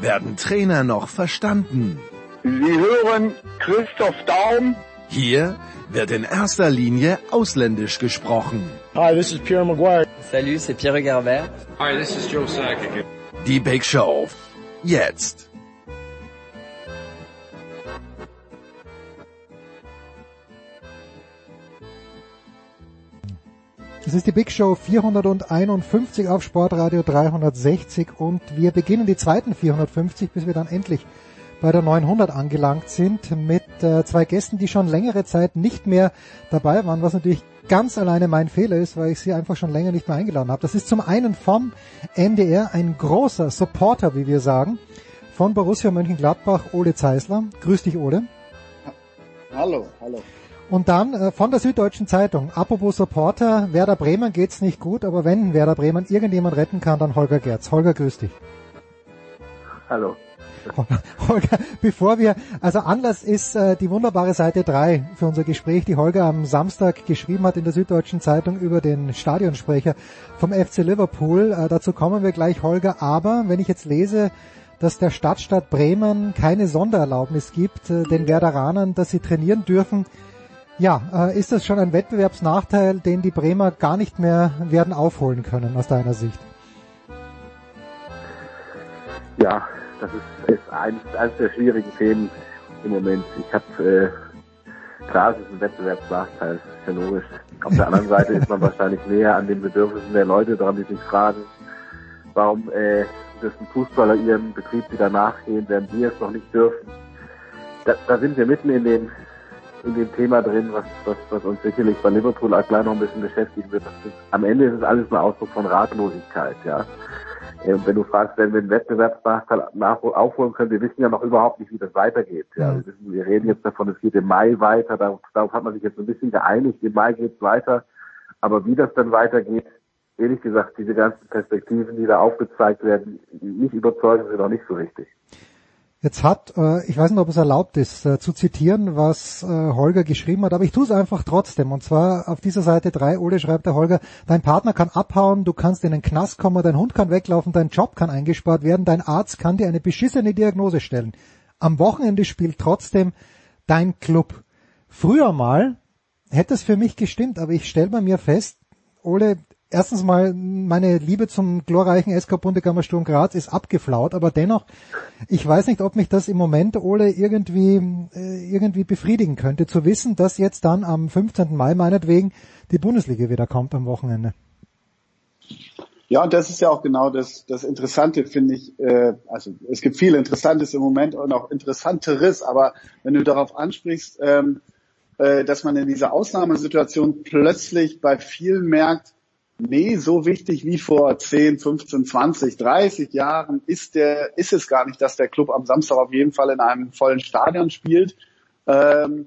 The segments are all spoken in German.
werden Trainer noch verstanden. Sie hören Christoph Daum. Hier wird in erster Linie ausländisch gesprochen. Hi, this is Pierre Maguire. Salut, c'est Pierre Garbert. Hi, this is Joe Sakic. Die Big Show. Jetzt. Es ist die Big Show 451 auf Sportradio 360 und wir beginnen die zweiten 450, bis wir dann endlich bei der 900 angelangt sind mit äh, zwei Gästen, die schon längere Zeit nicht mehr dabei waren, was natürlich ganz alleine mein Fehler ist, weil ich sie einfach schon länger nicht mehr eingeladen habe. Das ist zum einen vom MDR ein großer Supporter, wie wir sagen, von Borussia Mönchengladbach, Ole Zeisler. Grüß dich, Ole. Hallo, hallo. Und dann äh, von der Süddeutschen Zeitung, apropos Supporter, Werder Bremen geht's nicht gut, aber wenn Werder Bremen irgendjemand retten kann, dann Holger Gerz. Holger, grüß dich. Hallo. Holger, bevor wir, also Anlass ist äh, die wunderbare Seite 3 für unser Gespräch, die Holger am Samstag geschrieben hat in der Süddeutschen Zeitung über den Stadionsprecher vom FC Liverpool. Äh, dazu kommen wir gleich, Holger. Aber wenn ich jetzt lese, dass der Stadtstaat Bremen keine Sondererlaubnis gibt, äh, den Werderanern, dass sie trainieren dürfen, ja, äh, ist das schon ein Wettbewerbsnachteil, den die Bremer gar nicht mehr werden aufholen können aus deiner Sicht? Ja, das ist, ist eines, eines der schwierigen Themen im Moment. Ich habe äh, klar, es ist ein Wettbewerbsnachteil, ist ja logisch. Auf der anderen Seite ist man wahrscheinlich näher an den Bedürfnissen der Leute dran, die sich fragen, warum äh, dürfen Fußballer ihrem Betrieb wieder nachgehen, während wir es noch nicht dürfen. Da, da sind wir mitten in dem in dem Thema drin, was, was, was uns sicherlich bei Liverpool auch gleich noch ein bisschen beschäftigen wird. Ist, am Ende ist es alles ein Ausdruck von Ratlosigkeit, ja. Und wenn du fragst, wenn wir den Wettbewerbsnachteil aufholen können, wir wissen ja noch überhaupt nicht, wie das weitergeht. Ja, wir, wissen, wir reden jetzt davon, es geht im Mai weiter, darauf, darauf hat man sich jetzt ein bisschen geeinigt, im Mai geht es weiter. Aber wie das dann weitergeht, ehrlich gesagt, diese ganzen Perspektiven, die da aufgezeigt werden, nicht überzeugen sind noch nicht so richtig. Jetzt hat, äh, ich weiß nicht, ob es erlaubt ist, äh, zu zitieren, was äh, Holger geschrieben hat, aber ich tue es einfach trotzdem. Und zwar auf dieser Seite 3, Ole schreibt der Holger, dein Partner kann abhauen, du kannst in den Knast kommen, dein Hund kann weglaufen, dein Job kann eingespart werden, dein Arzt kann dir eine beschissene Diagnose stellen. Am Wochenende spielt trotzdem dein Club. Früher mal hätte es für mich gestimmt, aber ich stelle bei mir fest, Ole, erstens mal, meine Liebe zum glorreichen SK Bundekammer Sturm Graz ist abgeflaut, aber dennoch, ich weiß nicht, ob mich das im Moment, Ole, irgendwie, äh, irgendwie befriedigen könnte, zu wissen, dass jetzt dann am 15. Mai meinetwegen die Bundesliga wieder kommt am Wochenende. Ja, und das ist ja auch genau das, das Interessante, finde ich. Äh, also es gibt viel Interessantes im Moment und auch Interessanteres, aber wenn du darauf ansprichst, ähm, äh, dass man in dieser Ausnahmesituation plötzlich bei vielen merkt, nee, so wichtig wie vor 10, 15, 20, 30 Jahren ist der, ist es gar nicht, dass der Club am Samstag auf jeden Fall in einem vollen Stadion spielt. Ähm,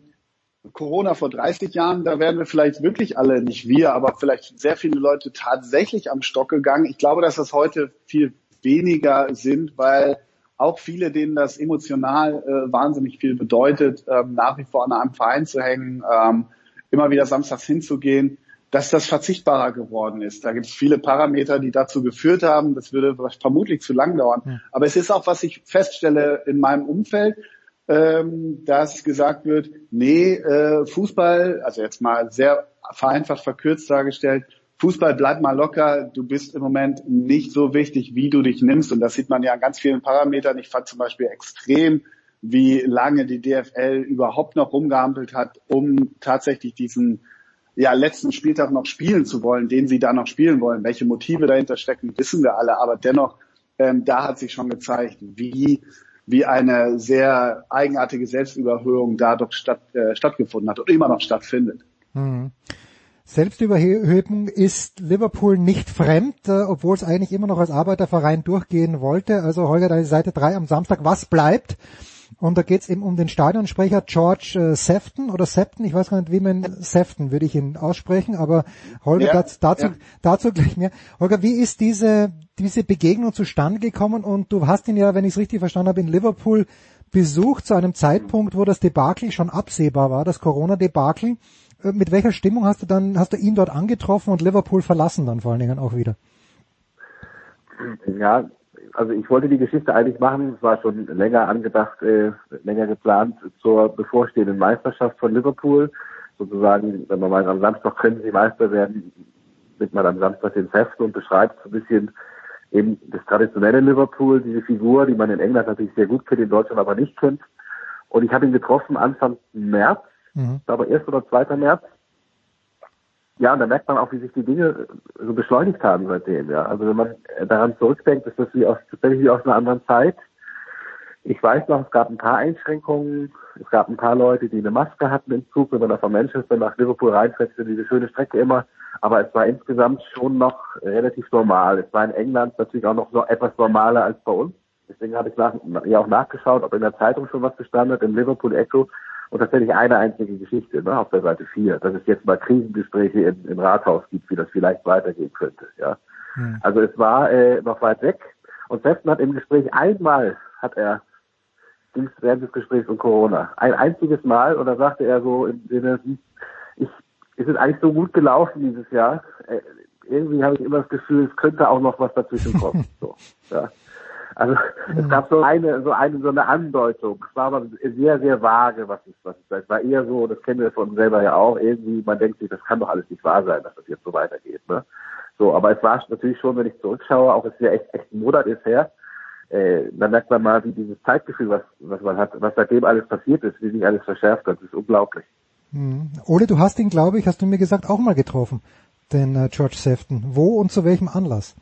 Corona vor 30 Jahren, da wären wir vielleicht wirklich alle, nicht wir, aber vielleicht sehr viele Leute tatsächlich am Stock gegangen. Ich glaube, dass das heute viel weniger sind, weil auch viele, denen das emotional äh, wahnsinnig viel bedeutet, ähm, nach wie vor an einem Verein zu hängen, ähm, immer wieder samstags hinzugehen, dass das verzichtbarer geworden ist. Da gibt es viele Parameter, die dazu geführt haben. Das würde vermutlich zu lang dauern. Ja. Aber es ist auch, was ich feststelle in meinem Umfeld, ähm, dass gesagt wird, nee, äh, Fußball, also jetzt mal sehr vereinfacht verkürzt dargestellt, Fußball bleib mal locker, du bist im Moment nicht so wichtig, wie du dich nimmst. Und das sieht man ja an ganz vielen Parametern. Ich fand zum Beispiel extrem, wie lange die DFL überhaupt noch rumgehampelt hat, um tatsächlich diesen ja, letzten Spieltag noch spielen zu wollen, den sie da noch spielen wollen. Welche Motive dahinter stecken, wissen wir alle. Aber dennoch, ähm, da hat sich schon gezeigt, wie, wie eine sehr eigenartige Selbstüberhöhung da doch statt, äh, stattgefunden hat und immer noch stattfindet. Mhm. Selbstüberhöhung ist Liverpool nicht fremd, äh, obwohl es eigentlich immer noch als Arbeiterverein durchgehen wollte. Also Holger, deine Seite 3 am Samstag. Was bleibt? Und da geht's eben um den Stadionsprecher George äh, Sefton oder Sefton, ich weiß gar nicht, wie man Sefton würde ich ihn aussprechen, aber Holger, Ja, dazu, dazu, ja. dazu gleich mehr. Holger, wie ist diese, diese Begegnung zustande gekommen? Und du hast ihn ja, wenn ich es richtig verstanden habe, in Liverpool besucht zu einem Zeitpunkt, wo das Debakel schon absehbar war, das Corona-Debakel. Äh, Mit welcher Stimmung hast du dann, hast du ihn dort angetroffen und Liverpool verlassen dann vor allen Dingen auch wieder? Ja, also ich wollte die Geschichte eigentlich machen, es war schon länger angedacht, äh, länger geplant zur bevorstehenden Meisterschaft von Liverpool. Sozusagen, wenn man meint, am Samstag können sie Meister werden, nimmt man am Samstag den Fest und beschreibt so ein bisschen eben das traditionelle Liverpool, diese Figur, die man in England natürlich sehr gut kennt, in Deutschland aber nicht kennt. Und ich habe ihn getroffen Anfang März, Mhm. glaube 1. oder 2. März. Ja, und da merkt man auch, wie sich die Dinge so beschleunigt haben seitdem. Ja, also wenn man äh, daran zurückdenkt, ist das wie aus, tatsächlich wie aus einer anderen Zeit. Ich weiß noch, es gab ein paar Einschränkungen. Es gab ein paar Leute, die eine Maske hatten im Zug, wenn man da von Manchester nach Liverpool reinfährt, für diese schöne Strecke immer. Aber es war insgesamt schon noch relativ normal. Es war in England natürlich auch noch so etwas normaler als bei uns. Deswegen habe ich nach, ja auch nachgeschaut, ob in der Zeitung schon was gestanden hat, im Liverpool Echo. Und tatsächlich eine einzige Geschichte, ne, auf der Seite 4, dass es jetzt mal Krisengespräche im, im Rathaus gibt, wie das vielleicht weitergehen könnte, ja. Also es war äh, noch weit weg. Und Sefton hat im Gespräch einmal, hat er, ging es während des Gesprächs um Corona, ein einziges Mal, und da sagte er so im Sinne, ich, es ist eigentlich so gut gelaufen dieses Jahr, äh, irgendwie habe ich immer das Gefühl, es könnte auch noch was dazwischen kommen, so, ja. Also es gab so eine, so eine, so eine Andeutung. Es war aber sehr, sehr vage, was es, was es, es war eher so, das kennen wir von uns selber ja auch, irgendwie, man denkt sich, das kann doch alles nicht wahr sein, dass das jetzt so weitergeht, ne? So, aber es war natürlich schon, wenn ich zurückschaue, auch es ist ja echt, echt ein Monat ist her, äh, dann merkt man mal, wie dieses Zeitgefühl, was, was man hat, was seitdem alles passiert ist, wie sich alles verschärft hat, das ist unglaublich. Mhm. Ole, du hast ihn, glaube ich, hast du mir gesagt, auch mal getroffen, den äh, George Sefton. Wo und zu welchem Anlass?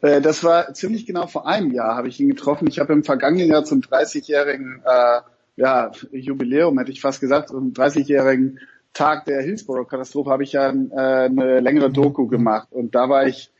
Äh, Das war ziemlich genau vor einem Jahr habe ich ihn getroffen. Ich habe im vergangenen Jahr zum 30-jährigen äh, ja, Jubiläum, hätte ich fast gesagt, zum 30-jährigen Tag der Hillsborough-Katastrophe habe ich ja äh, eine längere Doku gemacht. Und da war ich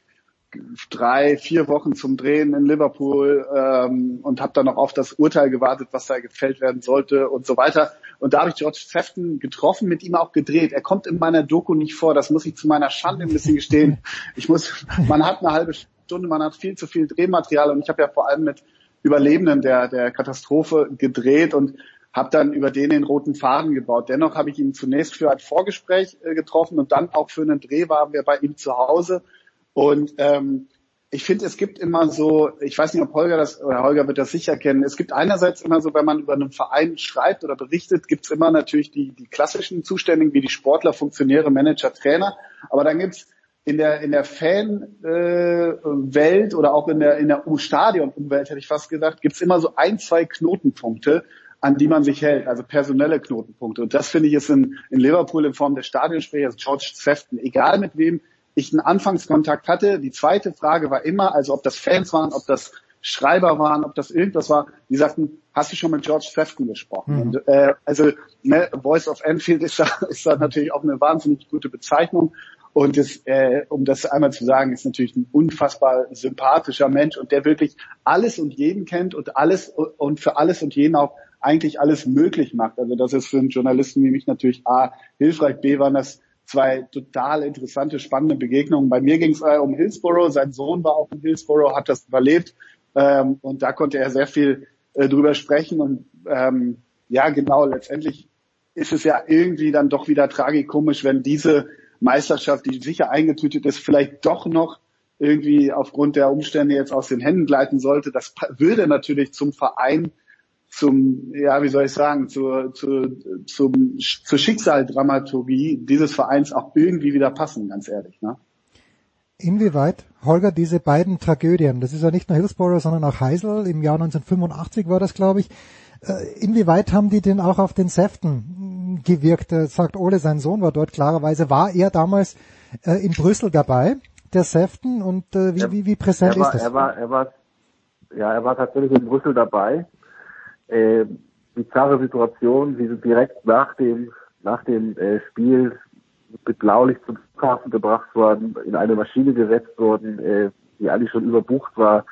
drei, vier Wochen zum Drehen in Liverpool ähm, und habe dann noch auf das Urteil gewartet, was da gefällt werden sollte und so weiter. Und da habe ich George Sefton getroffen, mit ihm auch gedreht. Er kommt in meiner Doku nicht vor, das muss ich zu meiner Schande ein bisschen gestehen. Ich muss, man hat eine halbe Stunde, man hat viel zu viel Drehmaterial und ich habe ja vor allem mit Überlebenden der, der Katastrophe gedreht und habe dann über den den roten Faden gebaut. Dennoch habe ich ihn zunächst für ein Vorgespräch äh, getroffen und dann auch für einen Dreh waren wir bei ihm zu Hause. Und ähm, ich finde, es gibt immer so, ich weiß nicht, ob Holger das, oder Holger wird das sicher kennen, es gibt einerseits immer so, wenn man über einen Verein schreibt oder berichtet, gibt es immer natürlich die, die klassischen Zuständigen wie die Sportler, Funktionäre, Manager, Trainer. Aber dann gibt's in der in der Fan äh, oder auch in der in der Stadionumwelt hätte ich fast gesagt, gibt's immer so ein zwei Knotenpunkte, an die man sich hält, also personelle Knotenpunkte. Und das finde ich ist in, in Liverpool in Form des Stadionsprechers George Sefton, egal mit wem ich einen Anfangskontakt hatte. Die zweite Frage war immer, also ob das Fans waren, ob das Schreiber waren, ob das irgendwas war, die sagten, hast du schon mit George Sefton gesprochen? Mhm. Und, äh, also ne, Voice of Enfield ist da, ist da natürlich auch eine wahnsinnig gute Bezeichnung. Und das, äh, um das einmal zu sagen, ist natürlich ein unfassbar sympathischer Mensch und der wirklich alles und jeden kennt und alles und für alles und jeden auch eigentlich alles möglich macht. Also das ist für einen Journalisten wie mich natürlich A, hilfreich, B, waren das zwei total interessante, spannende Begegnungen. Bei mir ging es äh, um Hillsborough, sein Sohn war auch in Hillsborough, hat das überlebt ähm, und da konnte er sehr viel äh, drüber sprechen und ähm, ja genau, letztendlich ist es ja irgendwie dann doch wieder tragikomisch, wenn diese Meisterschaft, die sicher eingetütet ist, vielleicht doch noch irgendwie aufgrund der Umstände jetzt aus den Händen gleiten sollte. Das würde natürlich zum Verein, zum, ja, wie soll ich sagen, zur, zur, zum, zur Schicksaldramaturgie dieses Vereins auch irgendwie wieder passen, ganz ehrlich. Ne? Inwieweit, Holger, diese beiden Tragödien, das ist ja nicht nur Hillsborough, sondern auch Heisel, im Jahr 1985 war das, glaube ich, inwieweit haben die denn auch auf den Säften gewirkt? Äh, sagt Ole, sein Sohn war dort klarerweise. War er damals äh, in Brüssel dabei, der Säften, und äh, wie, wie, wie präsent er war, ist das? Er war, er war, ja, er war tatsächlich in Brüssel dabei. Äh, bizarre Situation, sie sind direkt nach dem, nach dem äh, Spiel mit Blaulicht zum Flughafen gebracht worden, in eine Maschine gesetzt worden, äh, die eigentlich schon überbucht war.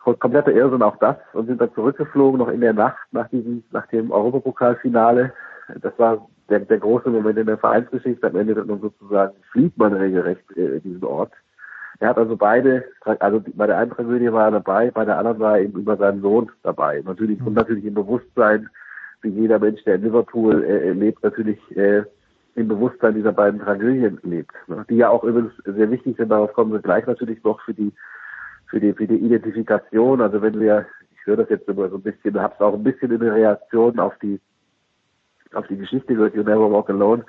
Kompletter Irrsinn auch das und sind dann zurückgeflogen, noch in der Nacht nach diesem, nach dem Europapokalfinale. Das war der, der große Moment in der Vereinsgeschichte. Am Ende dann sozusagen flieht man regelrecht äh, diesen Ort. Er hat also beide, also bei der einen Tragödie war er dabei, bei der anderen war er eben über seinen Sohn dabei. Natürlich, und natürlich im Bewusstsein, wie jeder Mensch, der in Liverpool äh, lebt, natürlich äh, im Bewusstsein dieser beiden Tragödien lebt. Ne? Die ja auch übrigens sehr wichtig sind, darauf kommen wir gleich natürlich noch für die für die für die Identifikation. Also wenn wir, ich höre das jetzt immer so ein bisschen, habe es auch ein bisschen in der Reaktion auf die auf die Geschichte gehört, You Never Walk Alone.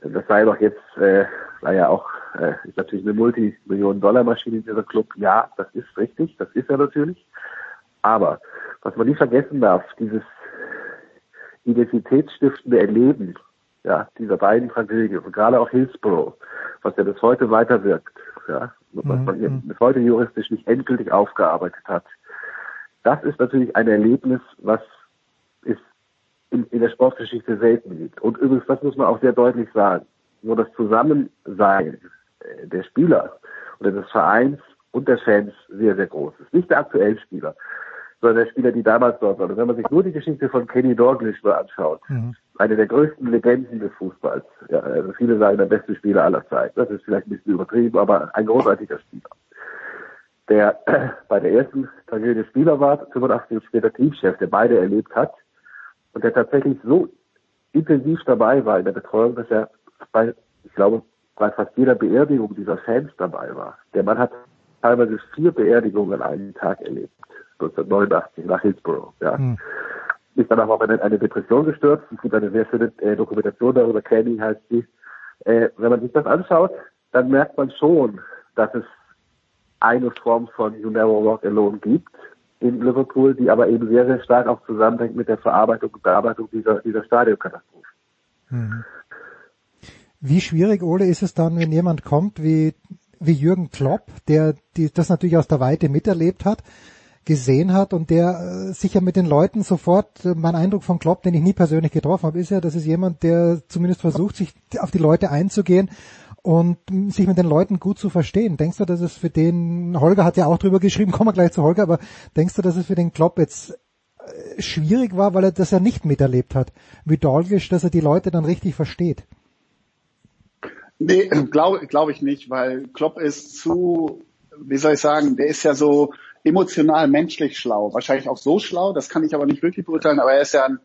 Das sei doch jetzt, äh, sei ja auch, äh, ist natürlich eine Multimillionen-Dollar-Maschine dieser Club. Ja, das ist richtig, das ist er natürlich. Aber was man nicht vergessen darf, dieses identitätsstiftende Erleben ja, dieser beiden Tragödien und gerade auch Hillsborough, was ja bis heute weiterwirkt, ja, was man mhm. bis heute juristisch nicht endgültig aufgearbeitet hat. Das ist natürlich ein Erlebnis, was es in, in der Sportgeschichte selten gibt. Und übrigens, das muss man auch sehr deutlich sagen, nur das Zusammensein äh, der Spieler oder des Vereins und der Fans sehr, sehr groß ist. Nicht der aktuellen Spieler, sondern der Spieler, die damals dort waren. Und wenn man sich nur die Geschichte von Kenny Dalglish nur anschaut, mhm. Eine der größten Legenden des Fußballs, ja, also viele sagen der beste Spieler aller Zeiten, das ist vielleicht ein bisschen übertrieben, aber ein großartiger Spieler, der äh, bei der ersten Tragödie Spieler war, 85 und später Teamchef, der beide erlebt hat und der tatsächlich so intensiv dabei war in der Betreuung, dass er bei, ich glaube, bei fast jeder Beerdigung dieser Fans dabei war. Der Mann hat teilweise vier Beerdigungen an einem Tag erlebt. 1989 nach Hillsborough. Ja. Hm. Ist danach auch in eine Depression gestürzt. Es gibt eine sehr schöne äh, Dokumentation darüber, Canning heißt die. Äh, wenn man sich das anschaut, dann merkt man schon, dass es eine Form von You Never Walk Alone gibt in Liverpool, die aber eben sehr, sehr stark auch zusammenhängt mit der Verarbeitung und Bearbeitung dieser, dieser Stadionkatastrophe. Hm. Wie schwierig, Ole, ist es dann, wenn jemand kommt wie, wie Jürgen Klopp, der die, das natürlich aus der Weite miterlebt hat, gesehen hat und der äh, sich ja mit den Leuten sofort, äh, mein Eindruck von Klopp, den ich nie persönlich getroffen habe, ist ja, das ist jemand, der zumindest versucht, sich auf die Leute einzugehen und sich mit den Leuten gut zu verstehen. Denkst du, dass es für den, Holger hat ja auch drüber geschrieben, kommen wir gleich zu Holger, aber denkst du, dass es für den Klopp jetzt äh, schwierig war, weil er das ja nicht miterlebt hat, wie Dalglish, dass er die Leute dann richtig versteht? Nee, glaube glaub ich nicht, weil Klopp ist zu, wie soll ich sagen, der ist ja so, emotional menschlich schlau. Wahrscheinlich auch so schlau, das kann ich aber nicht wirklich beurteilen, aber er ist ja ein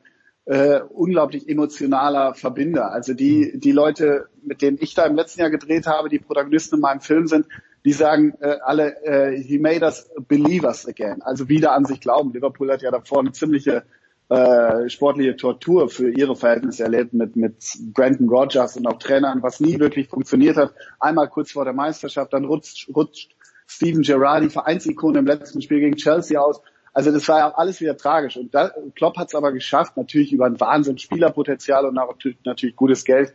äh, unglaublich emotionaler Verbinder. Also die, die Leute, mit denen ich da im letzten Jahr gedreht habe, die Protagonisten in meinem Film sind, die sagen äh, alle, äh, he made us believers again. Also wieder an sich glauben. Liverpool hat ja davor eine ziemliche äh, sportliche Tortur für ihre Verhältnisse erlebt mit, mit Brandon Rogers und auch Trainern, was nie wirklich funktioniert hat. Einmal kurz vor der Meisterschaft, dann rutscht, rutscht Steven Gerrard, Vereinsikone im letzten Spiel gegen Chelsea aus. Also das war ja alles wieder tragisch. Und da, Klopp hat es aber geschafft, natürlich über ein Wahnsinn Spielerpotenzial und natürlich gutes Geld,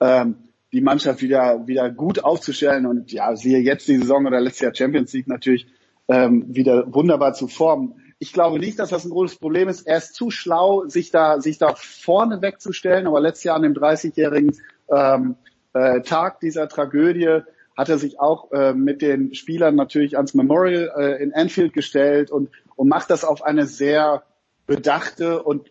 ähm, die Mannschaft wieder wieder gut aufzustellen. Und ja, siehe jetzt die Saison oder letztes Jahr Champions League natürlich ähm, wieder wunderbar zu formen. Ich glaube nicht, dass das ein großes Problem ist. Er ist zu schlau, sich da sich da vorne wegzustellen. Aber letztes Jahr an dem 30-jährigen ähm, äh, Tag dieser Tragödie hat er sich auch äh, mit den Spielern natürlich ans Memorial äh, in Anfield gestellt und, und macht das auf eine sehr bedachte und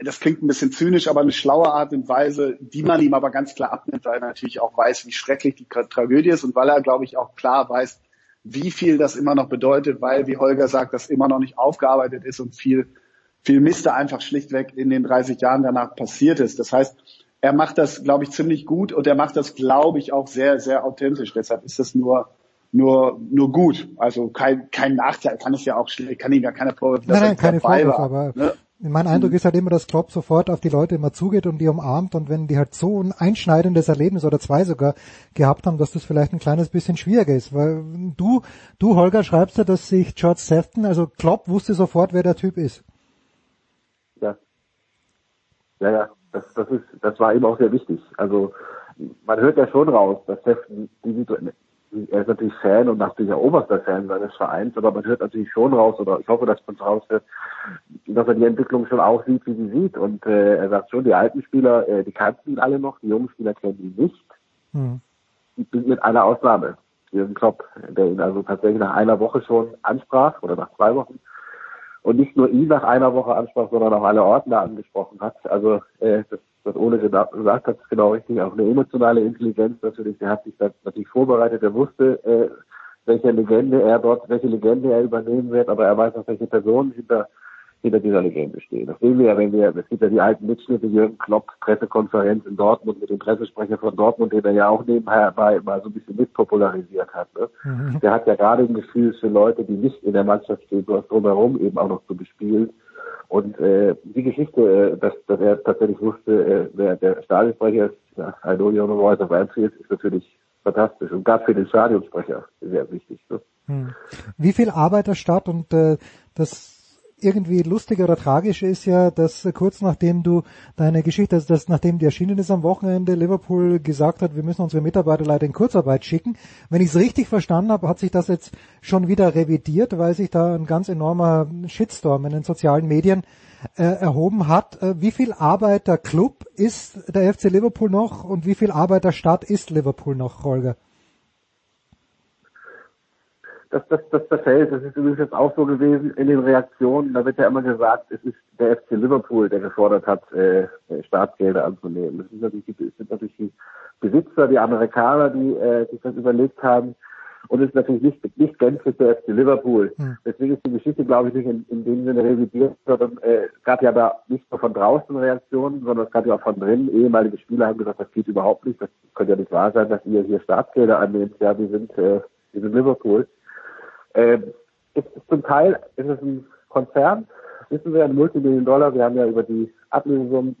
das klingt ein bisschen zynisch, aber eine schlaue Art und Weise, die man ihm aber ganz klar abnimmt, weil er natürlich auch weiß, wie schrecklich die Tragödie ist und weil er, glaube ich, auch klar weiß, wie viel das immer noch bedeutet, weil, wie Holger sagt, das immer noch nicht aufgearbeitet ist und viel, viel Mist da einfach schlichtweg in den 30 Jahren danach passiert ist. Das heißt, er macht das, glaube ich, ziemlich gut und er macht das, glaube ich, auch sehr, sehr authentisch. Deshalb ist das nur nur nur gut. Also kein kein Nachteil. Kann es ja auch kann ihm ja keiner Vorwürfe, dass nein, nein, keine Vorwürfe, aber ne? mein Eindruck mhm. ist halt immer, dass Klopp sofort auf die Leute immer zugeht und die umarmt und wenn die halt so ein einschneidendes Erlebnis oder zwei sogar gehabt haben, dass das vielleicht ein kleines bisschen schwieriger ist, weil du du Holger schreibst ja, dass sich George Sefton, also Klopp wusste sofort, wer der Typ ist. Ja. Ja, ja das, das ist, das war ihm auch sehr wichtig. Also man hört ja schon raus, dass die, die, er ist natürlich Fan und natürlich auch oberster Fan seines Vereins, aber man hört natürlich schon raus, oder ich hoffe, dass man raushört, dass er die Entwicklung schon auch sieht, wie sie sieht. Und äh, er sagt schon, die alten Spieler, äh, die kannten ihn alle noch, die jungen Spieler kennen ihn nicht. Mhm. Mit einer Ausnahme. Jürgen Klopp, der ihn also tatsächlich nach einer Woche schon ansprach oder nach zwei Wochen und nicht nur ihn nach einer Woche ansprach, sondern auch alle Ordner angesprochen hat. Also äh, das, was Ole gesagt hat, ist genau richtig. Auch eine emotionale Intelligenz natürlich. Der hat sich da natürlich vorbereitet. Er wusste, äh, welche Legende er dort, welche Legende er übernehmen wird, aber er weiß auch, welche Personen hinter hinter dieser Legende stehen. Das sehen wir ja, wenn wir, es gibt ja die alten Mitschnitte, Jürgen Klopp, Pressekonferenz in Dortmund mit dem Pressesprecher von Dortmund, den er ja auch nebenher mal, so ein bisschen mitpopularisiert hat. Ne? Mhm. Der hat ja gerade ein Gefühl für Leute, die nicht in der Mannschaft stehen, so drumherum eben auch noch zu bespielen. Und äh, die Geschichte, äh, dass, dass er tatsächlich wusste, äh, wer der Stadionsprecher ist, ja, I know you're the voice of Anfield, ist natürlich fantastisch und gerade für den Stadionsprecher sehr wichtig. Ne? Hm. Wie viel arbeitet statt und äh, das irgendwie lustig oder tragisch ist ja, dass kurz nachdem du deine Geschichte, also dass nachdem die erschienen ist am Wochenende, Liverpool gesagt hat, wir müssen unsere Mitarbeiter leider in Kurzarbeit schicken. Wenn ich es richtig verstanden habe, hat sich das jetzt schon wieder revidiert, weil sich da ein ganz enormer Shitstorm in den sozialen Medien äh, erhoben hat. Äh, wie viel Arbeiterclub ist der FC Liverpool noch und wie viel Arbeiterstadt ist Liverpool noch, Holger? Das, das, das zerfällt. Das ist übrigens jetzt auch so gewesen in den Reaktionen. Da wird ja immer gesagt, es ist der FC Liverpool, der gefordert hat, äh, Staatsgelder anzunehmen. Das, ist natürlich die, sind natürlich die Besitzer, die Amerikaner, die äh, sich das überlegt haben. Und es ist natürlich nicht, nicht gänzlich der FC Liverpool. Hm. Deswegen ist die Geschichte, glaube ich, nicht in, in dem Sinne revidiert, sondern äh, es gab ja da nicht nur von draußen Reaktionen, sondern es gab ja auch von drinnen. Ehemalige Spieler haben gesagt, das geht überhaupt nicht. Das könnte ja nicht wahr sein, dass ihr hier Staatsgelder annehmt. Ja, wir sind, äh, wir sind Liverpool. Äh, ist, ist zum Teil ist es ein Konzern, wissen wir, ein Multimillion Dollar. Wir haben ja über die Ablösesummen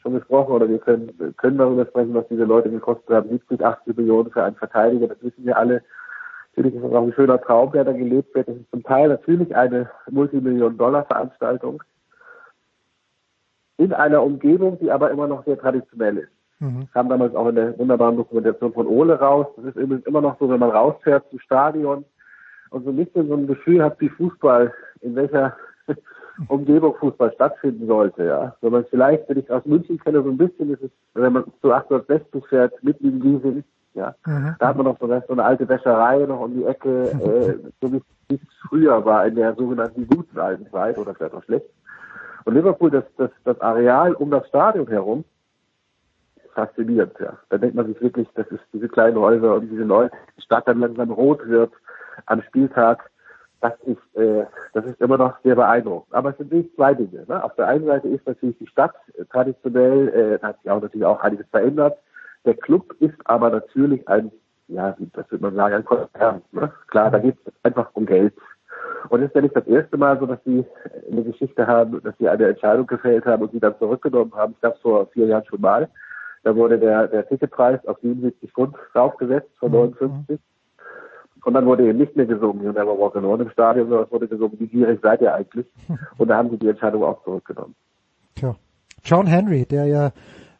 schon gesprochen oder wir können, können darüber sprechen, was diese Leute gekostet haben. 70, 80 Millionen für einen Verteidiger, das wissen wir alle. Natürlich ist es auch ein schöner Traum, der da gelebt wird. Es ist zum Teil natürlich eine Multimillion-Dollar-Veranstaltung in einer Umgebung, die aber immer noch sehr traditionell ist. Mhm. Kam damals auch in der wunderbaren Dokumentation von Ole raus. Das ist übrigens immer noch so, wenn man rausfährt zum Stadion, und so ein bisschen so ein Gefühl hat wie Fußball, in welcher Umgebung Fußball stattfinden sollte, ja. Wenn man vielleicht, wenn ich aus München kenne, so ein bisschen ist es, wenn man zu 860 fährt, mitten in Giesing, ja. Mhm. Da hat man noch so eine, so eine alte Wäscherei noch um die Ecke, äh, so wie es früher war in der sogenannten guten alten Zeit oder vielleicht auch schlecht. Und Liverpool, das, das, das Areal um das Stadion herum, faszinierend, ja. Da denkt man sich wirklich, das ist diese kleinen Häuser und diese die Stadt dann langsam rot wird, am Spieltag, das ist, äh, das ist immer noch sehr beeindruckend. Aber es sind wirklich zwei Dinge. Ne? Auf der einen Seite ist natürlich die Stadt äh, traditionell, äh, hat sich auch natürlich auch einiges verändert. Der Club ist aber natürlich ein, ja, das würde man sagen, ein Konzern. Ne? Klar, da geht es einfach um Geld. Und es ist ja nicht das erste Mal so, dass sie eine Geschichte haben, dass sie eine Entscheidung gefällt haben und sie dann zurückgenommen haben. Ich glaube, vor vier Jahren schon mal. Da wurde der, der Ticketpreis auf 77 Pfund draufgesetzt von 59. Mhm. Und dann wurde eben nicht mehr gesungen, You Never Walk Alone im Stadion, sondern es wurde gesungen, wie gierig seid ihr eigentlich? Und da haben sie die Entscheidung auch zurückgenommen. Tja. John Henry, der ja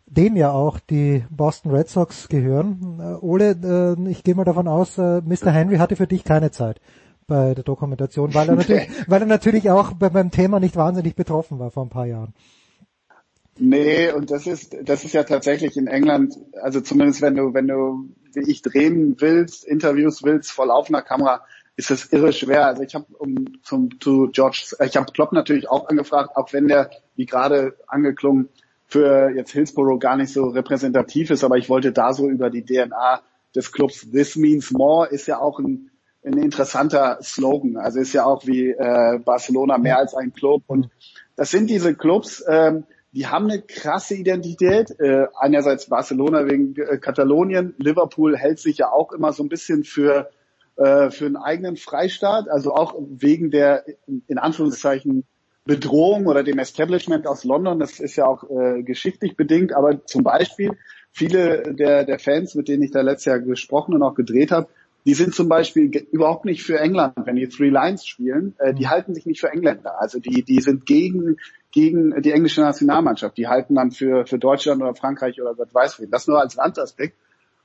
dem ja auch die Boston Red Sox gehören. Äh, Ole, äh, ich gehe mal davon aus, äh, Mr. Henry hatte für dich keine Zeit bei der Dokumentation, weil er natürlich, weil er natürlich auch beim Thema nicht wahnsinnig betroffen war vor ein paar Jahren. Nee, und das ist, das ist ja tatsächlich in England, also zumindest wenn du, wenn du, wie ich drehen willst, Interviews willst, vor laufender Kamera, ist das irre schwer. Also ich habe um zum zu George, ich habe Klopp natürlich auch angefragt, auch wenn der, wie gerade angeklungen, für jetzt Hillsborough gar nicht so repräsentativ ist, aber ich wollte da so über die DNA des Clubs This Means More ist ja auch ein, ein interessanter Slogan. Also ist ja auch wie äh, Barcelona mehr als ein Club und das sind diese Clubs, ähm, die haben eine krasse Identität. Äh, einerseits Barcelona wegen äh, Katalonien, Liverpool hält sich ja auch immer so ein bisschen für äh, für einen eigenen Freistaat, also auch wegen der in Anführungszeichen Bedrohung oder dem Establishment aus London. Das ist ja auch äh, geschichtlich bedingt, aber zum Beispiel viele der der Fans, mit denen ich da letztes Jahr gesprochen und auch gedreht habe, die sind zum Beispiel überhaupt nicht für England, wenn die Three Lines spielen. Äh, die halten sich nicht für Engländer. Also die, die sind gegen, gegen die englische Nationalmannschaft. Die halten dann für, für Deutschland oder Frankreich oder Gott weiß wen. Das nur als Landaspekt.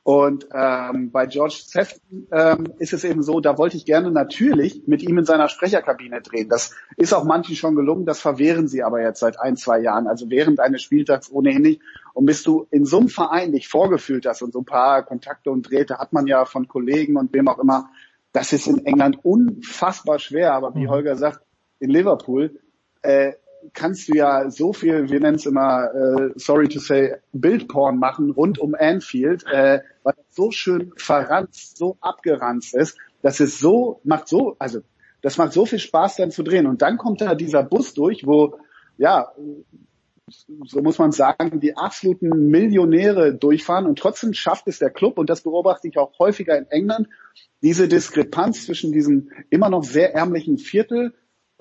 Und ähm, bei George Sefton ähm, ist es eben so, da wollte ich gerne natürlich mit ihm in seiner Sprecherkabine drehen. Das ist auch manchen schon gelungen, das verwehren sie aber jetzt seit ein, zwei Jahren, also während eines Spieltags ohnehin nicht. Und bis du in so einem Verein dich vorgefühlt hast und so ein paar Kontakte und Drähte hat man ja von Kollegen und wem auch immer, das ist in England unfassbar schwer. Aber wie mhm. Holger sagt, in Liverpool, äh, kannst du ja so viel, wir nennen es immer, äh, sorry to say, Bildporn machen rund um Anfield, äh, weil das so schön verranzt, so abgeranzt ist, dass es so, macht so, also das macht so viel Spaß dann zu drehen. Und dann kommt da dieser Bus durch, wo, ja, so muss man sagen, die absoluten Millionäre durchfahren und trotzdem schafft es der Club, und das beobachte ich auch häufiger in England, diese Diskrepanz zwischen diesem immer noch sehr ärmlichen Viertel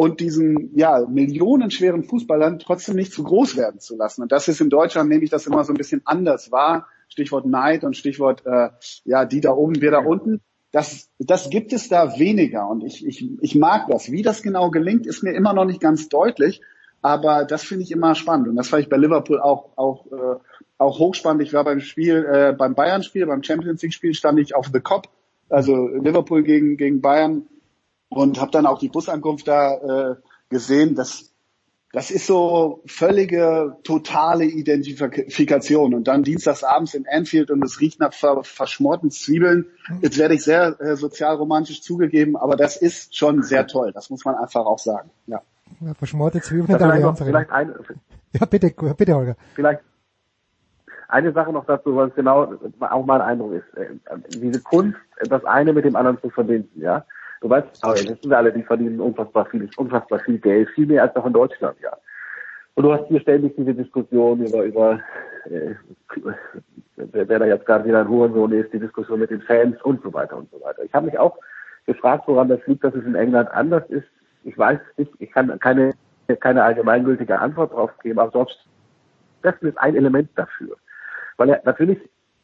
und diesen ja millionenschweren Fußballern trotzdem nicht zu groß werden zu lassen. Und das ist in Deutschland, nehme ich das immer so ein bisschen anders wahr. Stichwort Neid und Stichwort äh, ja die da oben, wir da unten. Das, das gibt es da weniger und ich, ich, ich mag das. Wie das genau gelingt, ist mir immer noch nicht ganz deutlich, aber das finde ich immer spannend und das fand ich bei Liverpool auch auch äh, auch hochspannend. Ich war beim Spiel, äh, beim Bayern-Spiel, beim Champions League-Spiel stand ich auf The Cop, also Liverpool gegen gegen Bayern und habe dann auch die Busankunft da äh, gesehen. Das, das ist so völlige, totale Identifikation. Und dann dienstagsabends in Anfield und es riecht nach ver verschmorten Zwiebeln. Jetzt werde ich sehr äh, sozialromantisch zugegeben, aber das ist schon sehr toll. Das muss man einfach auch sagen. Ja. ja verschmorte Zwiebeln in der Allianz vielleicht eine, Ja, bitte, bitte, Holger. Vielleicht eine Sache noch dazu, was genau auch mein Eindruck ist. Äh, diese Kunst, das eine mit dem anderen zu verbinden, ja. Du weißt, aber das sind alle, die verdienen unfassbar viel, unfassbar viel Geld, viel mehr als auch in Deutschland, ja. Und du hast hier ständig diese Diskussion über, über äh, wer, wer da jetzt gerade wieder ein Hurensohn ist, die Diskussion mit den Fans und so weiter und so weiter. Ich habe mich auch gefragt, woran das liegt, dass es in England anders ist. Ich weiß nicht, ich kann keine, keine allgemeingültige Antwort drauf geben, aber George Stephen ist ein Element dafür. Weil er natürlich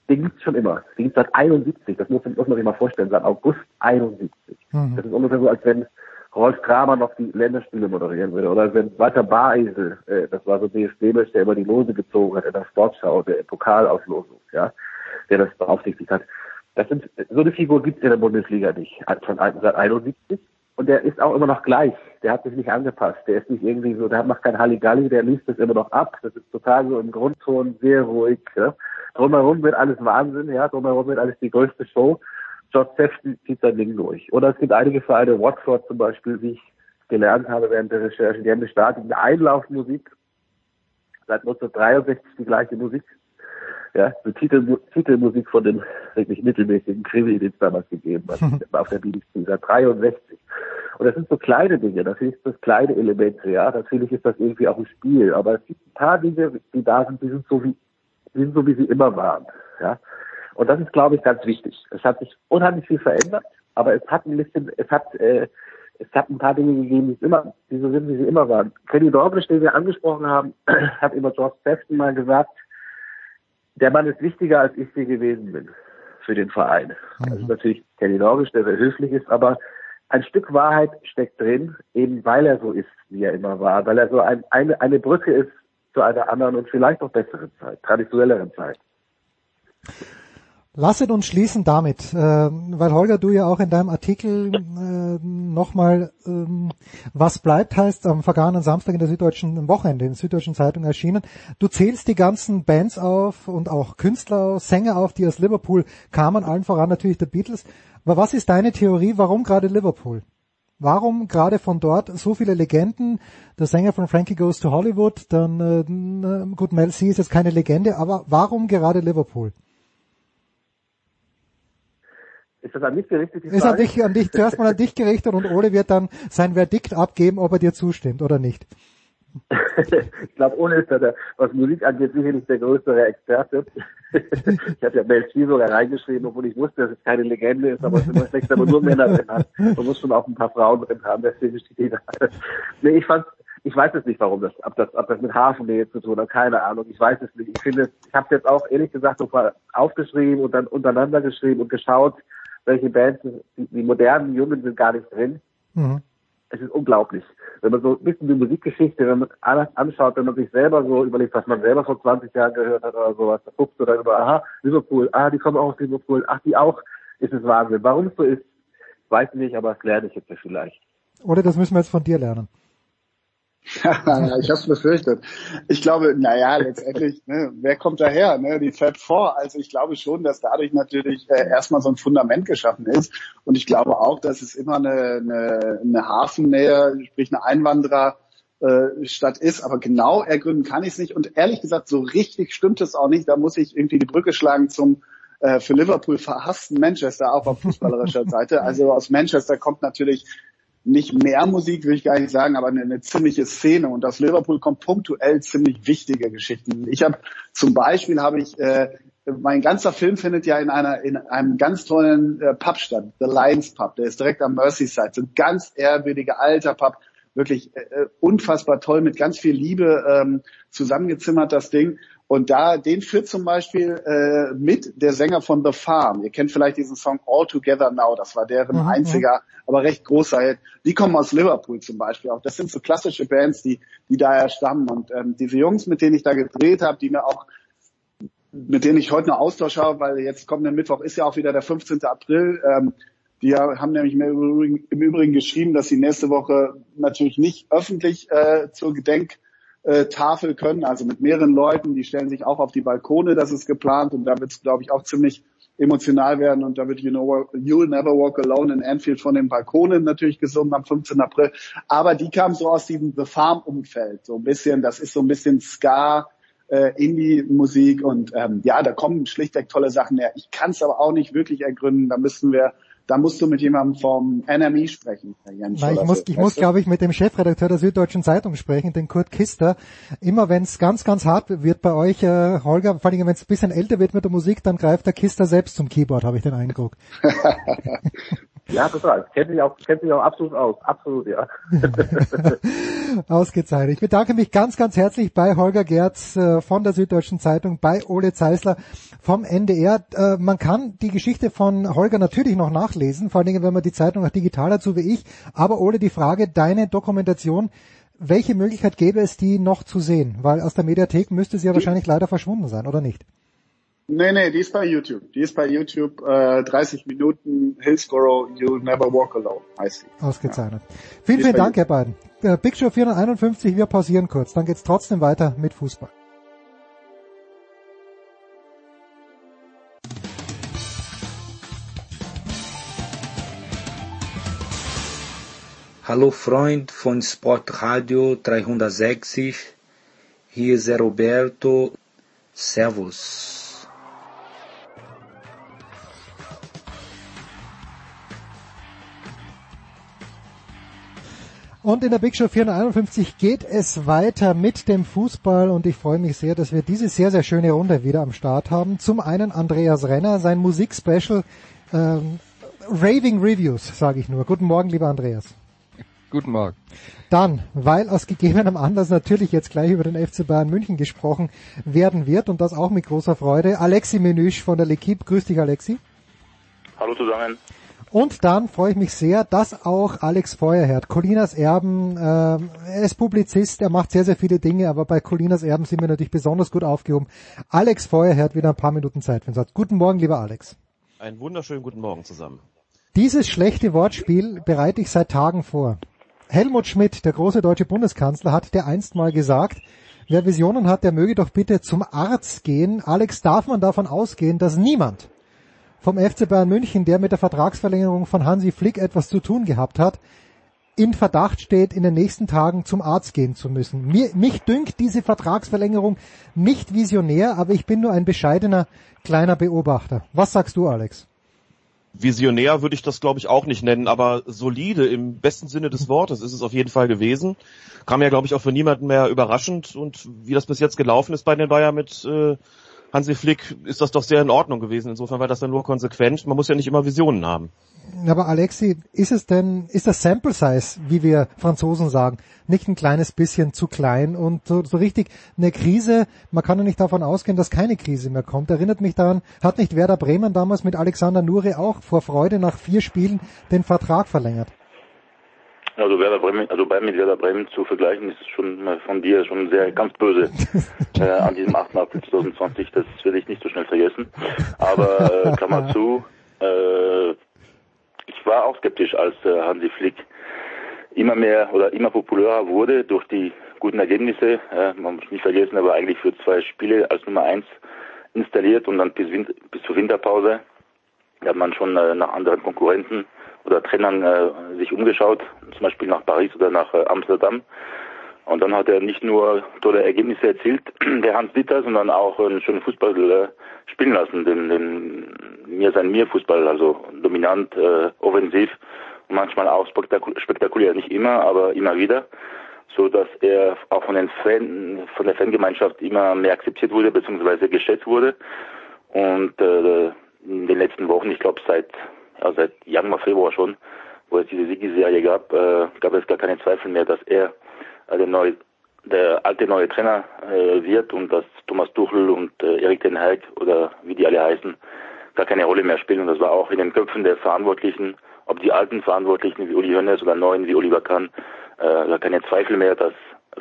den gibt's schon immer. Den gibt's seit 71. Das muss, muss man sich mal vorstellen, seit August 71. Mhm. Das ist ungefähr so, als wenn Rolf Kramer noch die Länderspiele moderieren würde. Oder wenn Walter Bareisel, äh, das war so DFB-Mensch, der immer die Lose gezogen hat in der Sportschau, der Pokalauslosung, ja, der das beaufsichtigt hat. Das sind, so eine Figur gibt's in der Bundesliga nicht, von seit 71. Und der ist auch immer noch gleich. Der hat sich nicht angepasst. Der ist nicht irgendwie so, der macht kein Halligalli, der liest das immer noch ab. Das ist total so im Grundton sehr ruhig. Ja. Drumherum wird alles Wahnsinn, ja, drumherum wird alles die größte Show. George Sefton zieht sein Ding durch. Oder es gibt einige Vereine, Watford zum Beispiel, wie ich gelernt habe während der Recherche, die haben eine starke Einlaufmusik. Seit 1963 die gleiche Musik. Ja, die Titel, Titelmusik von dem wirklich mittelmäßigen Krimi, den es damals gegeben hat, auf der BBC, seit 63. Und das sind so kleine Dinge, natürlich ist das kleine Elemente, ja, natürlich ist das irgendwie auch ein Spiel, aber es gibt ein paar Dinge, die da sind, die sind so wie sind so, wie sie immer waren. Ja? Und das ist, glaube ich, ganz wichtig. Es hat sich unheimlich viel verändert, aber es hat ein bisschen, es hat, äh, es hat ein paar Dinge gegeben, die immer, die so sind, wie sie immer waren. Kenny Dornish, den wir angesprochen haben, hat über George Sefton mal gesagt, der Mann ist wichtiger, als ich sie gewesen bin für den Verein. Mhm. Das ist natürlich Kenny Dornish, der sehr höflich ist, aber ein Stück Wahrheit steckt drin, eben weil er so ist, wie er immer war, weil er so ein, eine, eine Brücke ist zu einer anderen und vielleicht noch besseren Zeit, traditionelleren Zeit. Lasset uns schließen damit, äh, weil Holger, du ja auch in deinem Artikel äh, nochmal ähm, was bleibt heißt am vergangenen Samstag in der Süddeutschen Wochenende, in der Süddeutschen Zeitung erschienen. Du zählst die ganzen Bands auf und auch Künstler, Sänger auf, die aus Liverpool kamen, allen voran natürlich der Beatles. Aber was ist deine Theorie, warum gerade Liverpool? Warum gerade von dort so viele Legenden? Der Sänger von Frankie Goes to Hollywood, dann äh, gut, Mel C ist jetzt keine Legende, aber warum gerade Liverpool? Ist das an mich gerichtet? ist an dich, an dich, zuerst mal an dich gerichtet und Ole wird dann sein Verdikt abgeben, ob er dir zustimmt oder nicht. ich glaube, ohne ist er, der, was Musik angeht, sicherlich der größere Experte. ich habe ja Mel sogar reingeschrieben, obwohl ich wusste, dass es keine Legende ist, aber es ist immer schlecht, wenn man nur Männer drin hat. Man muss schon auch ein paar Frauen drin haben, deswegen steht jeder. nee, ich fand, ich weiß es nicht, warum das, ob das, ob das mit Hafennähe zu tun hat, keine Ahnung. Ich weiß es nicht. Ich finde, ich habe jetzt auch ehrlich gesagt nochmal aufgeschrieben und dann untereinander geschrieben und geschaut, welche Bands, die, die modernen Jungen sind gar nicht drin. Mhm. es ist unglaublich. Wenn man so ein bisschen die Musikgeschichte, wenn man alles anschaut, wenn man sich selber so überlegt, was man selber vor 20 Jahren gehört hat oder sowas, da guckst du dann über, aha, Liverpool, ah, die kommen auch aus Liverpool, ach, die auch, ist es Wahnsinn. Warum es so ist, weiß ich nicht, aber das lerne ich jetzt vielleicht. Oder das müssen wir jetzt von dir lernen. Ich habe es befürchtet. Ich glaube, naja, letztendlich, ne, wer kommt daher? Ne? Die Fab Four. Also ich glaube schon, dass dadurch natürlich äh, erstmal so ein Fundament geschaffen ist. Und ich glaube auch, dass es immer eine, eine, eine Hafennähe, sprich eine Einwandererstadt ist. Aber genau ergründen kann ich es nicht. Und ehrlich gesagt, so richtig stimmt es auch nicht. Da muss ich irgendwie die Brücke schlagen zum äh, für Liverpool verhassten Manchester, auch auf fußballerischer Seite. Also aus Manchester kommt natürlich nicht mehr Musik, will ich gar nicht sagen, aber eine, eine ziemliche Szene. Und aus Liverpool kommt punktuell ziemlich wichtige Geschichten. Ich habe zum Beispiel habe ich äh, mein ganzer Film findet ja in einer in einem ganz tollen äh, Pub statt, The Lions Pub. Der ist direkt am Merseyside, so ein ganz ehrwürdiger alter Pub, wirklich äh, äh unfassbar toll mit ganz viel Liebe ähm, zusammengezimmert das Ding. Und da, den führt zum Beispiel äh, mit der Sänger von The Farm. Ihr kennt vielleicht diesen Song All Together Now. Das war deren mhm. einziger, aber recht großer Hit. Die kommen aus Liverpool zum Beispiel auch. Das sind so klassische Bands, die, die daher stammen. Und ähm, diese Jungs, mit denen ich da gedreht habe, die mir auch mit denen ich heute noch Austausch habe, weil jetzt kommenden Mittwoch ist ja auch wieder der 15. April. Ähm, die haben nämlich mir im Übrigen, geschrieben, dass sie nächste Woche natürlich nicht öffentlich äh, zur Gedenk Tafel können, also mit mehreren Leuten, die stellen sich auch auf die Balkone, das ist geplant und da wird es, glaube ich, auch ziemlich emotional werden und da wird you know, You'll Never Walk Alone in Anfield von den Balkonen natürlich gesungen am 15. April, aber die kam so aus diesem The Farm Umfeld, so ein bisschen, das ist so ein bisschen Ska, äh, Indie-Musik und ähm, ja, da kommen schlichtweg tolle Sachen her. Ich kann es aber auch nicht wirklich ergründen, da müssten wir da musst du mit jemandem vom NMI sprechen, Herr Jens. Nein, ich muss, ich muss, glaube ich, mit dem Chefredakteur der Süddeutschen Zeitung sprechen, den Kurt Kister. Immer wenn es ganz, ganz hart wird bei euch, äh, Holger, vor allem wenn es ein bisschen älter wird mit der Musik, dann greift der Kister selbst zum Keyboard, habe ich den Eindruck. Ja, total. Kennt sich auch, kennt sich auch absolut aus. Absolut, ja. Ausgezeichnet. Ich bedanke mich ganz, ganz herzlich bei Holger Gerz äh, von der Süddeutschen Zeitung, bei Ole Zeisler vom NDR. Äh, man kann die Geschichte von Holger natürlich noch nachlesen, vor allen Dingen, wenn man die Zeitung auch digital so wie ich. Aber Ole, die Frage, deine Dokumentation, welche Möglichkeit gäbe es, die noch zu sehen? Weil aus der Mediathek müsste sie ja wahrscheinlich leider verschwunden sein, oder nicht? Nee, nee, die ist bei YouTube. Die ist bei YouTube äh, 30 Minuten Hillsborough You'll Never Walk Alone heißt sie. Ausgezeichnet. Ja. Vielen, vielen Dank, ihr beiden. Äh, Big Show 451, wir pausieren kurz. Dann geht's trotzdem weiter mit Fußball. Hallo Freund von Sportradio 360. Hier ist Roberto. Servus. Und in der Big Show 451 geht es weiter mit dem Fußball und ich freue mich sehr, dass wir diese sehr, sehr schöne Runde wieder am Start haben. Zum einen Andreas Renner, sein Musikspecial ähm, Raving Reviews, sage ich nur. Guten Morgen, lieber Andreas. Guten Morgen. Dann, weil aus gegebenem Anlass natürlich jetzt gleich über den FC Bayern München gesprochen werden wird und das auch mit großer Freude. Alexi Menüsch von der L'Equipe. Grüß dich, Alexi. Hallo zusammen. Und dann freue ich mich sehr, dass auch Alex Feuerherd, Colinas Erben, äh, er ist Publizist, er macht sehr, sehr viele Dinge, aber bei Colinas Erben sind wir natürlich besonders gut aufgehoben. Alex Feuerherd wieder ein paar Minuten Zeit für den Satz. Guten Morgen, lieber Alex. Einen wunderschönen guten Morgen zusammen. Dieses schlechte Wortspiel bereite ich seit Tagen vor. Helmut Schmidt, der große deutsche Bundeskanzler, hat der einst mal gesagt, wer Visionen hat, der möge doch bitte zum Arzt gehen. Alex, darf man davon ausgehen, dass niemand vom FC Bayern München, der mit der Vertragsverlängerung von Hansi Flick etwas zu tun gehabt hat, in Verdacht steht, in den nächsten Tagen zum Arzt gehen zu müssen. Mir, mich dünkt diese Vertragsverlängerung nicht visionär, aber ich bin nur ein bescheidener kleiner Beobachter. Was sagst du, Alex? Visionär würde ich das, glaube ich, auch nicht nennen, aber solide im besten Sinne des Wortes ist es auf jeden Fall gewesen. Kam ja, glaube ich, auch für niemanden mehr überraschend und wie das bis jetzt gelaufen ist bei den Bayern mit äh, Hansi Flick ist das doch sehr in Ordnung gewesen. Insofern war das dann nur konsequent. Man muss ja nicht immer Visionen haben. Aber Alexi, ist es denn, ist das Sample Size, wie wir Franzosen sagen, nicht ein kleines bisschen zu klein und so, so richtig eine Krise, man kann ja nicht davon ausgehen, dass keine Krise mehr kommt. Erinnert mich daran, hat nicht Werder Bremen damals mit Alexander Nuri auch vor Freude nach vier Spielen den Vertrag verlängert? Also Werder Bremen, also bei mit Werder Bremen zu vergleichen, ist schon von dir schon sehr ganz böse äh, an diesem 8. April 2020. Das werde ich nicht so schnell vergessen. Aber äh, Klammer zu, äh, ich war auch skeptisch, als äh, Hansi Flick immer mehr oder immer populärer wurde durch die guten Ergebnisse. Äh, man muss nicht vergessen, aber eigentlich für zwei Spiele als Nummer eins installiert und dann bis, bis zur Winterpause da hat man schon äh, nach anderen Konkurrenten oder Trainern äh, sich umgeschaut, zum Beispiel nach Paris oder nach äh, Amsterdam. Und dann hat er nicht nur tolle Ergebnisse erzielt, der Hans Dieter, sondern auch einen schönen Fußball äh, spielen lassen, den, den mir sein mir Fußball, also dominant, äh, offensiv und manchmal auch spektakul spektakulär, nicht immer, aber immer wieder, so dass er auch von den Fan, von der Fangemeinschaft immer mehr akzeptiert wurde beziehungsweise geschätzt wurde. Und äh, in den letzten Wochen, ich glaube seit ja, seit Januar, Februar schon, wo es diese Siegesserie gab, äh, gab es gar keine Zweifel mehr, dass er äh, der neue der alte neue Trainer äh, wird und dass Thomas Tuchel und äh, Erik Den Haag oder wie die alle heißen, gar keine Rolle mehr spielen. Und das war auch in den Köpfen der Verantwortlichen, ob die alten Verantwortlichen wie Uli Hoeneß oder neuen wie Oliver Kahn, äh, gar keine Zweifel mehr, dass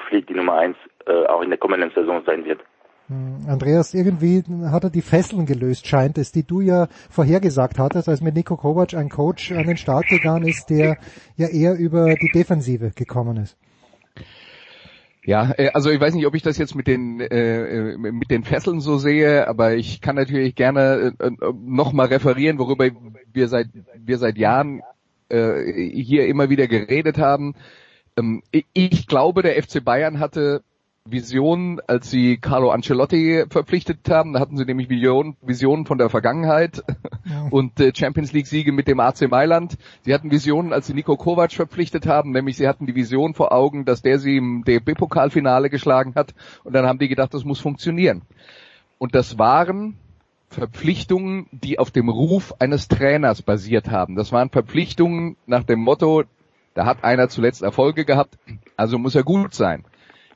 Flieg die Nummer eins äh, auch in der kommenden Saison sein wird. Hm, Andreas, irgendwie hat er die Fesseln gelöst, scheint es, die du ja vorhergesagt hattest, als mit Nico Kovac ein Coach an den Start gegangen ist, der ja eher über die Defensive gekommen ist. Ja, äh, also ich weiß nicht, ob ich das jetzt mit den äh, äh mit den Fesseln so sehe, aber ich kann natürlich gerne äh, nochmal referieren, worüber wir seit wir seit Jahren äh, hier immer wieder geredet haben. Ähm, ich glaube, der FC Bayern hatte Visionen, als sie Carlo Ancelotti verpflichtet haben. Da hatten sie nämlich Visionen, Visionen von der Vergangenheit ja. und äh, Champions League Siege mit dem AC Mailand. Sie hatten Visionen, als sie Nico Kovac verpflichtet haben, nämlich sie hatten die Vision vor Augen, dass der sie im DFB-Pokalfinale geschlagen hat. Und dann haben die gedacht, das muss funktionieren. Und das waren Verpflichtungen, die auf dem Ruf eines Trainers basiert haben. Das waren Verpflichtungen nach dem Motto, da hat einer zuletzt Erfolge gehabt, also muss er gut sein.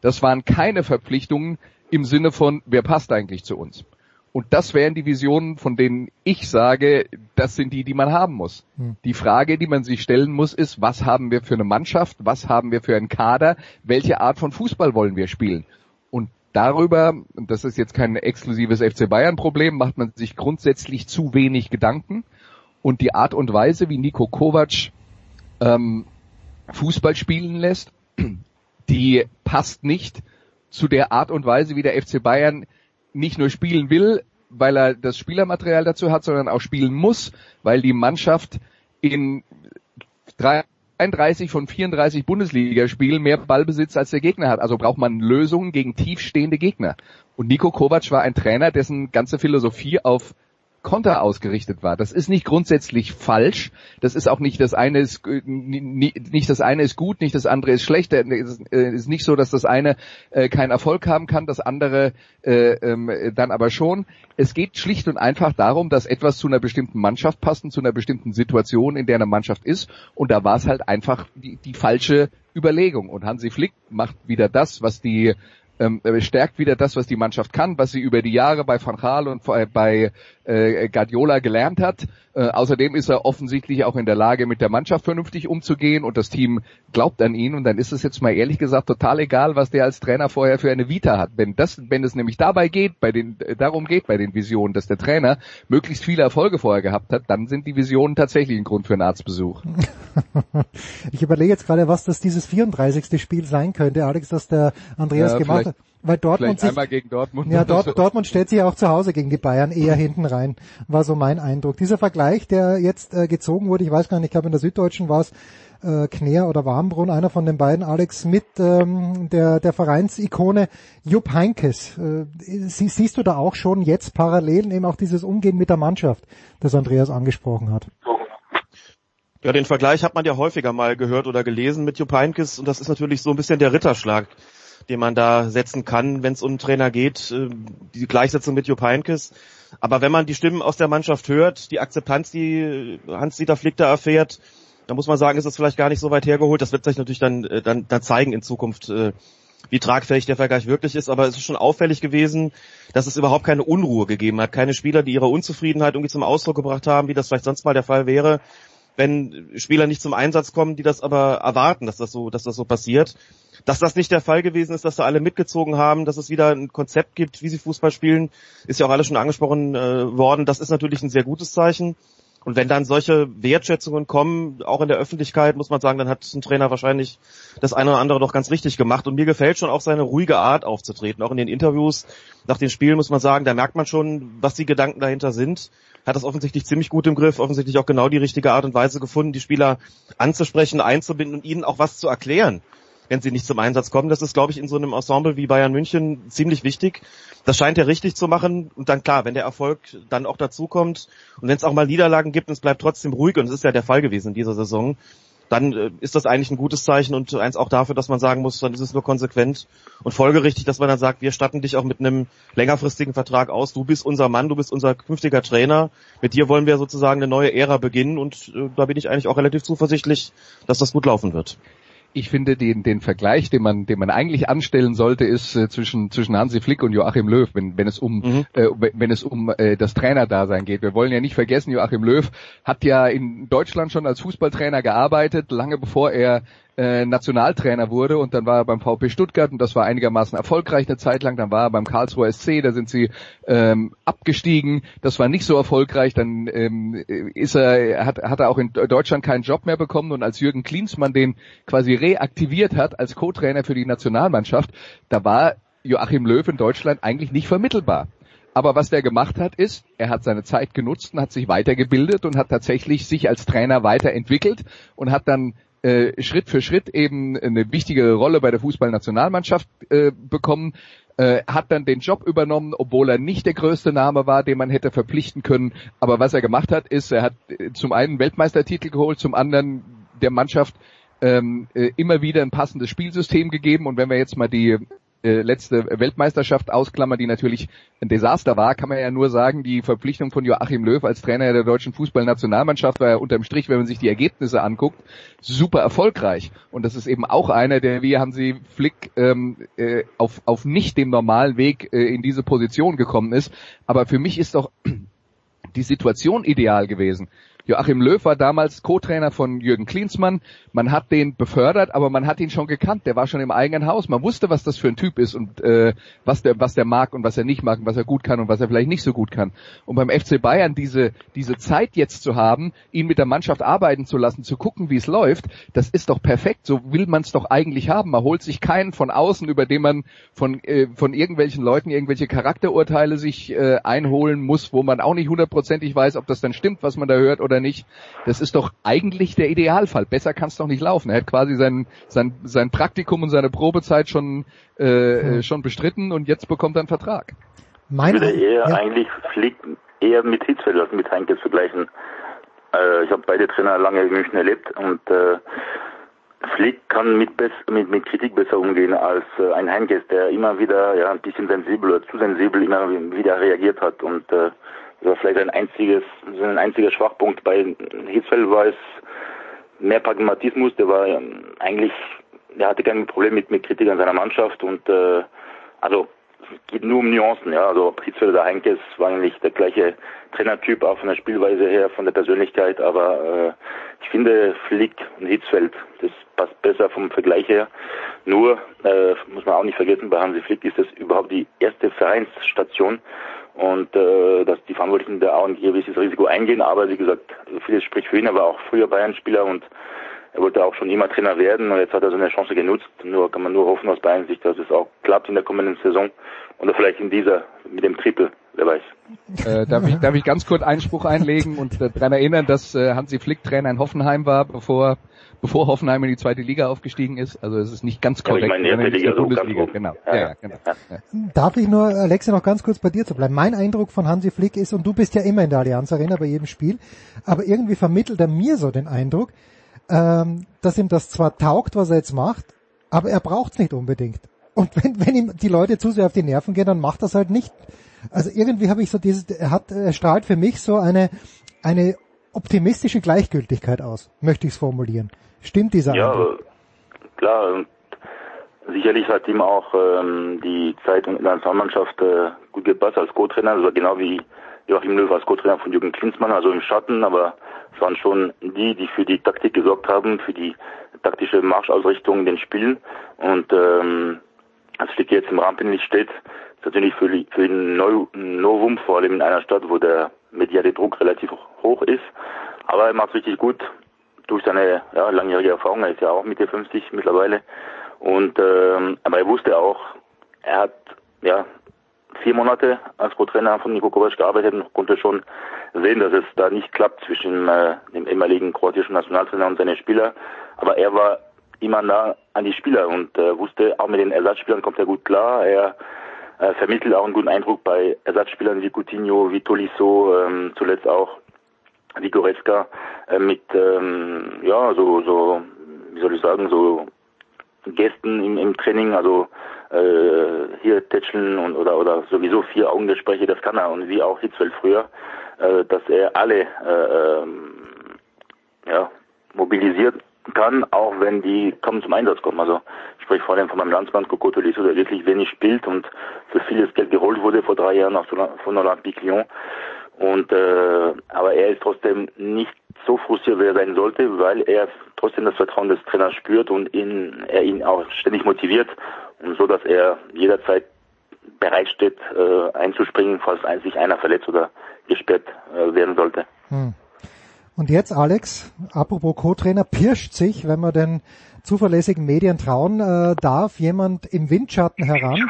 Das waren keine Verpflichtungen im Sinne von, wer passt eigentlich zu uns? Und das wären die Visionen, von denen ich sage, das sind die, die man haben muss. Hm. Die Frage, die man sich stellen muss, ist, was haben wir für eine Mannschaft? Was haben wir für einen Kader? Welche Art von Fußball wollen wir spielen? Und darüber, und das ist jetzt kein exklusives FC Bayern Problem, macht man sich grundsätzlich zu wenig Gedanken. Und die Art und Weise, wie Nico Kovac ähm, Fußball spielen lässt die passt nicht zu der Art und Weise, wie der FC Bayern nicht nur spielen will, weil er das Spielermaterial dazu hat, sondern auch spielen muss, weil die Mannschaft in 33 von 34 Bundesligaspielen mehr Ballbesitz als der Gegner hat. Also braucht man Lösungen gegen tiefstehende Gegner. Und Nico Kovac war ein Trainer, dessen ganze Philosophie auf Konter ausgerichtet war. Das ist nicht grundsätzlich falsch. Das ist auch nicht das eine ist äh, nicht das eine ist gut, nicht das andere ist schlecht. Es äh, ist nicht so, dass das eine äh, keinen Erfolg haben kann, das andere äh, ähm, dann aber schon. Es geht schlicht und einfach darum, dass etwas zu einer bestimmten Mannschaft passt und zu einer bestimmten Situation, in der eine Mannschaft ist. Und da war es halt einfach die, die falsche Überlegung. Und Hansi Flick macht wieder das, was die ähm, stärkt wieder das, was die Mannschaft kann, was sie über die Jahre bei Van Gaal und bei äh, Guardiola gelernt hat. Äh, außerdem ist er offensichtlich auch in der Lage, mit der Mannschaft vernünftig umzugehen und das Team glaubt an ihn und dann ist es jetzt mal ehrlich gesagt total egal, was der als Trainer vorher für eine Vita hat. Wenn das, wenn es nämlich dabei geht, bei den, äh, darum geht bei den Visionen, dass der Trainer möglichst viele Erfolge vorher gehabt hat, dann sind die Visionen tatsächlich ein Grund für einen Arztbesuch. ich überlege jetzt gerade, was das dieses 34. Spiel sein könnte, Alex, dass der Andreas ja, gemacht hat. Weil Dortmund sich, einmal gegen Dortmund. Ja, Dort, Dortmund stellt sich auch zu Hause gegen die Bayern eher hinten rein, war so mein Eindruck. Dieser Vergleich, der jetzt äh, gezogen wurde, ich weiß gar nicht, ich glaube in der Süddeutschen war es äh, Kner oder Warmbrunn, einer von den beiden, Alex, mit ähm, der, der Vereinsikone Jupp Heinkes. Äh, sie, siehst du da auch schon jetzt Parallelen eben auch dieses Umgehen mit der Mannschaft, das Andreas angesprochen hat? Ja, den Vergleich hat man ja häufiger mal gehört oder gelesen mit Jupp Heinkes und das ist natürlich so ein bisschen der Ritterschlag den man da setzen kann, wenn es um einen Trainer geht, äh, die Gleichsetzung mit Jupp Heynckes. Aber wenn man die Stimmen aus der Mannschaft hört, die Akzeptanz, die Hans-Dieter Flick da erfährt, dann muss man sagen, ist es vielleicht gar nicht so weit hergeholt. Das wird sich natürlich dann, äh, dann, dann zeigen in Zukunft, äh, wie tragfähig der Vergleich wirklich ist. Aber es ist schon auffällig gewesen, dass es überhaupt keine Unruhe gegeben hat. Keine Spieler, die ihre Unzufriedenheit irgendwie zum Ausdruck gebracht haben, wie das vielleicht sonst mal der Fall wäre. wenn Spieler nicht zum Einsatz kommen, die das aber erwarten, dass das so, dass das so passiert. Dass das nicht der Fall gewesen ist, dass da alle mitgezogen haben, dass es wieder ein Konzept gibt, wie sie Fußball spielen, ist ja auch alles schon angesprochen äh, worden. Das ist natürlich ein sehr gutes Zeichen. Und wenn dann solche Wertschätzungen kommen, auch in der Öffentlichkeit, muss man sagen, dann hat ein Trainer wahrscheinlich das eine oder andere doch ganz richtig gemacht. Und mir gefällt schon auch seine ruhige Art aufzutreten. Auch in den Interviews nach den Spielen muss man sagen, da merkt man schon, was die Gedanken dahinter sind. Hat das offensichtlich ziemlich gut im Griff, offensichtlich auch genau die richtige Art und Weise gefunden, die Spieler anzusprechen, einzubinden und ihnen auch was zu erklären wenn sie nicht zum Einsatz kommen. Das ist, glaube ich, in so einem Ensemble wie Bayern München ziemlich wichtig. Das scheint er richtig zu machen. Und dann klar, wenn der Erfolg dann auch dazukommt und wenn es auch mal Niederlagen gibt und es bleibt trotzdem ruhig, und es ist ja der Fall gewesen in dieser Saison, dann äh, ist das eigentlich ein gutes Zeichen und eins auch dafür, dass man sagen muss, dann ist es nur konsequent und folgerichtig, dass man dann sagt, wir statten dich auch mit einem längerfristigen Vertrag aus. Du bist unser Mann, du bist unser künftiger Trainer. Mit dir wollen wir sozusagen eine neue Ära beginnen und äh, da bin ich eigentlich auch relativ zuversichtlich, dass das gut laufen wird ich finde den, den Vergleich, den man, den man eigentlich anstellen sollte, ist äh, zwischen, zwischen Hansi Flick und Joachim Löw, wenn, wenn es um, mhm. äh, wenn es um äh, das Trainerdasein geht. Wir wollen ja nicht vergessen, Joachim Löw hat ja in Deutschland schon als Fußballtrainer gearbeitet, lange bevor er äh, Nationaltrainer wurde und dann war er beim VP Stuttgart und das war einigermaßen erfolgreich eine Zeit lang. Dann war er beim Karlsruher SC, da sind sie ähm, abgestiegen. Das war nicht so erfolgreich. Dann ähm, ist er, hat, hat er auch in Deutschland keinen Job mehr bekommen und als Jürgen Klinsmann den quasi reaktiviert hat als Co-Trainer für die Nationalmannschaft, da war Joachim Löw in Deutschland eigentlich nicht vermittelbar. Aber was der gemacht hat, ist, er hat seine Zeit genutzt und hat sich weitergebildet und hat tatsächlich sich als Trainer weiterentwickelt und hat dann äh, Schritt für Schritt eben eine wichtige Rolle bei der Fußballnationalmannschaft äh, bekommen, äh, hat dann den Job übernommen, obwohl er nicht der größte Name war, den man hätte verpflichten können. Aber was er gemacht hat, ist, er hat äh, zum einen Weltmeistertitel geholt, zum anderen der Mannschaft ähm, äh, immer wieder ein passendes Spielsystem gegeben. Und wenn wir jetzt mal die äh, letzte Weltmeisterschaft ausklammern, die natürlich ein Desaster war, kann man ja nur sagen, die Verpflichtung von Joachim Löw als Trainer der deutschen Fußballnationalmannschaft war ja unterm Strich, wenn man sich die Ergebnisse anguckt, super erfolgreich. Und das ist eben auch einer, der wie Hansi Flick ähm, äh, auf, auf nicht dem normalen Weg äh, in diese Position gekommen ist. Aber für mich ist doch die Situation ideal gewesen. Joachim Löw war damals Co-Trainer von Jürgen Klinsmann. Man hat den befördert, aber man hat ihn schon gekannt. Der war schon im eigenen Haus. Man wusste, was das für ein Typ ist und äh, was der was der mag und was er nicht mag und was er gut kann und was er vielleicht nicht so gut kann. Und beim FC Bayern diese diese Zeit jetzt zu haben, ihn mit der Mannschaft arbeiten zu lassen, zu gucken, wie es läuft, das ist doch perfekt. So will man es doch eigentlich haben. Man holt sich keinen von außen, über den man von äh, von irgendwelchen Leuten irgendwelche Charakterurteile sich äh, einholen muss, wo man auch nicht hundertprozentig weiß, ob das dann stimmt, was man da hört oder nicht. Das ist doch eigentlich der Idealfall. Besser kann es doch nicht laufen. Er hat quasi sein, sein, sein Praktikum und seine Probezeit schon, äh, hm. schon bestritten und jetzt bekommt er einen Vertrag. Meine, ich würde eher ja. eigentlich Flick eher mit Hitzfeld als mit Heinkes vergleichen. Äh, ich habe beide Trainer lange in München erlebt und äh, Flick kann mit, mit, mit Kritik besser umgehen als äh, ein Heinkes, der immer wieder ja ein bisschen sensibel oder zu sensibel immer wieder reagiert hat und äh, das war vielleicht ein einziges, ein einziger Schwachpunkt. Bei Hitzfeld war es mehr Pragmatismus, der war ähm, eigentlich, der hatte kein Problem mit, mit Kritik an seiner Mannschaft und äh, also es geht nur um Nuancen, ja. Also Hitzfeld oder Heinkes war eigentlich der gleiche Trainertyp, auch von der Spielweise her, von der Persönlichkeit, aber äh, ich finde Flick und Hitzfeld, das passt besser vom Vergleich her. Nur, äh, muss man auch nicht vergessen, bei Hansi Flick ist das überhaupt die erste Vereinsstation und äh, dass die Verantwortlichen da auch ein gewisses Risiko eingehen. Aber wie gesagt, also vieles spricht für ihn. Er war auch früher Bayern-Spieler und er wollte auch schon immer Trainer werden und jetzt hat er so eine Chance genutzt. Nur kann man nur hoffen aus Bayern Sicht, dass es auch klappt in der kommenden Saison oder vielleicht in dieser mit dem Triple, wer weiß. Äh, darf, ich, darf ich ganz kurz Einspruch einlegen und äh, daran erinnern, dass äh, Hansi Flick Trainer in Hoffenheim war, bevor bevor Hoffenheim in die zweite Liga aufgestiegen ist. Also es ist nicht ganz korrekt. Ja, ich meine, erste Liga, Bundesliga, genau. Ja, ja, genau. Ja. Darf ich nur, Alexa, noch ganz kurz bei dir zu bleiben? Mein Eindruck von Hansi Flick ist, und du bist ja immer in der Allianz Arena bei jedem Spiel, aber irgendwie vermittelt er mir so den Eindruck, ähm, dass ihm das zwar taugt, was er jetzt macht, aber er braucht es nicht unbedingt. Und wenn, wenn ihm die Leute zu sehr auf die Nerven gehen, dann macht das halt nicht. Also irgendwie habe ich so dieses, er hat, er strahlt für mich so eine, eine optimistische Gleichgültigkeit aus, möchte ich es formulieren. Stimmt dieser Ja, Eindruck? klar. Und sicherlich hat ihm auch ähm, die Zeit in der Nationalmannschaft äh, gut gepasst als Co-Trainer. Also genau wie Joachim Löw als Co-Trainer von Jürgen Klinsmann, also im Schatten, aber es waren schon die, die für die Taktik gesorgt haben, für die taktische Marschausrichtung in den Spielen. Und ähm, als Flick jetzt im Rampenlicht steht, ist natürlich für, für ein Novum, vor allem in einer Stadt, wo der mediale Druck relativ hoch ist. Aber er macht es richtig gut durch seine ja, langjährige Erfahrung. Er ist ja auch Mitte 50 mittlerweile. Und ähm, aber er wusste auch, er hat ja vier Monate als Co-Trainer von Niko Kovac gearbeitet und konnte schon sehen, dass es da nicht klappt zwischen äh, dem ehemaligen kroatischen Nationaltrainer und seinen Spieler. Aber er war immer nah an die Spieler und äh, wusste, auch mit den Ersatzspielern kommt er gut klar. Er äh, vermittelt auch einen guten Eindruck bei Ersatzspielern wie Coutinho, wie Tolisso, ähm, zuletzt auch wie Goretzka äh, mit ähm, ja so so wie soll ich sagen so Gästen im, im Training, also äh, hier tätscheln und oder oder sowieso vier Augengespräche, das kann er und wie auch Hitzfeld früher, äh, dass er alle äh, ähm, ja, mobilisiert kann, auch wenn die kaum zum Einsatz kommen. Also ich spreche vor allem von meinem Landsmann Coco der wirklich wenig spielt und für vieles Geld geholt wurde vor drei Jahren von Olympique Lyon. Und äh, aber er ist trotzdem nicht so frustriert, wie er sein sollte, weil er trotzdem das Vertrauen des Trainers spürt und ihn, er ihn auch ständig motiviert und so, dass er jederzeit bereit steht, äh, einzuspringen, falls sich einer verletzt oder gesperrt äh, werden sollte. Hm. Und jetzt, Alex, apropos Co-Trainer, pirscht sich, wenn man den zuverlässigen Medien trauen äh, darf, jemand im Windschatten heran,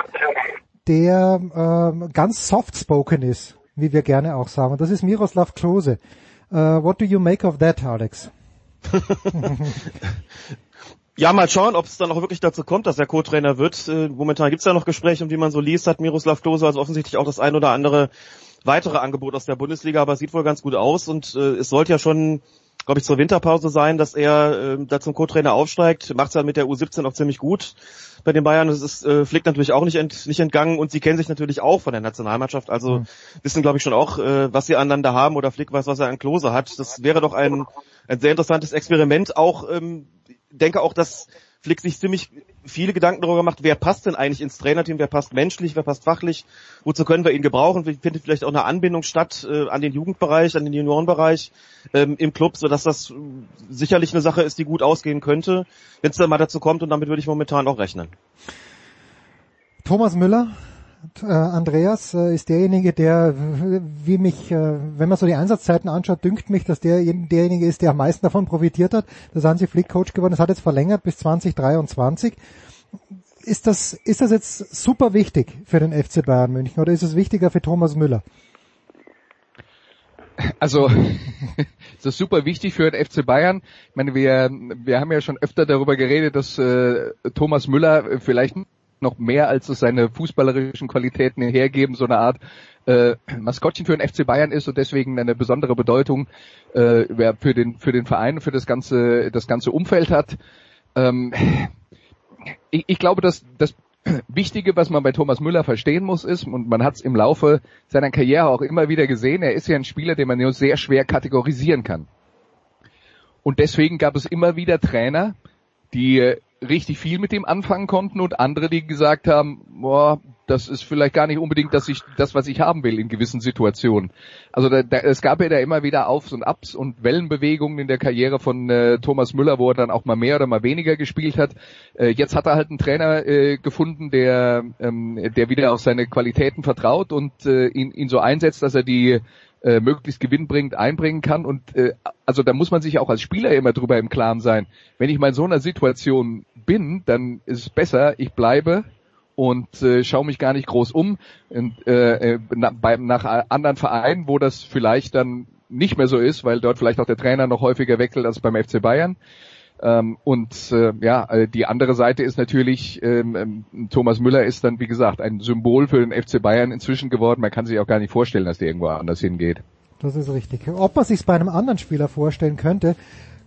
der äh, ganz soft-spoken ist, wie wir gerne auch sagen. Das ist Miroslav Klose. Uh, what do you make of that, Alex? Ja, mal schauen, ob es dann auch wirklich dazu kommt, dass er Co-Trainer wird. Äh, momentan gibt es ja noch Gespräche und wie man so liest, hat Miroslav Klose also offensichtlich auch das ein oder andere weitere Angebot aus der Bundesliga, aber sieht wohl ganz gut aus und äh, es sollte ja schon, glaube ich, zur Winterpause sein, dass er äh, da zum Co-Trainer aufsteigt. Macht es ja mit der U17 auch ziemlich gut bei den Bayern. Das ist äh, Flick natürlich auch nicht, ent, nicht entgangen und sie kennen sich natürlich auch von der Nationalmannschaft. Also mhm. wissen, glaube ich, schon auch, äh, was sie aneinander haben oder Flick weiß, was er an Klose hat. Das wäre doch ein, ein sehr interessantes Experiment. Auch ähm, denke auch, dass Flick sich ziemlich viele Gedanken darüber macht, wer passt denn eigentlich ins Trainerteam, wer passt menschlich, wer passt fachlich, wozu können wir ihn gebrauchen, findet vielleicht auch eine Anbindung statt äh, an den Jugendbereich, an den Juniorenbereich ähm, im Club, sodass das äh, sicherlich eine Sache ist, die gut ausgehen könnte, wenn es dann mal dazu kommt und damit würde ich momentan auch rechnen. Thomas Müller, Andreas äh, ist derjenige, der wie mich, äh, wenn man so die Einsatzzeiten anschaut, dünkt mich, dass der derjenige ist, der am meisten davon profitiert hat. Da sind Sie Flick Coach geworden. Das hat jetzt verlängert bis 2023. Ist das, ist das jetzt super wichtig für den FC Bayern München oder ist es wichtiger für Thomas Müller? Also ist super wichtig für den FC Bayern. Ich meine, wir, wir haben ja schon öfter darüber geredet, dass äh, Thomas Müller vielleicht noch mehr als es seine fußballerischen Qualitäten hergeben, so eine Art äh, Maskottchen für den FC Bayern ist und deswegen eine besondere Bedeutung äh, für den für den Verein, für das ganze das ganze Umfeld hat. Ähm, ich, ich glaube, dass das Wichtige, was man bei Thomas Müller verstehen muss, ist, und man hat es im Laufe seiner Karriere auch immer wieder gesehen, er ist ja ein Spieler, den man nur sehr schwer kategorisieren kann. Und deswegen gab es immer wieder Trainer, die richtig viel mit dem anfangen konnten und andere, die gesagt haben, boah, das ist vielleicht gar nicht unbedingt das, ich, das was ich haben will in gewissen Situationen. Also da, da, es gab ja da immer wieder Aufs und Abs und Wellenbewegungen in der Karriere von äh, Thomas Müller, wo er dann auch mal mehr oder mal weniger gespielt hat. Äh, jetzt hat er halt einen Trainer äh, gefunden, der, ähm, der wieder auf seine Qualitäten vertraut und äh, ihn, ihn so einsetzt, dass er die äh, möglichst gewinnbringend einbringen kann. Und äh, also da muss man sich auch als Spieler immer drüber im Klaren sein. Wenn ich mal in so einer Situation bin, dann ist es besser, ich bleibe und äh, schaue mich gar nicht groß um und, äh, äh na, bei, nach anderen Vereinen, wo das vielleicht dann nicht mehr so ist, weil dort vielleicht auch der Trainer noch häufiger wechselt als beim FC Bayern. Ähm, und äh, ja, die andere Seite ist natürlich, ähm, ähm, Thomas Müller ist dann, wie gesagt, ein Symbol für den FC Bayern inzwischen geworden. Man kann sich auch gar nicht vorstellen, dass der irgendwo anders hingeht. Das ist richtig. Ob man sich bei einem anderen Spieler vorstellen könnte,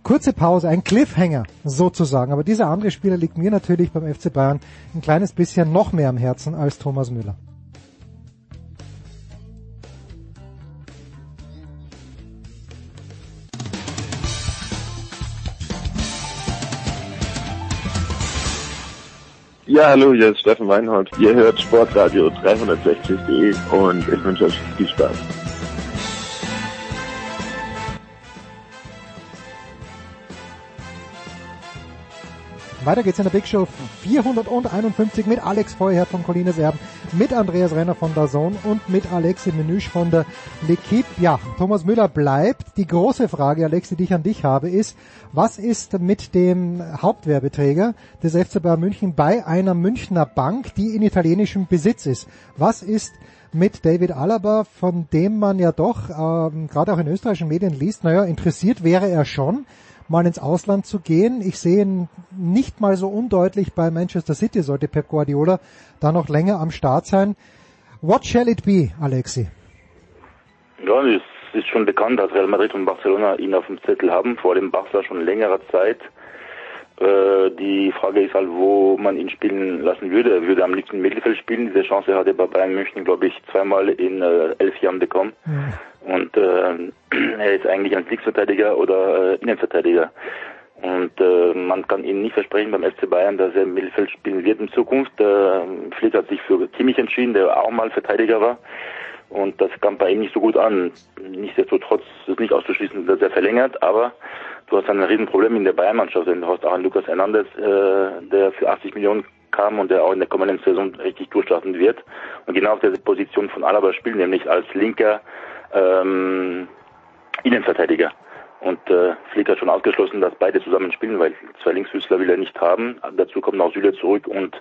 kurze Pause, ein Cliffhanger sozusagen. Aber dieser andere Spieler liegt mir natürlich beim FC Bayern ein kleines bisschen noch mehr am Herzen als Thomas Müller. Ja, hallo, hier ist Steffen Weinhold. Ihr hört Sportradio 360.de und ich wünsche euch viel Spaß. Weiter geht's in der Big Show 451 mit Alex Feuerherd von Colinas Erben, mit Andreas Renner von Dazon und mit Alexi Menüsch von der L'Equipe. Ja, Thomas Müller bleibt. Die große Frage, Alexi, die ich an dich habe, ist, was ist mit dem Hauptwerbeträger des FC Bayern München bei einer Münchner Bank, die in italienischem Besitz ist? Was ist mit David Alaba, von dem man ja doch ähm, gerade auch in österreichischen Medien liest, naja, interessiert wäre er schon, mal ins Ausland zu gehen. Ich sehe ihn nicht mal so undeutlich bei Manchester City, sollte Pep Guardiola da noch länger am Start sein. What shall it be, Alexi? Ja, es ist schon bekannt, dass Real Madrid und Barcelona ihn auf dem Zettel haben, vor dem Barca schon längere Zeit. Äh, die Frage ist halt, wo man ihn spielen lassen würde. Er würde am liebsten Mittelfeld spielen. Diese Chance hat er bei Bayern München, glaube ich, zweimal in äh, elf Jahren bekommen. Mhm. Und äh, er ist eigentlich ein Linksverteidiger oder äh, Innenverteidiger. Und äh, man kann ihm nicht versprechen beim FC Bayern, dass er im Mittelfeld spielen wird in Zukunft. Äh, Flick hat sich für Kimmich entschieden, der auch mal Verteidiger war. Und das kam bei ihm nicht so gut an. Nichtsdestotrotz ist nicht auszuschließen, dass er verlängert, aber du hast ein Riesenproblem in der Bayern-Mannschaft, denn du hast auch einen Lukas Hernandez, äh, der für 80 Millionen kam und der auch in der kommenden Saison richtig durchstarten wird. Und genau auf der Position von Alaba spielt, nämlich als linker ähm, Innenverteidiger. Und äh, Flick hat schon ausgeschlossen, dass beide zusammen spielen, weil zwei Linksfüßler will er nicht haben. Dazu kommt noch Süle zurück und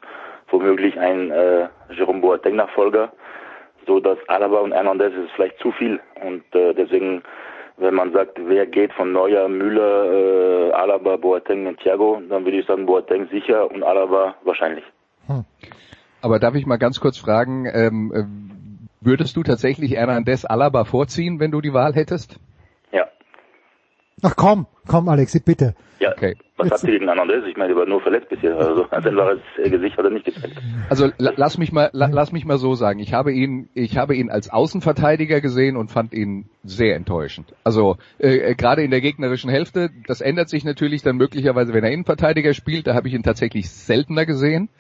womöglich ein äh, Jerome Boateng-Nachfolger, so dass Alaba und Hernandez ist vielleicht zu viel. Und äh, deswegen wenn man sagt, wer geht von Neuer, Müller, äh, Alaba, Boateng und Thiago, dann würde ich sagen Boateng sicher und Alaba wahrscheinlich. Hm. Aber darf ich mal ganz kurz fragen, ähm, äh, würdest du tatsächlich Hernandez Alaba vorziehen, wenn du die Wahl hättest? Ja. Ach komm, komm Alexi, bitte. Ja, okay. was Jetzt. hat sie gegen Hernandez? Ich meine, er war nur verletzt bisher. Also, dann war es Gesicht hat er nicht gezeigt. Also lass mich mal, la, lass mich mal so sagen. Ich habe ihn, ich habe ihn als Außenverteidiger gesehen und fand ihn sehr enttäuschend. Also äh, äh, gerade in der gegnerischen Hälfte, das ändert sich natürlich dann möglicherweise, wenn er Innenverteidiger spielt. Da habe ich ihn tatsächlich seltener gesehen.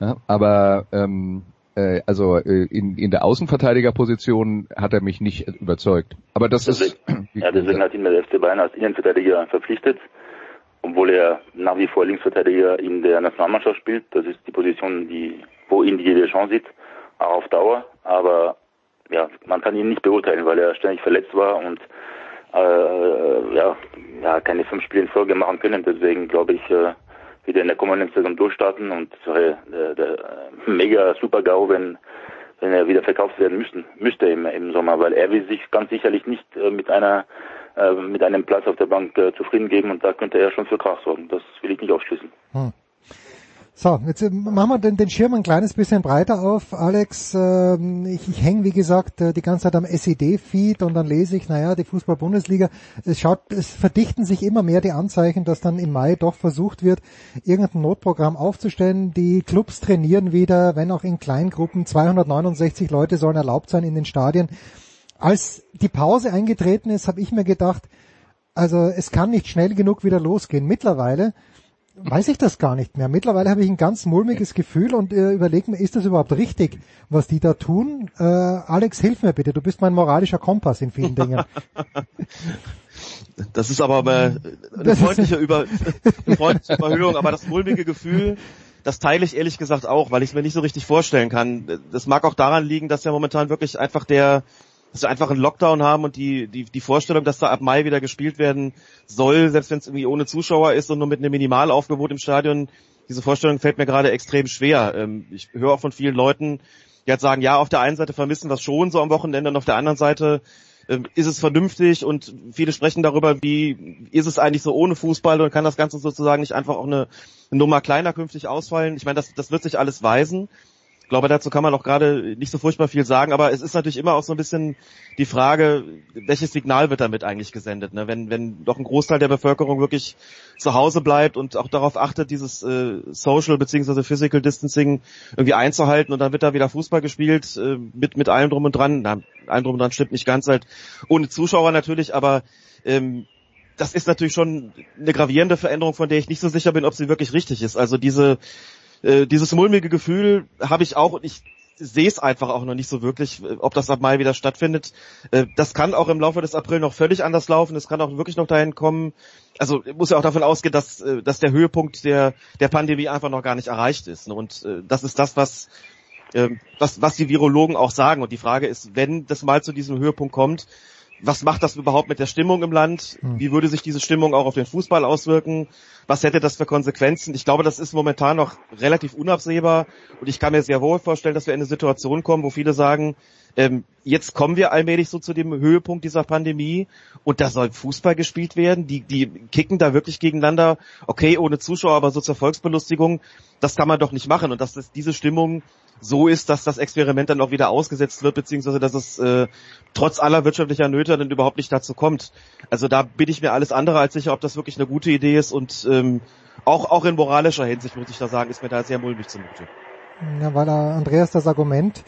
Ja, aber ähm, äh, also äh, in, in der Außenverteidigerposition hat er mich nicht überzeugt. Aber das deswegen, ist ja deswegen hat ihn der FC Bayern als Innenverteidiger verpflichtet obwohl er nach wie vor Linksverteidiger in der Nationalmannschaft spielt. Das ist die Position, die, wo ihn jede Chance sieht, auch auf Dauer. Aber ja, man kann ihn nicht beurteilen, weil er ständig verletzt war und äh, ja, ja, keine fünf Spiele in Folge machen können. Deswegen glaube ich, äh, wieder in der kommenden Saison durchstarten und es wäre der, der äh, mega super GAU, wenn wenn er wieder verkauft werden müssten, müsste im, im Sommer, weil er will sich ganz sicherlich nicht äh, mit einer äh, mit einem Platz auf der Bank zufrieden geben und da könnte er schon für Krach sorgen. Das will ich nicht ausschließen. Hm. So, jetzt äh, machen wir den, den Schirm ein kleines bisschen breiter auf, Alex. Ähm, ich, ich hänge, wie gesagt, äh, die ganze Zeit am SED-Feed und dann lese ich, naja, die Fußball-Bundesliga, es schaut, es verdichten sich immer mehr die Anzeichen, dass dann im Mai doch versucht wird, irgendein Notprogramm aufzustellen. Die Clubs trainieren wieder, wenn auch in Kleingruppen. 269 Leute sollen erlaubt sein in den Stadien. Als die Pause eingetreten ist, habe ich mir gedacht, also es kann nicht schnell genug wieder losgehen. Mittlerweile weiß ich das gar nicht mehr. Mittlerweile habe ich ein ganz mulmiges Gefühl und äh, überlege mir, ist das überhaupt richtig, was die da tun? Äh, Alex, hilf mir bitte, du bist mein moralischer Kompass in vielen Dingen. Das ist aber eine freundliche, Über eine freundliche Überhöhung, aber das mulmige Gefühl, das teile ich ehrlich gesagt auch, weil ich es mir nicht so richtig vorstellen kann. Das mag auch daran liegen, dass ja momentan wirklich einfach der dass wir einfach einen Lockdown haben und die, die, die Vorstellung, dass da ab Mai wieder gespielt werden soll, selbst wenn es irgendwie ohne Zuschauer ist und nur mit einem Minimalaufgebot im Stadion, diese Vorstellung fällt mir gerade extrem schwer. Ähm, ich höre auch von vielen Leuten, die halt sagen, ja, auf der einen Seite vermissen wir es schon so am Wochenende und auf der anderen Seite ähm, ist es vernünftig und viele sprechen darüber, wie ist es eigentlich so ohne Fußball und kann das Ganze sozusagen nicht einfach auch eine, eine Nummer kleiner künftig ausfallen. Ich meine, das, das wird sich alles weisen. Ich glaube, dazu kann man auch gerade nicht so furchtbar viel sagen, aber es ist natürlich immer auch so ein bisschen die Frage, welches Signal wird damit eigentlich gesendet, ne? wenn, wenn doch ein Großteil der Bevölkerung wirklich zu Hause bleibt und auch darauf achtet, dieses äh, Social bzw. Physical Distancing irgendwie einzuhalten und dann wird da wieder Fußball gespielt äh, mit, mit allem drum und dran. Na, allem drum und dran stimmt nicht ganz halt ohne Zuschauer natürlich, aber ähm, das ist natürlich schon eine gravierende Veränderung, von der ich nicht so sicher bin, ob sie wirklich richtig ist. Also diese äh, dieses mulmige Gefühl habe ich auch und ich sehe es einfach auch noch nicht so wirklich, ob das ab Mai wieder stattfindet. Äh, das kann auch im Laufe des April noch völlig anders laufen. Es kann auch wirklich noch dahin kommen. Also muss ja auch davon ausgehen, dass, äh, dass der Höhepunkt der, der Pandemie einfach noch gar nicht erreicht ist. Und äh, das ist das, was, was, was die Virologen auch sagen. Und die Frage ist, wenn das mal zu diesem Höhepunkt kommt, was macht das überhaupt mit der Stimmung im Land? Hm. Wie würde sich diese Stimmung auch auf den Fußball auswirken? Was hätte das für Konsequenzen? Ich glaube, das ist momentan noch relativ unabsehbar und ich kann mir sehr wohl vorstellen, dass wir in eine Situation kommen, wo viele sagen, ähm, jetzt kommen wir allmählich so zu dem Höhepunkt dieser Pandemie und da soll Fußball gespielt werden. Die, die kicken da wirklich gegeneinander. Okay, ohne Zuschauer, aber so zur Volksbelustigung, das kann man doch nicht machen und dass das, diese Stimmung so ist, dass das Experiment dann auch wieder ausgesetzt wird, beziehungsweise dass es äh, trotz aller wirtschaftlicher Nöte dann überhaupt nicht dazu kommt. Also da bin ich mir alles andere als sicher, ob das wirklich eine gute Idee ist und ähm, auch, auch in moralischer Hinsicht muss ich da sagen, ist mir da sehr mulmig zumute. Ja, weil Andreas das Argument,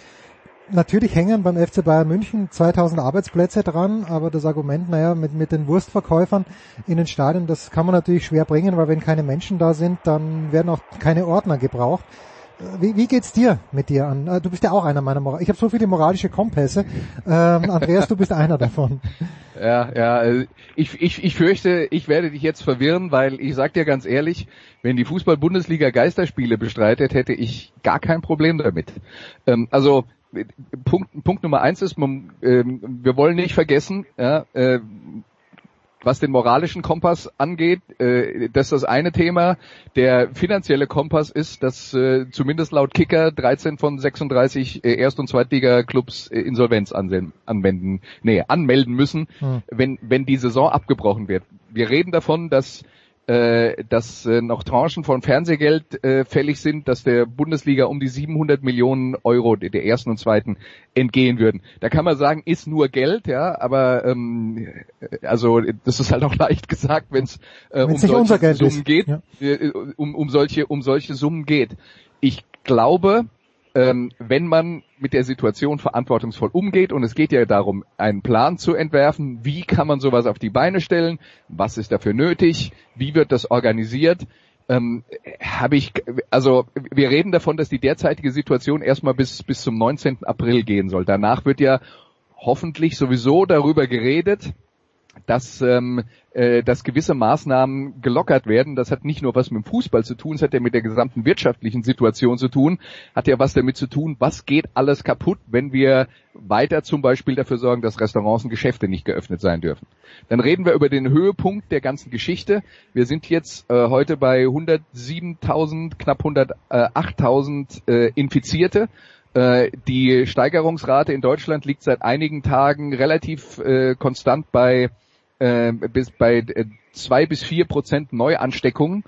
natürlich hängen beim FC Bayern München 2000 Arbeitsplätze dran, aber das Argument, naja, mit, mit den Wurstverkäufern in den Stadien, das kann man natürlich schwer bringen, weil wenn keine Menschen da sind, dann werden auch keine Ordner gebraucht. Wie, wie geht's dir mit dir an? Äh, du bist ja auch einer meiner Moral. Ich habe so viele moralische Kompasse. Ähm, Andreas, du bist einer davon. Ja, ja. Äh, ich, ich, ich fürchte, ich werde dich jetzt verwirren, weil ich sag dir ganz ehrlich, wenn die Fußball-Bundesliga Geisterspiele bestreitet, hätte ich gar kein Problem damit. Ähm, also Punkt, Punkt Nummer eins ist, man, ähm, wir wollen nicht vergessen, ja, äh, was den moralischen Kompass angeht, äh, das ist das eine Thema. Der finanzielle Kompass ist, dass äh, zumindest laut Kicker 13 von 36 äh, Erst- und Zweitliga-Clubs äh, Insolvenz anwenden, nee, anmelden müssen, hm. wenn, wenn die Saison abgebrochen wird. Wir reden davon, dass äh, dass äh, noch Tranchen von Fernsehgeld äh, fällig sind, dass der Bundesliga um die 700 Millionen Euro der ersten und zweiten entgehen würden. Da kann man sagen, ist nur Geld, ja, aber ähm, also das ist halt auch leicht gesagt, wenn es äh, um solche Summen geht, ja. äh, um, um solche um solche Summen geht. Ich glaube, ähm, wenn man mit der Situation verantwortungsvoll umgeht und es geht ja darum, einen Plan zu entwerfen, wie kann man sowas auf die Beine stellen, was ist dafür nötig, wie wird das organisiert, ähm, habe ich, also wir reden davon, dass die derzeitige Situation erstmal bis, bis zum 19. April gehen soll. Danach wird ja hoffentlich sowieso darüber geredet, dass, ähm, äh, dass gewisse Maßnahmen gelockert werden. Das hat nicht nur was mit dem Fußball zu tun, es hat ja mit der gesamten wirtschaftlichen Situation zu tun, hat ja was damit zu tun, was geht alles kaputt, wenn wir weiter zum Beispiel dafür sorgen, dass Restaurants und Geschäfte nicht geöffnet sein dürfen. Dann reden wir über den Höhepunkt der ganzen Geschichte. Wir sind jetzt äh, heute bei 107.000, knapp 108.000 äh, Infizierte. Äh, die Steigerungsrate in Deutschland liegt seit einigen Tagen relativ äh, konstant bei äh, bis bei äh, zwei bis vier Prozent Neuansteckungen.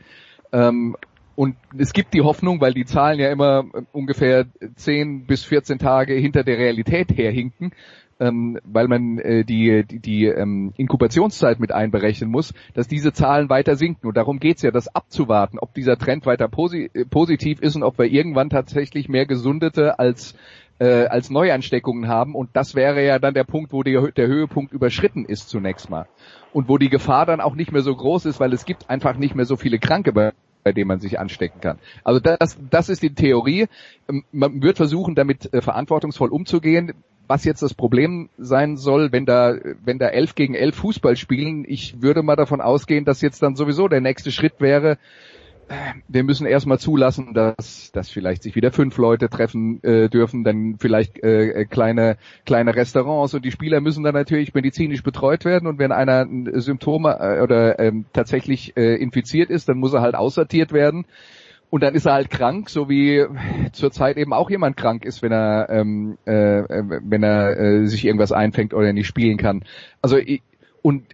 Ähm, und es gibt die Hoffnung, weil die Zahlen ja immer äh, ungefähr zehn bis 14 Tage hinter der Realität herhinken, ähm, weil man äh, die, die, die ähm, Inkubationszeit mit einberechnen muss, dass diese Zahlen weiter sinken. Und darum geht's ja, das abzuwarten, ob dieser Trend weiter posi äh, positiv ist und ob wir irgendwann tatsächlich mehr Gesundete als äh, als Neuansteckungen haben. Und das wäre ja dann der Punkt, wo die, der Höhepunkt überschritten ist zunächst mal. Und wo die Gefahr dann auch nicht mehr so groß ist, weil es gibt einfach nicht mehr so viele Kranke bei bei dem man sich anstecken kann. Also das, das ist die Theorie. Ähm, man wird versuchen, damit äh, verantwortungsvoll umzugehen. Was jetzt das Problem sein soll, wenn da, wenn da elf gegen elf Fußball spielen, ich würde mal davon ausgehen, dass jetzt dann sowieso der nächste Schritt wäre, wir müssen erstmal zulassen, dass, dass vielleicht sich wieder fünf Leute treffen äh, dürfen, dann vielleicht äh, kleine, kleine Restaurants und die Spieler müssen dann natürlich medizinisch betreut werden und wenn einer Symptome äh, oder ähm, tatsächlich äh, infiziert ist, dann muss er halt aussortiert werden. Und dann ist er halt krank, so wie zurzeit eben auch jemand krank ist, wenn er ähm, äh, wenn er äh, sich irgendwas einfängt oder nicht spielen kann. Also und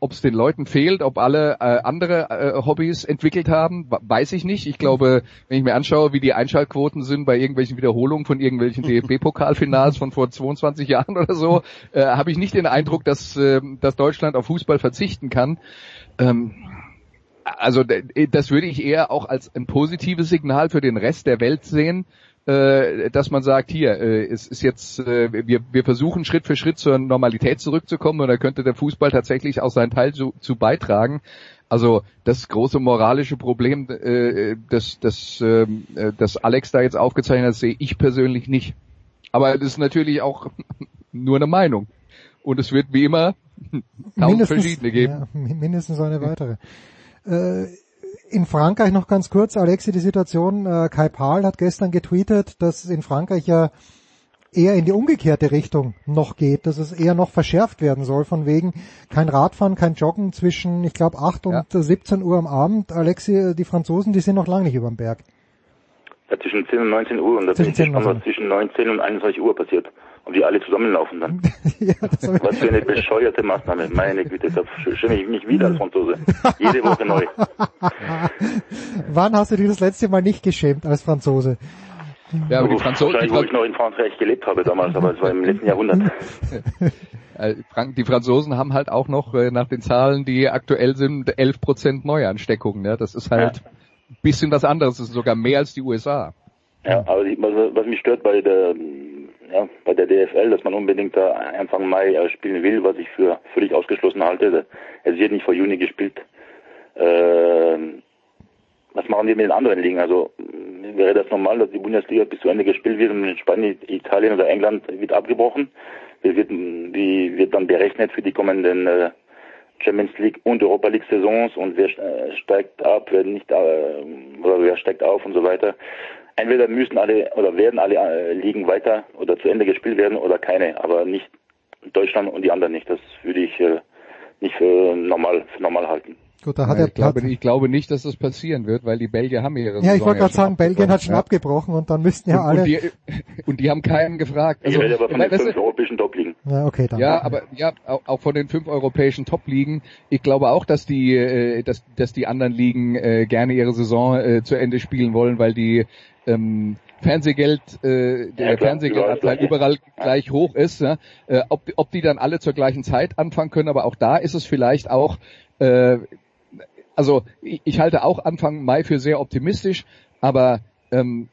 ob es den Leuten fehlt, ob alle äh, andere äh, Hobbys entwickelt haben, weiß ich nicht. Ich glaube, wenn ich mir anschaue, wie die Einschaltquoten sind bei irgendwelchen Wiederholungen von irgendwelchen DFB-Pokalfinals von vor 22 Jahren oder so, äh, habe ich nicht den Eindruck, dass, äh, dass Deutschland auf Fußball verzichten kann. Ähm, also das würde ich eher auch als ein positives Signal für den Rest der Welt sehen, äh, dass man sagt, hier, äh, es ist jetzt, äh, wir, wir versuchen Schritt für Schritt zur Normalität zurückzukommen und da könnte der Fußball tatsächlich auch seinen Teil zu, zu beitragen. Also das große moralische Problem, äh, das, das, äh, das Alex da jetzt aufgezeichnet hat, sehe ich persönlich nicht. Aber das ist natürlich auch nur eine Meinung. Und es wird wie immer tausend verschiedene geben. Ja, mindestens eine weitere. Äh, in Frankreich noch ganz kurz, Alexi, die Situation, äh, Kai Pahl hat gestern getweetet, dass in Frankreich ja eher in die umgekehrte Richtung noch geht, dass es eher noch verschärft werden soll, von wegen kein Radfahren, kein Joggen zwischen, ich glaube, 8 und ja. 17 Uhr am Abend. Alexi, die Franzosen, die sind noch lange nicht über dem Berg. Ja, zwischen 10 und 19 Uhr und da bin ich gespannt, was zwischen 19 und 21 Uhr passiert. Und die alle zusammenlaufen dann. ja, was für eine bescheuerte Maßnahme. Meine Güte, da schäme ich mich wieder als Franzose. Jede Woche neu. Wann hast du dich das letzte Mal nicht geschämt als Franzose? Ja, aber die Franzosen. Wahrscheinlich, wo ich noch in Frankreich gelebt habe damals, aber es war im letzten Jahrhundert. Äh, die Franzosen haben halt auch noch äh, nach den Zahlen, die aktuell sind, 11 Prozent Neuansteckungen. Ja, das ist halt ja. ein bisschen was anderes. Das ist sogar mehr als die USA. Ja, aber was mich stört bei der ja, bei der DFL, dass man unbedingt da Anfang Mai spielen will, was ich für völlig ausgeschlossen halte. Es wird nicht vor Juni gespielt. Äh, was machen die mit den anderen Ligen? Also wäre das normal, dass die Bundesliga bis zu Ende gespielt wird und in Spanien, Italien oder England wird abgebrochen? Wie wird, wie wird dann berechnet für die kommenden äh, Champions League und Europa League Saisons und wer äh, steigt ab, wer nicht äh, oder wer steigt auf und so weiter. Entweder müssen alle oder werden alle äh, Ligen weiter oder zu Ende gespielt werden oder keine, aber nicht Deutschland und die anderen nicht. Das würde ich äh, nicht für normal, für normal halten. Gut, da hat ja, er ich, glaube, ich glaube nicht, dass das passieren wird, weil die Belgier haben ihre Ja, ich wollte gerade sagen, Belgien hat schon ja. abgebrochen und dann müssten ja alle... Und die, und die haben keinen gefragt. Also, ich rede aber von den fünf europäischen Top-Ligen. Ja, okay, dann. Ja, aber ja, auch von den fünf europäischen Top-Ligen. Ich glaube auch, dass die, äh, dass, dass die anderen Ligen äh, gerne ihre Saison äh, zu Ende spielen wollen, weil die ähm, Fernsehgeld, äh, der ja, Fernsehgeldanteil überall gleich hoch ist. Ja? Äh, ob, ob die dann alle zur gleichen Zeit anfangen können, aber auch da ist es vielleicht auch äh, also ich halte auch Anfang Mai für sehr optimistisch, aber ähm,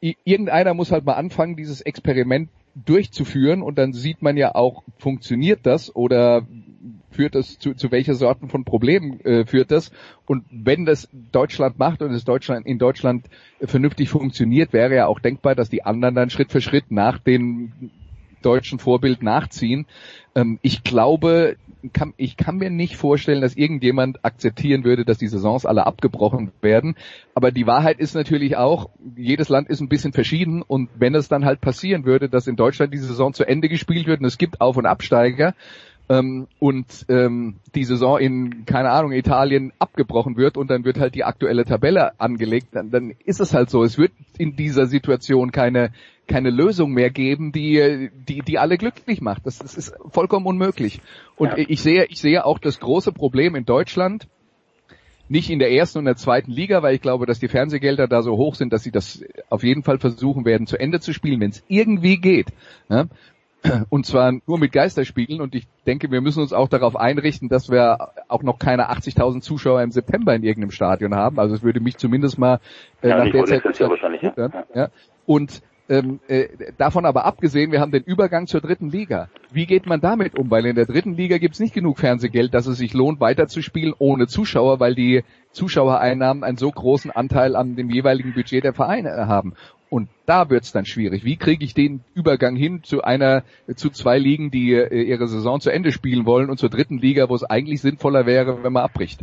irgendeiner muss halt mal anfangen, dieses Experiment durchzuführen und dann sieht man ja auch, funktioniert das oder führt das zu, zu welcher Sorten von Problemen äh, führt das und wenn das Deutschland macht und es Deutschland in Deutschland vernünftig funktioniert, wäre ja auch denkbar, dass die anderen dann Schritt für Schritt nach dem deutschen Vorbild nachziehen. Ähm, ich glaube, kann, ich kann mir nicht vorstellen, dass irgendjemand akzeptieren würde, dass die Saisons alle abgebrochen werden. Aber die Wahrheit ist natürlich auch, jedes Land ist ein bisschen verschieden und wenn es dann halt passieren würde, dass in Deutschland die Saison zu Ende gespielt wird und es gibt Auf- und Absteiger, ähm, und ähm, die Saison in, keine Ahnung, Italien abgebrochen wird und dann wird halt die aktuelle Tabelle angelegt, dann, dann ist es halt so. Es wird in dieser Situation keine, keine Lösung mehr geben, die, die, die alle glücklich macht. Das, das ist vollkommen unmöglich. Und ja. ich sehe, ich sehe auch das große Problem in Deutschland, nicht in der ersten und der zweiten Liga, weil ich glaube, dass die Fernsehgelder da so hoch sind, dass sie das auf jeden Fall versuchen werden, zu Ende zu spielen, wenn es irgendwie geht. Ja? Und zwar nur mit Geisterspielen und ich denke, wir müssen uns auch darauf einrichten, dass wir auch noch keine 80.000 Zuschauer im September in irgendeinem Stadion haben. Also es würde mich zumindest mal äh, ja, nach der Zeit... Jahr wahrscheinlich, ja. ja. Und ähm, äh, davon aber abgesehen, wir haben den Übergang zur dritten Liga. Wie geht man damit um? Weil in der dritten Liga gibt's nicht genug Fernsehgeld, dass es sich lohnt, weiterzuspielen ohne Zuschauer, weil die Zuschauereinnahmen einen so großen Anteil an dem jeweiligen Budget der Vereine haben. Und da wird's dann schwierig. Wie kriege ich den Übergang hin zu einer, zu zwei Ligen, die äh, ihre Saison zu Ende spielen wollen und zur dritten Liga, wo es eigentlich sinnvoller wäre, wenn man abbricht?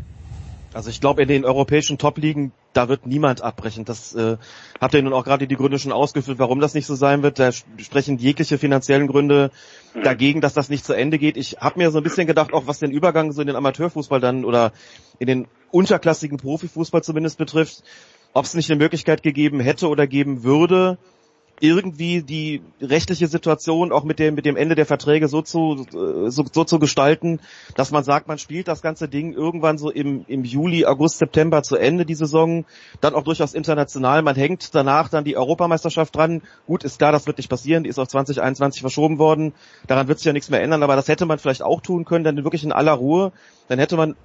Also ich glaube, in den europäischen Top-Ligen, da wird niemand abbrechen. Das äh, habt ihr nun auch gerade die Gründe schon ausgeführt, warum das nicht so sein wird. Da sprechen jegliche finanziellen Gründe dagegen, dass das nicht zu Ende geht. Ich habe mir so ein bisschen gedacht, auch was den Übergang so in den Amateurfußball dann oder in den unterklassigen Profifußball zumindest betrifft, ob es nicht eine Möglichkeit gegeben hätte oder geben würde, irgendwie die rechtliche Situation auch mit dem, mit dem Ende der Verträge so zu, so, so zu gestalten, dass man sagt, man spielt das ganze Ding irgendwann so im, im Juli, August, September zu Ende, die Saison, dann auch durchaus international, man hängt danach dann die Europameisterschaft dran. Gut, ist klar, das wird nicht passieren, die ist auf 2021 verschoben worden, daran wird sich ja nichts mehr ändern, aber das hätte man vielleicht auch tun können, dann wirklich in aller Ruhe, dann hätte man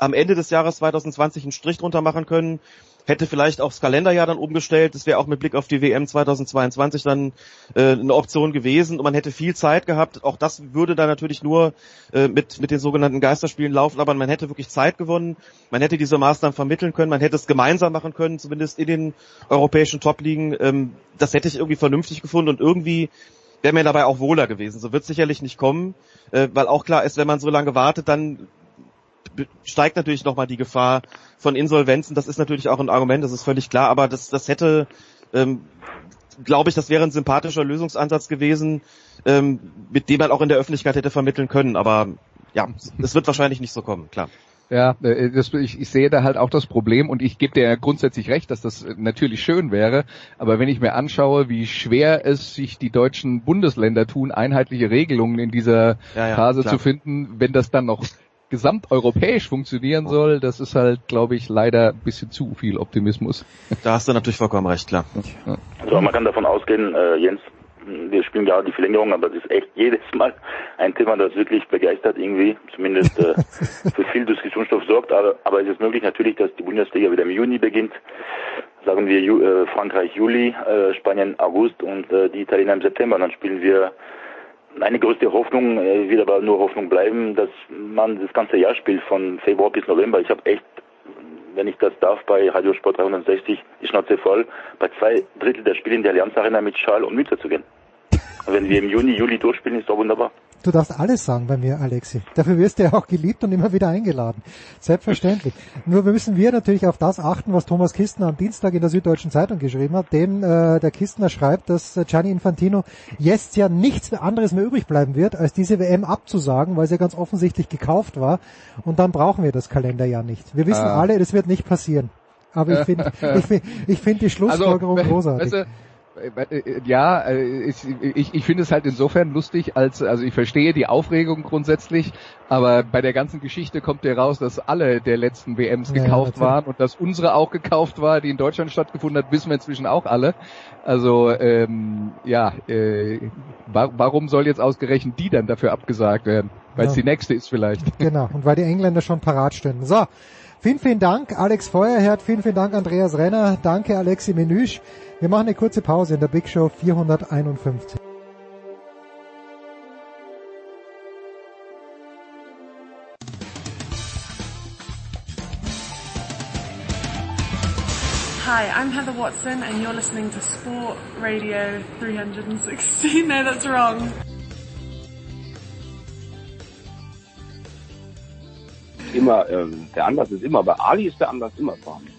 am Ende des Jahres 2020 einen Strich drunter machen können, hätte vielleicht aufs Kalenderjahr dann umgestellt. Das wäre auch mit Blick auf die WM 2022 dann äh, eine Option gewesen und man hätte viel Zeit gehabt. Auch das würde dann natürlich nur äh, mit, mit den sogenannten Geisterspielen laufen, aber man hätte wirklich Zeit gewonnen. Man hätte diese Maßnahmen vermitteln können, man hätte es gemeinsam machen können, zumindest in den europäischen Top-Ligen. Ähm, das hätte ich irgendwie vernünftig gefunden und irgendwie wäre mir dabei auch wohler gewesen. So wird sicherlich nicht kommen, äh, weil auch klar ist, wenn man so lange wartet, dann steigt natürlich nochmal die Gefahr von Insolvenzen. Das ist natürlich auch ein Argument, das ist völlig klar, aber das, das hätte, ähm, glaube ich, das wäre ein sympathischer Lösungsansatz gewesen, ähm, mit dem man auch in der Öffentlichkeit hätte vermitteln können. Aber ja, es wird wahrscheinlich nicht so kommen, klar. Ja, äh, das, ich, ich sehe da halt auch das Problem und ich gebe dir ja grundsätzlich recht, dass das natürlich schön wäre, aber wenn ich mir anschaue, wie schwer es sich die deutschen Bundesländer tun, einheitliche Regelungen in dieser ja, ja, Phase klar. zu finden, wenn das dann noch gesamteuropäisch funktionieren soll, das ist halt, glaube ich, leider ein bisschen zu viel Optimismus. Da hast du natürlich vollkommen recht, klar. Also man kann davon ausgehen, äh, Jens, wir spielen gerade die Verlängerung, aber das ist echt jedes Mal ein Thema, das wirklich begeistert irgendwie, zumindest äh, für viel Diskussionsstoff sorgt. Aber, aber es ist möglich natürlich, dass die Bundesliga wieder im Juni beginnt. Sagen wir Ju äh, Frankreich Juli, äh, Spanien August und äh, die Italiener im September. Dann spielen wir meine größte Hoffnung äh, wird aber nur Hoffnung bleiben, dass man das ganze Jahr spielt, von Februar bis November. Ich habe echt, wenn ich das darf, bei Radio Sport 360 die Schnauze voll, bei zwei Drittel der Spiele in der Allianz Arena mit Schal und Mütze zu gehen. Und wenn wir im Juni, Juli durchspielen, ist doch wunderbar. Du darfst alles sagen bei mir, Alexi. Dafür wirst du ja auch geliebt und immer wieder eingeladen. Selbstverständlich. Nur müssen wir natürlich auf das achten, was Thomas Kistner am Dienstag in der Süddeutschen Zeitung geschrieben hat. Denn äh, der Kistner schreibt, dass Gianni Infantino jetzt ja nichts anderes mehr übrig bleiben wird, als diese WM abzusagen, weil sie ja ganz offensichtlich gekauft war. Und dann brauchen wir das Kalenderjahr nicht. Wir wissen ah. alle, das wird nicht passieren. Aber ich finde ich find, ich find die Schlussfolgerung also, großartig. Weißt du, äh, äh, ja, äh, ich, ich, ich finde es halt insofern lustig, als also ich verstehe die Aufregung grundsätzlich, aber bei der ganzen Geschichte kommt ja raus, dass alle der letzten WMs gekauft ja, waren und dass unsere auch gekauft war, die in Deutschland stattgefunden hat, wissen wir inzwischen auch alle. Also ähm, ja, äh, warum soll jetzt ausgerechnet die dann dafür abgesagt werden? Weil es ja. die nächste ist vielleicht. Genau, und weil die Engländer schon parat stehen. So, Vielen, vielen Dank, Alex Feuerherd. Vielen, vielen Dank, Andreas Renner. Danke, Alexi Menüsch. Wir machen eine kurze Pause in der Big Show 451. Hi, I'm Heather Watson and you're listening to Sport Radio 360. No, that's wrong. Immer, ähm, der Anlass ist immer, bei Ali ist der Anlass immer vorhanden.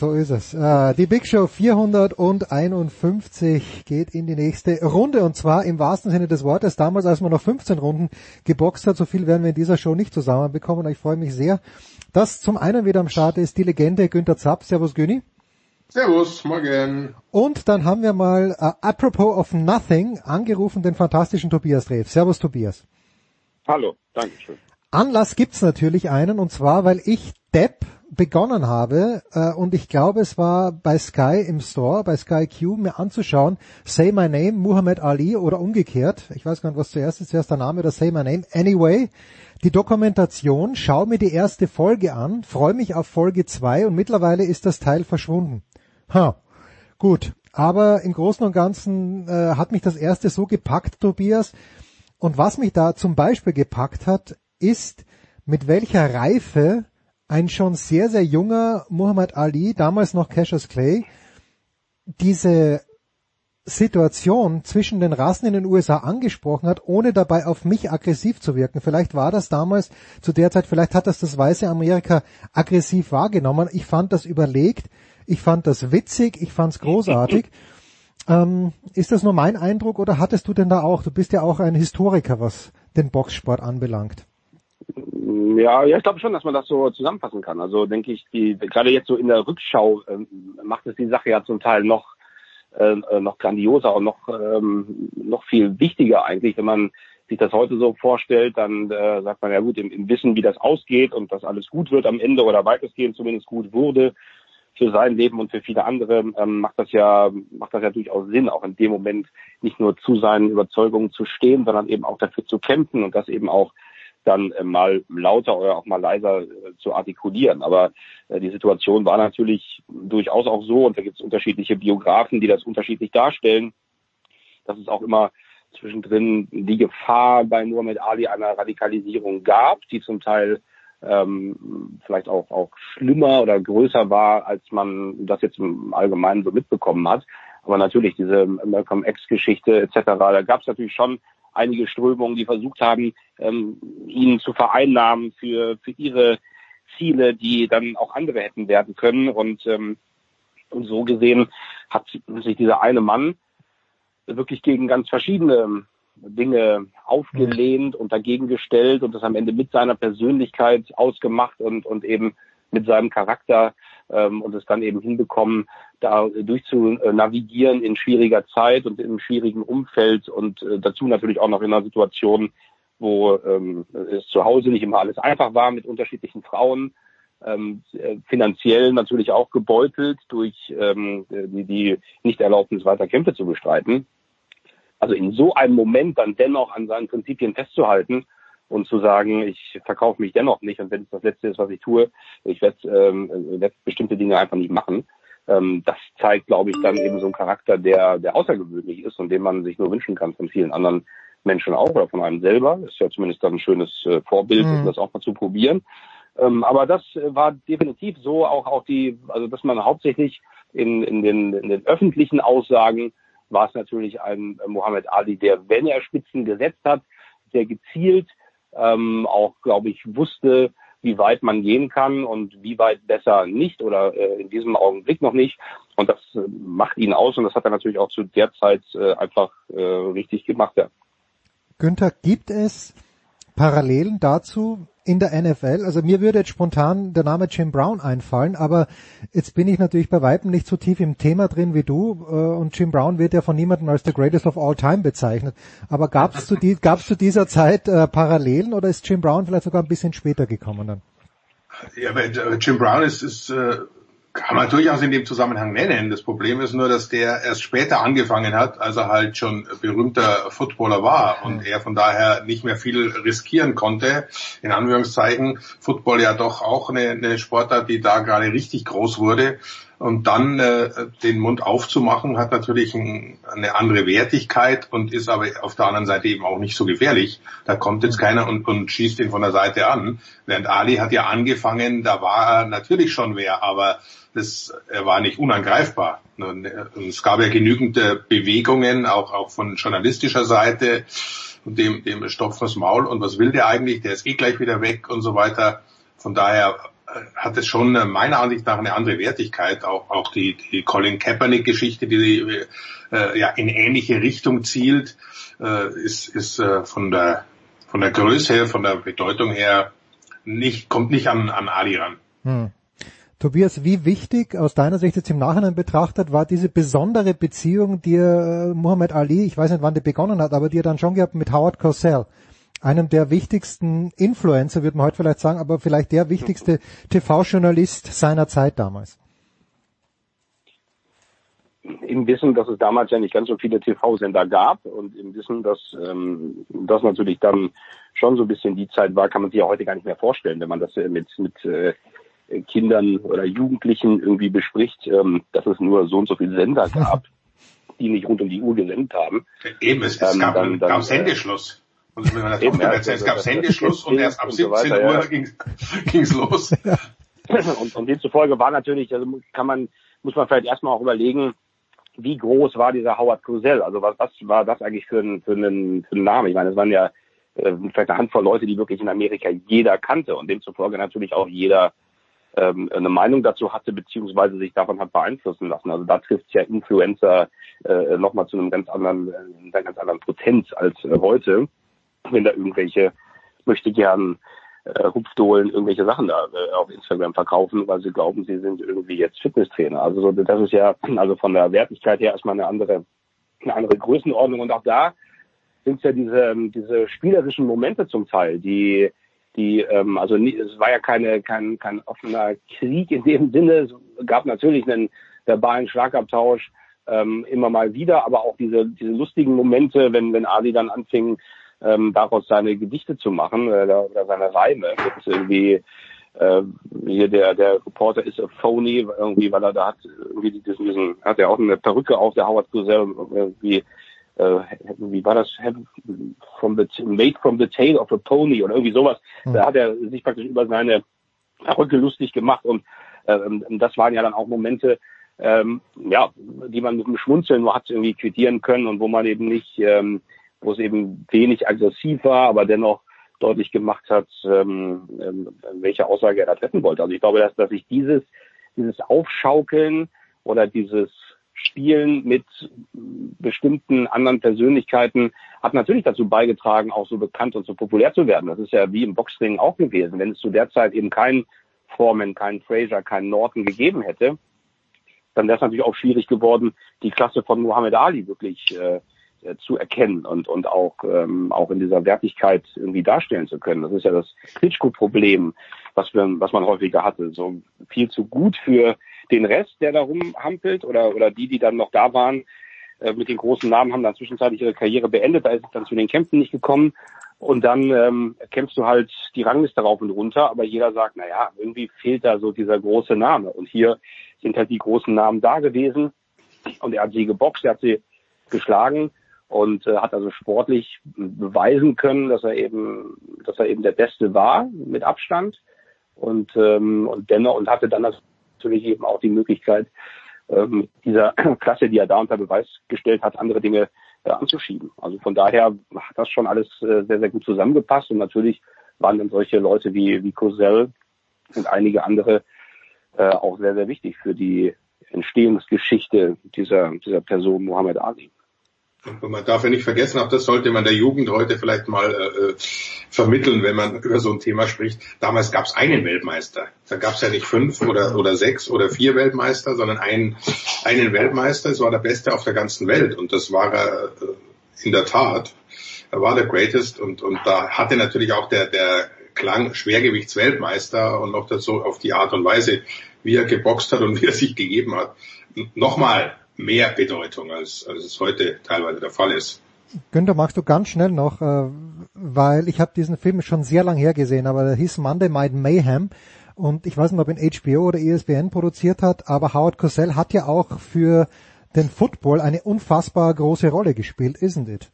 So ist es. Äh, die Big Show 451 geht in die nächste Runde und zwar im wahrsten Sinne des Wortes. Damals, als man noch 15 Runden geboxt hat, so viel werden wir in dieser Show nicht zusammenbekommen. Ich freue mich sehr, dass zum einen wieder am Start ist die Legende Günther Zapp. Servus Güni. Servus, morgen. Und dann haben wir mal, uh, apropos of nothing, angerufen den fantastischen Tobias Drev. Servus Tobias. Hallo, Dankeschön. Anlass gibt's natürlich einen und zwar, weil ich Depp begonnen habe äh, und ich glaube, es war bei Sky im Store, bei Sky Q mir anzuschauen, Say My Name, Muhammad Ali oder umgekehrt. Ich weiß gar nicht, was zuerst ist, zuerst der Name oder Say My Name. Anyway, die Dokumentation, schau mir die erste Folge an, freue mich auf Folge zwei und mittlerweile ist das Teil verschwunden. Ha, gut. Aber im Großen und Ganzen äh, hat mich das erste so gepackt, Tobias. Und was mich da zum Beispiel gepackt hat, ist, mit welcher Reife ein schon sehr, sehr junger Muhammad Ali, damals noch Cassius Clay, diese Situation zwischen den Rassen in den USA angesprochen hat, ohne dabei auf mich aggressiv zu wirken. Vielleicht war das damals zu der Zeit, vielleicht hat das das weiße Amerika aggressiv wahrgenommen. Ich fand das überlegt, ich fand das witzig, ich fand es großartig. Ähm, ist das nur mein Eindruck oder hattest du denn da auch, du bist ja auch ein Historiker, was den Boxsport anbelangt? Ja, ja, ich glaube schon, dass man das so zusammenfassen kann. Also denke ich, die, gerade jetzt so in der Rückschau ähm, macht es die Sache ja zum Teil noch äh, noch grandioser und noch ähm, noch viel wichtiger eigentlich, wenn man sich das heute so vorstellt, dann äh, sagt man ja gut, im, im Wissen, wie das ausgeht und dass alles gut wird am Ende oder weitestgehend zumindest gut wurde für sein Leben und für viele andere, ähm, macht das ja macht das ja durchaus Sinn, auch in dem Moment nicht nur zu seinen Überzeugungen zu stehen, sondern eben auch dafür zu kämpfen und das eben auch dann äh, mal lauter oder auch mal leiser äh, zu artikulieren. Aber äh, die Situation war natürlich durchaus auch so, und da gibt es unterschiedliche Biografen, die das unterschiedlich darstellen, dass es auch immer zwischendrin die Gefahr bei Muhammad Ali einer Radikalisierung gab, die zum Teil ähm, vielleicht auch, auch schlimmer oder größer war, als man das jetzt im Allgemeinen so mitbekommen hat. Aber natürlich diese Malcolm X-Geschichte etc., da gab es natürlich schon einige Strömungen, die versucht haben, ähm, ihn zu vereinnahmen für, für ihre Ziele, die dann auch andere hätten werden können. Und, ähm, und so gesehen hat sich dieser eine Mann wirklich gegen ganz verschiedene Dinge aufgelehnt und dagegen gestellt und das am Ende mit seiner Persönlichkeit ausgemacht und, und eben mit seinem Charakter ähm, und es dann eben hinbekommen, da durchzunavigieren in schwieriger Zeit und im schwierigen Umfeld und äh, dazu natürlich auch noch in einer Situation, wo ähm, es zu Hause nicht immer alles einfach war mit unterschiedlichen Frauen, ähm, äh, finanziell natürlich auch gebeutelt durch ähm, die, die Nichterlaubnis weiter Kämpfe zu bestreiten. Also in so einem Moment dann dennoch an seinen Prinzipien festzuhalten und zu sagen, ich verkaufe mich dennoch nicht und wenn es das Letzte ist, was ich tue, ich werde ähm, werd bestimmte Dinge einfach nicht machen. Ähm, das zeigt, glaube ich, dann eben so einen Charakter, der, der außergewöhnlich ist und den man sich nur wünschen kann von vielen anderen Menschen auch oder von einem selber. Das ist ja zumindest dann ein schönes äh, Vorbild, mhm. um das auch mal zu probieren. Ähm, aber das war definitiv so auch, auch die, also dass man hauptsächlich in, in, den, in den öffentlichen Aussagen war es natürlich ein Mohammed Ali, der, wenn er Spitzen gesetzt hat, sehr gezielt ähm, auch, glaube ich, wusste, wie weit man gehen kann und wie weit besser nicht oder äh, in diesem Augenblick noch nicht. Und das äh, macht ihn aus und das hat er natürlich auch zu der Zeit äh, einfach äh, richtig gemacht. Ja. Günther, gibt es Parallelen dazu, in der NFL. Also mir würde jetzt spontan der Name Jim Brown einfallen, aber jetzt bin ich natürlich bei Weitem nicht so tief im Thema drin wie du äh, und Jim Brown wird ja von niemandem als the greatest of all time bezeichnet. Aber gab es zu, die, zu dieser Zeit äh, Parallelen oder ist Jim Brown vielleicht sogar ein bisschen später gekommen dann? Ja, aber Jim Brown ist, ist äh, kann man durchaus in dem Zusammenhang nennen. Das Problem ist nur, dass der erst später angefangen hat, als er halt schon berühmter Footballer war und er von daher nicht mehr viel riskieren konnte. In Anführungszeichen, Football ja doch auch eine, eine Sportart, die da gerade richtig groß wurde. Und dann äh, den Mund aufzumachen, hat natürlich ein, eine andere Wertigkeit und ist aber auf der anderen Seite eben auch nicht so gefährlich. Da kommt jetzt keiner und, und schießt ihn von der Seite an. Während Ali hat ja angefangen, da war er natürlich schon wer, aber das, er war nicht unangreifbar. Und es gab ja genügend äh, Bewegungen, auch, auch von journalistischer Seite, und dem, dem stopfen das Maul und was will der eigentlich, der ist eh gleich wieder weg und so weiter. Von daher hat es schon äh, meiner Ansicht nach eine andere Wertigkeit. Auch, auch die, die Colin Kaepernick-Geschichte, die äh, ja in ähnliche Richtung zielt, äh, ist, ist äh, von der von der Größe her, von der Bedeutung her nicht kommt nicht an, an Ali ran. Hm. Tobias, wie wichtig aus deiner Sicht jetzt im Nachhinein betrachtet war diese besondere Beziehung, die äh, Muhammad Ali, ich weiß nicht wann die begonnen hat, aber die er dann schon gehabt mit Howard Cosell? einem der wichtigsten Influencer, würde man heute vielleicht sagen, aber vielleicht der wichtigste TV-Journalist seiner Zeit damals. Im Wissen, dass es damals ja nicht ganz so viele TV-Sender gab und im Wissen, dass ähm, das natürlich dann schon so ein bisschen die Zeit war, kann man sich ja heute gar nicht mehr vorstellen, wenn man das mit, mit äh, Kindern oder Jugendlichen irgendwie bespricht, ähm, dass es nur so und so viele Sender gab, die nicht rund um die Uhr gesendet haben. Eben, es, es ähm, gab, dann, dann, gab Sendeschluss. Und mit meiner Tochter erzählt, es gab Handyschluss und erst ab 17 so Uhr ging es los. Und, und demzufolge war natürlich, also kann man, muss man vielleicht erstmal auch überlegen, wie groß war dieser Howard Cosell? Also was, was war das eigentlich für ein, für einen, für einen Name? Ich meine, es waren ja äh, vielleicht eine Handvoll Leute, die wirklich in Amerika jeder kannte und demzufolge natürlich auch jeder ähm, eine Meinung dazu hatte, beziehungsweise sich davon hat beeinflussen lassen. Also da trifft ja Influencer äh, nochmal zu einem ganz anderen, äh, einer ganz anderen Potenz als äh, heute wenn da irgendwelche möchte gern äh, Hupfdohlen irgendwelche Sachen da äh, auf Instagram verkaufen, weil sie glauben, sie sind irgendwie jetzt Fitnesstrainer. Also so, das ist ja also von der Wertigkeit her erstmal eine andere eine andere Größenordnung und auch da sind es ja diese diese spielerischen Momente zum Teil, die die ähm, also nie, es war ja keine kein kein offener Krieg in dem Sinne. Es gab natürlich einen verbalen Schlagabtausch ähm, immer mal wieder, aber auch diese diese lustigen Momente, wenn wenn Ali dann anfing ähm, daraus seine Gedichte zu machen äh, oder seine Reime. Mit irgendwie äh, hier der der Reporter ist a phony irgendwie, weil er da hat irgendwie diesen, diesen hat er auch eine Perücke auf, der Howard Cosell irgendwie äh, wie war das from the made from the tail of a pony oder irgendwie sowas. Mhm. Da hat er sich praktisch über seine Perücke lustig gemacht und ähm, das waren ja dann auch Momente, ähm, ja, die man mit dem Schmunzeln nur hat irgendwie quittieren können und wo man eben nicht, ähm, wo es eben wenig aggressiv war, aber dennoch deutlich gemacht hat, ähm, ähm, welche Aussage er da treffen wollte. Also ich glaube, dass, dass sich dieses, dieses Aufschaukeln oder dieses Spielen mit bestimmten anderen Persönlichkeiten hat natürlich dazu beigetragen, auch so bekannt und so populär zu werden. Das ist ja wie im Boxring auch gewesen. Wenn es zu der Zeit eben keinen Foreman, keinen Fraser, keinen Norton gegeben hätte, dann wäre es natürlich auch schwierig geworden, die Klasse von Muhammad Ali wirklich äh, äh, zu erkennen und, und auch, ähm, auch in dieser Wertigkeit irgendwie darstellen zu können. Das ist ja das Klitschko-Problem, was, was man häufiger hatte. So viel zu gut für den Rest, der da rumhampelt oder, oder die, die dann noch da waren, äh, mit den großen Namen haben dann zwischenzeitlich ihre Karriere beendet, da ist es dann zu den Kämpfen nicht gekommen. Und dann ähm, kämpfst du halt die Rangliste rauf und runter, aber jeder sagt, na ja, irgendwie fehlt da so dieser große Name. Und hier sind halt die großen Namen da gewesen. Und er hat sie geboxt, er hat sie geschlagen und äh, hat also sportlich beweisen können, dass er eben, dass er eben der Beste war mit Abstand und ähm, und dennoch und hatte dann natürlich eben auch die Möglichkeit ähm, dieser Klasse, die er da unter Beweis gestellt hat, andere Dinge äh, anzuschieben. Also von daher hat das schon alles äh, sehr sehr gut zusammengepasst und natürlich waren dann solche Leute wie wie Cosell und einige andere äh, auch sehr sehr wichtig für die Entstehungsgeschichte dieser dieser Person Muhammad Ali. Man darf ja nicht vergessen, auch das sollte man der Jugend heute vielleicht mal äh, vermitteln, wenn man über so ein Thema spricht. Damals gab es einen Weltmeister. Da gab es ja nicht fünf oder, oder sechs oder vier Weltmeister, sondern einen, einen Weltmeister. Es war der Beste auf der ganzen Welt. Und das war er äh, in der Tat. Er war der Greatest und, und da hatte natürlich auch der, der Klang Schwergewichtsweltmeister und noch dazu auf die Art und Weise, wie er geboxt hat und wie er sich gegeben hat. Nochmal, mehr Bedeutung, als, als es heute teilweise der Fall ist. Günther, magst du ganz schnell noch, äh, weil ich habe diesen Film schon sehr lang her gesehen, aber der hieß Monday Night Mayhem und ich weiß nicht, ob ihn HBO oder ESPN produziert hat, aber Howard Cosell hat ja auch für den Football eine unfassbar große Rolle gespielt, isn't it?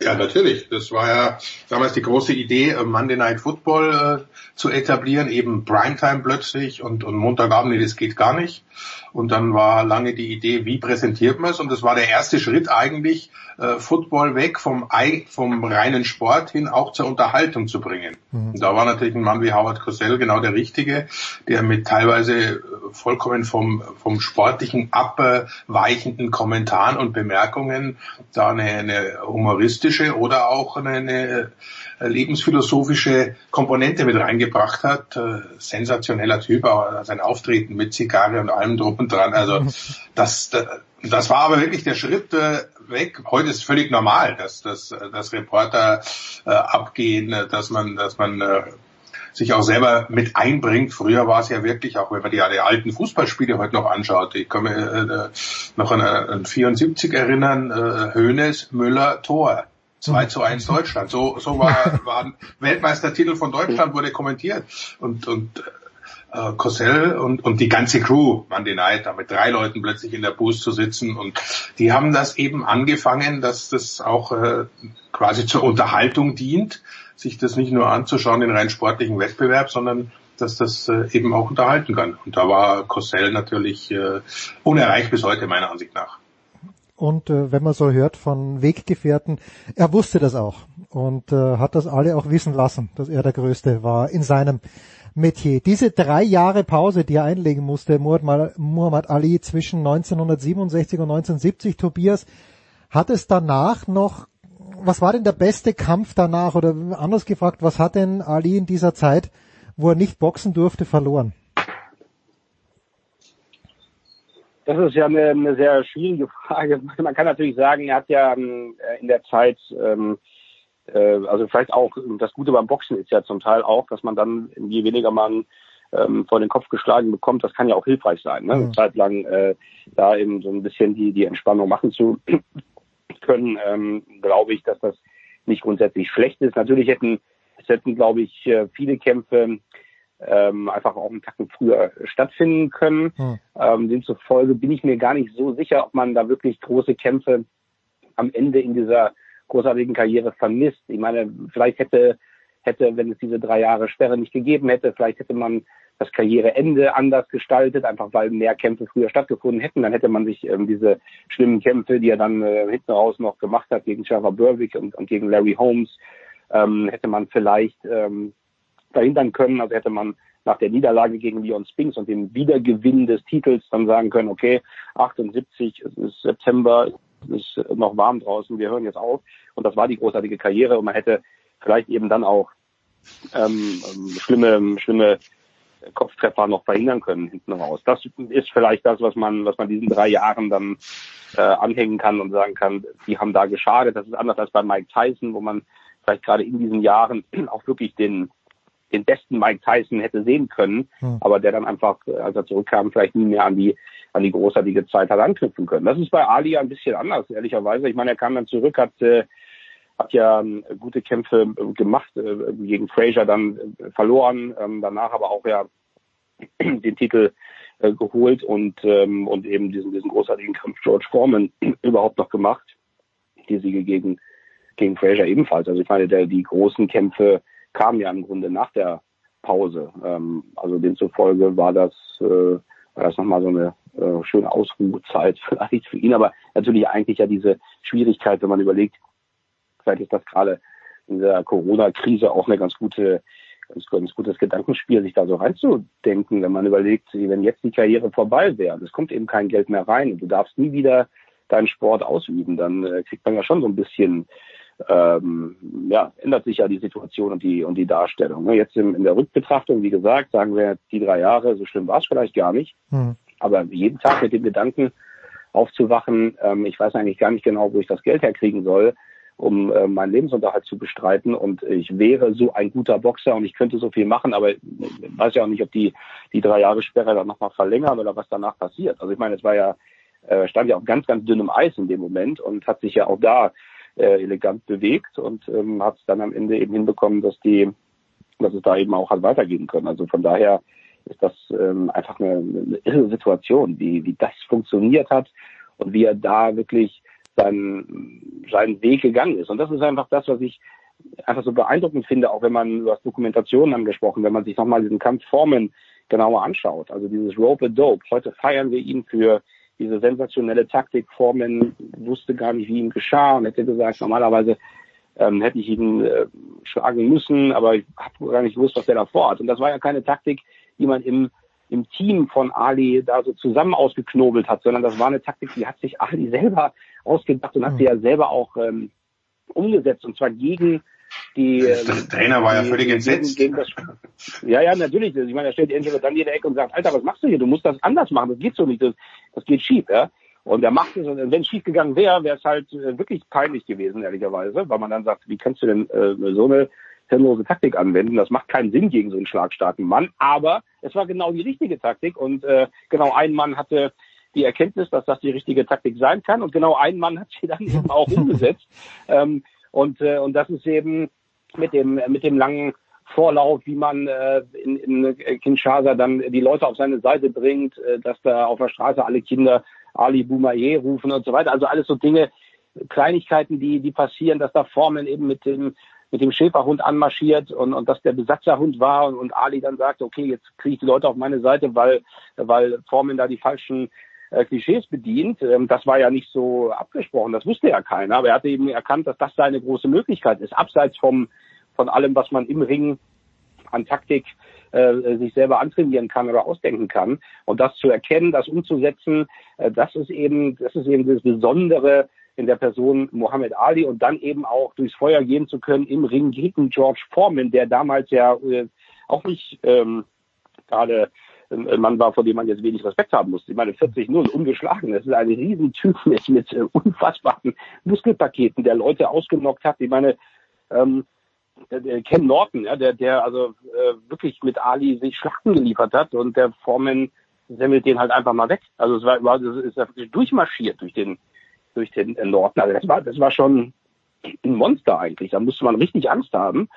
Ja, natürlich. Das war ja damals die große Idee, äh, Monday Night Football äh, zu etablieren, eben Primetime plötzlich und, und Montagabend, nee, das geht gar nicht. Und dann war lange die Idee, wie präsentiert man es? Und das war der erste Schritt eigentlich, äh, Football weg vom, vom reinen Sport hin auch zur Unterhaltung zu bringen. Mhm. Und da war natürlich ein Mann wie Howard Cosell genau der Richtige, der mit teilweise äh, vollkommen vom, vom sportlichen abweichenden Kommentaren und Bemerkungen da eine, eine humoristische oder auch eine, eine lebensphilosophische Komponente mit reingebracht hat. Äh, sensationeller Typ, aber sein Auftreten mit Zigarre und allem drum und dran. Also das, das war aber wirklich der Schritt äh, weg. Heute ist völlig normal, dass, dass, dass Reporter äh, abgehen, dass man, dass man äh, sich auch selber mit einbringt. Früher war es ja wirklich, auch wenn man die, die alten Fußballspiele heute noch anschaut, ich kann mich äh, noch an, an 74 erinnern, äh, Hönes, Müller, Tor. 2 zu 1 Deutschland. So, so war, war ein Weltmeistertitel von Deutschland wurde kommentiert. Und, und äh, Cosell und, und die ganze Crew, Monday Night, da mit drei Leuten plötzlich in der Booth zu sitzen. Und die haben das eben angefangen, dass das auch äh, quasi zur Unterhaltung dient, sich das nicht nur anzuschauen, den rein sportlichen Wettbewerb, sondern dass das äh, eben auch unterhalten kann. Und da war Cosell natürlich äh, unerreicht bis heute meiner Ansicht nach. Und äh, wenn man so hört von Weggefährten, er wusste das auch und äh, hat das alle auch wissen lassen, dass er der Größte war in seinem Metier. Diese drei Jahre Pause, die er einlegen musste, Muhammad Ali zwischen 1967 und 1970, Tobias, hat es danach noch, was war denn der beste Kampf danach oder anders gefragt, was hat denn Ali in dieser Zeit, wo er nicht boxen durfte, verloren? Das ist ja eine, eine sehr schwierige Frage. Man kann natürlich sagen, er hat ja ähm, in der Zeit, ähm, äh, also vielleicht auch das Gute beim Boxen ist ja zum Teil auch, dass man dann, je weniger man ähm, vor den Kopf geschlagen bekommt, das kann ja auch hilfreich sein. Ne? Eine Zeit lang äh, da eben so ein bisschen die, die Entspannung machen zu können, ähm, glaube ich, dass das nicht grundsätzlich schlecht ist. Natürlich hätten es hätten, glaube ich, äh, viele Kämpfe ähm, einfach auch einen Tacken früher stattfinden können. Hm. Ähm, demzufolge bin ich mir gar nicht so sicher, ob man da wirklich große Kämpfe am Ende in dieser großartigen Karriere vermisst. Ich meine, vielleicht hätte, hätte, wenn es diese drei Jahre Sperre nicht gegeben hätte, vielleicht hätte man das Karriereende anders gestaltet, einfach weil mehr Kämpfe früher stattgefunden hätten. Dann hätte man sich ähm, diese schlimmen Kämpfe, die er dann äh, hinten raus noch gemacht hat gegen Trevor Berwick und, und gegen Larry Holmes, ähm, hätte man vielleicht ähm, verhindern können. Also hätte man nach der Niederlage gegen Leon Spinks und dem Wiedergewinn des Titels dann sagen können, okay, 78, es ist September, es ist noch warm draußen, wir hören jetzt auf. Und das war die großartige Karriere und man hätte vielleicht eben dann auch ähm, ähm schlimme, schlimme Kopftreffer noch verhindern können hinten raus. Das ist vielleicht das, was man, was man diesen drei Jahren dann äh, anhängen kann und sagen kann, die haben da geschadet. Das ist anders als bei Mike Tyson, wo man vielleicht gerade in diesen Jahren auch wirklich den den besten Mike Tyson hätte sehen können, hm. aber der dann einfach, äh, als er zurückkam, vielleicht nie mehr an die an die großartige Zeit hat anknüpfen können. Das ist bei Ali ein bisschen anders, ehrlicherweise. Ich meine, er kam dann zurück, hat äh, hat ja äh, gute Kämpfe äh, gemacht, äh, gegen Frazier dann verloren, ähm, danach aber auch ja den Titel geholt und ähm, und eben diesen diesen großartigen Kampf George Foreman überhaupt noch gemacht. Die Siege gegen gegen Frazier ebenfalls. Also ich meine, der, die großen Kämpfe kam ja im Grunde nach der Pause. Ähm, also demzufolge war das, äh, war das nochmal so eine äh, schöne Ausruhezeit vielleicht für ihn, aber natürlich eigentlich ja diese Schwierigkeit, wenn man überlegt, vielleicht ist das gerade in der Corona-Krise auch eine ganz gute ganz, ganz gutes Gedankenspiel, sich da so reinzudenken, wenn man überlegt, wenn jetzt die Karriere vorbei wäre, es kommt eben kein Geld mehr rein und du darfst nie wieder deinen Sport ausüben, dann äh, kriegt man ja schon so ein bisschen ähm, ja, ändert sich ja die Situation und die und die Darstellung. Ne? Jetzt in, in der Rückbetrachtung, wie gesagt, sagen wir die drei Jahre, so schlimm war es vielleicht gar nicht. Mhm. Aber jeden Tag mit dem Gedanken aufzuwachen, ähm, ich weiß eigentlich gar nicht genau, wo ich das Geld herkriegen soll, um äh, meinen Lebensunterhalt zu bestreiten. Und ich wäre so ein guter Boxer und ich könnte so viel machen, aber ich weiß ja auch nicht, ob die die drei Jahre Sperre dann nochmal verlängern oder was danach passiert. Also ich meine, es war ja äh, stand ja auf ganz, ganz dünnem Eis in dem Moment und hat sich ja auch da äh, elegant bewegt und ähm, hat es dann am Ende eben hinbekommen, dass die, dass es da eben auch hat weitergehen können. Also von daher ist das ähm, einfach eine, eine irre Situation, wie, wie das funktioniert hat und wie er da wirklich seinen, seinen Weg gegangen ist. Und das ist einfach das, was ich einfach so beeindruckend finde, auch wenn man, du hast Dokumentationen angesprochen, wenn man sich nochmal diesen Kampfformen genauer anschaut. Also dieses Rope a Dope. Heute feiern wir ihn für diese sensationelle Taktik. Formen wusste gar nicht, wie ihm geschah und hätte gesagt, normalerweise ähm, hätte ich ihn äh, schlagen müssen, aber ich habe gar nicht gewusst, was der da vorhat. Und das war ja keine Taktik, die man im, im Team von Ali da so zusammen ausgeknobelt hat, sondern das war eine Taktik, die hat sich Ali selber ausgedacht und hat sie ja selber auch ähm, umgesetzt und zwar gegen die, der ähm, Trainer war ja völlig entsetzt. Gegen das, ja, ja, natürlich. Ich meine, da stellt Angelo dann in der Ecke und sagt, Alter, was machst du hier? Du musst das anders machen. Das geht so nicht. Das, das geht schief, ja. Und er macht es, und wenn es schief gegangen wäre, wäre es halt äh, wirklich peinlich gewesen, ehrlicherweise, weil man dann sagt, wie kannst du denn äh, so eine hirnlose Taktik anwenden? Das macht keinen Sinn gegen so einen schlagstarken Mann. Aber es war genau die richtige Taktik und äh, genau ein Mann hatte die Erkenntnis, dass das die richtige Taktik sein kann und genau ein Mann hat sie dann eben auch umgesetzt. Ähm, und, äh, und das ist eben mit dem, mit dem langen Vorlauf, wie man äh, in, in Kinshasa dann die Leute auf seine Seite bringt, äh, dass da auf der Straße alle Kinder Ali Boumaye rufen und so weiter. Also alles so Dinge, Kleinigkeiten, die, die passieren, dass da Formen eben mit dem, mit dem Schäferhund anmarschiert und, und dass der Besatzerhund war und, und Ali dann sagt, okay, jetzt kriege ich die Leute auf meine Seite, weil, weil Formen da die falschen äh, Klischees bedient. Ähm, das war ja nicht so abgesprochen, das wusste ja keiner, aber er hatte eben erkannt, dass das seine große Möglichkeit ist, abseits vom von allem, was man im Ring an Taktik äh, sich selber antrainieren kann oder ausdenken kann. Und das zu erkennen, das umzusetzen, äh, das ist eben, das ist eben das Besondere in der Person Muhammad Ali und dann eben auch durchs Feuer gehen zu können im Ring gegen George Foreman, der damals ja äh, auch nicht ähm, gerade ein Mann war, vor dem man jetzt wenig Respekt haben musste. Ich meine, 40-0, ungeschlagen. Das ist ein Riesentyp mit, mit äh, unfassbaren Muskelpaketen, der Leute ausgenockt hat. Ich meine, ähm, Ken Norton, ja, der, der also äh, wirklich mit Ali sich Schlachten geliefert hat und der Foreman semmelt den halt einfach mal weg. Also es war, war das ist durchmarschiert durch den durch den äh, Norton. Also das war das war schon ein Monster eigentlich. Da musste man richtig Angst haben,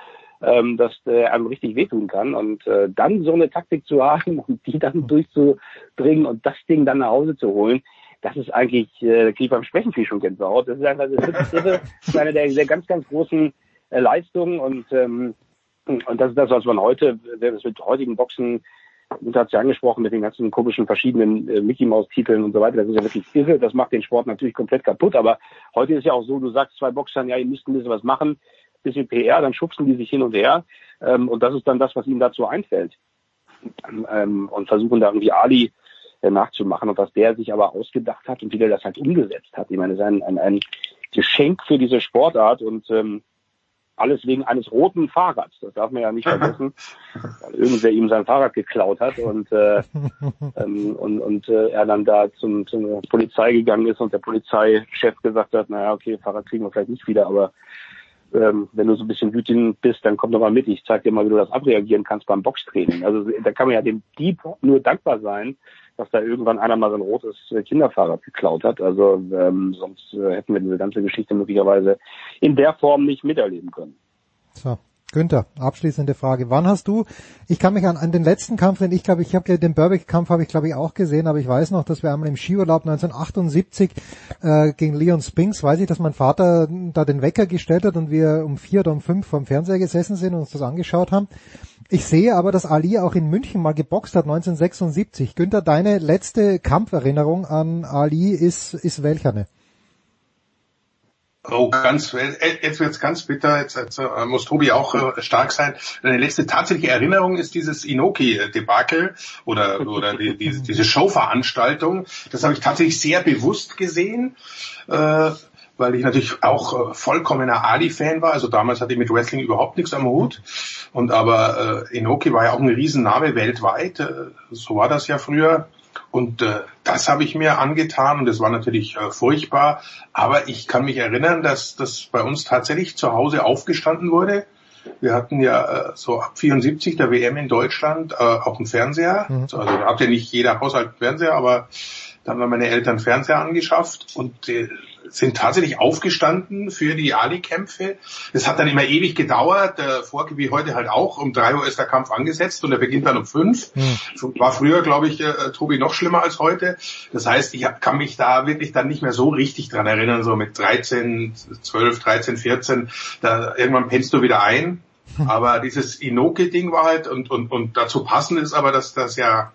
ähm, dass er einem richtig wehtun kann. Und äh, dann so eine Taktik zu haben und die dann durchzubringen und das Ding dann nach Hause zu holen, das ist eigentlich, äh, kriege ich beim Sprechen viel schon Gänsehaut. Das ist einfach das ist, das eine der, der ganz, ganz großen äh, Leistungen und ähm, und das ist das, was man heute, das mit heutigen Boxen, und hat ja angesprochen mit den ganzen komischen verschiedenen äh, Mickey Maus Titeln und so weiter. Das ist ja wirklich irre. Das macht den Sport natürlich komplett kaputt. Aber heute ist ja auch so, du sagst zwei Boxern, ja, ihr müsst ein bisschen was machen, bisschen PR, dann schubsen die sich hin und her. Ähm, und das ist dann das, was ihnen dazu einfällt. Ähm, und versuchen da irgendwie Ali äh, nachzumachen und was der sich aber ausgedacht hat und wie der das halt umgesetzt hat. Ich meine, es ist ein, ein, ein Geschenk für diese Sportart und ähm, alles wegen eines roten Fahrrads. Das darf man ja nicht vergessen, weil irgendwer ihm sein Fahrrad geklaut hat und äh, ähm, und, und äh, er dann da zum, zur Polizei gegangen ist und der Polizeichef gesagt hat, naja, okay, Fahrrad kriegen wir vielleicht nicht wieder, aber ähm, wenn du so ein bisschen wütend bist, dann komm doch mal mit, ich zeig dir mal, wie du das abreagieren kannst beim Boxtraining. Also da kann man ja dem Dieb nur dankbar sein, dass da irgendwann einer mal so ein rotes Kinderfahrrad geklaut hat. Also ähm, sonst äh, hätten wir diese ganze Geschichte möglicherweise in der Form nicht miterleben können. So. Günther, abschließende Frage. Wann hast du, ich kann mich an, an den letzten Kampf, den ich glaube, ich habe den Burbeck-Kampf habe ich glaube ich auch gesehen, aber ich weiß noch, dass wir einmal im Skiurlaub 1978 äh, gegen Leon Spinks, weiß ich, dass mein Vater da den Wecker gestellt hat und wir um vier oder um fünf vorm Fernseher gesessen sind und uns das angeschaut haben. Ich sehe aber, dass Ali auch in München mal geboxt hat, 1976. Günther, deine letzte Kampferinnerung an Ali ist, ist welche? Oh, ganz, äh, jetzt wird's ganz bitter, jetzt, jetzt äh, muss Tobi auch äh, stark sein. Deine letzte tatsächliche Erinnerung ist dieses Inoki-Debakel oder, oder die, die, diese Showveranstaltung. Das habe ich tatsächlich sehr bewusst gesehen. Weil ich natürlich auch vollkommener Ali-Fan war. Also damals hatte ich mit Wrestling überhaupt nichts am Hut. Und aber Inoki war ja auch ein Riesenname weltweit. So war das ja früher. Und äh, das habe ich mir angetan und das war natürlich äh, furchtbar. Aber ich kann mich erinnern, dass das bei uns tatsächlich zu Hause aufgestanden wurde. Wir hatten ja äh, so ab 74 der WM in Deutschland äh, auch einen Fernseher. Mhm. Also da hat ja nicht jeder Haushalt einen Fernseher, aber da haben meine Eltern Fernseher angeschafft und äh, sind tatsächlich aufgestanden für die Ali-Kämpfe. Es hat dann immer ewig gedauert, äh, vor, wie heute halt auch. Um drei Uhr ist der Kampf angesetzt und er beginnt dann um fünf. Mhm. War früher, glaube ich, äh, Tobi, noch schlimmer als heute. Das heißt, ich kann mich da wirklich dann nicht mehr so richtig dran erinnern, so mit 13, 12, 13, 14. Da, irgendwann pennst du wieder ein. Hm. Aber dieses Inoki-Ding war halt, und, und, und dazu passend ist aber, dass das ja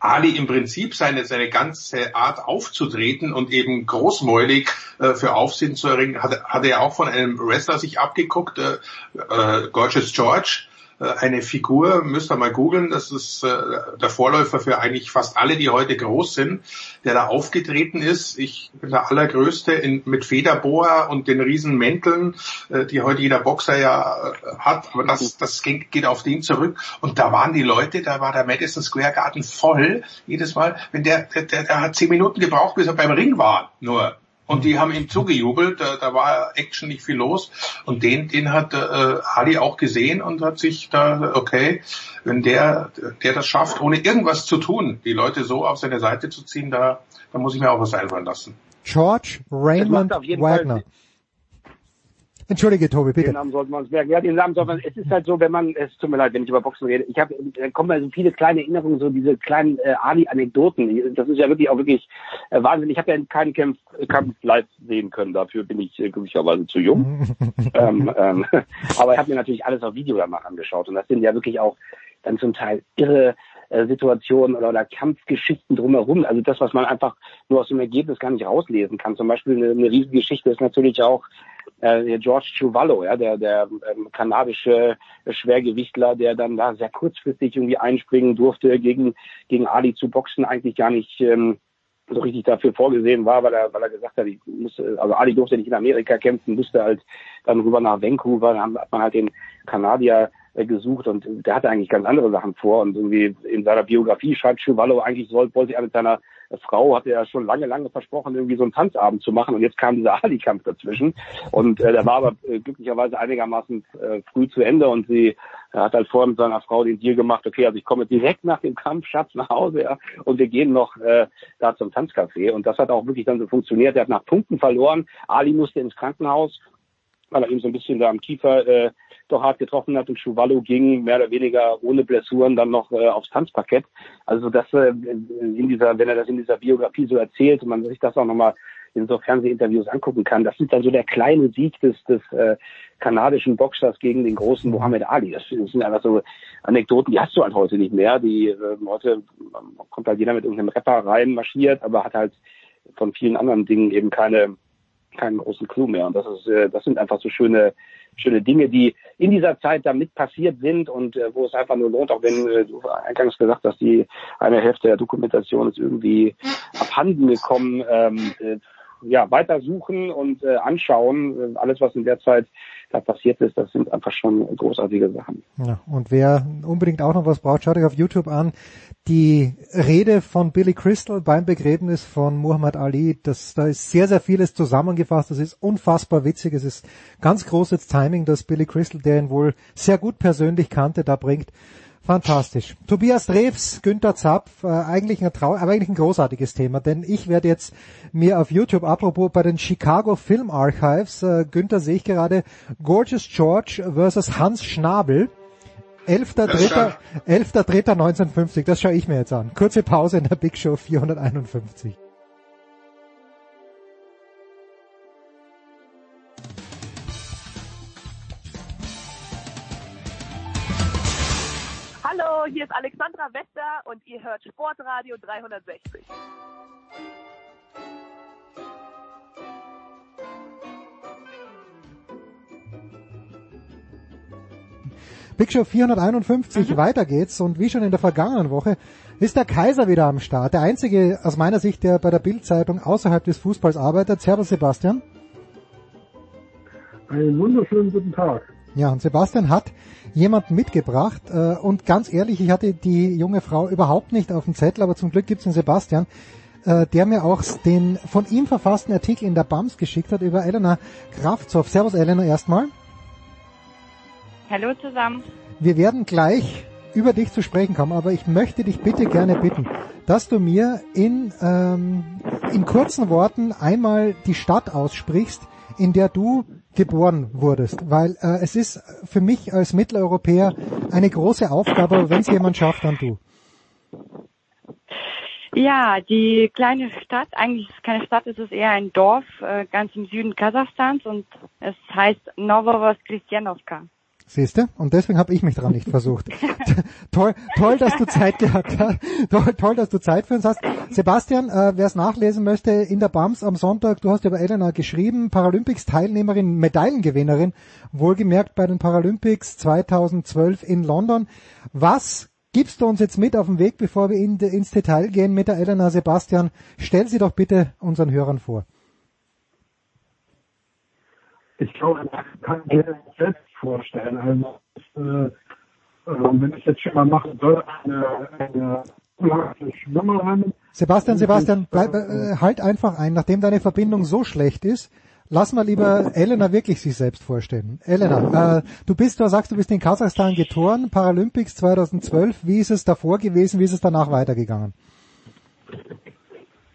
Ali im Prinzip seine, seine ganze Art aufzutreten und eben großmäulig äh, für Aufsehen zu erringen, hat, hat er auch von einem Wrestler sich abgeguckt, äh, äh, Gorgeous George, eine Figur, müsst ihr mal googeln, das ist äh, der Vorläufer für eigentlich fast alle, die heute groß sind, der da aufgetreten ist. Ich bin der allergrößte in, mit Federboa und den riesen Mänteln, äh, die heute jeder Boxer ja äh, hat, aber das, das geht, geht auf den zurück. Und da waren die Leute, da war der Madison Square Garden voll, jedes Mal, wenn der, der, der, der hat zehn Minuten gebraucht, bis er beim Ring war, nur. Und die haben ihm zugejubelt, da, da war Action nicht viel los. Und den, den hat äh, Ali auch gesehen und hat sich da, okay, wenn der, der das schafft, ohne irgendwas zu tun, die Leute so auf seine Seite zu ziehen, da, da muss ich mir auch was einfallen lassen. George Raymond Wagner. Fall, Entschuldige, Tobi, bitte. Den Namen sollten wir uns merken. Ja, den Namen sollten wir, es ist halt so, wenn man, es tut mir leid, wenn ich über Boxen rede, ich habe, da kommen mal so viele kleine Erinnerungen, so diese kleinen äh, Ali-Anekdoten. Das ist ja wirklich auch wirklich äh, Wahnsinn. Ich habe ja keinen Kampf, Kampf live sehen können, dafür bin ich äh, glücklicherweise zu jung. ähm, ähm, aber ich habe mir natürlich alles auf Video danach angeschaut und das sind ja wirklich auch dann zum Teil irre äh, Situationen oder, oder Kampfgeschichten drumherum. Also das, was man einfach nur aus dem Ergebnis gar nicht rauslesen kann. Zum Beispiel eine, eine Riesengeschichte ist natürlich auch äh, George Chuvallo, ja, der, der ähm, kanadische Schwergewichtler, der dann da sehr kurzfristig irgendwie einspringen durfte, gegen, gegen Ali zu boxen, eigentlich gar nicht ähm, so richtig dafür vorgesehen war, weil er, weil er gesagt hat, ich musste, also Ali durfte nicht in Amerika kämpfen, musste halt dann rüber nach Vancouver, dann hat man halt den Kanadier äh, gesucht und der hatte eigentlich ganz andere Sachen vor und irgendwie in seiner Biografie schreibt Chuvallo eigentlich soll, wollte er mit seiner Frau hatte ja schon lange, lange versprochen, irgendwie so einen Tanzabend zu machen und jetzt kam dieser Ali-Kampf dazwischen und äh, der war aber äh, glücklicherweise einigermaßen äh, früh zu Ende und sie er hat halt vorher mit seiner Frau den Deal gemacht, okay, also ich komme direkt nach dem Kampf, Schatz, nach Hause, ja, und wir gehen noch äh, da zum Tanzcafé. Und das hat auch wirklich dann so funktioniert. Er hat nach Punkten verloren. Ali musste ins Krankenhaus weil er ihm so ein bisschen da am Kiefer äh, doch hart getroffen hat und Schuvallo ging mehr oder weniger ohne Blessuren dann noch äh, aufs Tanzparkett. Also das äh, in dieser, wenn er das in dieser Biografie so erzählt und man sich das auch nochmal in so Fernsehinterviews angucken kann, das ist dann so der kleine Sieg des, des äh, kanadischen Boxers gegen den großen Muhammad Ali. Das, das sind einfach so Anekdoten, die hast du halt heute nicht mehr. Die äh, heute kommt halt jeder mit irgendeinem Rapper rein, marschiert, aber hat halt von vielen anderen Dingen eben keine keinen großen Clou mehr. Und das ist, äh, das sind einfach so schöne schöne Dinge, die in dieser Zeit damit passiert sind und äh, wo es einfach nur lohnt, auch wenn äh, du eingangs gesagt hast, die eine Hälfte der Dokumentation ist irgendwie abhanden gekommen. Ähm, äh, ja, weitersuchen und äh, anschauen. Alles, was in der Zeit da passiert ist, das sind einfach schon großartige Sachen. Ja, und wer unbedingt auch noch was braucht, schaut euch auf YouTube an. Die Rede von Billy Crystal beim Begräbnis von Muhammad Ali, das, da ist sehr, sehr vieles zusammengefasst. Das ist unfassbar witzig. Es ist ganz großes Timing, dass Billy Crystal, der ihn wohl sehr gut persönlich kannte, da bringt. Fantastisch. Tobias Drews, Günther Zapf, äh, eigentlich ein Trau aber eigentlich ein großartiges Thema, denn ich werde jetzt mir auf YouTube, apropos bei den Chicago Film Archives, äh, Günther sehe ich gerade, Gorgeous George versus Hans Schnabel. 11.3.1950, 11 das schaue ich mir jetzt an. Kurze Pause in der Big Show 451. hier ist Alexandra Wester und ihr hört Sportradio 360. Big Show 451, mhm. weiter geht's und wie schon in der vergangenen Woche ist der Kaiser wieder am Start. Der einzige aus meiner Sicht, der bei der Bildzeitung außerhalb des Fußballs arbeitet. Servus Sebastian. Einen wunderschönen guten Tag. Ja, und Sebastian hat jemanden mitgebracht äh, und ganz ehrlich, ich hatte die junge Frau überhaupt nicht auf dem Zettel, aber zum Glück gibt's den Sebastian, äh, der mir auch den von ihm verfassten Artikel in der BAMS geschickt hat über Elena Kraftzoff. Servus Elena erstmal. Hallo zusammen. Wir werden gleich über dich zu sprechen kommen, aber ich möchte dich bitte gerne bitten, dass du mir in, ähm, in kurzen Worten einmal die Stadt aussprichst, in der du geboren wurdest, weil äh, es ist für mich als Mitteleuropäer eine große Aufgabe, wenn es jemand schafft, dann du. Ja, die kleine Stadt, eigentlich ist es keine Stadt, es ist eher ein Dorf äh, ganz im Süden Kasachstans und es heißt Novovoskresjenovka. Siehst du? Und deswegen habe ich mich daran nicht versucht. toll, toll, dass du Zeit gehabt hast. Toll, toll, dass du Zeit für uns hast. Sebastian, äh, wer es nachlesen möchte, in der BAMS am Sonntag, du hast über Elena geschrieben, Paralympics-Teilnehmerin, Medaillengewinnerin, wohlgemerkt bei den Paralympics 2012 in London. Was gibst du uns jetzt mit auf den Weg, bevor wir in, ins Detail gehen mit der Elena Sebastian? Stell sie doch bitte unseren Hörern vor. Ich glaube, das kann jeder selbst vorstellen. Also äh, äh, wenn ich jetzt schon mal machen soll, eine, eine Schwimmerin. Sebastian, Sebastian, bleib, äh, halt einfach ein, nachdem deine Verbindung so schlecht ist. Lass mal lieber Elena wirklich sich selbst vorstellen. Elena, äh, du bist, du sagst, du bist in Kasachstan getoren, Paralympics 2012. Wie ist es davor gewesen? Wie ist es danach weitergegangen?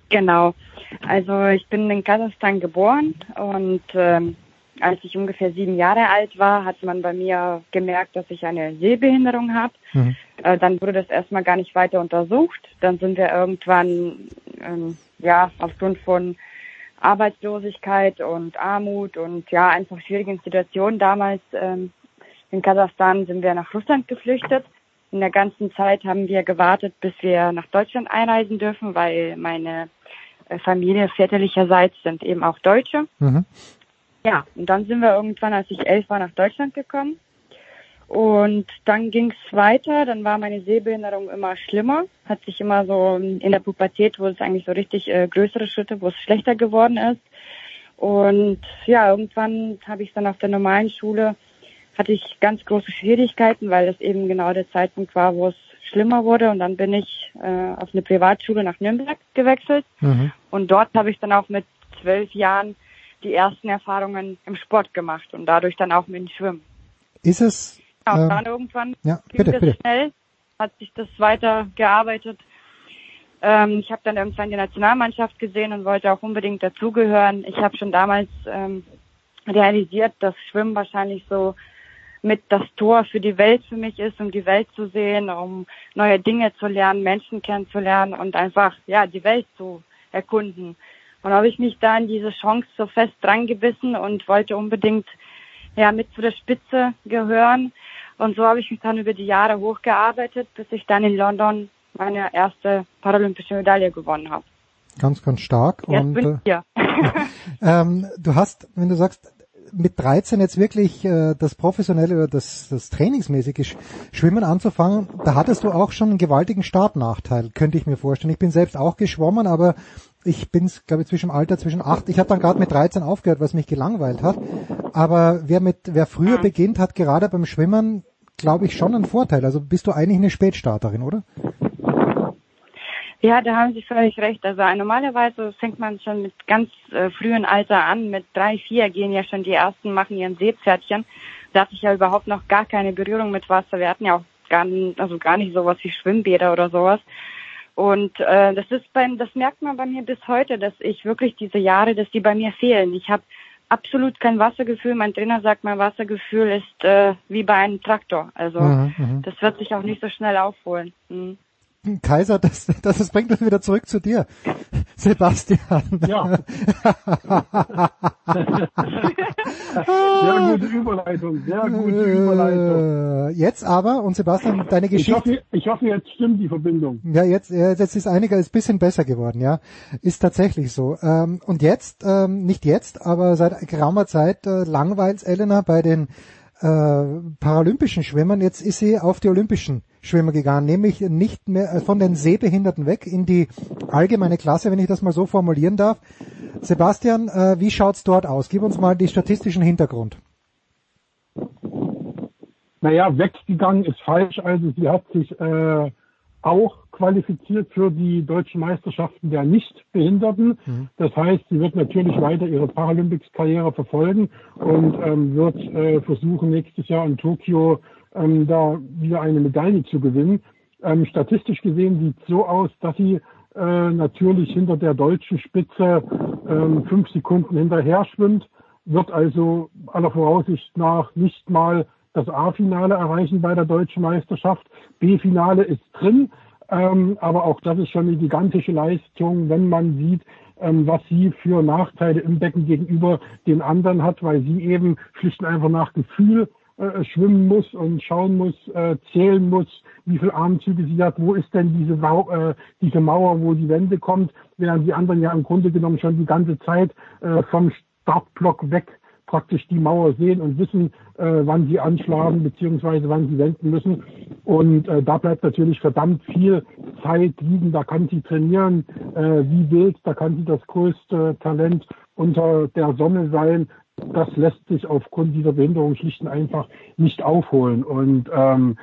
Genau. Also ich bin in Kasachstan geboren und ähm, als ich ungefähr sieben Jahre alt war, hat man bei mir gemerkt, dass ich eine Sehbehinderung habe. Mhm. Äh, dann wurde das erstmal gar nicht weiter untersucht. Dann sind wir irgendwann, ähm, ja, aufgrund von Arbeitslosigkeit und Armut und ja, einfach schwierigen Situationen damals ähm, in Kasachstan sind wir nach Russland geflüchtet. In der ganzen Zeit haben wir gewartet, bis wir nach Deutschland einreisen dürfen, weil meine äh, Familie väterlicherseits sind eben auch Deutsche. Mhm. Ja, und dann sind wir irgendwann, als ich elf war, nach Deutschland gekommen. Und dann ging es weiter, dann war meine Sehbehinderung immer schlimmer, hat sich immer so in der Pubertät, wo es eigentlich so richtig äh, größere Schritte, wo es schlechter geworden ist. Und ja, irgendwann habe ich dann auf der normalen Schule, hatte ich ganz große Schwierigkeiten, weil das eben genau der Zeitpunkt war, wo es schlimmer wurde. Und dann bin ich äh, auf eine Privatschule nach Nürnberg gewechselt. Mhm. Und dort habe ich dann auch mit zwölf Jahren die ersten Erfahrungen im Sport gemacht und dadurch dann auch mit dem Schwimmen. Ist es? Ja, und dann irgendwann ja, bitte, ging bitte. schnell, hat sich das weiter gearbeitet. Ähm, ich habe dann irgendwann die Nationalmannschaft gesehen und wollte auch unbedingt dazugehören. Ich habe schon damals ähm, realisiert, dass Schwimmen wahrscheinlich so mit das Tor für die Welt für mich ist, um die Welt zu sehen, um neue Dinge zu lernen, Menschen kennenzulernen und einfach ja die Welt zu erkunden. Und habe ich mich da in diese Chance so fest dran gebissen und wollte unbedingt ja mit zu der Spitze gehören. Und so habe ich mich dann über die Jahre hochgearbeitet, bis ich dann in London meine erste paralympische Medaille gewonnen habe. Ganz, ganz stark. Jetzt und bin ich hier. ähm, du hast, wenn du sagst, mit 13 jetzt wirklich äh, das professionelle oder das, das trainingsmäßige Schwimmen anzufangen, da hattest du auch schon einen gewaltigen Startnachteil, könnte ich mir vorstellen. Ich bin selbst auch geschwommen, aber ich bin, glaube ich, zwischen Alter zwischen acht. Ich habe dann gerade mit 13 aufgehört, was mich gelangweilt hat. Aber wer mit wer früher beginnt, hat gerade beim Schwimmen, glaube ich, schon einen Vorteil. Also bist du eigentlich eine Spätstarterin, oder? Ja, da haben Sie völlig recht. Also normalerweise fängt man schon mit ganz äh, frühen Alter an. Mit drei, vier gehen ja schon die ersten, machen ihren Seepferdchen. Da hatte ich ja überhaupt noch gar keine Berührung mit Wasser. Wir hatten ja auch gar, also gar nicht sowas wie Schwimmbäder oder sowas. Und äh, das ist beim, das merkt man bei mir bis heute, dass ich wirklich diese Jahre, dass die bei mir fehlen. Ich habe absolut kein Wassergefühl. Mein Trainer sagt, mein Wassergefühl ist äh, wie bei einem Traktor. Also Mhm, mhm. das wird sich auch nicht so schnell aufholen. Mhm. Kaiser, das, das, das bringt uns wieder zurück zu dir. Sebastian. Ja. Sehr gute Überleitung, sehr gute Überleitung. Jetzt aber, und Sebastian, deine Ich Geschichte. hoffe, ich hoffe, jetzt stimmt die Verbindung. Ja, jetzt, jetzt ist einiger ist bisschen besser geworden, ja. Ist tatsächlich so. Ähm, und jetzt, ähm, nicht jetzt, aber seit geraumer Zeit äh, langweils Elena bei den äh, paralympischen Schwimmern. Jetzt ist sie auf die olympischen Schwimmer gegangen, nämlich nicht mehr äh, von den Sehbehinderten weg in die allgemeine Klasse, wenn ich das mal so formulieren darf. Sebastian, äh, wie schaut's dort aus? Gib uns mal die statistischen Hintergrund. Naja, weggegangen ist falsch. Also sie hat sich äh, auch qualifiziert für die deutschen Meisterschaften der Nichtbehinderten. Das heißt, sie wird natürlich weiter ihre Paralympics-Karriere verfolgen und ähm, wird äh, versuchen, nächstes Jahr in Tokio ähm, da wieder eine Medaille zu gewinnen. Ähm, statistisch gesehen sieht es so aus, dass sie äh, natürlich hinter der deutschen Spitze ähm, fünf Sekunden hinterher schwimmt, wird also aller Voraussicht nach nicht mal das A-Finale erreichen bei der deutschen Meisterschaft. B-Finale ist drin, ähm, aber auch das ist schon eine gigantische Leistung, wenn man sieht, ähm, was sie für Nachteile im Becken gegenüber den anderen hat, weil sie eben schlicht und einfach nach Gefühl äh, schwimmen muss und schauen muss, äh, zählen muss, wie viel Armzüge sie hat, wo ist denn diese, Mau äh, diese Mauer, wo die Wende kommt, während die anderen ja im Grunde genommen schon die ganze Zeit äh, vom Startblock weg praktisch die Mauer sehen und wissen, äh, wann sie anschlagen beziehungsweise wann sie wenden müssen. Und äh, da bleibt natürlich verdammt viel Zeit liegen. Da kann sie trainieren äh, wie wild. Da kann sie das größte Talent unter der Sonne sein. Das lässt sich aufgrund dieser Behinderung schlicht und einfach nicht aufholen. Und ähm,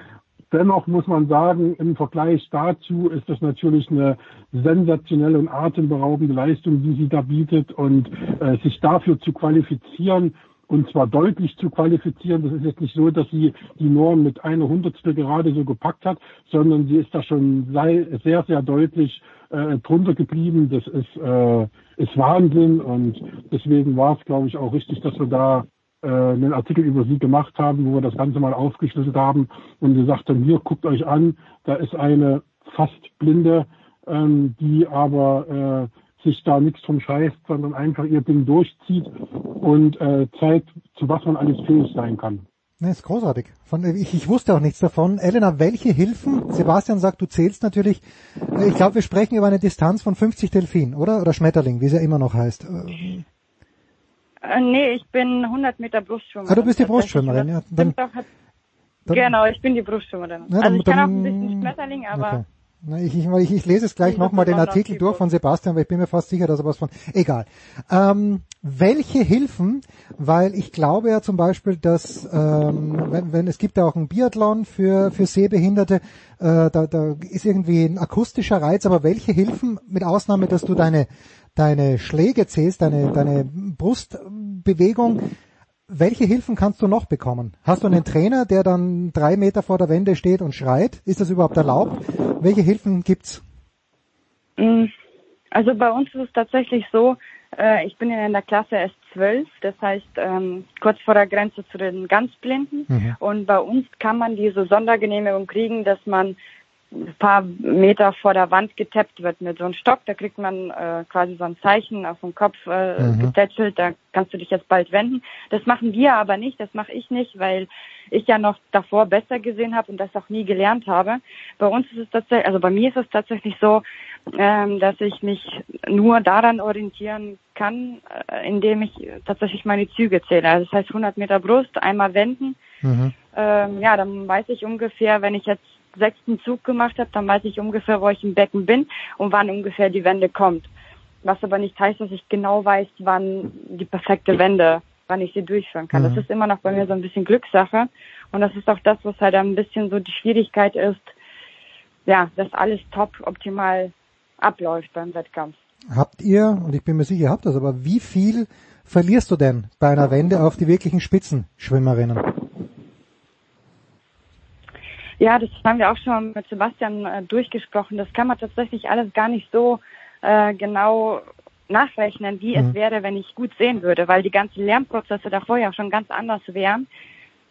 Dennoch muss man sagen, im Vergleich dazu ist das natürlich eine sensationelle und atemberaubende Leistung, die sie da bietet und äh, sich dafür zu qualifizieren und zwar deutlich zu qualifizieren. Das ist jetzt nicht so, dass sie die Norm mit einer Hundertstel gerade so gepackt hat, sondern sie ist da schon sehr, sehr deutlich äh, drunter geblieben. Das ist, äh, ist Wahnsinn und deswegen war es, glaube ich, auch richtig, dass wir da einen Artikel über sie gemacht haben, wo wir das Ganze mal aufgeschlüsselt haben und gesagt haben, hier guckt euch an, da ist eine fast Blinde, ähm, die aber äh, sich da nichts vom scheißt, sondern einfach ihr Ding durchzieht und äh, zeigt, zu was man alles fähig sein kann. Ne, ist großartig. Von, ich, ich wusste auch nichts davon. Elena, welche Hilfen? Sebastian sagt, du zählst natürlich. Äh, Ich glaube, wir sprechen über eine Distanz von 50 Delfin, oder? Oder Schmetterling, wie es ja immer noch heißt. Äh, nee, ich bin 100 Meter Brustschwimmerin. Ah, du bist die Brustschwimmerin, ja. Dann, dann- genau, ich bin die Brustschwimmerin. Ja, dann- also ich kann auch ein bisschen Schmetterling, aber Okay. Ich, ich, ich, ich lese es gleich Ich nochmal den Artikel durch von Sebastian, weil ich bin mir fast sicher, dass er was von. Egal. Ähm, welche Hilfen, weil ich glaube ja zum Beispiel, dass ähm, wenn, wenn es gibt ja auch einen Biathlon für für Sehbehinderte, äh, da, da ist irgendwie ein akustischer Reiz, aber welche Hilfen, mit Ausnahme, dass du deine deine Schläge zählst, deine deine Brustbewegung, welche Hilfen kannst du noch bekommen? Hast du einen Trainer, der dann drei Meter vor der Wende steht und schreit? Ist das überhaupt erlaubt? Welche Hilfen gibt's? Mm, Also bei uns ist es tatsächlich so, äh, ich bin in der Klasse S12, das heißt ähm, kurz vor der Grenze zu den Ganzblinden. Mhm. Und bei uns kann man diese Sondergenehmigung kriegen, dass man ein paar Meter vor der Wand getappt wird mit so einem Stock. Da kriegt man äh, quasi so ein Zeichen auf dem Kopf äh, Mhm. getätschelt, da kannst du dich jetzt bald wenden. Das machen wir aber nicht, das mache ich nicht, weil ich ja noch davor besser gesehen habe und das auch nie gelernt habe. Bei uns ist es tatsächlich, also bei mir ist es tatsächlich so, ähm, dass ich mich nur daran orientieren kann, äh, indem ich tatsächlich meine Züge zähle. Also das heißt 100 Meter Brust, einmal wenden. Mhm. Ähm, ja, dann weiß ich ungefähr, wenn ich jetzt sechsten Zug gemacht habe, dann weiß ich ungefähr, wo ich im Becken bin und wann ungefähr die Wende kommt. Was aber nicht heißt, dass ich genau weiß, wann die perfekte Wende, wann ich sie durchführen kann. Mhm. Das ist immer noch bei mir so ein bisschen Glückssache. Und das ist auch das, was halt ein bisschen so die Schwierigkeit ist, ja, dass alles top optimal abläuft beim Wettkampf. Habt ihr, und ich bin mir sicher, ihr habt das, aber wie viel verlierst du denn bei einer Wende auf die wirklichen Spitzenschwimmerinnen? Ja, das haben wir auch schon mit Sebastian äh, durchgesprochen. Das kann man tatsächlich alles gar nicht so äh, genau nachrechnen, wie Mhm. es wäre, wenn ich gut sehen würde, weil die ganzen Lernprozesse davor ja schon ganz anders wären.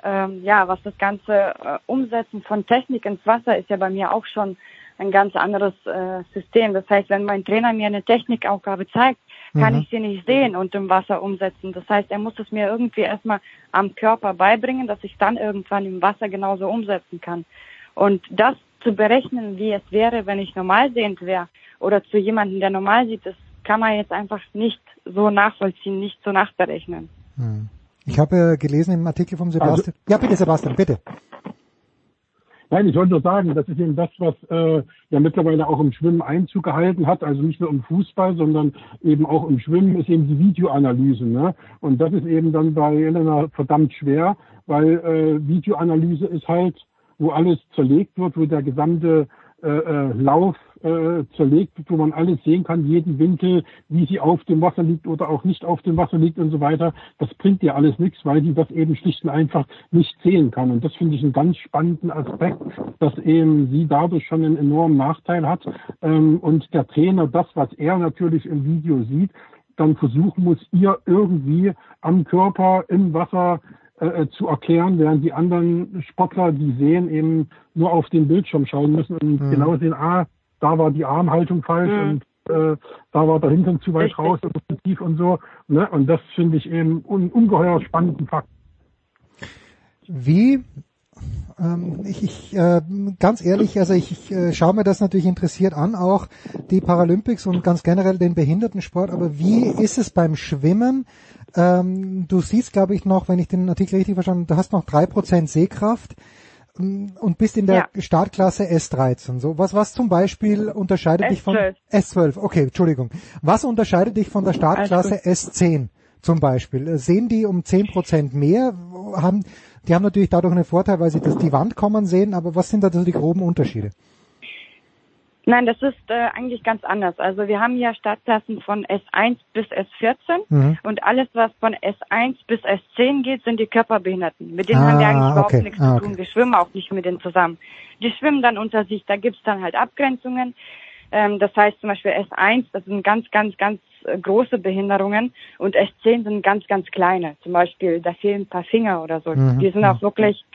Ähm, ja, was das ganze äh, Umsetzen von Technik ins Wasser ist ja bei mir auch schon ein ganz anderes äh, System. Das heißt, wenn mein Trainer mir eine Technikaufgabe zeigt, kann Mhm. ich sie nicht sehen und im Wasser umsetzen. Das heißt, er muss es mir irgendwie erstmal am Körper beibringen, dass ich dann irgendwann im Wasser genauso umsetzen kann. Und das zu berechnen, wie es wäre, wenn ich normal sehend wäre oder zu jemandem, der normal sieht, das kann man jetzt einfach nicht so nachvollziehen, nicht so nachberechnen. Hm. Ich habe äh, gelesen im Artikel vom Sebastian. ja, bitte Sebastian, bitte. Nein, ich wollte nur sagen, das ist eben das, was äh, ja mittlerweile auch im Schwimmen Einzug gehalten hat. Also nicht nur im Fußball, sondern eben auch im Schwimmen ist eben die Videoanalyse. Ne? Und das ist eben dann bei Elena verdammt schwer, weil äh, Videoanalyse ist halt, wo alles zerlegt wird, wo der gesamte äh, äh, Lauf äh, zerlegt wo man alles sehen kann, jeden Winkel, wie sie auf dem Wasser liegt oder auch nicht auf dem Wasser liegt und so weiter. Das bringt dir alles nichts, weil die das eben schlicht und einfach nicht sehen kann. Und das finde ich einen ganz spannenden Aspekt, dass eben sie dadurch schon einen enormen Nachteil hat ähm, und der Trainer das, was er natürlich im Video sieht, dann versuchen muss, ihr irgendwie am Körper im Wasser äh, zu erklären, während die anderen Sportler, die sehen, eben nur auf den Bildschirm schauen müssen und Mhm. genau sehen, ah, da war die Armhaltung falsch Mhm. und äh, da war der Hintern zu weit Richtig. raus oder zu tief und so. Ne? Und das finde ich eben un ungeheuer spannenden Fakt. Wie, ähm, ich, ich äh, ganz ehrlich, also ich, ich äh, schaue mir das natürlich interessiert an, auch die Paralympics und ganz generell den Behindertensport, aber wie ist es beim Schwimmen? Ähm, du siehst, glaube ich, noch, wenn ich den Artikel richtig verstanden habe, du hast noch drei Prozent Sehkraft und bist in der Startklasse S13. So, was, was zum Beispiel unterscheidet dich von S12. S12? Okay, Entschuldigung. Was unterscheidet dich von der Startklasse S10 zum Beispiel? Äh, Sehen die um 10 Prozent mehr? Haben, die haben natürlich dadurch einen Vorteil, weil sie das, die Wand kommen sehen, aber was sind da so die groben Unterschiede? Nein, das ist äh, eigentlich ganz anders. Also wir haben ja Startklassen von S1 bis S14 Mhm. und alles, was von S1 bis S10 geht, sind die Körperbehinderten. Mit denen haben wir Ah, eigentlich überhaupt okay. nichts Ah, zu okay. tun. Wir schwimmen auch nicht mit denen zusammen. Die schwimmen dann unter sich. Da gibt's dann halt Abgrenzungen. Ähm, das heißt zum Beispiel S1, das sind ganz, ganz, ganz äh, große Behinderungen und S10 sind ganz, ganz kleine. Zum Beispiel, da fehlen ein paar Finger oder so. Mhm. Die sind auch wirklich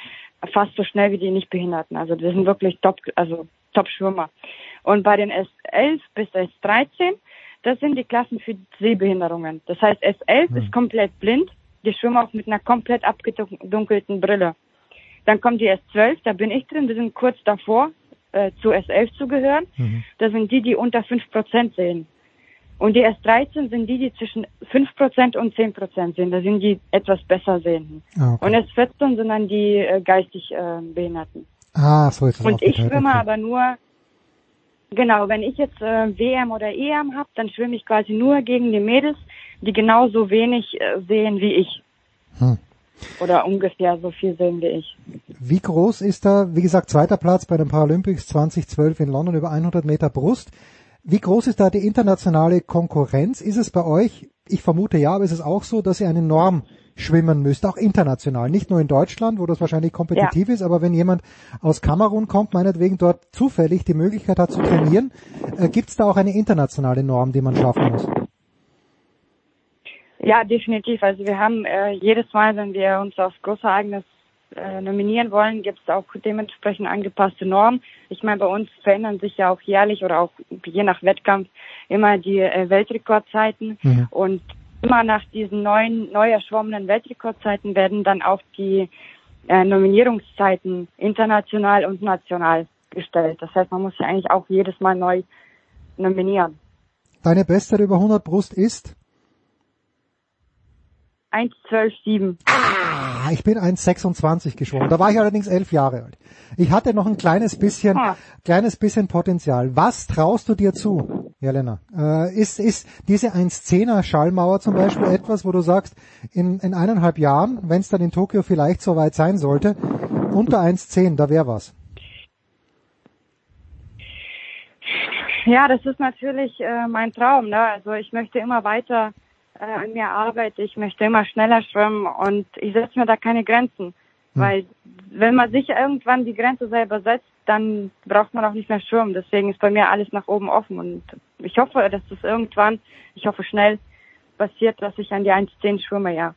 fast so schnell wie die Nichtbehinderten. Also die sind wirklich top, also Top-Schwimmer. Und bei den S11 bis S13, das sind die Klassen für Sehbehinderungen. Das heißt, S11 Mhm. ist komplett blind. Die schwimmen auch mit einer komplett abgedunkelten Brille. Dann kommt die S12, da bin ich drin. Wir sind kurz davor, äh, zu S11 zu gehören. Mhm. Das sind die, die unter 5% sehen. Und die S13 sind die, die zwischen 5% und 10% sehen. Das sind die etwas besser sehenden. Ah, okay. Und S14 sind dann die äh, geistig äh, Behinderten. Ah, so ist es Und ich schwimme okay. aber nur, genau, wenn ich jetzt äh, WM oder EM habe, dann schwimme ich quasi nur gegen die Mädels, die genauso wenig äh, sehen wie ich. Hm. Oder ungefähr so viel sehen wie ich. Wie groß ist da, wie gesagt, zweiter Platz bei den Paralympics 2012 in London über 100 Meter Brust. Wie groß ist da die internationale Konkurrenz? Ist es bei euch, ich vermute ja, aber ist es auch so, dass ihr eine Norm schwimmen müsst, auch international, nicht nur in Deutschland, wo das wahrscheinlich kompetitiv ist, aber wenn jemand aus Kamerun kommt, meinetwegen dort zufällig die Möglichkeit hat zu trainieren, äh, gibt es da auch eine internationale Norm, die man schaffen muss? Ja, definitiv. Also wir haben äh, jedes Mal, wenn wir uns aufs große Ereignis äh, nominieren wollen, gibt es auch dementsprechend angepasste Normen. Ich meine, bei uns verändern sich ja auch jährlich oder auch je nach Wettkampf immer die äh, Weltrekordzeiten mhm. und immer nach diesen neuen, neu erschwommenen Weltrekordzeiten werden dann auch die äh, Nominierungszeiten international und national gestellt. Das heißt, man muss ja eigentlich auch jedes Mal neu nominieren. Deine beste über 100 Brust ist? 1,12,7. Ah, ich bin 1,26 geschwommen. Da war ich allerdings elf Jahre alt. Ich hatte noch ein kleines bisschen, ah. kleines bisschen Potenzial. Was traust du dir zu, Jelena? Äh, ist, ist diese 1,10er Schallmauer zum Beispiel etwas, wo du sagst, in, in eineinhalb Jahren, wenn es dann in Tokio vielleicht so weit sein sollte, unter 1,10, da wäre was? Ja, das ist natürlich äh, mein Traum. Ne? Also ich möchte immer weiter äh, an mir arbeite. Ich möchte immer schneller schwimmen und ich setze mir da keine Grenzen. Hm. Weil wenn man sich irgendwann die Grenze selber setzt, dann braucht man auch nicht mehr schwimmen. Deswegen ist bei mir alles nach oben offen und ich hoffe, dass das irgendwann, ich hoffe schnell passiert, dass ich an die 1.10 schwimme, ja.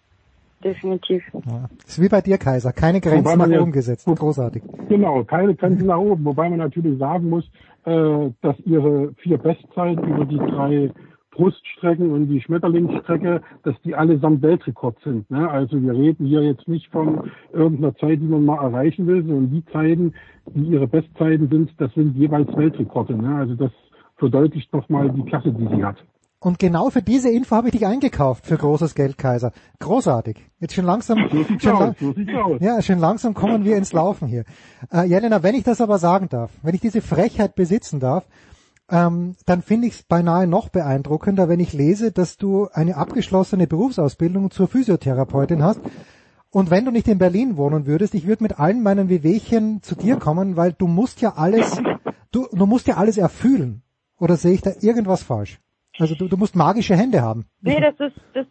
Definitiv. Ja. Ist wie bei dir, Kaiser. Keine Grenzen nach oben gesetzt. Großartig. Genau, keine Grenzen nach oben. Wobei man natürlich sagen muss, äh, dass ihre vier Bestzeiten über die drei Bruststrecken und die Schmetterlingsstrecke, dass die allesamt Weltrekord sind. Ne? Also wir reden hier jetzt nicht von irgendeiner Zeit, die man mal erreichen will, sondern die Zeiten, die ihre Bestzeiten sind, das sind jeweils Weltrekorde. Ne? Also das verdeutlicht nochmal die Klasse, die sie hat. Und genau für diese Info habe ich dich eingekauft für großes Geld, Kaiser. Großartig. Jetzt schon langsam, so schon, aus, so ja, schon langsam kommen wir ins Laufen hier. Äh, Jelena, wenn ich das aber sagen darf, wenn ich diese Frechheit besitzen darf, ähm, dann finde ich es beinahe noch beeindruckender, wenn ich lese, dass du eine abgeschlossene Berufsausbildung zur Physiotherapeutin hast. Und wenn du nicht in Berlin wohnen würdest, ich würde mit allen meinen Wehwehchen zu dir kommen, weil du musst ja alles, du, du musst ja alles erfühlen. Oder sehe ich da irgendwas falsch? Also du, du musst magische Hände haben. Nee, das ist, das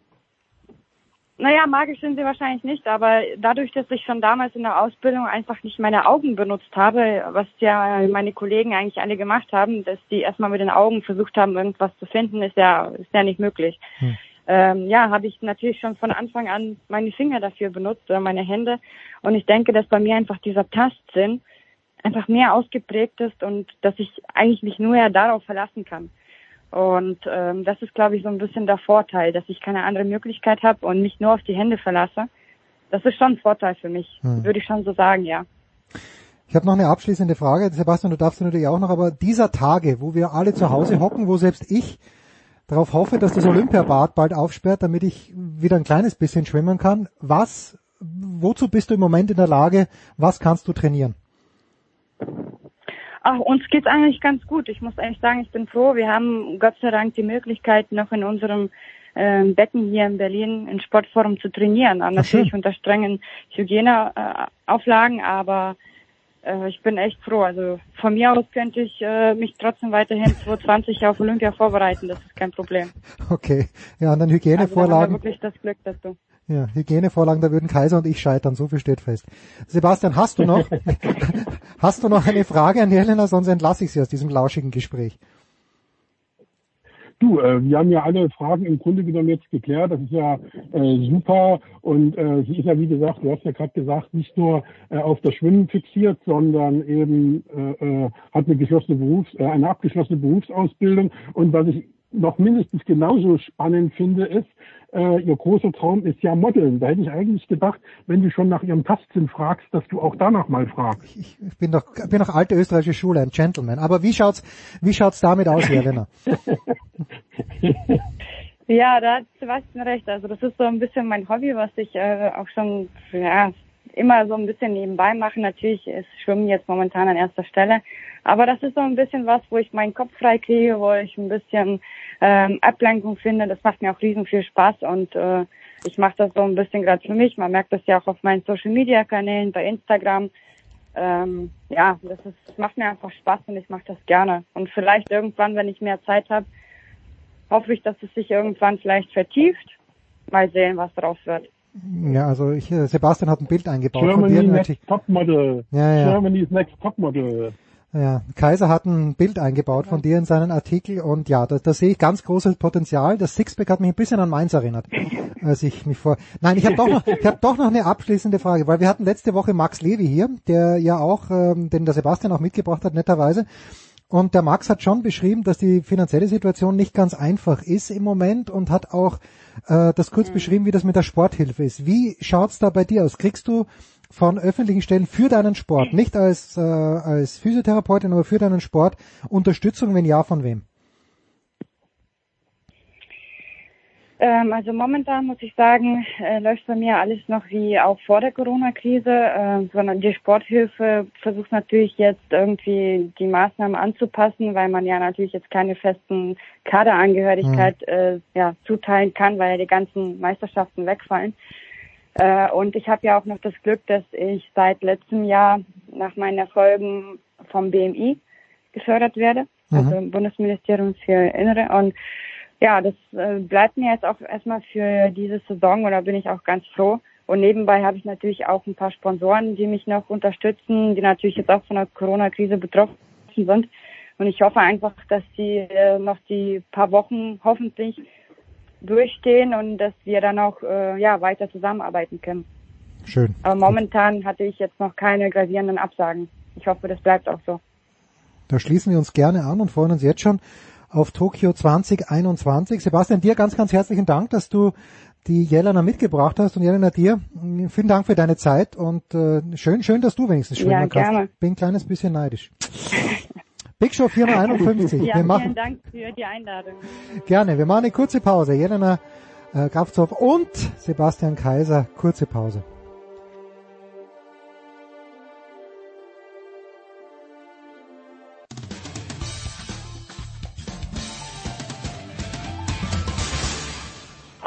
naja, magisch sind sie wahrscheinlich nicht, aber dadurch, dass ich schon damals in der Ausbildung einfach nicht meine Augen benutzt habe, was ja meine Kollegen eigentlich alle gemacht haben, dass die erstmal mit den Augen versucht haben, irgendwas zu finden, ist ja, ist ja nicht möglich. Hm. Ähm, ja, habe ich natürlich schon von Anfang an meine Finger dafür benutzt oder meine Hände. Und ich denke, dass bei mir einfach dieser Tastsinn einfach mehr ausgeprägt ist und dass ich eigentlich mich nur ja darauf verlassen kann. Und ähm, das ist, glaube ich, so ein bisschen der Vorteil, dass ich keine andere Möglichkeit habe und mich nur auf die Hände verlasse. Das ist schon ein Vorteil für mich, hm. würde ich schon so sagen, ja. Ich habe noch eine abschließende Frage. Sebastian, du darfst natürlich auch noch, aber dieser Tage, wo wir alle zu Hause hocken, wo selbst ich darauf hoffe, dass das Olympiabad bald aufsperrt, damit ich wieder ein kleines bisschen schwimmen kann. Was, wozu bist du im Moment in der Lage? Was kannst du trainieren? Ach, uns geht's eigentlich ganz gut. Ich muss eigentlich sagen, ich bin froh. Wir haben Gott sei Dank die Möglichkeit, noch in unserem äh, Becken hier in Berlin in Sportforum zu trainieren. Ach, Natürlich unter strengen Hygieneauflagen, aber äh, ich bin echt froh. Also von mir aus könnte ich äh, mich trotzdem weiterhin 2020 auf Olympia vorbereiten. Das ist kein Problem. Okay. Ja, und dann Hygienevorlagen. Also, da wirklich das Glück, dass du ja, Hygienevorlagen, da würden Kaiser und ich scheitern, so viel steht fest. Sebastian, hast du noch, hast du noch eine Frage an Helena, sonst entlasse ich sie aus diesem lauschigen Gespräch. Du, äh, wir haben ja alle Fragen im Grunde genommen jetzt geklärt. Das ist ja äh, super. Und äh, sie ist ja, wie gesagt, du hast ja gerade gesagt, nicht nur äh, auf das Schwimmen fixiert, sondern eben äh, äh, hat eine geschlossene Berufs-, äh, eine abgeschlossene Berufsausbildung. Und was ich noch mindestens genauso spannend finde, ist, äh, ihr großer Traum ist ja Modeln. Da hätte ich eigentlich gedacht, wenn du schon nach ihrem Tastsinn fragst, dass du auch danach mal fragst. Ich, ich bin doch, bin doch alte österreichische Schule, ein Gentleman. Aber wie schaut's, wie schaut's damit aus, Herr Renner? ja, da hat Sebastian recht. Also das ist so ein bisschen mein Hobby, was ich äh, auch schon, ja, immer so ein bisschen nebenbei mache. Natürlich ist Schwimmen jetzt momentan an erster Stelle. Aber das ist so ein bisschen was, wo ich meinen Kopf frei kriege, wo ich ein bisschen ähm, Ablenkung finde. Das macht mir auch riesen viel Spaß und äh, ich mache das so ein bisschen gerade für mich. Man merkt das ja auch auf meinen Social Media Kanälen, bei Instagram. Ähm, ja, das ist, macht mir einfach Spaß und ich mache das gerne. Und vielleicht irgendwann, wenn ich mehr Zeit habe, hoffe ich, dass es sich irgendwann vielleicht vertieft. Mal sehen, was draus wird. Ja, also ich, äh, Sebastian hat ein Bild eingebaut. Germany Next Topmodel. Ja, ja. Germany's Next Topmodel. Ja, Kaiser hat ein Bild eingebaut von dir in seinen Artikel und ja, da, da sehe ich ganz großes Potenzial. Das Sixpack hat mich ein bisschen an Mainz erinnert, als ich mich vor. Nein, ich habe doch noch, ich habe doch noch eine abschließende Frage, weil wir hatten letzte Woche Max Levi hier, der ja auch, ähm, den der Sebastian auch mitgebracht hat, netterweise. Und der Max hat schon beschrieben, dass die finanzielle Situation nicht ganz einfach ist im Moment und hat auch äh, das kurz mhm. beschrieben, wie das mit der Sporthilfe ist. Wie schaut's da bei dir aus? Kriegst du von öffentlichen Stellen für deinen Sport, nicht als, äh, als Physiotherapeutin, aber für deinen Sport Unterstützung, wenn ja, von wem? Ähm, also momentan muss ich sagen, äh, läuft bei mir alles noch wie auch vor der Corona-Krise, äh, sondern die Sporthilfe versucht natürlich jetzt irgendwie die Maßnahmen anzupassen, weil man ja natürlich jetzt keine festen Kaderangehörigkeit mhm. äh, ja, zuteilen kann, weil ja die ganzen Meisterschaften wegfallen. Äh, und ich habe ja auch noch das Glück, dass ich seit letztem Jahr nach meinen Erfolgen vom BMI gefördert werde, mhm. also Bundesministerium für Innere. Und ja, das äh, bleibt mir jetzt auch erstmal für diese Saison und da bin ich auch ganz froh. Und nebenbei habe ich natürlich auch ein paar Sponsoren, die mich noch unterstützen, die natürlich jetzt auch von der Corona-Krise betroffen sind. Und ich hoffe einfach, dass sie äh, noch die paar Wochen hoffentlich durchstehen und dass wir dann auch äh, ja weiter zusammenarbeiten können. Schön. Aber momentan hatte ich jetzt noch keine gravierenden Absagen. Ich hoffe, das bleibt auch so. Da schließen wir uns gerne an und freuen uns jetzt schon auf Tokio 2021. Sebastian, dir ganz, ganz herzlichen Dank, dass du die Jelena mitgebracht hast und Jelena dir vielen Dank für deine Zeit und äh, schön, schön, dass du wenigstens schwimmen ja, kannst. Gerne. Bin ein kleines bisschen neidisch. Big Show 451. Ja, wir machen, vielen Dank für die Einladung. Gerne. Wir machen eine kurze Pause. Jelena äh, Grafzow und Sebastian Kaiser, kurze Pause.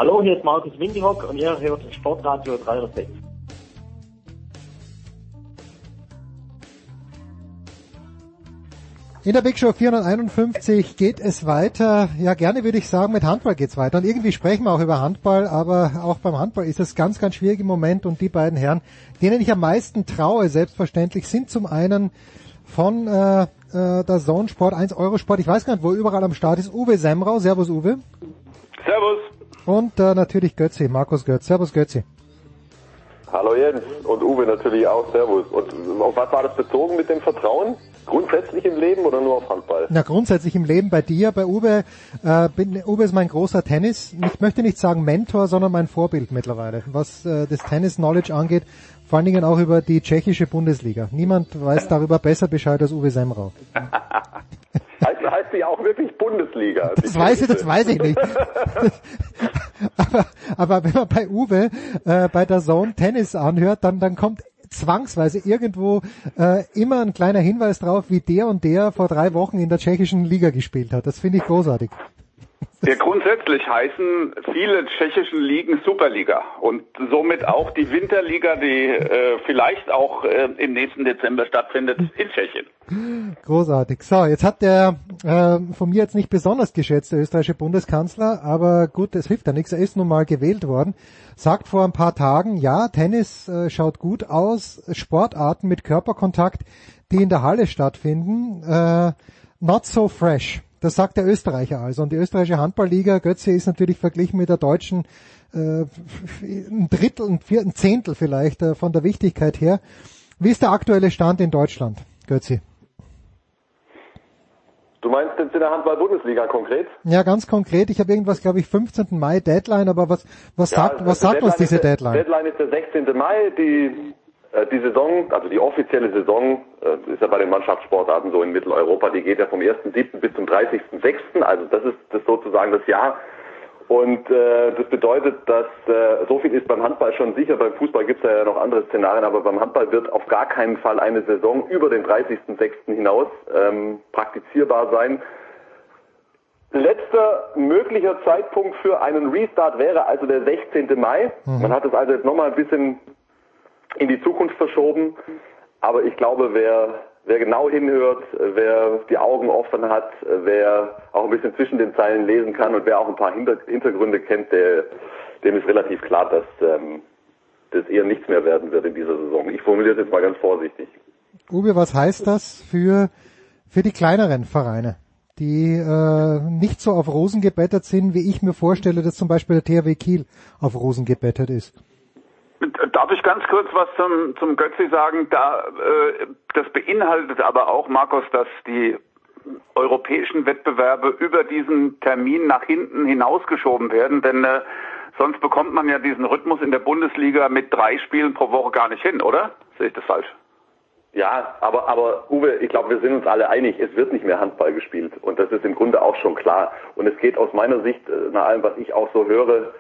Hallo, hier ist Markus Windihock und ihr hört Sportradio 306. In der Big Show 451 geht es weiter. Ja, gerne würde ich sagen, mit Handball geht's weiter. Und irgendwie sprechen wir auch über Handball, aber auch beim Handball ist es ganz, ganz schwierig im Moment. Und die beiden Herren, denen ich am meisten traue, selbstverständlich, sind zum einen von äh, äh, der Zone Sport 1 Eurosport. Ich weiß gar nicht, wo überall am Start ist. Uwe Semrau. Servus, Uwe. Servus. Und äh, natürlich Götzi, Markus Götz. Servus, Götzi. Hallo Jens und Uwe natürlich auch. Servus. Und auf was war das bezogen mit dem Vertrauen? Grundsätzlich im Leben oder nur auf Handball? Na, grundsätzlich im Leben bei dir, bei Uwe. Äh, bin, Uwe ist mein großer Tennis, ich möchte nicht sagen Mentor, sondern mein Vorbild mittlerweile, was äh, das Tennis-Knowledge angeht. Vor allen Dingen auch über die tschechische Bundesliga. Niemand weiß darüber besser Bescheid als Uwe Semrau. heißt, die auch wirklich Bundesliga? Das weiß ich, das weiß ich nicht. aber, aber wenn man bei Uwe äh, bei der Zone Tennis anhört, dann, dann kommt zwangsweise irgendwo äh, immer ein kleiner Hinweis drauf, wie der und der vor drei Wochen in der tschechischen Liga gespielt hat. Das finde ich großartig. Ja, grundsätzlich heißen viele tschechischen Ligen Superliga und somit auch die Winterliga, die äh, vielleicht auch äh, im nächsten Dezember stattfindet in Tschechien. Großartig. So, jetzt hat der äh, von mir jetzt nicht besonders geschätzte österreichische Bundeskanzler, aber gut, es hilft ja nichts, er ist nun mal gewählt worden, sagt vor ein paar Tagen, ja, Tennis äh, schaut gut aus, Sportarten mit Körperkontakt, die in der Halle stattfinden, äh, not so fresh. Das sagt der Österreicher also. Und die österreichische Handballliga, Götze ist natürlich verglichen mit der deutschen äh, ein Drittel, ein, Viertel, ein Zehntel vielleicht äh, von der Wichtigkeit her. Wie ist der aktuelle Stand in Deutschland, Götze? Du meinst jetzt in der Handball-Bundesliga konkret? Ja, ganz konkret. Ich habe irgendwas, glaube ich, 15. Mai Deadline, aber was, was ja, sagt, was also sagt uns diese Deadline? Deadline ist der 16. Mai. Die die Saison, also die offizielle Saison, äh, ist ja bei den Mannschaftssportarten so in Mitteleuropa, die geht ja vom 1.7. bis zum 30.6. Also das ist das sozusagen das Jahr. Und äh, das bedeutet, dass äh, so viel ist beim Handball schon sicher. Beim Fußball gibt es ja noch andere Szenarien, aber beim Handball wird auf gar keinen Fall eine Saison über den 30.6. hinaus ähm, praktizierbar sein. Letzter möglicher Zeitpunkt für einen Restart wäre also der 16. Mai. Mhm. Man hat es also jetzt nochmal ein bisschen in die Zukunft verschoben. Aber ich glaube, wer, wer genau hinhört, wer die Augen offen hat, wer auch ein bisschen zwischen den Zeilen lesen kann und wer auch ein paar Hintergründe kennt, der, dem ist relativ klar, dass ähm, das eher nichts mehr werden wird in dieser Saison. Ich formuliere es jetzt mal ganz vorsichtig. Uwe, was heißt das für, für die kleineren Vereine, die äh, nicht so auf Rosen gebettet sind, wie ich mir vorstelle, dass zum Beispiel der THW Kiel auf Rosen gebettet ist? Darf ich ganz kurz was zum, zum Götzi sagen? Da, äh, das beinhaltet aber auch, Markus, dass die europäischen Wettbewerbe über diesen Termin nach hinten hinausgeschoben werden, denn äh, sonst bekommt man ja diesen Rhythmus in der Bundesliga mit drei Spielen pro Woche gar nicht hin, oder? Sehe ich das falsch? Ja, aber, aber Uwe, ich glaube, wir sind uns alle einig, es wird nicht mehr Handball gespielt. Und das ist im Grunde auch schon klar. Und es geht aus meiner Sicht, äh, nach allem, was ich auch so höre,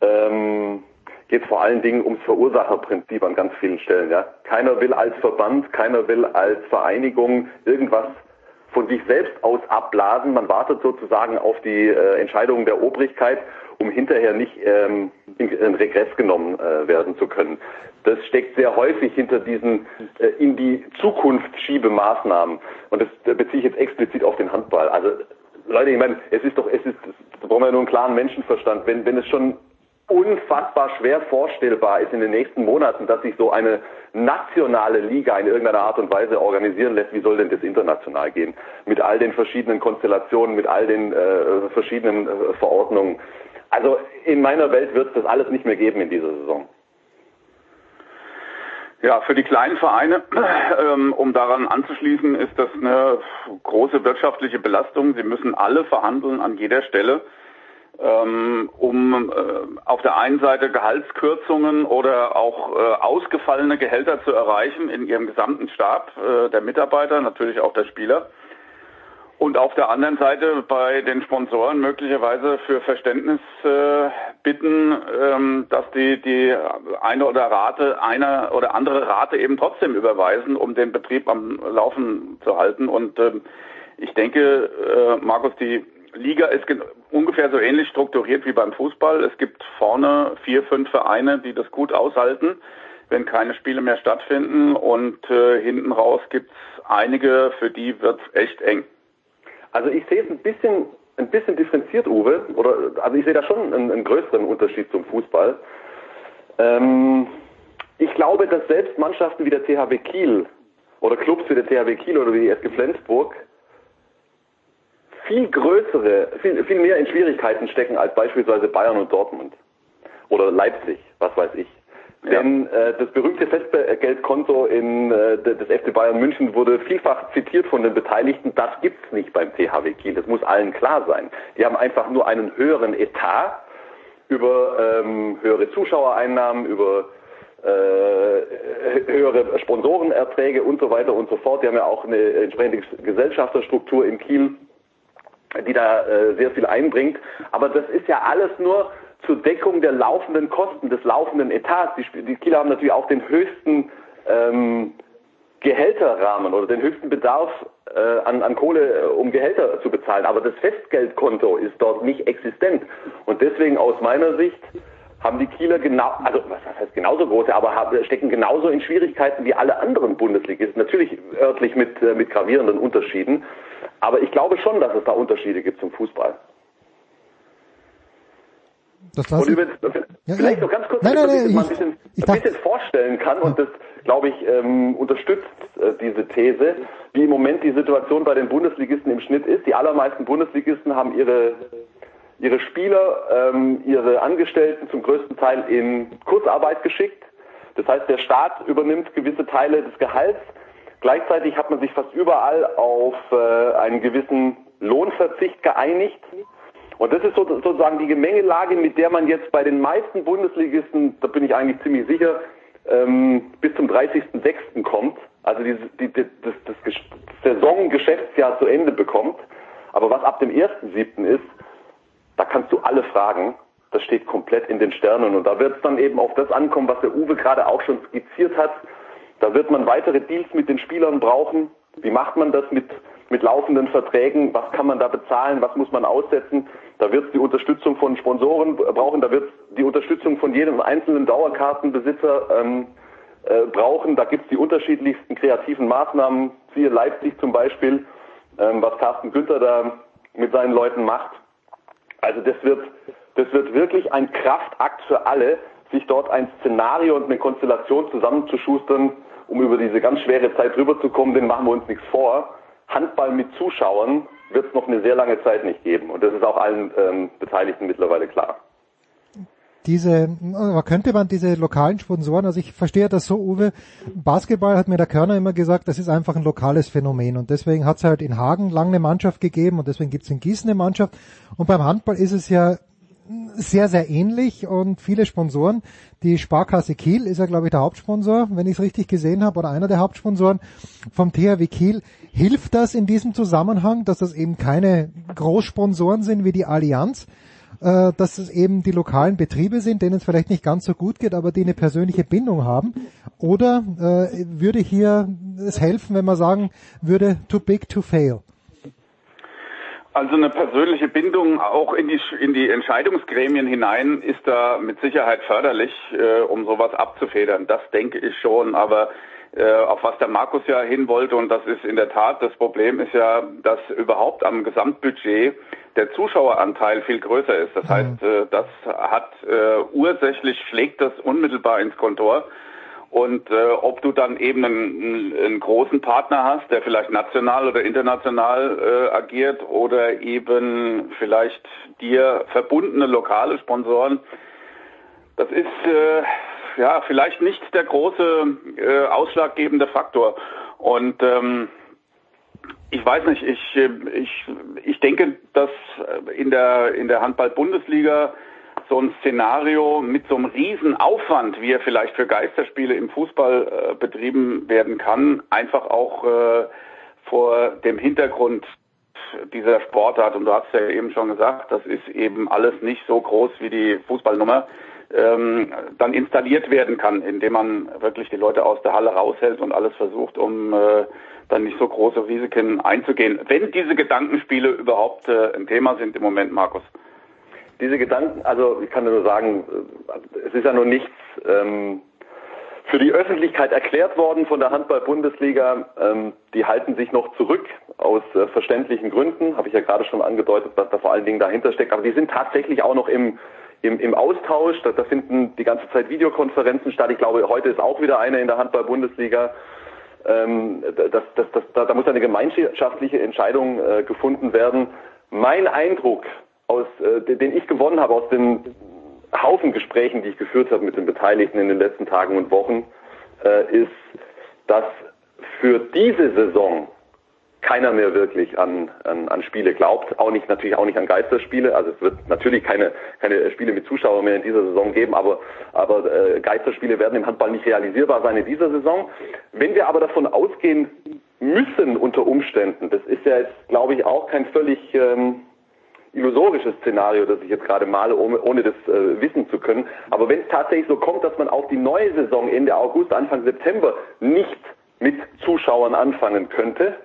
ähm, geht es vor allen Dingen ums Verursacherprinzip an ganz vielen Stellen. Ja? Keiner will als Verband, keiner will als Vereinigung irgendwas von sich selbst aus abblasen. Man wartet sozusagen auf die äh, Entscheidungen der Obrigkeit, um hinterher nicht ähm, in, in Regress genommen äh, werden zu können. Das steckt sehr häufig hinter diesen äh, in die Zukunft Schiebemaßnahmen. Und das, das beziehe ich jetzt explizit auf den Handball. Also Leute, ich meine, es ist doch, es ist, da brauchen wir nur einen klaren Menschenverstand. Wenn, wenn es schon unfassbar schwer vorstellbar ist in den nächsten Monaten, dass sich so eine nationale Liga in irgendeiner Art und Weise organisieren lässt, wie soll denn das international gehen? Mit all den verschiedenen Konstellationen, mit all den äh, verschiedenen äh, Verordnungen. Also in meiner Welt wird es das alles nicht mehr geben in dieser Saison. Ja, für die kleinen Vereine, ähm, um daran anzuschließen, ist das eine große wirtschaftliche Belastung. Sie müssen alle verhandeln an jeder Stelle um äh, auf der einen Seite Gehaltskürzungen oder auch äh, ausgefallene Gehälter zu erreichen in ihrem gesamten Stab äh, der Mitarbeiter, natürlich auch der Spieler. Und auf der anderen Seite bei den Sponsoren möglicherweise für Verständnis bitten, ähm, dass die die eine oder Rate, eine oder andere Rate eben trotzdem überweisen, um den Betrieb am Laufen zu halten. Und ähm, ich denke, Markus, die Liga ist ungefähr so ähnlich strukturiert wie beim Fußball. Es gibt vorne vier, fünf Vereine, die das gut aushalten, wenn keine Spiele mehr stattfinden. Und äh, hinten raus gibt es einige, für die wird es echt eng. Also ich sehe es ein bisschen, ein bisschen differenziert, Uwe. Oder also ich sehe da schon einen, einen größeren Unterschied zum Fußball. Ähm, ich glaube, dass selbst Mannschaften wie der THW Kiel oder Clubs wie der THW Kiel oder wie die SG Flensburg viel größere, viel, viel mehr in Schwierigkeiten stecken als beispielsweise Bayern und Dortmund. Oder Leipzig, was weiß ich. Ja. Denn äh, das berühmte Festgeldkonto in äh, des FC Bayern München wurde vielfach zitiert von den Beteiligten. Das gibt's nicht beim THW Kiel. Das muss allen klar sein. Die haben einfach nur einen höheren Etat über ähm, höhere Zuschauereinnahmen, über äh, höhere Sponsorenerträge und so weiter und so fort. Die haben ja auch eine entsprechende Gesellschafterstruktur in Kiel die da äh, sehr viel einbringt. Aber das ist ja alles nur zur Deckung der laufenden Kosten, des laufenden Etats. Die, die Kieler haben natürlich auch den höchsten ähm, Gehälterrahmen oder den höchsten Bedarf äh, an, an Kohle, äh, um Gehälter zu bezahlen. Aber das Festgeldkonto ist dort nicht existent. Und deswegen aus meiner Sicht haben die Kieler genau, also was heißt genauso große, aber haben, stecken genauso in Schwierigkeiten wie alle anderen Bundesligisten. Natürlich örtlich mit, äh, mit gravierenden Unterschieden. Aber ich glaube schon, dass es da Unterschiede gibt zum Fußball. Das und übrigens, ja, vielleicht ja. noch ganz kurz, nein, damit nein, ich ein bisschen, ich ein bisschen vorstellen kann und das, glaube ich, ähm, unterstützt äh, diese These, wie im Moment die Situation bei den Bundesligisten im Schnitt ist. Die allermeisten Bundesligisten haben ihre ihre Spieler, ähm, ihre Angestellten zum größten Teil in Kurzarbeit geschickt. Das heißt, der Staat übernimmt gewisse Teile des Gehalts. Gleichzeitig hat man sich fast überall auf äh, einen gewissen Lohnverzicht geeinigt. Und das ist so, sozusagen die Gemengelage, mit der man jetzt bei den meisten Bundesligisten, da bin ich eigentlich ziemlich sicher, ähm, bis zum 30.06. kommt. Also die, die, die, das, das Ges- Saisongeschäftsjahr zu Ende bekommt. Aber was ab dem 1.07. ist, da kannst du alle fragen. Das steht komplett in den Sternen. Und da wird es dann eben auf das ankommen, was der Uwe gerade auch schon skizziert hat. Da wird man weitere Deals mit den Spielern brauchen. Wie macht man das mit, mit laufenden Verträgen? Was kann man da bezahlen? Was muss man aussetzen? Da wird es die Unterstützung von Sponsoren brauchen. Da wird es die Unterstützung von jedem einzelnen Dauerkartenbesitzer ähm, äh, brauchen. Da gibt es die unterschiedlichsten kreativen Maßnahmen. Siehe Leipzig zum Beispiel, ähm, was Carsten Günther da mit seinen Leuten macht. Also das wird, das wird wirklich ein Kraftakt für alle, sich dort ein Szenario und eine Konstellation zusammenzuschustern, um über diese ganz schwere Zeit rüberzukommen, den machen wir uns nichts vor. Handball mit Zuschauern wird es noch eine sehr lange Zeit nicht geben. Und das ist auch allen ähm, Beteiligten mittlerweile klar. Diese, aber könnte man diese lokalen Sponsoren, also ich verstehe das so, Uwe, Basketball hat mir der Körner immer gesagt, das ist einfach ein lokales Phänomen und deswegen hat es halt in Hagen lange eine Mannschaft gegeben und deswegen gibt es in Gießen eine Mannschaft und beim Handball ist es ja sehr, sehr ähnlich und viele Sponsoren. Die Sparkasse Kiel ist ja, glaube ich, der Hauptsponsor, wenn ich es richtig gesehen habe, oder einer der Hauptsponsoren vom THW Kiel. Hilft das in diesem Zusammenhang, dass das eben keine Großsponsoren sind wie die Allianz, äh, dass es eben die lokalen Betriebe sind, denen es vielleicht nicht ganz so gut geht, aber die eine persönliche Bindung haben? Oder äh, würde hier es helfen, wenn man sagen würde, too big to fail? Also eine persönliche Bindung auch in die, in die Entscheidungsgremien hinein ist da mit Sicherheit förderlich, äh, um sowas abzufedern. Das denke ich schon. Aber äh, auf was der Markus ja hin wollte, und das ist in der Tat, das Problem ist ja, dass überhaupt am Gesamtbudget der Zuschaueranteil viel größer ist. Das heißt, äh, das hat äh, ursächlich schlägt das unmittelbar ins Kontor. Und äh, ob du dann eben einen, einen großen Partner hast, der vielleicht national oder international äh, agiert oder eben vielleicht dir verbundene lokale Sponsoren, das ist äh, ja vielleicht nicht der große äh, ausschlaggebende Faktor. Und ähm, ich weiß nicht, ich, ich, ich denke, dass in der, in der Handball-Bundesliga so ein Szenario mit so einem riesen Aufwand, wie er vielleicht für Geisterspiele im Fußball äh, betrieben werden kann, einfach auch äh, vor dem Hintergrund dieser Sportart, und du hast ja eben schon gesagt, das ist eben alles nicht so groß wie die Fußballnummer, ähm, dann installiert werden kann, indem man wirklich die Leute aus der Halle raushält und alles versucht, um äh, dann nicht so große Risiken einzugehen. Wenn diese Gedankenspiele überhaupt äh, ein Thema sind im Moment, Markus diese Gedanken, also ich kann nur sagen, äh, es ist ja noch nichts ähm, für die Öffentlichkeit erklärt worden von der Handball-Bundesliga. Ähm, die halten sich noch zurück aus äh, verständlichen Gründen, habe ich ja gerade schon angedeutet, was da vor allen Dingen dahinter steckt. Aber die sind tatsächlich auch noch im, im, im Austausch. Da, da finden die ganze Zeit Videokonferenzen statt. Ich glaube, heute ist auch wieder eine in der Handball-Bundesliga. Ähm, das, das, das, da, da muss eine gemeinschaftliche Entscheidung äh, gefunden werden. Mein Eindruck aus, äh, den ich gewonnen habe aus den Haufen Gesprächen, die ich geführt habe mit den Beteiligten in den letzten Tagen und Wochen, äh, ist, dass für diese Saison keiner mehr wirklich an, an, an Spiele glaubt, auch nicht natürlich auch nicht an Geisterspiele. Also es wird natürlich keine keine Spiele mit Zuschauern mehr in dieser Saison geben, aber aber äh, Geisterspiele werden im Handball nicht realisierbar sein in dieser Saison. Wenn wir aber davon ausgehen müssen unter Umständen, das ist ja jetzt glaube ich auch kein völlig ähm, illusorisches Szenario, das ich jetzt gerade male, ohne, ohne das äh, wissen zu können. Aber wenn es tatsächlich so kommt, dass man auch die neue Saison Ende August, Anfang September nicht mit Zuschauern anfangen könnte,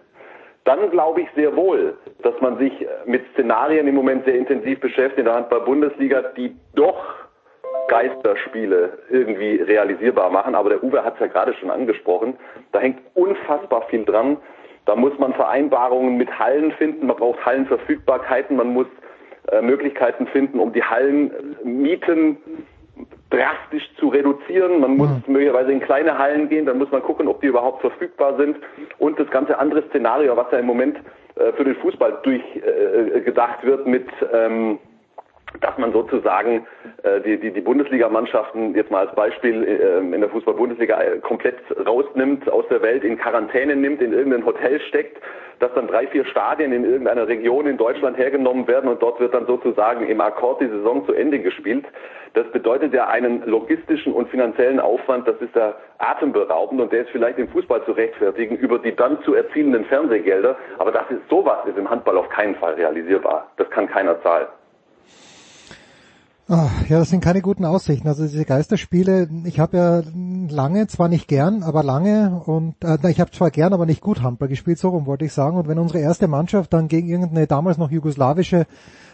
dann glaube ich sehr wohl, dass man sich mit Szenarien im Moment sehr intensiv beschäftigt in der Handball-Bundesliga, die doch Geisterspiele irgendwie realisierbar machen. Aber der Uwe hat es ja gerade schon angesprochen. Da hängt unfassbar viel dran. Da muss man Vereinbarungen mit Hallen finden, man braucht Hallenverfügbarkeiten, man muss äh, Möglichkeiten finden, um die Hallenmieten drastisch zu reduzieren. Man muss mhm. möglicherweise in kleine Hallen gehen, dann muss man gucken, ob die überhaupt verfügbar sind. Und das ganze andere Szenario, was ja im Moment äh, für den Fußball durchgedacht äh, wird mit ähm, dass man sozusagen äh, die, die, die Bundesligamannschaften jetzt mal als Beispiel äh, in der Fußball-Bundesliga äh, komplett rausnimmt, aus der Welt in Quarantäne nimmt, in irgendein Hotel steckt, dass dann drei, vier Stadien in irgendeiner Region in Deutschland hergenommen werden und dort wird dann sozusagen im Akkord die Saison zu Ende gespielt. Das bedeutet ja einen logistischen und finanziellen Aufwand, das ist ja atemberaubend und der ist vielleicht im Fußball zu rechtfertigen über die dann zu erzielenden Fernsehgelder, aber das ist sowas ist im Handball auf keinen Fall realisierbar. Das kann keiner zahlen. Oh, ja, das sind keine guten Aussichten. Also diese Geisterspiele, ich habe ja lange, zwar nicht gern, aber lange und äh, ich habe zwar gern, aber nicht gut Handball gespielt, so rum wollte ich sagen. Und wenn unsere erste Mannschaft dann gegen irgendeine damals noch jugoslawische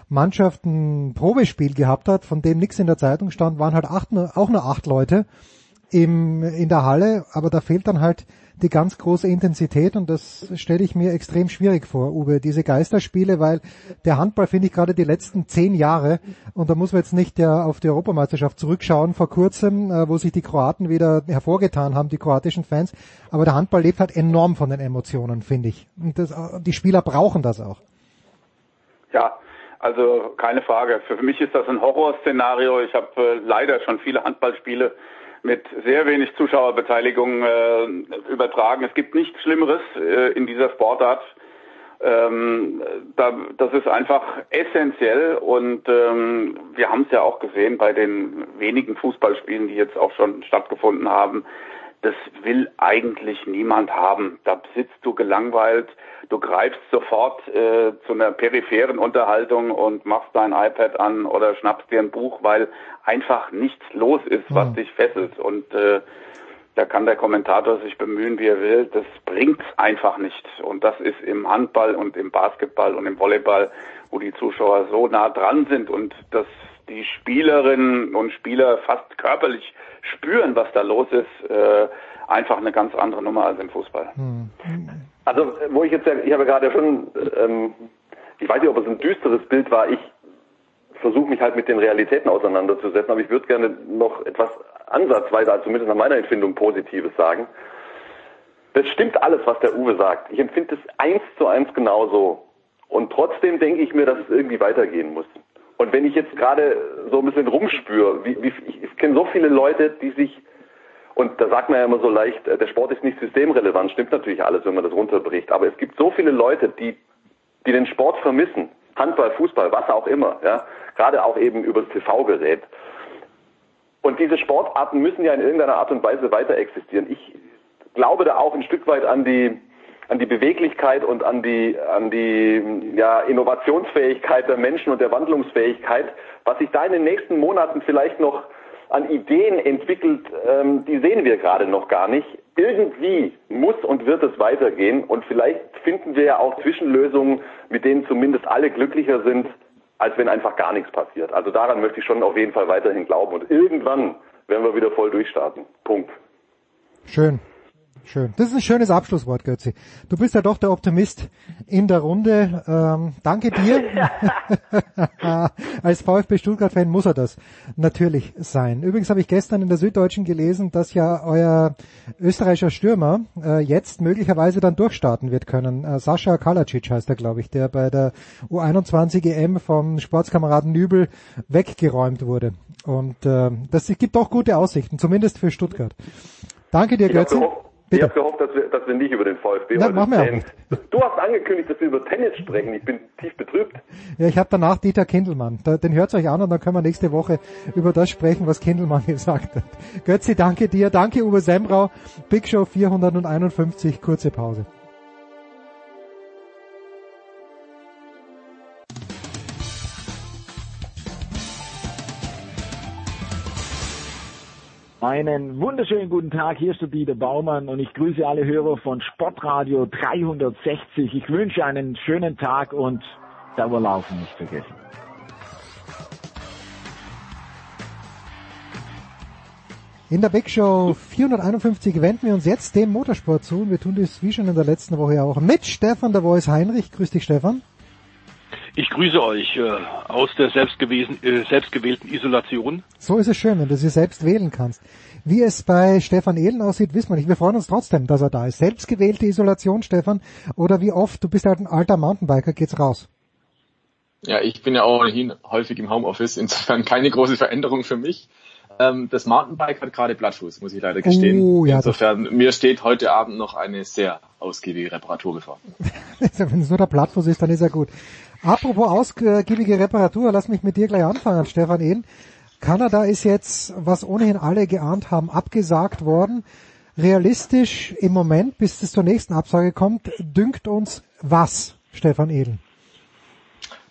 Mannschaft ein Probespiel gehabt hat, von dem nichts in der Zeitung stand, waren halt acht, auch nur acht Leute im, in der Halle, aber da fehlt dann halt die ganz große Intensität und das stelle ich mir extrem schwierig vor, Uwe, diese Geisterspiele, weil der Handball finde ich gerade die letzten zehn Jahre und da muss man jetzt nicht ja auf die Europameisterschaft zurückschauen vor kurzem, äh, wo sich die Kroaten wieder hervorgetan haben, die kroatischen Fans, aber der Handball lebt halt enorm von den Emotionen, finde ich. Und das, äh, die Spieler brauchen das auch. Ja, also keine Frage. Für mich ist das ein Horrorszenario. Ich habe äh, leider schon viele Handballspiele mit sehr wenig Zuschauerbeteiligung äh, übertragen. Es gibt nichts Schlimmeres äh, in dieser Sportart. Ähm, da, das ist einfach essentiell und ähm, wir haben es ja auch gesehen bei den wenigen Fußballspielen, die jetzt auch schon stattgefunden haben. Das will eigentlich niemand haben. Da sitzt du gelangweilt, du greifst sofort äh, zu einer peripheren Unterhaltung und machst dein iPad an oder schnappst dir ein Buch, weil einfach nichts los ist, was mhm. dich fesselt. Und äh, da kann der Kommentator sich bemühen, wie er will. Das bringt's einfach nicht. Und das ist im Handball und im Basketball und im Volleyball, wo die Zuschauer so nah dran sind und das die Spielerinnen und Spieler fast körperlich spüren, was da los ist, äh, einfach eine ganz andere Nummer als im Fußball. Hm. Also, wo ich jetzt, ich habe gerade schon, ähm, ich weiß nicht, ob es ein düsteres Bild war, ich versuche mich halt mit den Realitäten auseinanderzusetzen, aber ich würde gerne noch etwas ansatzweise, also zumindest nach meiner Empfindung, Positives sagen. Das stimmt alles, was der Uwe sagt. Ich empfinde es eins zu eins genauso. Und trotzdem denke ich mir, dass es irgendwie weitergehen muss. Und wenn ich jetzt gerade so ein bisschen rumspüre, wie, wie, ich, kenne so viele Leute, die sich, und da sagt man ja immer so leicht, äh, der Sport ist nicht systemrelevant, stimmt natürlich alles, wenn man das runterbricht, aber es gibt so viele Leute, die, die den Sport vermissen, Handball, Fußball, was auch immer, ja, gerade auch eben über das TV-Gerät. Und diese Sportarten müssen ja in irgendeiner Art und Weise weiter existieren. Ich glaube da auch ein Stück weit an die, an die Beweglichkeit und an die, an die ja, Innovationsfähigkeit der Menschen und der Wandlungsfähigkeit, was sich da in den nächsten Monaten vielleicht noch an Ideen entwickelt, ähm, die sehen wir gerade noch gar nicht. Irgendwie muss und wird es weitergehen und vielleicht finden wir ja auch Zwischenlösungen, mit denen zumindest alle glücklicher sind, als wenn einfach gar nichts passiert. Also daran möchte ich schon auf jeden Fall weiterhin glauben und irgendwann werden wir wieder voll durchstarten. Punkt. Schön. Schön. Das ist ein schönes Abschlusswort, Götzi. Du bist ja doch der Optimist in der Runde. Ähm, danke dir. Als VfB Stuttgart-Fan muss er das natürlich sein. Übrigens habe ich gestern in der Süddeutschen gelesen, dass ja euer österreichischer Stürmer äh, jetzt möglicherweise dann durchstarten wird können. Äh, Sascha Kalacic heißt er, glaube ich, der bei der U21 EM vom Sportskameraden Nübel weggeräumt wurde. Und äh, das gibt auch gute Aussichten, zumindest für Stuttgart. Danke dir, Götzi. Bitte. Ich habe gehofft, dass wir, dass wir nicht über den VfB Na, machen wir reden. Du hast angekündigt, dass wir über Tennis sprechen. Ich bin tief betrübt. Ja, ich habe danach Dieter Kindelmann. Den hört euch an und dann können wir nächste Woche über das sprechen, was Kindelmann gesagt hat. Götzi, danke dir. Danke Uwe Sembrau. Big Show 451. Kurze Pause. Einen wunderschönen guten Tag, hier ist der Dieter Baumann und ich grüße alle Hörer von Sportradio 360. Ich wünsche einen schönen Tag und Dauerlaufen nicht vergessen. In der Big Show 451 wenden wir uns jetzt dem Motorsport zu und wir tun das wie schon in der letzten Woche auch mit Stefan der Voice Heinrich. Grüß dich Stefan. Ich grüße euch äh, aus der äh, selbstgewählten Isolation. So ist es schön, wenn du sie selbst wählen kannst. Wie es bei Stefan Ehlen aussieht, wissen wir nicht. Wir freuen uns trotzdem, dass er da ist. Selbstgewählte Isolation, Stefan. Oder wie oft, du bist halt ein alter Mountainbiker, geht's raus? Ja, ich bin ja ohnehin häufig im Homeoffice, insofern keine große Veränderung für mich. Ähm, das Mountainbike hat gerade Blattfuß, muss ich leider gestehen. Oh, ja, insofern, mir steht heute Abend noch eine sehr ausgiebige Reparatur bevor. Wenn es nur der Blattfuß ist, dann ist er gut. Apropos ausgiebige Reparatur, lass mich mit dir gleich anfangen, Stefan Ehn. Kanada ist jetzt, was ohnehin alle geahnt haben, abgesagt worden. Realistisch im Moment, bis es zur nächsten Absage kommt, dünkt uns was, Stefan Ehlen?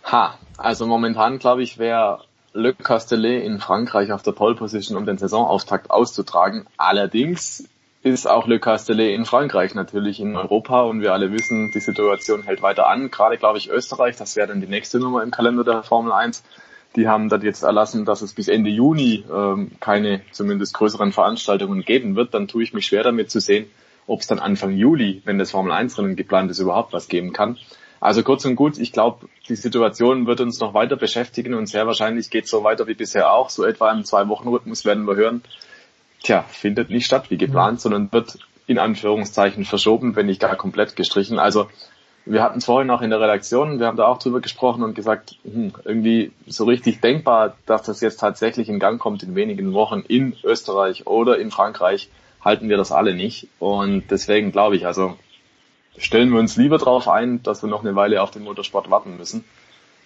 Ha, also momentan glaube ich, wäre Le Castellet in Frankreich auf der Pole Position, um den Saisonauftakt auszutragen. Allerdings ist auch Le Castellet in Frankreich natürlich in Europa und wir alle wissen, die Situation hält weiter an. Gerade glaube ich Österreich, das wäre dann die nächste Nummer im Kalender der Formel 1. Die haben dann jetzt erlassen, dass es bis Ende Juni ähm, keine zumindest größeren Veranstaltungen geben wird. Dann tue ich mich schwer damit zu sehen, ob es dann Anfang Juli, wenn das Formel 1 Rennen geplant ist, überhaupt was geben kann. Also kurz und gut, ich glaube, die Situation wird uns noch weiter beschäftigen und sehr wahrscheinlich geht es so weiter wie bisher auch. So etwa im Zwei-Wochen-Rhythmus werden wir hören, tja, findet nicht statt wie geplant, sondern wird in Anführungszeichen verschoben, wenn nicht gar komplett gestrichen. Also wir hatten es vorhin auch in der Redaktion, wir haben da auch drüber gesprochen und gesagt, hm, irgendwie so richtig denkbar, dass das jetzt tatsächlich in Gang kommt in wenigen Wochen in Österreich oder in Frankreich, halten wir das alle nicht. Und deswegen glaube ich, also stellen wir uns lieber darauf ein, dass wir noch eine Weile auf den Motorsport warten müssen,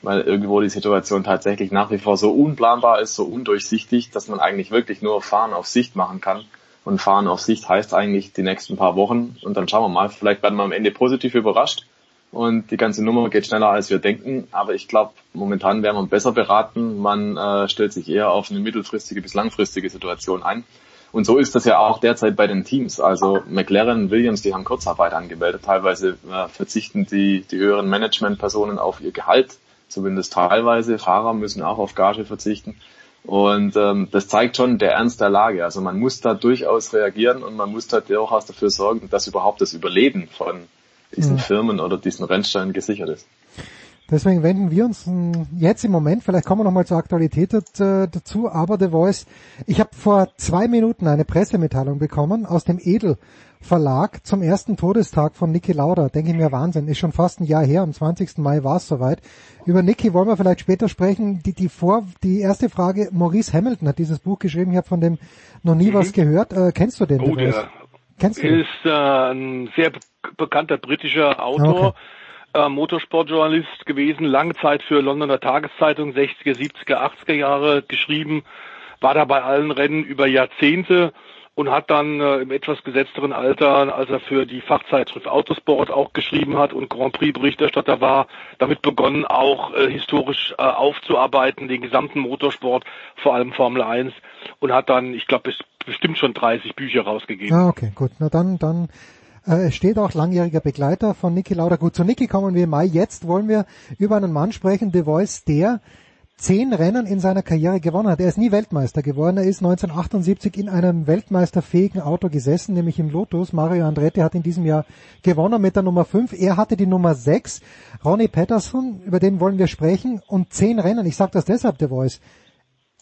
weil irgendwo die Situation tatsächlich nach wie vor so unplanbar ist, so undurchsichtig, dass man eigentlich wirklich nur Fahren auf Sicht machen kann. Und Fahren auf Sicht heißt eigentlich die nächsten paar Wochen und dann schauen wir mal, vielleicht werden wir am Ende positiv überrascht und die ganze Nummer geht schneller als wir denken. Aber ich glaube, momentan wäre man besser beraten. Man äh, stellt sich eher auf eine mittelfristige bis langfristige Situation ein. Und so ist das ja auch derzeit bei den Teams. Also McLaren, Williams, die haben Kurzarbeit angemeldet. Teilweise äh, verzichten die, die höheren Managementpersonen auf ihr Gehalt, zumindest teilweise. Fahrer müssen auch auf Gage verzichten. Und ähm, das zeigt schon der Ernst der Lage. Also man muss da durchaus reagieren und man muss da durchaus dafür sorgen, dass überhaupt das Überleben von diesen mhm. Firmen oder diesen Rennsteinen gesichert ist. Deswegen wenden wir uns jetzt im Moment, vielleicht kommen wir nochmal zur Aktualität dazu, aber The Voice, ich habe vor zwei Minuten eine Pressemitteilung bekommen aus dem Edel Verlag zum ersten Todestag von Niki Lauda. Denke ich mir, Wahnsinn, ist schon fast ein Jahr her, am 20. Mai war es soweit. Über Niki wollen wir vielleicht später sprechen. Die, die, vor, die erste Frage, Maurice Hamilton hat dieses Buch geschrieben, ich habe von dem noch nie mhm. was gehört. Äh, kennst du den? Oh, der kennst du den? ist äh, ein sehr bekannter britischer Autor. Okay äh, Motorsportjournalist gewesen, lange Zeit für Londoner Tageszeitung, 60er, 70er, 80er Jahre geschrieben, war da bei allen Rennen über Jahrzehnte und hat dann äh, im etwas gesetzteren Alter, als er für die Fachzeitschrift Autosport auch geschrieben hat und Grand Prix Berichterstatter war, damit begonnen auch äh, historisch äh, aufzuarbeiten, den gesamten Motorsport, vor allem Formel 1 und hat dann, ich glaube, bestimmt schon 30 Bücher rausgegeben. Ah, okay, gut. Na dann, dann äh, es steht auch langjähriger Begleiter von Niki Lauda. Gut, zu Niki kommen wir im Mai. Jetzt wollen wir über einen Mann sprechen, The Voice, der zehn Rennen in seiner Karriere gewonnen hat. Er ist nie Weltmeister geworden. Er ist 1978 in einem weltmeisterfähigen Auto gesessen, nämlich im Lotus. Mario Andretti hat in diesem Jahr gewonnen mit der Nummer 5. Er hatte die Nummer 6. Ronnie Patterson, über den wollen wir sprechen. Und zehn Rennen. Ich sage das deshalb, The Voice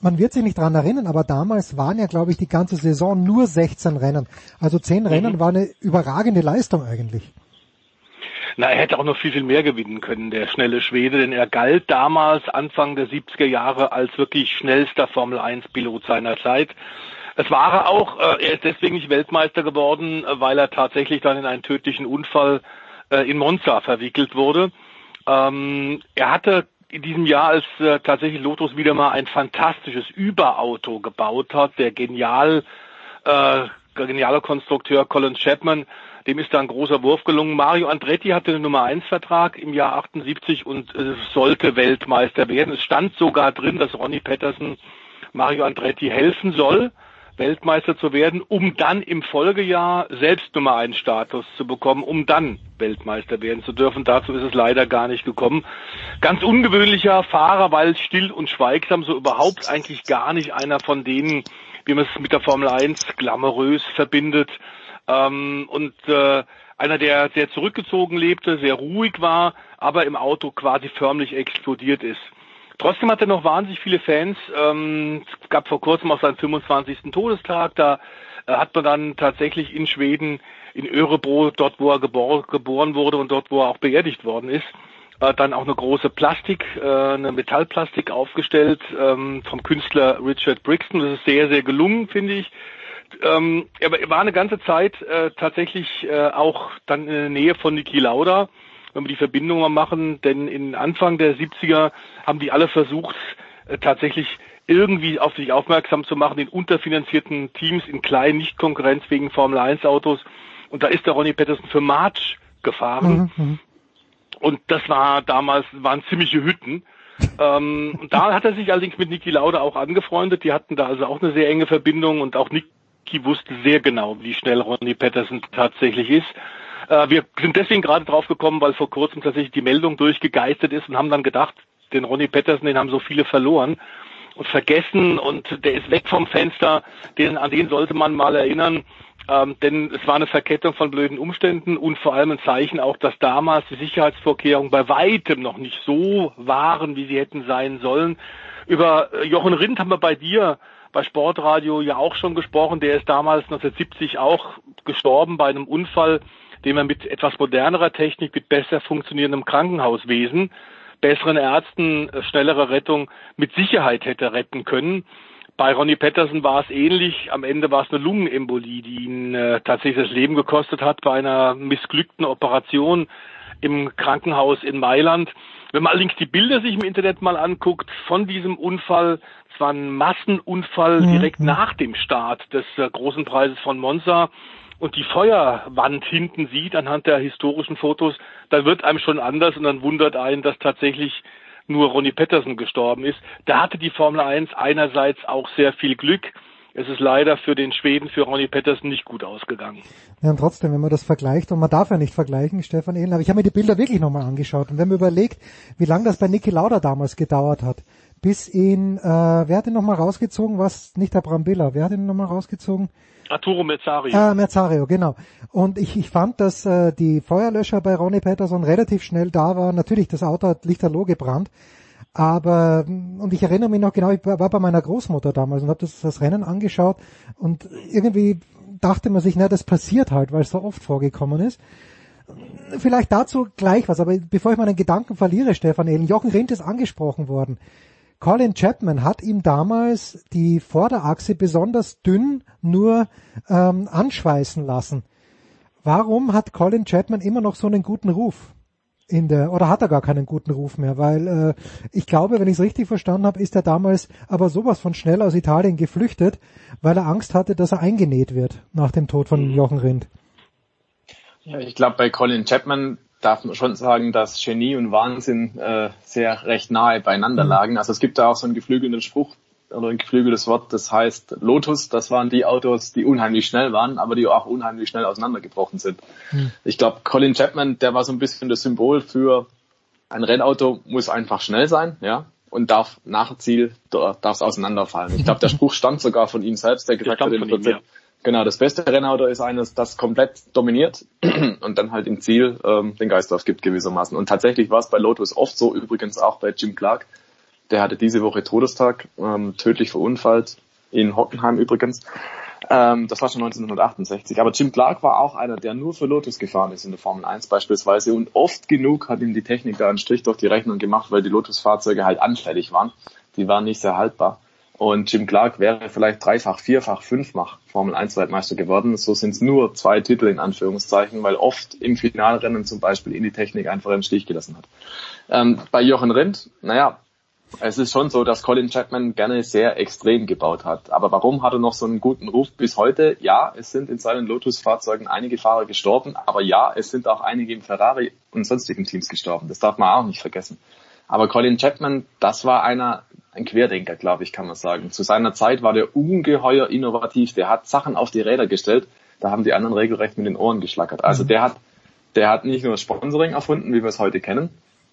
man wird sich nicht dran erinnern, aber damals waren ja, glaube ich, die ganze Saison nur 16 Rennen. Also 10 mhm. Rennen war eine überragende Leistung eigentlich. Na, er hätte auch noch viel, viel mehr gewinnen können, der schnelle Schwede, denn er galt damals, Anfang der 70er Jahre, als wirklich schnellster Formel-1-Pilot seiner Zeit. Es war er auch, äh, er ist deswegen nicht Weltmeister geworden, äh, weil er tatsächlich dann in einen tödlichen Unfall äh, in Monza verwickelt wurde. Ähm, er hatte in diesem Jahr, als äh, tatsächlich Lotus wieder mal ein fantastisches Überauto gebaut hat, der genial, äh, geniale Konstrukteur Colin Chapman, dem ist da ein großer Wurf gelungen. Mario Andretti hatte den Nummer 1 Vertrag im Jahr 78 und äh, sollte Weltmeister werden. Es stand sogar drin, dass Ronnie Patterson Mario Andretti helfen soll. Weltmeister zu werden, um dann im Folgejahr selbst Nummer 1 Status zu bekommen, um dann Weltmeister werden zu dürfen. Dazu ist es leider gar nicht gekommen. Ganz ungewöhnlicher Fahrer, weil still und schweigsam, so überhaupt eigentlich gar nicht einer von denen, wie man es mit der Formel 1 glamourös verbindet. Ähm, und äh, einer, der sehr zurückgezogen lebte, sehr ruhig war, aber im Auto quasi förmlich explodiert ist. Trotzdem hat er noch wahnsinnig viele Fans. Ähm, es gab vor kurzem auch seinen 25. Todestag. Da äh, hat man dann tatsächlich in Schweden, in Örebro, dort wo er gebor geboren wurde und dort wo er auch beerdigt worden ist, äh, dann auch eine große Plastik, äh, eine Metallplastik aufgestellt ähm, vom Künstler Richard Brixton. Das ist sehr, sehr gelungen, finde ich. Ähm, er war eine ganze Zeit äh, tatsächlich äh, auch dann in der Nähe von Niki Lauda wenn wir die Verbindung mal machen, denn in Anfang der 70er haben die alle versucht, äh, tatsächlich irgendwie auf sich aufmerksam zu machen in unterfinanzierten Teams, in kleinen, nicht konkurrenzfähigen Formel-1-Autos. Und da ist der Ronnie Patterson für March gefahren. Mhm, mhm. Und das war damals, waren ziemliche Hütten. ähm, und da hat er sich allerdings mit Niki Lauda auch angefreundet. Die hatten da also auch eine sehr enge Verbindung und auch Niki wusste sehr genau, wie schnell Ronnie Patterson tatsächlich ist. Äh, wir sind deswegen gerade drauf gekommen, weil vor kurzem tatsächlich die Meldung durchgegeistert ist und haben dann gedacht, den Ronnie Patterson, den haben so viele verloren und vergessen und der ist weg vom Fenster, den, an den sollte man mal erinnern. Ähm, denn es war eine Verkettung von blöden Umständen und vor allem ein Zeichen auch, dass damals die Sicherheitsvorkehrungen bei weitem noch nicht so waren, wie sie hätten sein sollen. Über äh, Jochen Rindt haben wir bei dir bei Sportradio ja auch schon gesprochen. Der ist damals 1970 auch gestorben bei einem Unfall, den man mit etwas modernerer Technik, mit besser funktionierendem Krankenhauswesen, besseren Ärzten, äh, schnellerer Rettung mit Sicherheit hätte retten können. Bei Ronnie Patterson war es ähnlich. Am Ende war es eine Lungenembolie, die ihn äh, tatsächlich das Leben gekostet hat bei einer missglückten Operation im Krankenhaus in Mailand. Wenn man allerdings die Bilder sich im Internet mal anguckt von diesem Unfall, es war ein Massenunfall mhm. direkt nach dem Start des äh, großen Preises von Monza und die Feuerwand hinten sieht anhand der historischen Fotos, dann wird einem schon anders und dann wundert einen, dass tatsächlich nur Ronnie Petterson gestorben ist. Da hatte die Formel 1 einerseits auch sehr viel Glück. Es ist leider für den Schweden, für Ronnie Petterson nicht gut ausgegangen. Ja, und trotzdem, wenn man das vergleicht, und man darf ja nicht vergleichen, Stefan Ehlen, aber ich habe mir die Bilder wirklich nochmal angeschaut. Und wenn man überlegt, wie lange das bei Niki Lauda damals gedauert hat, bis ihn, äh, wer hat ihn nochmal rausgezogen? Was, nicht der Brambilla, wer hat ihn nochmal rausgezogen? Arturo Merzario. Ah, Merzario, genau. Und ich, ich fand, dass äh, die Feuerlöscher bei Ronnie Peterson relativ schnell da waren. Natürlich, das Auto hat lichterloh gebrannt. Aber, und ich erinnere mich noch genau, ich war bei meiner Großmutter damals und habe das, das Rennen angeschaut und irgendwie dachte man sich, na, das passiert halt, weil es so oft vorgekommen ist. Vielleicht dazu gleich was, aber bevor ich meinen Gedanken verliere, Stefan Jochen Rindt ist angesprochen worden. Colin Chapman hat ihm damals die Vorderachse besonders dünn nur ähm, anschweißen lassen. Warum hat Colin Chapman immer noch so einen guten Ruf? In der, oder hat er gar keinen guten Ruf mehr? Weil äh, ich glaube, wenn ich es richtig verstanden habe, ist er damals aber sowas von schnell aus Italien geflüchtet, weil er Angst hatte, dass er eingenäht wird nach dem Tod von mhm. Jochen Rindt. Ja, ich glaube, bei Colin Chapman darf man schon sagen, dass Genie und Wahnsinn äh, sehr recht nahe beieinander mhm. lagen. Also es gibt da auch so einen geflügelten Spruch oder ein geflügeltes Wort, das heißt Lotus, das waren die Autos, die unheimlich schnell waren, aber die auch unheimlich schnell auseinandergebrochen sind. Mhm. Ich glaube, Colin Chapman, der war so ein bisschen das Symbol für ein Rennauto muss einfach schnell sein, ja, und darf nach Ziel darf es auseinanderfallen. Ich glaube, der Spruch stammt sogar von ihm selbst, der gesagt hat im Prinzip, Genau, das beste Rennauto ist eines, das komplett dominiert und dann halt im Ziel ähm, den Geist aufgibt gewissermaßen. Und tatsächlich war es bei Lotus oft so, übrigens auch bei Jim Clark. Der hatte diese Woche Todestag, ähm, tödlich verunfallt, in Hockenheim übrigens. Ähm, das war schon 1968. Aber Jim Clark war auch einer, der nur für Lotus gefahren ist in der Formel 1 beispielsweise. Und oft genug hat ihm die Technik da einen Strich durch die Rechnung gemacht, weil die Lotus-Fahrzeuge halt anfällig waren. Die waren nicht sehr haltbar. Und Jim Clark wäre vielleicht dreifach, vierfach, fünffach Formel 1 Weltmeister geworden. So sind es nur zwei Titel in Anführungszeichen, weil oft im Finalrennen zum Beispiel in die Technik einfach im Stich gelassen hat. Ähm, bei Jochen Rindt, naja, es ist schon so, dass Colin Chapman gerne sehr extrem gebaut hat. Aber warum hat er noch so einen guten Ruf bis heute? Ja, es sind in seinen Lotus-Fahrzeugen einige Fahrer gestorben, aber ja, es sind auch einige im Ferrari und sonstigen Teams gestorben. Das darf man auch nicht vergessen. Aber Colin Chapman, das war einer, ein Querdenker, glaube ich, kann man sagen. Zu seiner Zeit war der ungeheuer innovativ. Der hat Sachen auf die Räder gestellt, da haben die anderen regelrecht mit den Ohren geschlackert. Also mhm. der hat, der hat nicht nur Sponsoring erfunden, wie wir es heute kennen.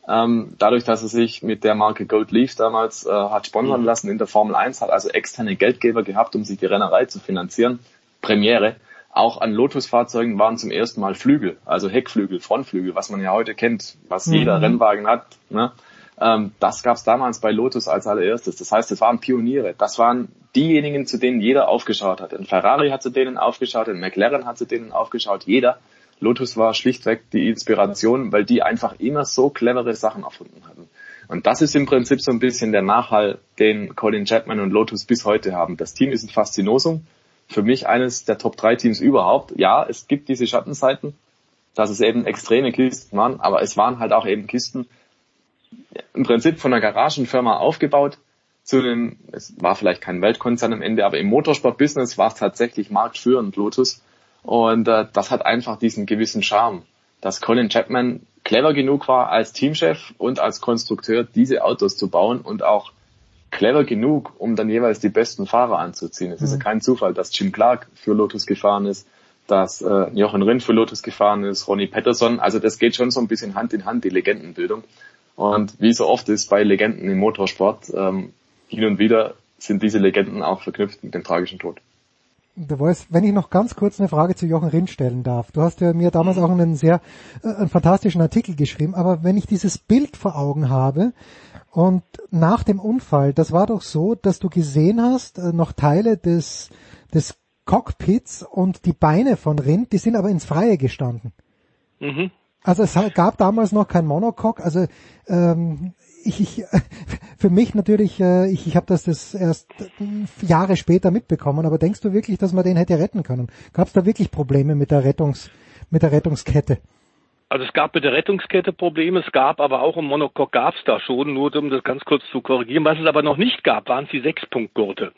Ähm, dadurch, dass er sich mit der Marke Gold Leaf damals äh, hat sponsern mhm. lassen in der Formel 1, hat also externe Geldgeber gehabt, um sich die Rennerei zu finanzieren. Premiere. Auch an Lotus-Fahrzeugen waren zum ersten Mal Flügel, also Heckflügel, Frontflügel, was man ja heute kennt, was mhm. jeder Rennwagen hat. Ne? Ähm, das gab es damals bei Lotus als allererstes. Das heißt, es waren Pioniere. Das waren diejenigen, zu denen jeder aufgeschaut hat. Ein Ferrari hat zu denen aufgeschaut, ein McLaren hat zu denen aufgeschaut, jeder. Lotus war schlichtweg die Inspiration, weil die einfach immer so clevere Sachen erfunden hatten. Und das ist im Prinzip so ein bisschen der Nachhall, den Colin Chapman und Lotus bis heute haben. Das Team ist ein Faszinosum. Für mich eines der Top 3 Teams überhaupt. Ja, es gibt diese Schattenseiten, dass es eben extreme Kisten waren, aber es waren halt auch eben Kisten, im Prinzip von einer Garagenfirma aufgebaut zu einem, es war vielleicht kein Weltkonzern am Ende, aber im Motorsport-Business war es tatsächlich marktführend Lotus. Und äh, das hat einfach diesen gewissen Charme, dass Colin Chapman clever genug war als Teamchef und als Konstrukteur diese Autos zu bauen und auch clever genug, um dann jeweils die besten Fahrer anzuziehen. Es mhm. ist ja kein Zufall, dass Jim Clark für Lotus gefahren ist, dass äh, Jochen Rindt für Lotus gefahren ist, Ronnie Patterson. Also das geht schon so ein bisschen Hand in Hand, die Legendenbildung. Und wie so oft ist bei Legenden im Motorsport, ähm, hin und wieder sind diese Legenden auch verknüpft mit dem tragischen Tod. Du weißt, wenn ich noch ganz kurz eine Frage zu Jochen Rindt stellen darf. Du hast ja mir damals auch einen sehr äh, einen fantastischen Artikel geschrieben, aber wenn ich dieses Bild vor Augen habe und nach dem Unfall, das war doch so, dass du gesehen hast, äh, noch Teile des des Cockpits und die Beine von Rindt, die sind aber ins Freie gestanden. Mhm. Also es gab damals noch kein Monocoque, also ähm, ich, ich, für mich natürlich, äh, ich, ich habe das, das erst Jahre später mitbekommen, aber denkst du wirklich, dass man den hätte retten können? Gab es da wirklich Probleme mit der Rettungs, mit der Rettungskette? Also es gab mit der Rettungskette Probleme, es gab aber auch im Monocoque gab es da schon, nur um das ganz kurz zu korrigieren. Was es aber noch nicht gab, waren die Sechspunktgurte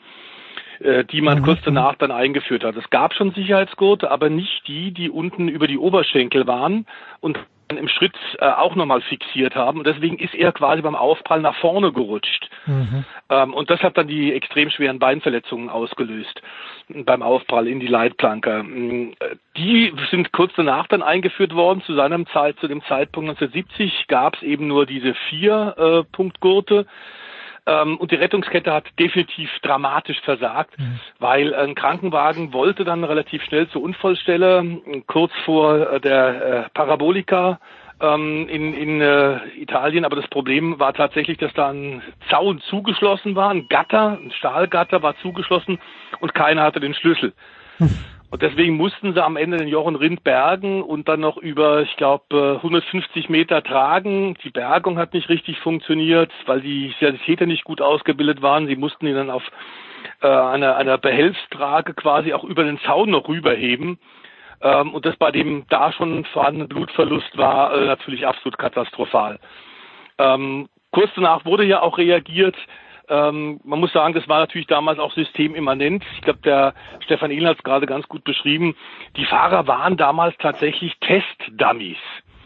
äh, die man mhm. kurz danach dann eingeführt hat. Es gab schon Sicherheitsgurte, aber nicht die, die unten über die Oberschenkel waren und im Schritt äh, auch nochmal fixiert haben. Und deswegen ist er quasi beim Aufprall nach vorne gerutscht. Mhm. Ähm, und das hat dann die extrem schweren Beinverletzungen ausgelöst beim Aufprall in die Leitplanke. Mm, die sind kurz danach dann eingeführt worden. Zu seinem Zeit, zu dem Zeitpunkt 1970 gab es eben nur diese vier äh, Punktgurte. Ähm, und die Rettungskette hat definitiv dramatisch versagt, mhm. weil ein Krankenwagen wollte dann relativ schnell zur Unfallstelle, kurz vor äh, der äh, Parabolika ähm, in, in äh, Italien. Aber das Problem war tatsächlich, dass da ein Zaun zugeschlossen war, ein Gatter, ein Stahlgatter war zugeschlossen und keiner hatte den Schlüssel. Mhm. Und deswegen mussten sie am Ende den Jochen Rind bergen und dann noch über, ich glaube, 150 Meter tragen. Die Bergung hat nicht richtig funktioniert, weil die Sanitäter nicht gut ausgebildet waren. Sie mussten ihn dann auf äh, einer, einer Behelfstrage quasi auch über den Zaun noch rüberheben. Ähm, und das bei dem da schon vorhandenen Blutverlust war äh, natürlich absolut katastrophal. Ähm, kurz danach wurde ja auch reagiert. Ähm, man muss sagen, das war natürlich damals auch systemimmanent. Ich glaube, der Stefan Ehlen hat es gerade ganz gut beschrieben. Die Fahrer waren damals tatsächlich Testdummies.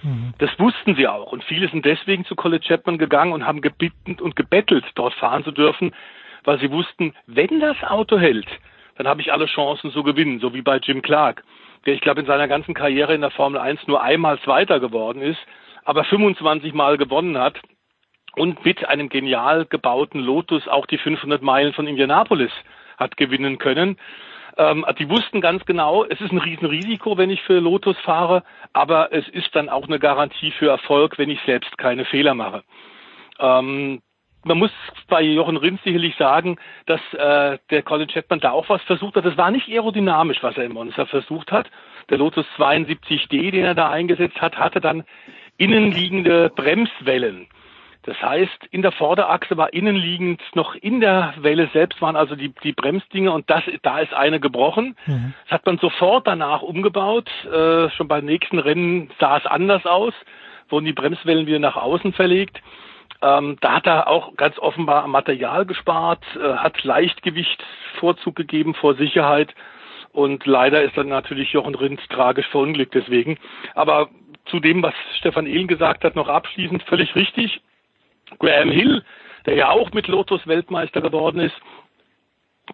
Mhm. Das wussten sie auch. Und viele sind deswegen zu College Chapman gegangen und haben gebeten und gebettelt, dort fahren zu dürfen, weil sie wussten, wenn das Auto hält, dann habe ich alle Chancen zu gewinnen, so wie bei Jim Clark, der ich glaube in seiner ganzen Karriere in der Formel 1 nur einmal Zweiter geworden ist, aber 25 Mal gewonnen hat und mit einem genial gebauten Lotus auch die 500 Meilen von Indianapolis hat gewinnen können. Ähm, die wussten ganz genau, es ist ein Riesenrisiko, wenn ich für Lotus fahre, aber es ist dann auch eine Garantie für Erfolg, wenn ich selbst keine Fehler mache. Ähm, man muss bei Jochen Rinz sicherlich sagen, dass äh, der Colin Chapman da auch was versucht hat. Das war nicht aerodynamisch, was er im Monster versucht hat. Der Lotus 72D, den er da eingesetzt hat, hatte dann innenliegende Bremswellen. Das heißt, in der Vorderachse war innenliegend noch in der Welle selbst waren also die, die Bremsdinge und das, da ist eine gebrochen. Mhm. Das hat man sofort danach umgebaut. Äh, schon beim nächsten Rennen sah es anders aus, wurden die Bremswellen wieder nach außen verlegt. Ähm, da hat er auch ganz offenbar Material gespart, äh, hat Leichtgewicht Vorzug gegeben vor Sicherheit. Und leider ist dann natürlich Jochen Rindt tragisch verunglückt deswegen. Aber zu dem, was Stefan Ehlen gesagt hat, noch abschließend völlig richtig. Graham Hill, der ja auch mit Lotus Weltmeister geworden ist,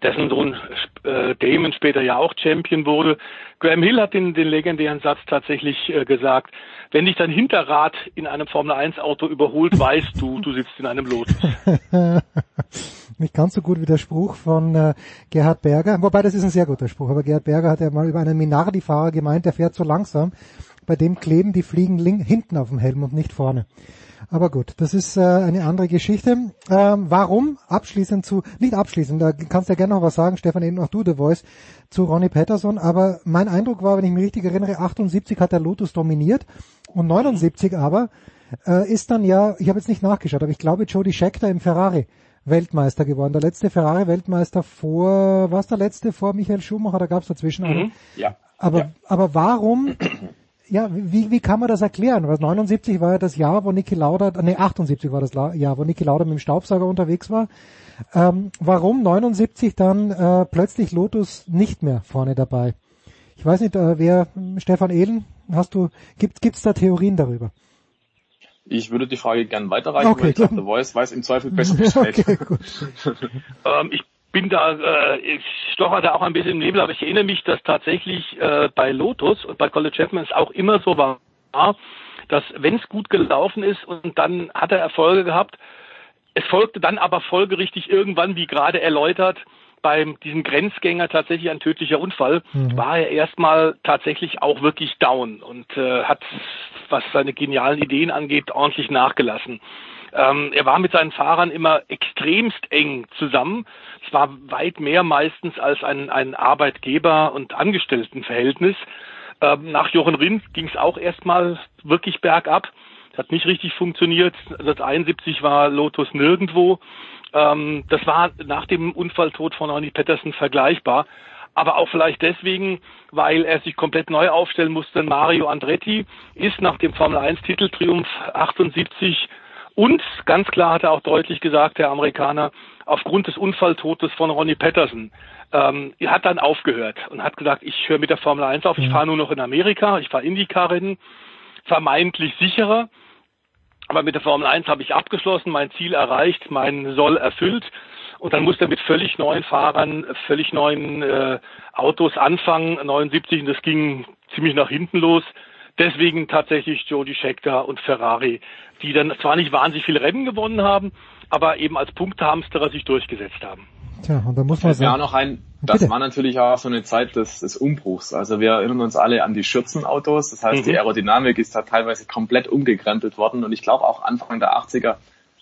dessen Sohn äh, Damon später ja auch Champion wurde. Graham Hill hat den, den legendären Satz tatsächlich äh, gesagt, wenn dich dein Hinterrad in einem Formel 1 Auto überholt, weißt du, du sitzt in einem Lotus. Nicht ganz so gut wie der Spruch von äh, Gerhard Berger, wobei das ist ein sehr guter Spruch, aber Gerhard Berger hat ja mal über einen Minardi-Fahrer gemeint, der fährt so langsam, bei dem kleben die Fliegen hinten auf dem Helm und nicht vorne. Aber gut, das ist äh, eine andere Geschichte. Ähm, warum? Abschließend zu, nicht abschließend, da kannst du ja gerne noch was sagen, Stefan, eben auch du, The Voice, zu Ronnie Patterson. Aber mein Eindruck war, wenn ich mich richtig erinnere, 78 hat der Lotus dominiert und 79 aber äh, ist dann ja, ich habe jetzt nicht nachgeschaut, aber ich glaube Jody Scheckter im Ferrari Weltmeister geworden. Der letzte Ferrari-Weltmeister vor, was der letzte vor Michael Schumacher, da gab es dazwischen mhm. Ja. Aber, ja. aber warum ja, wie, wie kann man das erklären? Weil 79 war ja das Jahr, wo Niki Lauda, nee, 78 war das Jahr, wo Niki Lauda mit dem Staubsauger unterwegs war. Ähm, warum 79 dann äh, plötzlich Lotus nicht mehr vorne dabei? Ich weiß nicht, äh, wer, Stefan Ehlen, hast du, gibt gibt's da Theorien darüber? Ich würde die Frage gern weiterreichen, okay, weil ich glaube, The Voice weiß im Zweifel besser Bescheid. okay, gut. ähm, ich bin da, äh, ich stocher da auch ein bisschen im Nebel, aber ich erinnere mich, dass tatsächlich äh, bei Lotus und bei College Chapman es auch immer so war, dass wenn es gut gelaufen ist und dann hat er Erfolge gehabt, es folgte dann aber folgerichtig irgendwann, wie gerade erläutert, beim diesem Grenzgänger tatsächlich ein tödlicher Unfall, mhm. war er erstmal tatsächlich auch wirklich down und äh, hat, was seine genialen Ideen angeht, ordentlich nachgelassen. Ähm, er war mit seinen Fahrern immer extremst eng zusammen. Es war weit mehr meistens als ein, ein Arbeitgeber- und Angestelltenverhältnis. Ähm, nach Jochen Rindt ging es auch erstmal wirklich bergab. Hat nicht richtig funktioniert. 1971 war Lotus nirgendwo. Ähm, das war nach dem Unfalltod von Ronnie Patterson vergleichbar. Aber auch vielleicht deswegen, weil er sich komplett neu aufstellen musste. Mario Andretti ist nach dem Formel 1 Titeltriumph 78 und ganz klar hat er auch deutlich gesagt, der Amerikaner, aufgrund des Unfalltodes von Ronnie Patterson, ähm, er hat dann aufgehört und hat gesagt, ich höre mit der Formel 1 auf, ich mhm. fahre nur noch in Amerika, ich fahre Indycar-Rennen, vermeintlich sicherer. Aber mit der Formel 1 habe ich abgeschlossen, mein Ziel erreicht, mein Soll erfüllt. Und dann musste er mit völlig neuen Fahrern, völlig neuen äh, Autos anfangen, 79, und das ging ziemlich nach hinten los. Deswegen tatsächlich Jody Scheckter und Ferrari, die dann zwar nicht wahnsinnig viele Rennen gewonnen haben, aber eben als Punktehamsterer sich durchgesetzt haben. Tja, und da muss man sagen. Ja, noch ein, das Bitte. war natürlich auch so eine Zeit des, des Umbruchs. Also wir erinnern uns alle an die Schürzenautos. Das heißt, mhm. die Aerodynamik ist da teilweise komplett umgekrempelt worden. Und ich glaube auch Anfang der 80er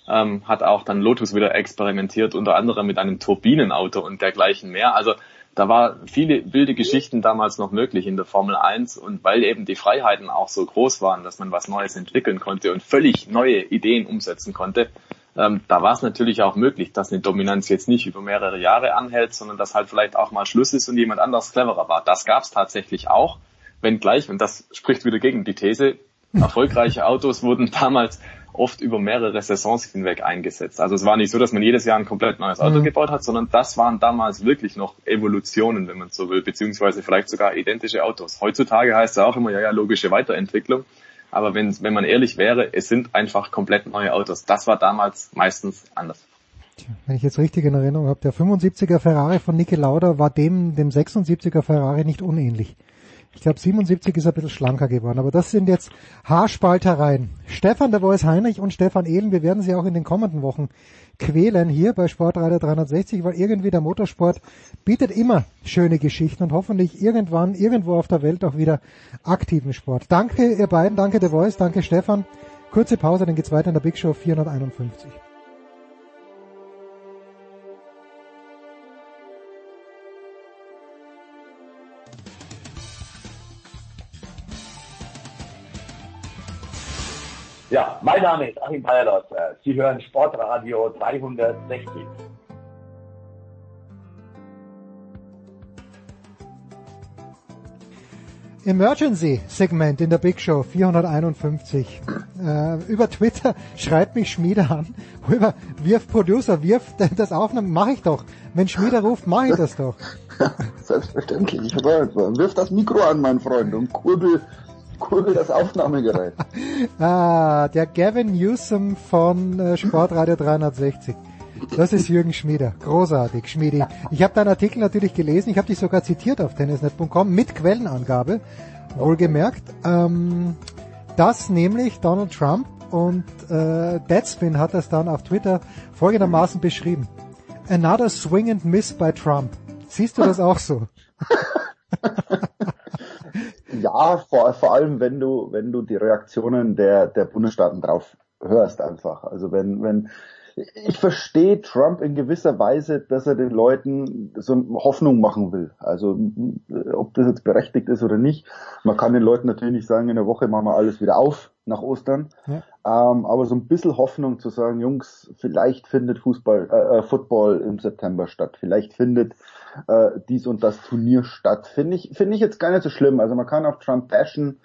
ähm, hat auch dann Lotus wieder experimentiert, unter anderem mit einem Turbinenauto und dergleichen mehr. Also da war viele wilde Geschichten damals noch möglich in der Formel 1 und weil eben die Freiheiten auch so groß waren, dass man was Neues entwickeln konnte und völlig neue Ideen umsetzen konnte, ähm, da war es natürlich auch möglich, dass eine Dominanz jetzt nicht über mehrere Jahre anhält, sondern dass halt vielleicht auch mal Schluss ist und jemand anders cleverer war. Das gab es tatsächlich auch, wenngleich, und das spricht wieder gegen die These, erfolgreiche Autos wurden damals oft über mehrere Saisons hinweg eingesetzt. Also es war nicht so, dass man jedes Jahr ein komplett neues Auto mhm. gebaut hat, sondern das waren damals wirklich noch Evolutionen, wenn man so will, beziehungsweise vielleicht sogar identische Autos. Heutzutage heißt es auch immer, ja, ja, logische Weiterentwicklung. Aber wenn, wenn man ehrlich wäre, es sind einfach komplett neue Autos. Das war damals meistens anders. Wenn ich jetzt richtig in Erinnerung habe, der 75er Ferrari von Niki Lauda war dem, dem 76er Ferrari nicht unähnlich. Ich glaube 77 ist ein bisschen schlanker geworden, aber das sind jetzt Haarspaltereien. Stefan der Voice Heinrich und Stefan Ehlen, wir werden sie auch in den kommenden Wochen quälen hier bei Sportreiter 360, weil irgendwie der Motorsport bietet immer schöne Geschichten und hoffentlich irgendwann irgendwo auf der Welt auch wieder aktiven Sport. Danke ihr beiden, danke der Voice, danke Stefan. Kurze Pause, dann geht's weiter in der Big Show 451. Ja, mein Name ist Achim Bayerlot. Sie hören Sportradio 360. Emergency Segment in der Big Show 451. Äh, über Twitter schreibt mich Schmieder an. Über wirf Producer, wirf das Aufnahme, mache ich doch. Wenn Schmieder ruft, mache ich das doch. Selbstverständlich. Wirf das Mikro an, mein Freund, und kurbel Cool, das Aufnahmegerät. ah, der Gavin Newsom von äh, Sportradio 360. Das ist Jürgen Schmieder. Großartig, Schmiedi. Ich habe deinen Artikel natürlich gelesen. Ich habe dich sogar zitiert auf tennisnet.com mit Quellenangabe. Wohlgemerkt. Ähm, dass nämlich Donald Trump und äh, Deadspin hat das dann auf Twitter folgendermaßen beschrieben. Another swing and miss by Trump. Siehst du das auch so? Ja, vor, vor allem wenn du, wenn du die Reaktionen der, der Bundesstaaten drauf hörst einfach. Also wenn, wenn, ich verstehe Trump in gewisser Weise, dass er den Leuten so Hoffnung machen will. Also ob das jetzt berechtigt ist oder nicht. Man kann den Leuten natürlich nicht sagen, in der Woche machen wir alles wieder auf nach Ostern. Ja. Ähm, aber so ein bisschen Hoffnung zu sagen, Jungs, vielleicht findet Fußball, äh, äh Football im September statt. Vielleicht findet äh, dies und das Turnier statt. Finde ich, finde ich jetzt gar nicht so schlimm. Also man kann auf Trump bashen,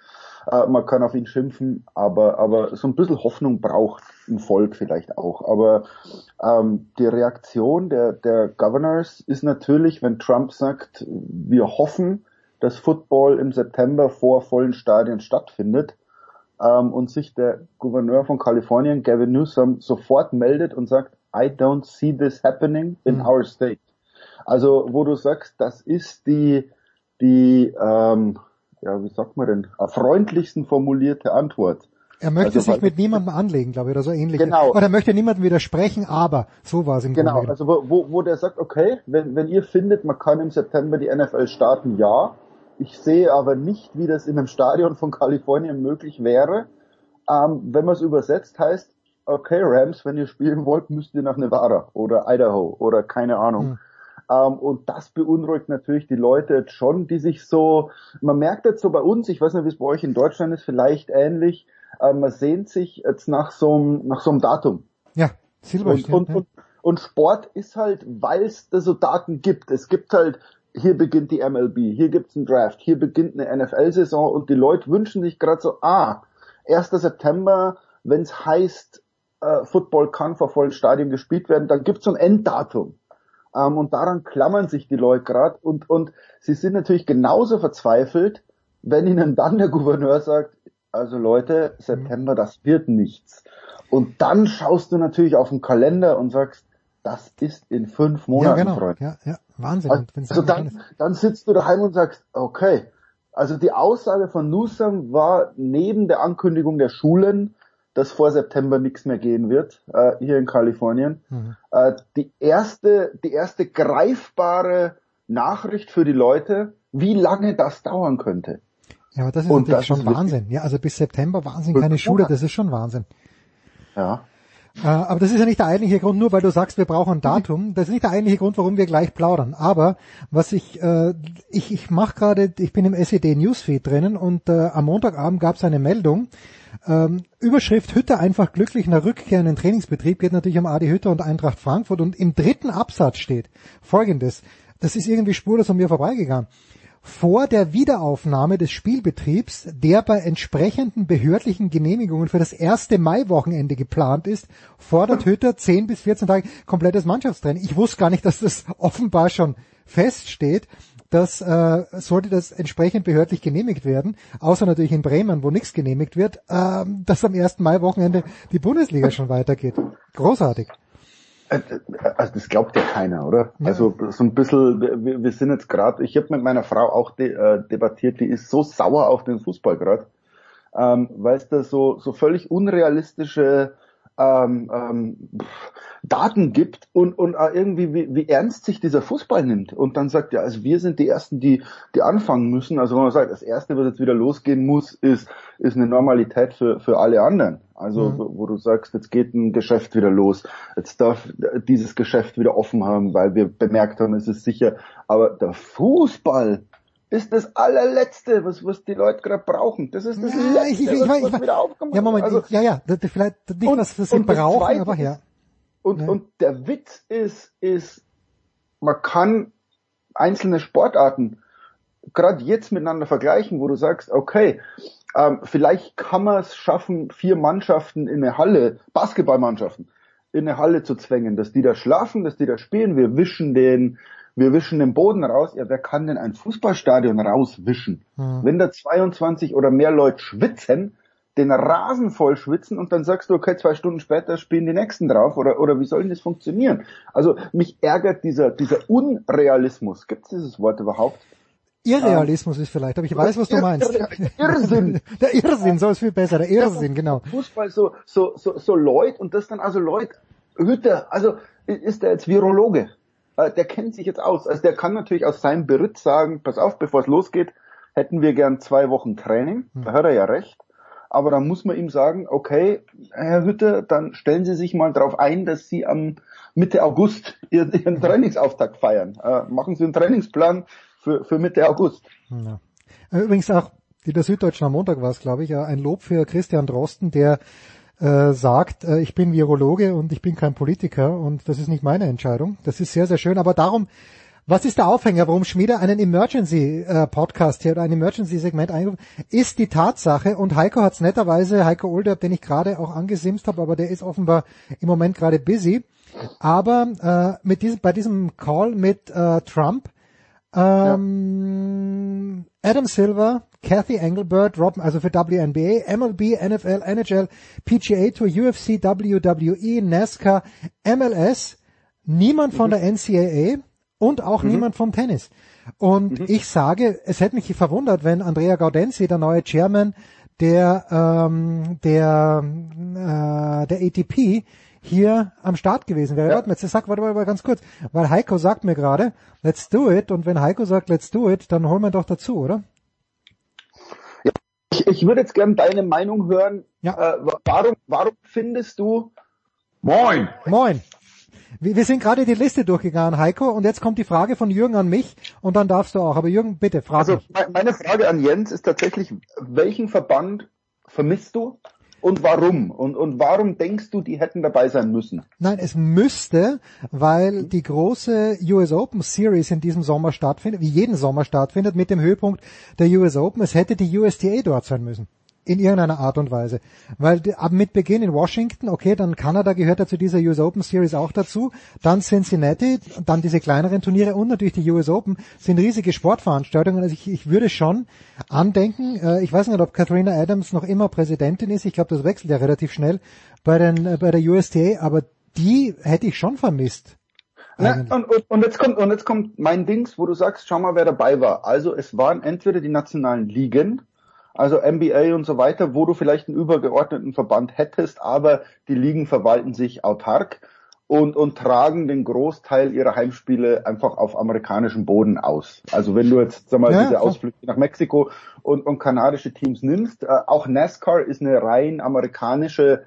äh, man kann auf ihn schimpfen, aber, aber so ein bisschen Hoffnung braucht ein Volk vielleicht auch. Aber ähm, die Reaktion der, der Governors ist natürlich, wenn Trump sagt, wir hoffen, dass Football im September vor vollen Stadien stattfindet, ähm, und sich der Gouverneur von Kalifornien, Gavin Newsom, sofort meldet und sagt, I don't see this happening in mhm. our state. Also wo du sagst, das ist die, die ähm, ja, wie sagt man denn, freundlichsten formulierte Antwort Er möchte Also, sich mit niemandem anlegen, glaube ich, oder so ähnlich. Genau. Oder er möchte niemandem widersprechen, aber so war es im Genau, Grunde. also wo, wo, der sagt, okay, wenn, wenn ihr findet, man kann im September die NFL starten, ja. Ich sehe aber nicht, wie das in einem Stadion von Kalifornien möglich wäre. Ähm, wenn man es übersetzt, heißt, okay, Rams, wenn ihr spielen wollt, müsst ihr nach Nevada oder Idaho oder keine Ahnung. Ähm, und das beunruhigt natürlich die Leute jetzt schon, die sich so, man merkt jetzt so bei uns, ich weiß nicht, wie es bei euch in Deutschland ist, vielleicht ähnlich, äh, man sehnt sich jetzt nach so einem, nach so einem Datum. Ja, Und, Silberstern. und, und, und Sport ist halt, weil es da so Daten gibt. Es gibt halt, hier beginnt die MLB, hier gibt's einen Draft, hier beginnt eine NFL-Saison und die Leute wünschen sich gerade so, ah, 1. September, wenn es heißt, äh, Football kann vor vollen Stadien gespielt werden, dann gibt's so ein Enddatum. Ähm, und daran klammern sich die Leute gerade und, und sie sind natürlich genauso verzweifelt, wenn ihnen dann der Gouverneur sagt, also Leute, September, das wird nichts. Und dann schaust du natürlich auf den Kalender und sagst, das ist in fünf ja, Monaten, genau. Freund. Ja, ja, Wahnsinn. Also, also dann dann, dann sitzt du daheim und sagst, okay. Also die Aussage von Newsom war neben der Ankündigung der Schulen, dass vor September nichts mehr gehen wird, äh, hier in Kalifornien, Mhm. äh, die erste, die erste greifbare Nachricht für die Leute, wie lange das dauern könnte. Ja, aber das ist Und natürlich das schon ist Wahnsinn. Ja, also bis September Wahnsinn, keine Schule, das ist schon Wahnsinn. Ja. Äh, aber das ist ja nicht der eigentliche Grund, nur weil du sagst, wir brauchen ein Datum. Das ist nicht der eigentliche Grund, warum wir gleich plaudern. Aber was ich, äh, ich, ich mache gerade, ich bin im SED Newsfeed drinnen und äh, am Montagabend gab es eine Meldung. Ähm, Überschrift Hütter einfach glücklich nach Rückkehr in den Trainingsbetrieb geht natürlich um Adi Hütter und Eintracht Frankfurt und im dritten Absatz steht folgendes. Das ist irgendwie spurlos an mir vorbeigegangen vor der Wiederaufnahme des Spielbetriebs, der bei entsprechenden behördlichen Genehmigungen für das erste Mai-Wochenende geplant ist, fordert Hütter 10 bis 14 Tage komplettes Mannschaftstraining. Ich wusste gar nicht, dass das offenbar schon feststeht. Das äh, sollte das entsprechend behördlich genehmigt werden, außer natürlich in Bremen, wo nichts genehmigt wird, ähm, dass am ersten Mai-Wochenende die Bundesliga schon weitergeht. Großartig. Äh, Also das glaubt ja keiner, oder? Also so ein bisschen, wir, wir sind jetzt gerade, ich habe mit meiner Frau auch de, äh, debattiert, die ist so sauer auf den Fußball gerade, ähm, weil es da so, so völlig unrealistische ähm, ähm, Daten gibt und, und auch irgendwie, wie, wie ernst sich dieser Fußball nimmt. Und dann sagt ja, also wir sind die Ersten, die, die anfangen müssen. Also wenn man sagt, das Erste, was jetzt wieder losgehen muss, ist, ist eine Normalität für, für alle anderen. Also Mhm. wo, wo du sagst, jetzt geht ein Geschäft wieder los, jetzt darf dieses Geschäft wieder offen haben, weil wir bemerkt haben, es ist sicher. Aber der Fußball ist das allerletzte, was, was die Leute gerade brauchen. Das ist das Ja, Letzte, ich, ich, ich, was, was wieder aufgemacht ja, Moment, Also, ja, ja, das, vielleicht nicht Und- was, was sie brauchen, Zweite aber ja. und, Ja. und der Witz ist, ist, man kann einzelne Sportarten gerade jetzt miteinander vergleichen, wo du sagst, okay, ähm, vielleicht kann man es schaffen, vier Mannschaften in eine Halle, Basketballmannschaften, in eine Halle zu zwängen, dass die da schlafen, dass die da spielen, wir wischen den, wir wischen den Boden raus. Ja, wer kann denn ein Fußballstadion rauswischen? Hm. Wenn da 22 oder mehr Leute schwitzen, den Rasen voll schwitzen und dann sagst du, okay, zwei Stunden später spielen die nächsten drauf oder, oder wie soll denn das funktionieren? Also mich ärgert dieser, dieser Unrealismus. Gibt es dieses Wort überhaupt? Irrealismus ist vielleicht, aber ich weiß, was du meinst. Irr- Irrsinn. Der Irrsinn, so ist viel besser, der Irrsinn, genau. Fußball so, so, so, so Leute und das dann also Leute, Hütter, also ist der jetzt Virologe? Äh, Der kennt sich jetzt aus. Also der kann natürlich aus seinem Beritt sagen, pass auf, bevor es losgeht, hätten wir gern zwei Wochen Training. Da hat er ja recht. Aber dann muss man ihm sagen, okay, Herr Hütter, dann stellen Sie sich mal darauf ein, dass Sie am Mitte August Ihren, Trainingsauftakt feiern. Äh, machen Sie einen Trainingsplan für, für Mitte August. Ja. Übrigens auch, die der Süddeutschen am Montag war es, glaube ich, ein Lob für Christian Drosten, der äh, sagt, äh, ich bin Virologe und ich bin kein Politiker und das ist nicht meine Entscheidung. Das ist sehr, sehr schön. Aber darum, was ist der Aufhänger, warum Schmieder einen Emergency-Podcast hier oder ein Emergency-Segment eingerufen ist die Tatsache, und Heiko hat es netterweise, Heiko Olderb, den ich gerade auch angesimst habe, aber der ist offenbar im Moment gerade busy, aber äh, mit diesem, bei diesem Call mit äh, Trump ähm, Adam Silver, Kathy Engelbert, Rob, also für WNBA, MLB, NFL, NHL, PGA Tour, UFC, WWE, NASCAR, MLS, niemand von der NCAA und auch niemand vom Tennis. Und ich sage, es hätte mich verwundert, wenn Andrea Gaudenzi, der neue Chairman der ähm, der äh, der ATP hier am Start gewesen wäre. Ja. Warte mal, jetzt sag, warte mal ganz kurz, weil Heiko sagt mir gerade, let's do it und wenn Heiko sagt, let's do it, dann holen wir doch dazu, oder? Ja, ich, ich würde jetzt gerne deine Meinung hören. Ja. Äh, warum, warum findest du Moin. Moin. Wir sind gerade die Liste durchgegangen, Heiko, und jetzt kommt die Frage von Jürgen an mich und dann darfst du auch. Aber Jürgen, bitte, frage Also meine Frage an Jens ist tatsächlich, welchen Verband vermisst du und warum? Und, und warum denkst du, die hätten dabei sein müssen? Nein, es müsste, weil die große US Open Series in diesem Sommer stattfindet, wie jeden Sommer stattfindet, mit dem Höhepunkt der US Open. Es hätte die USTA dort sein müssen in irgendeiner Art und Weise. Weil ab mit Beginn in Washington, okay, dann Kanada gehört ja zu dieser US Open Series auch dazu, dann Cincinnati, dann diese kleineren Turniere und natürlich die US Open sind riesige Sportveranstaltungen. Also ich, ich würde schon andenken, äh, ich weiß nicht, ob Katharina Adams noch immer Präsidentin ist, ich glaube, das wechselt ja relativ schnell bei, den, äh, bei der USTA, aber die hätte ich schon vermisst. Ja, und, und, und, jetzt kommt, und jetzt kommt mein Dings, wo du sagst, schau mal, wer dabei war. Also es waren entweder die nationalen Ligen, also NBA und so weiter, wo du vielleicht einen übergeordneten Verband hättest, aber die Ligen verwalten sich autark und, und tragen den Großteil ihrer Heimspiele einfach auf amerikanischem Boden aus. Also wenn du jetzt sag mal, ja, diese Ausflüge nach Mexiko und, und kanadische Teams nimmst, äh, auch NASCAR ist eine rein amerikanische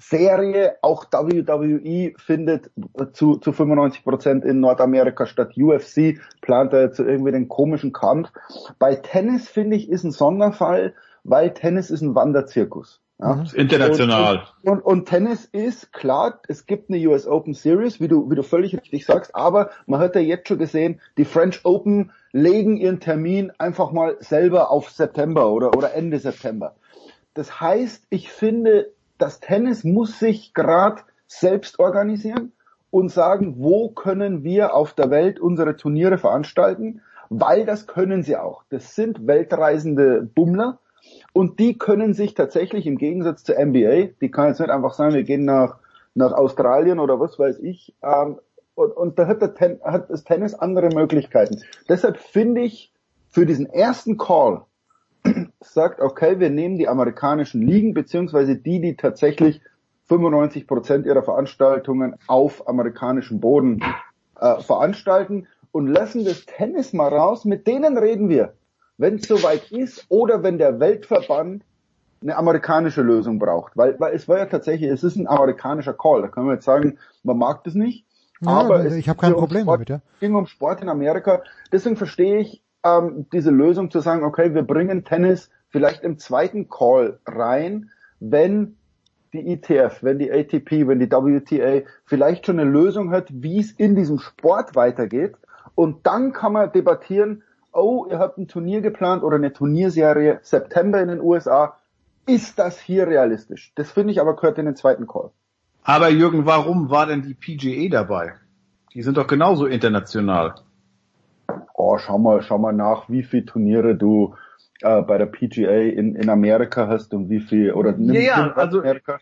Serie, auch WWE findet zu, zu 95 Prozent in Nordamerika statt. UFC plant da jetzt irgendwie den komischen Kampf. Bei Tennis finde ich ist ein Sonderfall, weil Tennis ist ein Wanderzirkus. Ja. Mhm. International. Und, und, und, Tennis ist klar, es gibt eine US Open Series, wie du, wie du völlig richtig sagst, aber man hat ja jetzt schon gesehen, die French Open legen ihren Termin einfach mal selber auf September oder, oder Ende September. Das heißt, ich finde, das Tennis muss sich gerade selbst organisieren und sagen, wo können wir auf der Welt unsere Turniere veranstalten, weil das können sie auch. Das sind weltreisende Bummler und die können sich tatsächlich im Gegensatz zur NBA, die kann jetzt nicht einfach sagen, wir gehen nach, nach Australien oder was weiß ich, ähm, und, und da hat, Ten, hat das Tennis andere Möglichkeiten. Deshalb finde ich für diesen ersten Call sagt, okay, wir nehmen die amerikanischen Ligen, beziehungsweise die, die tatsächlich 95 Prozent ihrer Veranstaltungen auf amerikanischem Boden äh, veranstalten und lassen das Tennis mal raus. Mit denen reden wir, wenn es soweit ist oder wenn der Weltverband eine amerikanische Lösung braucht. Weil, weil es war ja tatsächlich, es ist ein amerikanischer Call. Da können wir jetzt sagen, man mag das nicht. Ja, aber ich habe kein Problem Sport, damit. Ja. ging um Sport in Amerika. Deswegen verstehe ich ähm, diese Lösung zu sagen, okay, wir bringen Tennis vielleicht im zweiten Call rein, wenn die ETF, wenn die ATP, wenn die WTA vielleicht schon eine Lösung hat, wie es in diesem Sport weitergeht. Und dann kann man debattieren, oh, ihr habt ein Turnier geplant oder eine Turnierserie September in den USA. Ist das hier realistisch? Das finde ich aber gehört in den zweiten Call. Aber Jürgen, warum war denn die PGA dabei? Die sind doch genauso international oh, schau mal, schau mal nach, wie viele Turniere du äh, bei der PGA in, in Amerika hast und wie viel oder nimm, ja, ja, also, Amerika.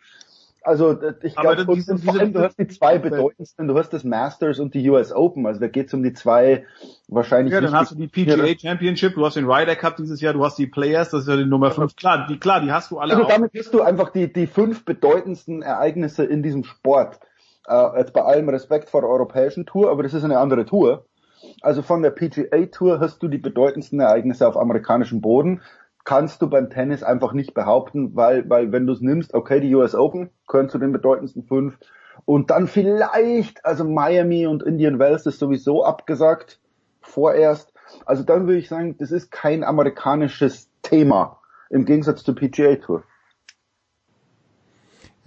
Also ich glaube, vor allem du hast die zwei bedeutendsten, du hast das Masters und die US Open, also da geht's um die zwei wahrscheinlich. Ja, dann hast du die PGA Championship, du hast den Ryder Cup dieses Jahr, du hast die Players, das ist ja die Nummer fünf. Klar, die klar, die hast du alle. Also auch. damit hast du einfach die die fünf bedeutendsten Ereignisse in diesem Sport. Äh, jetzt bei allem Respekt vor der europäischen Tour, aber das ist eine andere Tour. Also von der PGA Tour hast du die bedeutendsten Ereignisse auf amerikanischem Boden. Kannst du beim Tennis einfach nicht behaupten, weil, weil wenn du es nimmst, okay, die US Open gehören zu den bedeutendsten fünf. Und dann vielleicht, also Miami und Indian Wells ist sowieso abgesagt, vorerst. Also dann würde ich sagen, das ist kein amerikanisches Thema im Gegensatz zur PGA Tour.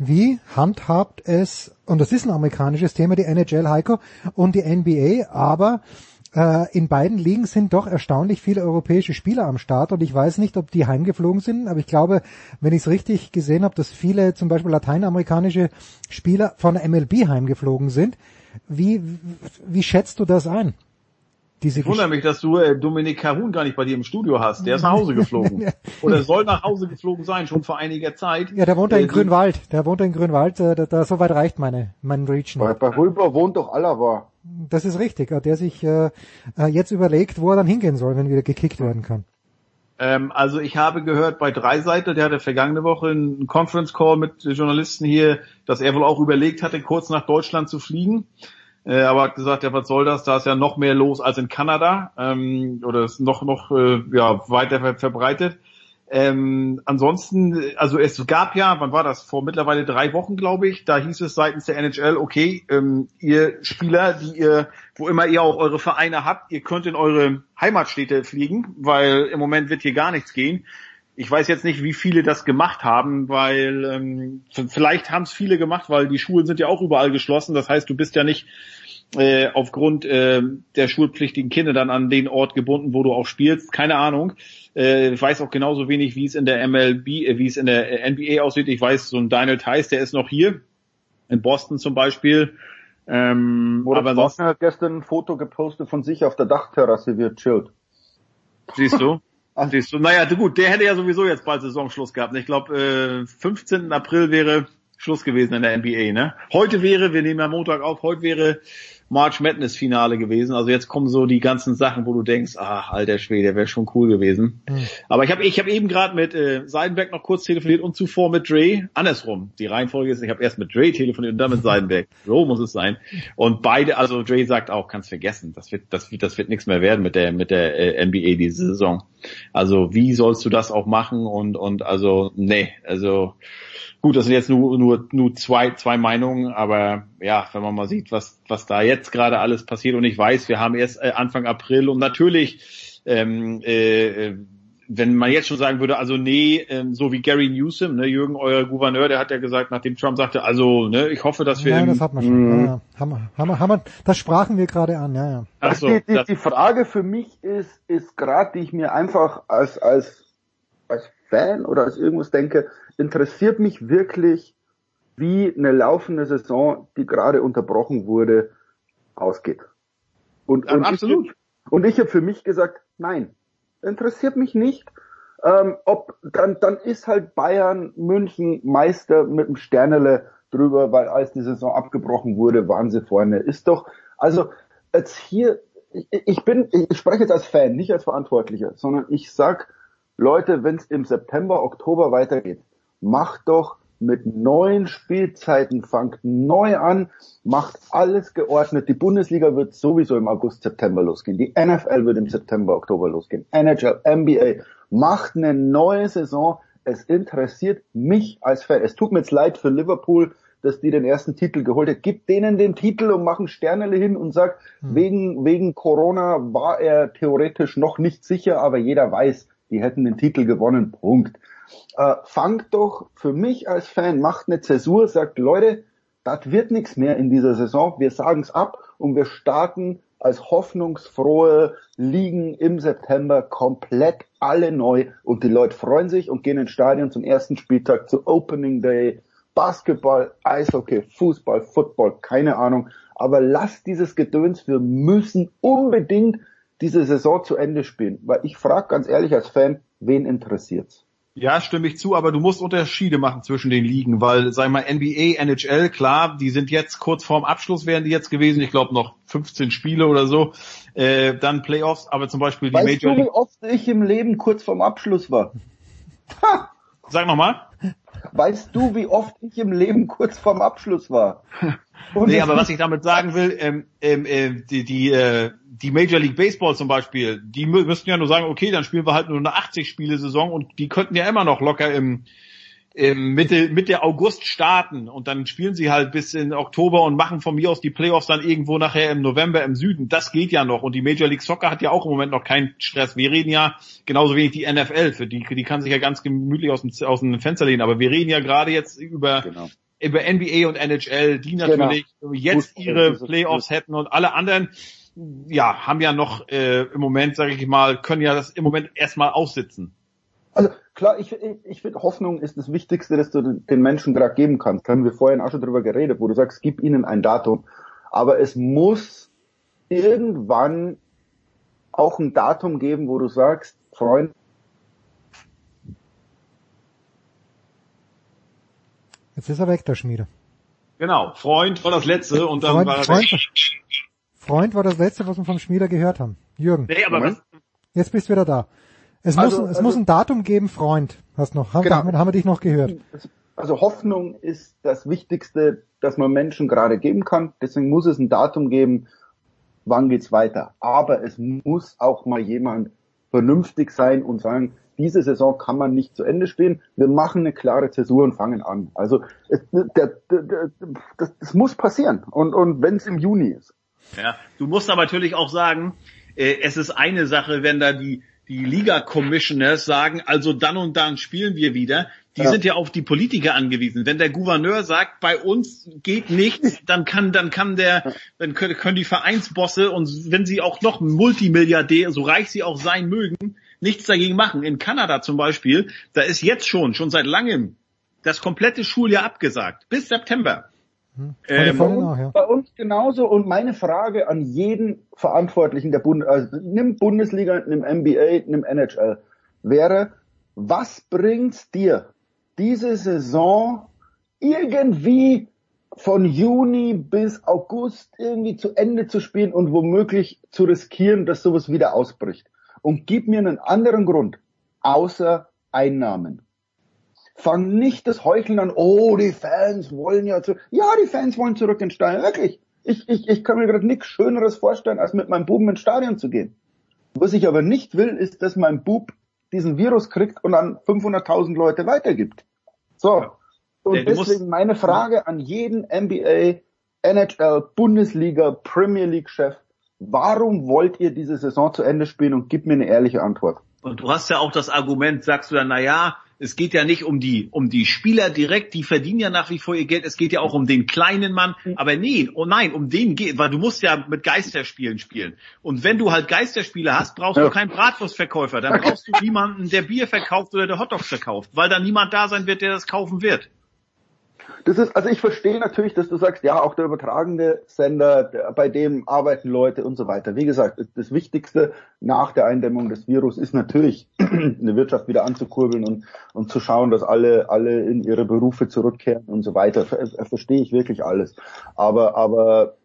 Wie handhabt es, und das ist ein amerikanisches Thema, die NHL Heiko und die NBA, aber äh, in beiden Ligen sind doch erstaunlich viele europäische Spieler am Start und ich weiß nicht, ob die heimgeflogen sind, aber ich glaube, wenn ich es richtig gesehen habe, dass viele zum Beispiel lateinamerikanische Spieler von der MLB heimgeflogen sind. Wie, wie schätzt du das ein? Diese ich wundere mich, dass du äh, Dominik Carun gar nicht bei dir im Studio hast. Der ist nach Hause geflogen. Oder soll nach Hause geflogen sein, schon vor einiger Zeit. Ja, der wohnt äh, in Grünwald. Der wohnt in Grünwald. Äh, da, da, so weit reicht meine, mein Reach Bei, bei Hulber wohnt doch Alava. Das ist richtig. Der sich äh, äh, jetzt überlegt, wo er dann hingehen soll, wenn wieder gekickt werden kann. Ähm, also ich habe gehört bei Dreiseite, der hatte vergangene Woche einen Conference Call mit Journalisten hier, dass er wohl auch überlegt hatte, kurz nach Deutschland zu fliegen. Äh, aber hat gesagt, ja, was soll das? Da ist ja noch mehr los als in Kanada ähm, oder ist noch noch äh, ja weiter ver verbreitet. Ähm, ansonsten, also es gab ja, wann war das? Vor mittlerweile drei Wochen, glaube ich. Da hieß es seitens der NHL, okay, ähm, ihr Spieler, die ihr, wo immer ihr auch eure Vereine habt, ihr könnt in eure Heimatstädte fliegen, weil im Moment wird hier gar nichts gehen. Ich weiß jetzt nicht, wie viele das gemacht haben, weil ähm, vielleicht haben es viele gemacht, weil die Schulen sind ja auch überall geschlossen. Das heißt, du bist ja nicht äh, aufgrund äh, der schulpflichtigen Kinder dann an den Ort gebunden, wo du auch spielst. Keine Ahnung. Äh, ich weiß auch genauso wenig, wie es in der MLB, äh, wie es in der NBA aussieht. Ich weiß, so ein Daniel Theiss, der ist noch hier, in Boston zum Beispiel. Ähm, Oder aber Boston hat gestern ein Foto gepostet von sich auf der Dachterrasse, wie er chillt. Siehst du? Du? Naja, gut, der hätte ja sowieso jetzt bald Saisonschluss gehabt. Ich glaube, äh, 15. April wäre Schluss gewesen in der NBA, ne? Heute wäre, wir nehmen ja Montag auf, heute wäre March Madness Finale gewesen. Also jetzt kommen so die ganzen Sachen, wo du denkst, ach, alter Schwede, wäre schon cool gewesen. Hm. Aber ich habe ich hab eben gerade mit äh, Seidenberg noch kurz telefoniert und zuvor mit Dre. Andersrum. Die Reihenfolge ist, ich habe erst mit Dre telefoniert und dann mit Seidenberg. So muss es sein. Und beide, also Dre sagt auch, kannst vergessen, das wird, das wird, das wird nichts mehr werden mit der mit der äh, NBA diese Saison. Also wie sollst du das auch machen und und also nee, also Gut, das sind jetzt nur, nur, nur zwei, zwei Meinungen, aber ja, wenn man mal sieht, was, was da jetzt gerade alles passiert und ich weiß, wir haben erst äh, Anfang April und natürlich, ähm, äh, wenn man jetzt schon sagen würde, also nee, ähm, so wie Gary Newsom, ne, Jürgen, euer Gouverneur, der hat ja gesagt, nachdem Trump sagte, also ne, ich hoffe, dass wir... Ja, im- das hat man schon. Ja, ja. Haben, wir- haben wir, das sprachen wir gerade an, ja, ja. Ach so, die, die, die Frage für mich ist, ist gerade, die ich mir einfach als, als, als Fan oder als irgendwas denke, interessiert mich wirklich, wie eine laufende Saison, die gerade unterbrochen wurde, ausgeht. Und, Ja, und absolut. Ich, und ich habe für mich gesagt, nein, interessiert mich nicht. Ähm, ob dann, dann ist halt Bayern München Meister mit dem Sternele drüber, weil als die Saison abgebrochen wurde, waren sie vorne. Ist doch, also jetzt hier, ich, ich bin, ich spreche jetzt als Fan, nicht als Verantwortlicher, sondern ich sag, Leute, wenn es im September, Oktober weitergeht, macht doch mit neuen Spielzeiten, fangt neu an, macht alles geordnet. Die Bundesliga wird sowieso im August, September losgehen. Die NFL wird im September, Oktober losgehen. NHL, NBA, macht eine neue Saison. Es interessiert mich als Fan. Es tut mir jetzt leid für Liverpool, dass die den ersten Titel geholt hat. Gib denen den Titel und machen Sternele hin und sag, wegen, wegen Corona war er theoretisch noch nicht sicher, aber jeder weiß, die hätten den Titel gewonnen. Punkt. Äh, fangt doch für mich als Fan, macht eine Zäsur, sagt, Leute, das wird nichts mehr in dieser Saison. Wir sagen es ab und wir starten als hoffnungsfrohe Ligen im September komplett alle neu und die Leute freuen sich und gehen ins Stadion zum ersten Spieltag, zu Opening Day, Basketball, Eishockey, Fußball, Football, keine Ahnung. Aber lasst dieses Gedöns, wir müssen unbedingt diese Saison zu Ende spielen. Weil ich frage ganz ehrlich als Fan, wen interessiert's? Ja, stimme ich zu, aber du musst Unterschiede machen zwischen den Ligen, weil, sag ich mal, NBA, NHL, klar, die sind jetzt kurz vorm Abschluss wären die jetzt gewesen, ich glaube noch 15 Spiele oder so, äh, dann Playoffs, aber zum Beispiel die Weißt Major du, wie oft ich im Leben kurz vorm Abschluss war? Sag nochmal. Weißt du, wie oft ich im Leben kurz vorm Abschluss war? Und Nee, aber was ich damit sagen will, ähm, ähm, äh, die, die, äh, die Major League Baseball zum Beispiel, die mü müssten ja nur sagen, okay, dann spielen wir halt nur eine 80-Spiele-Saison und die könnten ja immer noch locker im, im Mitte, Mitte August starten und dann spielen sie halt bis in Oktober und machen von mir aus die Playoffs dann irgendwo nachher im November im Süden. Das geht ja noch und die Major League Soccer hat ja auch im Moment noch keinen Stress. Wir reden ja genauso wenig die NFL, für die, die kann sich ja ganz gemütlich aus dem, aus dem Fenster lehnen, aber wir reden ja gerade jetzt über über NBA und NHL, die natürlich jetzt Fußball, ihre Playoffs hätten und alle anderen, ja, haben ja noch äh, im Moment, sage ich mal, können ja das im Moment erstmal aussitzen. Also klar, ich, ich, ich finde, Hoffnung ist das Wichtigste, das du den Menschen gerade geben kannst. Da haben wir vorhin auch schon drüber geredet, wo du sagst, gib ihnen ein Datum. Aber es muss irgendwann auch ein Datum geben, wo du sagst, Freund, Jetzt ist er weg, der Schmiede. Genau, Freund war das letzte und dann Freund, war Freund, Freund war das letzte, was wir vom Schmieder gehört haben. Jürgen. Nee, aber was, Jetzt bist du wieder da. Es, Also- muss, es also- muss ein Datum geben, Freund. Hast noch, haben, Genau. haben, haben wir dich noch gehört? Also Hoffnung ist das Wichtigste, das man Menschen gerade geben kann. Deswegen muss es ein Datum geben, wann geht's weiter. Aber es muss auch mal jemand vernünftig sein und sagen, diese Saison kann man nicht zu Ende spielen. Wir machen eine klare Zäsur und fangen an. Also es, der, der, der, das, das muss passieren. Und, und wenn es im Juni ist. Ja, du musst aber natürlich auch sagen, äh, es ist eine Sache, wenn da die, die Liga-Commissioners sagen, also dann und dann spielen wir wieder. Die Ja. sind ja auf die Politiker angewiesen. Wenn der Gouverneur sagt, bei uns geht nichts, dann kann, dann kann der, dann können, können die Vereinsbosse und wenn sie auch noch Multimilliardär, so reich sie auch sein mögen, nichts dagegen machen. In Kanada zum Beispiel, da ist jetzt schon, schon seit langem, das komplette Schuljahr abgesagt. Bis September. Ähm, bei, uns, bei uns genauso. Und meine Frage an jeden Verantwortlichen der Bund, also nimm Bundesliga, nimm NBA, nimm NHL, wäre, was bringt's dir, diese Saison irgendwie von Juni bis August irgendwie zu Ende zu spielen und womöglich zu riskieren, dass sowas wieder ausbricht? Und gib mir einen anderen Grund, außer Einnahmen. Fang nicht das Heucheln an, oh, die Fans wollen ja zurück. Ja, die Fans wollen zurück ins Stadion, wirklich. Ich, ich, ich kann mir gerade nichts Schöneres vorstellen, als mit meinem Buben ins Stadion zu gehen. Was ich aber nicht will, ist, dass mein Bub diesen Virus kriegt und an 500.000 Leute weitergibt. So. Und Ja, deswegen meine Frage an jeden NBA, NHL, Bundesliga, Premier League Chef. Warum wollt ihr diese Saison zu Ende spielen und gib mir eine ehrliche Antwort. Und du hast ja auch das Argument, sagst du dann, na ja, es geht ja nicht um die, um die Spieler direkt, die verdienen ja nach wie vor ihr Geld, es geht ja auch um den kleinen Mann, aber nee, oh nein, um den geht, weil du musst ja mit Geisterspielen spielen. Und wenn du halt Geisterspiele hast, brauchst Ja. du keinen Bratwurstverkäufer, dann brauchst du niemanden, der Bier verkauft oder der Hotdogs verkauft, weil dann niemand da sein wird, der das kaufen wird. Das ist, also ich verstehe natürlich, dass du sagst, ja, auch der übertragende Sender, der, bei dem arbeiten Leute und so weiter. Wie gesagt, das Wichtigste nach der Eindämmung des Virus ist natürlich, eine Wirtschaft wieder anzukurbeln und, und zu schauen, dass alle, alle in ihre Berufe zurückkehren und so weiter. Ver, ver- verstehe ich wirklich alles. Aber, aber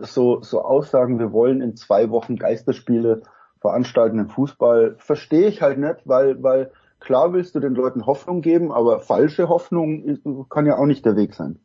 so, so Aussagen, wir wollen in zwei Wochen Geisterspiele veranstalten im Fußball, verstehe ich halt nicht, weil, weil klar willst du den Leuten Hoffnung geben, aber falsche Hoffnung kann ja auch nicht der Weg sein.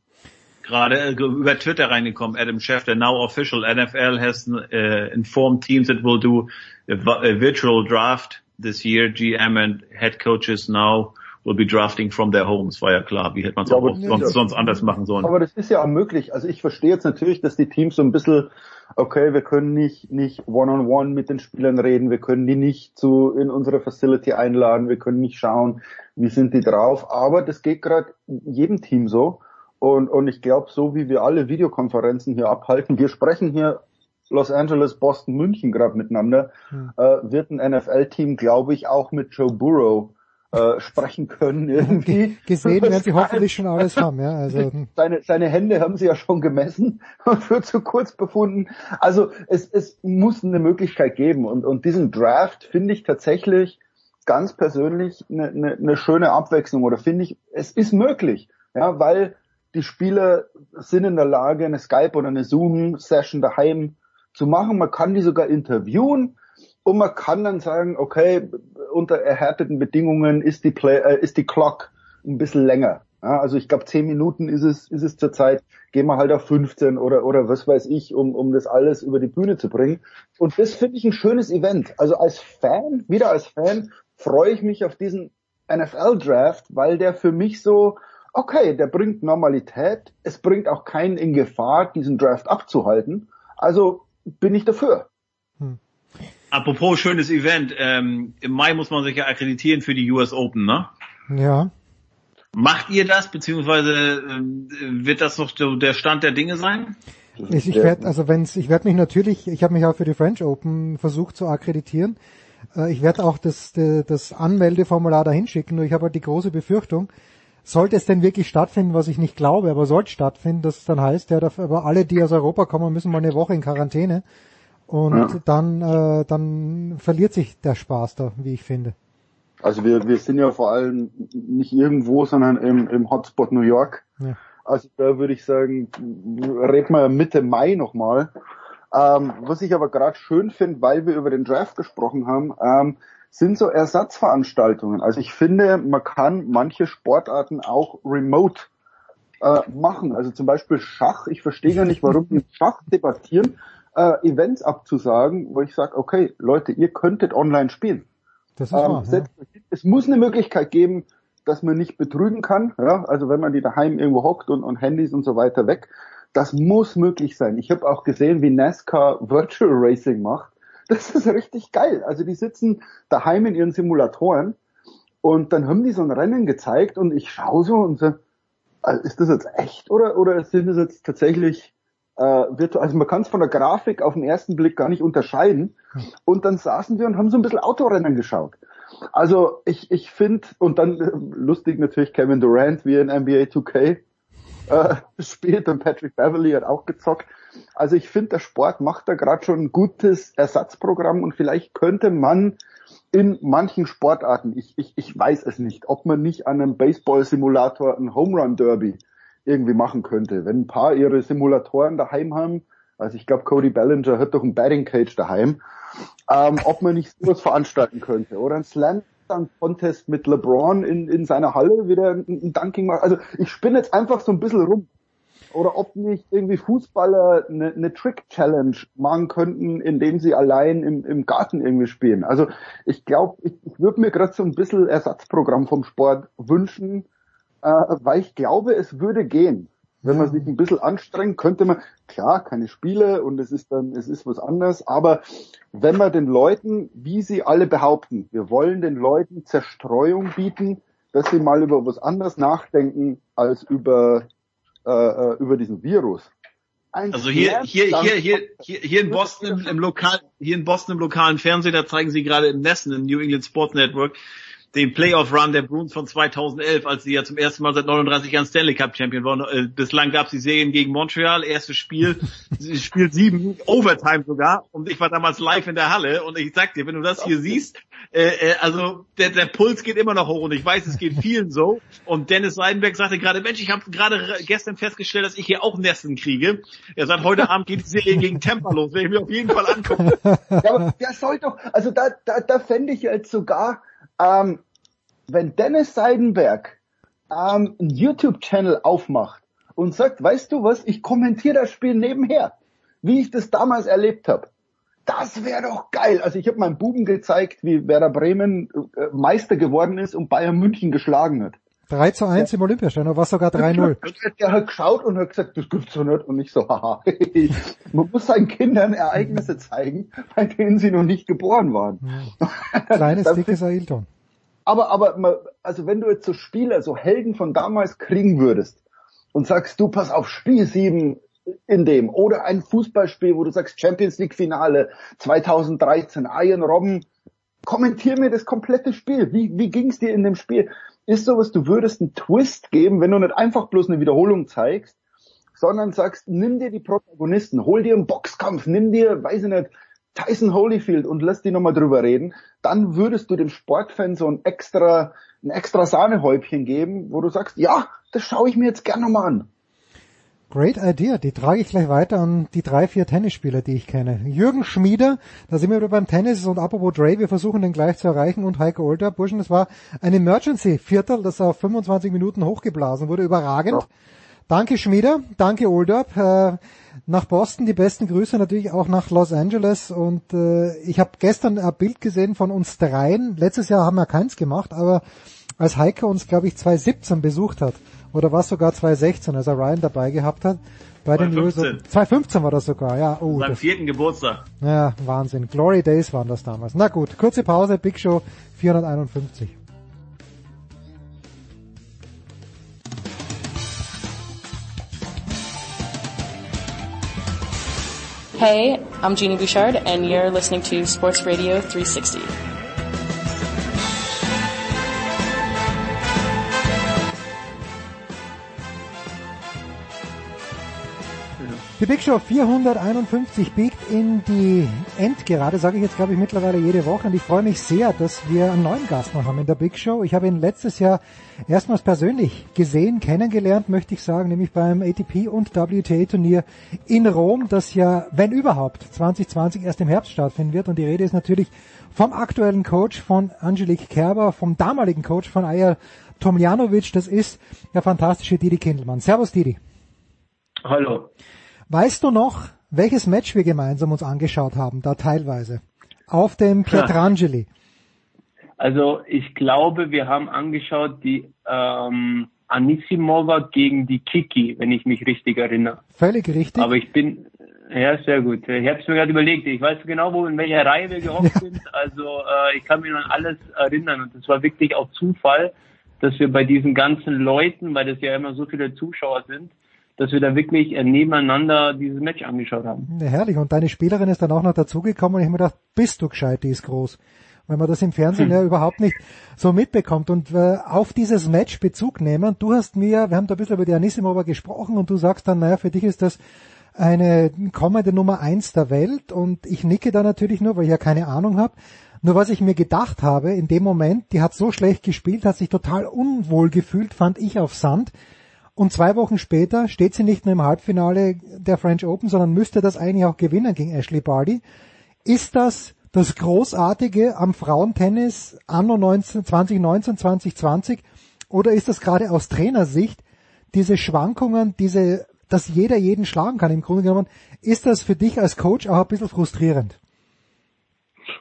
gerade äh, über Twitter reingekommen, Adam Schefter, now official, NFL has uh, informed teams that will do a virtual draft this year. GM and head coaches now will be drafting from their homes. War ja klar, wie hätte man es Ja, auch sonst, sonst anders machen sollen. Aber das ist ja auch möglich. Also ich verstehe jetzt natürlich, dass die Teams so ein bisschen, okay, wir können nicht, nicht one-on-one mit den Spielern reden, wir können die nicht zu, in unsere Facility einladen, wir können nicht schauen, wie sind die drauf. Aber das geht gerade jedem Team so. Und, und ich glaube, so wie wir alle Videokonferenzen hier abhalten, wir sprechen hier Los Angeles, Boston, München gerade miteinander, äh, wird ein NFL-Team, glaube ich, auch mit Joe Burrow äh, sprechen können irgendwie. Gesehen werden sie hoffentlich schon alles haben, ja. Also, seine, seine Hände haben sie ja schon gemessen und für zu kurz befunden. Also es, es muss eine Möglichkeit geben und, und diesen Draft finde ich tatsächlich ganz persönlich eine, eine, eine schöne Abwechslung oder finde ich, es ist möglich, ja, weil die Spieler sind in der Lage, eine Skype oder eine Zoom-Session daheim zu machen. Man kann die sogar interviewen und man kann dann sagen, okay, unter erhärteten Bedingungen ist die Play, äh, ist die Clock ein bisschen länger. Ja, also ich glaube, zehn Minuten ist es, ist es zurzeit. Gehen wir halt auf 15 oder, oder was weiß ich, um, um das alles über die Bühne zu bringen. Und das finde ich ein schönes Event. Also als Fan, wieder als Fan, freue ich mich auf diesen NFL-Draft, weil der für mich so, okay, der bringt Normalität. Es bringt auch keinen in Gefahr, diesen Draft abzuhalten. Also bin ich dafür. Apropos schönes Event, ähm, im Mai muss man sich ja akkreditieren für die US Open, ne? ja. Macht ihr das, beziehungsweise ähm, wird das noch der Stand der Dinge sein? Ich, ich werde, also wenn's, ich werde mich natürlich, ich habe mich auch für die French Open versucht zu akkreditieren. Äh, Ich werde auch das, de- das Anmeldeformular dahin schicken, nur ich habe halt die große Befürchtung, sollte es denn wirklich stattfinden, was ich nicht glaube, aber sollte stattfinden, dass es dann heißt, ja, dafür- aber alle, die aus Europa kommen, müssen mal eine Woche in Quarantäne. Und Ja. dann, äh, dann verliert sich der Spaß da, wie ich finde. Also wir, wir sind ja vor allem nicht irgendwo, sondern im, im Hotspot New York. Ja. Also da würde ich sagen, reden wir Mitte Mai nochmal. Ähm, was ich aber gerade schön finde, weil wir über den Draft gesprochen haben, ähm, sind so Ersatzveranstaltungen. Also ich finde, man kann manche Sportarten auch remote äh, machen. Also zum Beispiel Schach. Ich verstehe gar nicht, warum wir Schach debattieren, äh, Events abzusagen, wo ich sage, okay, Leute, ihr könntet online spielen. Das ist wahr, ja. Es muss eine Möglichkeit geben, dass man nicht betrügen kann. Ja? Also wenn man die daheim irgendwo hockt und, und Handys und so weiter weg. Das muss möglich sein. Ich habe auch gesehen, wie NASCAR Virtual Racing macht. Das ist richtig geil. Also die sitzen daheim in ihren Simulatoren und dann haben die so ein Rennen gezeigt und ich schaue so und so, also ist das jetzt echt oder, oder sind das jetzt tatsächlich äh, virtuell? Also man kann es von der Grafik auf den ersten Blick gar nicht unterscheiden. Und dann saßen wir und haben so ein bisschen Autorennen geschaut. Also ich, ich finde, und dann äh, lustig natürlich Kevin Durant wie in NBA 2K äh, spielt und Patrick Beverly hat auch gezockt. Also ich finde, der Sport macht da gerade schon ein gutes Ersatzprogramm und vielleicht könnte man in manchen Sportarten, ich, ich, ich weiß es nicht, ob man nicht an einem Baseball-Simulator ein Home Run Derby irgendwie machen könnte. Wenn ein paar ihre Simulatoren daheim haben, also ich glaube Cody Bellinger hat doch ein Batting Cage daheim, ähm, ob man nicht sowas veranstalten könnte oder ein Slam Contest mit LeBron in, in seiner Halle wieder ein, ein Dunking macht. Also ich spinne jetzt einfach so ein bisschen rum oder ob nicht irgendwie Fußballer eine, eine Trick-Challenge machen könnten, indem sie allein im, im Garten irgendwie spielen. Also ich glaube, ich, ich würde mir gerade so ein bisschen Ersatzprogramm vom Sport wünschen, äh, weil ich glaube, es würde gehen. Wenn man sich ein bisschen anstrengt, könnte man, klar, keine Spiele und es ist dann, es ist was anderes, aber wenn man den Leuten, wie sie alle behaupten, wir wollen den Leuten Zerstreuung bieten, dass sie mal über was anderes nachdenken als über äh, äh, über diesen Virus. Ein also hier, hier, hier, hier, hier, hier in Boston im, im lokal, hier in Boston im lokalen Fernsehen, da zeigen sie gerade in Nessen, im New England Sports Network, den Playoff-Run der Bruins von 2011, als sie ja zum ersten Mal seit 39 Jahren Stanley Cup Champion waren. Äh, bislang gab es die Serien gegen Montreal, erstes Spiel, Spiel sieben, Overtime sogar. Und ich war damals live in der Halle und ich sag dir, wenn du das hier siehst, äh, äh, also der, der Puls geht immer noch hoch und ich weiß, es geht vielen so. Und Dennis Seidenberg sagte gerade, Mensch, ich habe gerade gestern festgestellt, dass ich hier auch Nessen kriege. Er sagt, heute Abend geht die Serie gegen Tampa los, werde ich mir auf jeden Fall angucken. Ja, aber der soll doch, also da, da, da fände ich jetzt sogar ähm, wenn Dennis Seidenberg ähm, einen YouTube-Channel aufmacht und sagt, weißt du was, ich kommentiere das Spiel nebenher, wie ich das damals erlebt habe. Das wäre doch geil. Also ich habe meinem Buben gezeigt, wie Werder Bremen äh, Meister geworden ist und Bayern München geschlagen hat. 3 zu 1 ja. im Olympiastadion, war sogar 3-0. Der hat geschaut und hat gesagt, das gibt's doch nicht. Und ich so, haha. Man muss seinen Kindern Ereignisse zeigen, bei denen sie noch nicht geboren waren. Kleines, dickes Ailton. Aber, aber, also wenn du jetzt so Spieler, so Helden von damals kriegen würdest und sagst, du pass auf Spiel 7 in dem oder ein Fußballspiel, wo du sagst Champions League Finale 2013, Ian Robben, kommentier mir das komplette Spiel. Wie, wie ging's dir in dem Spiel? Ist sowas, du würdest einen Twist geben, wenn du nicht einfach bloß eine Wiederholung zeigst, sondern sagst, nimm dir die Protagonisten, hol dir einen Boxkampf, nimm dir, weiß ich nicht, Tyson Holyfield und lass die nochmal drüber reden, dann würdest du dem Sportfan so ein extra, ein extra Sahnehäubchen geben, wo du sagst, ja, das schaue ich mir jetzt gerne nochmal an. Great idea. Die trage ich gleich weiter an die drei, vier Tennisspieler, die ich kenne. Jürgen Schmieder, da sind wir wieder beim Tennis und apropos Dre, wir versuchen den gleich zu erreichen und Heiko Older. Burschen, das war ein Emergency-Viertel, das auf 25 Minuten hochgeblasen wurde. Überragend. Ja. Danke Schmieder, danke Older. Äh, nach Boston die besten Grüße natürlich auch nach Los Angeles und äh, ich habe gestern ein Bild gesehen von uns dreien. Letztes Jahr haben wir keins gemacht, aber als Heike uns, glaube ich, 2017 besucht hat oder war sogar 2016, als er Ryan dabei gehabt hat. Bei 2015. den 2015 war das sogar, ja. Oh, Seinem vierten Geburtstag. Ja, Wahnsinn. Glory Days waren das damals. Na gut, kurze Pause, Big Show 451. Hey, I'm Jeannie Bouchard, and you're listening to Sports Radio 360. Die Big Show 451 biegt in die Endgerade, sage ich jetzt glaube ich mittlerweile jede Woche und ich freue mich sehr, dass wir einen neuen Gast noch haben in der Big Show. Ich habe ihn letztes Jahr erstmals persönlich gesehen, kennengelernt, möchte ich sagen, nämlich beim ATP und WTA Turnier in Rom, das ja, wenn überhaupt, 2020 erst im Herbst stattfinden wird und die Rede ist natürlich vom aktuellen Coach von Angelique Kerber, vom damaligen Coach von Aya Tomljanovic, das ist der fantastische Didi Kindelmann. Servus Didi. Hallo. Weißt du noch, welches Match wir gemeinsam uns angeschaut haben, da teilweise? Auf dem Pietrangeli. Also ich glaube, wir haben angeschaut die ähm, Anisimova gegen die Kiki, wenn ich mich richtig erinnere. Völlig richtig. Aber ich bin, ja, sehr gut. Ich habe es mir gerade überlegt. Ich weiß genau, wo in welcher Reihe wir gehockt ja. sind. Also äh, ich kann mich an alles erinnern und es war wirklich auch Zufall, dass wir bei diesen ganzen Leuten, weil das ja immer so viele Zuschauer sind, dass wir da wirklich äh, nebeneinander dieses Match angeschaut haben. Ja, herrlich. Und deine Spielerin ist dann auch noch dazugekommen und ich habe mir gedacht, bist du gescheit, die ist groß. Weil man das im Fernsehen hm. ja überhaupt nicht so mitbekommt. Und äh, auf dieses Match Bezug nehmen, du hast mir, wir haben da ein bisschen über die Anisimova gesprochen und du sagst dann, naja, für dich ist das eine kommende Nummer eins der Welt und ich nicke da natürlich nur, weil ich ja keine Ahnung habe. Nur was ich mir gedacht habe, in dem Moment, die hat so schlecht gespielt, hat sich total unwohl gefühlt, fand ich auf Sand. Und zwei Wochen später steht sie nicht nur im Halbfinale der French Open, sondern müsste das eigentlich auch gewinnen gegen Ashley Barty. Ist das das Großartige am Frauentennis anno 19, 2019, 2020? Oder ist das gerade aus Trainersicht diese Schwankungen, diese, dass jeder jeden schlagen kann im Grunde genommen, ist das für dich als Coach auch ein bisschen frustrierend?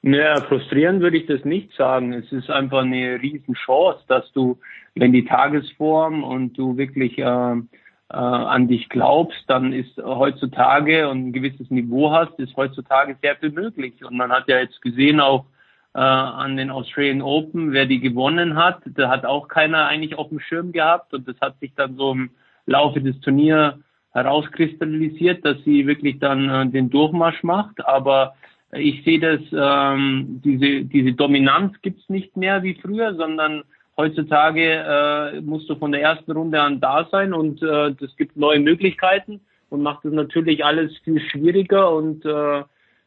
Naja, frustrierend würde ich das nicht sagen. Es ist einfach eine Riesenchance, dass du, wenn die Tagesform und du wirklich äh, äh, an dich glaubst, dann ist heutzutage und ein gewisses Niveau hast, ist heutzutage sehr viel möglich. Und man hat ja jetzt gesehen auch äh, an den Australian Open, wer die gewonnen hat, da hat auch keiner eigentlich auf dem Schirm gehabt und das hat sich dann so im Laufe des Turniers herauskristallisiert, dass sie wirklich dann äh, den Durchmarsch macht. Aber ich sehe das, ähm, diese, diese Dominanz gibt's nicht mehr wie früher, sondern heutzutage äh, musst du von der ersten Runde an da sein und äh, das gibt neue Möglichkeiten und macht es natürlich alles viel schwieriger und äh,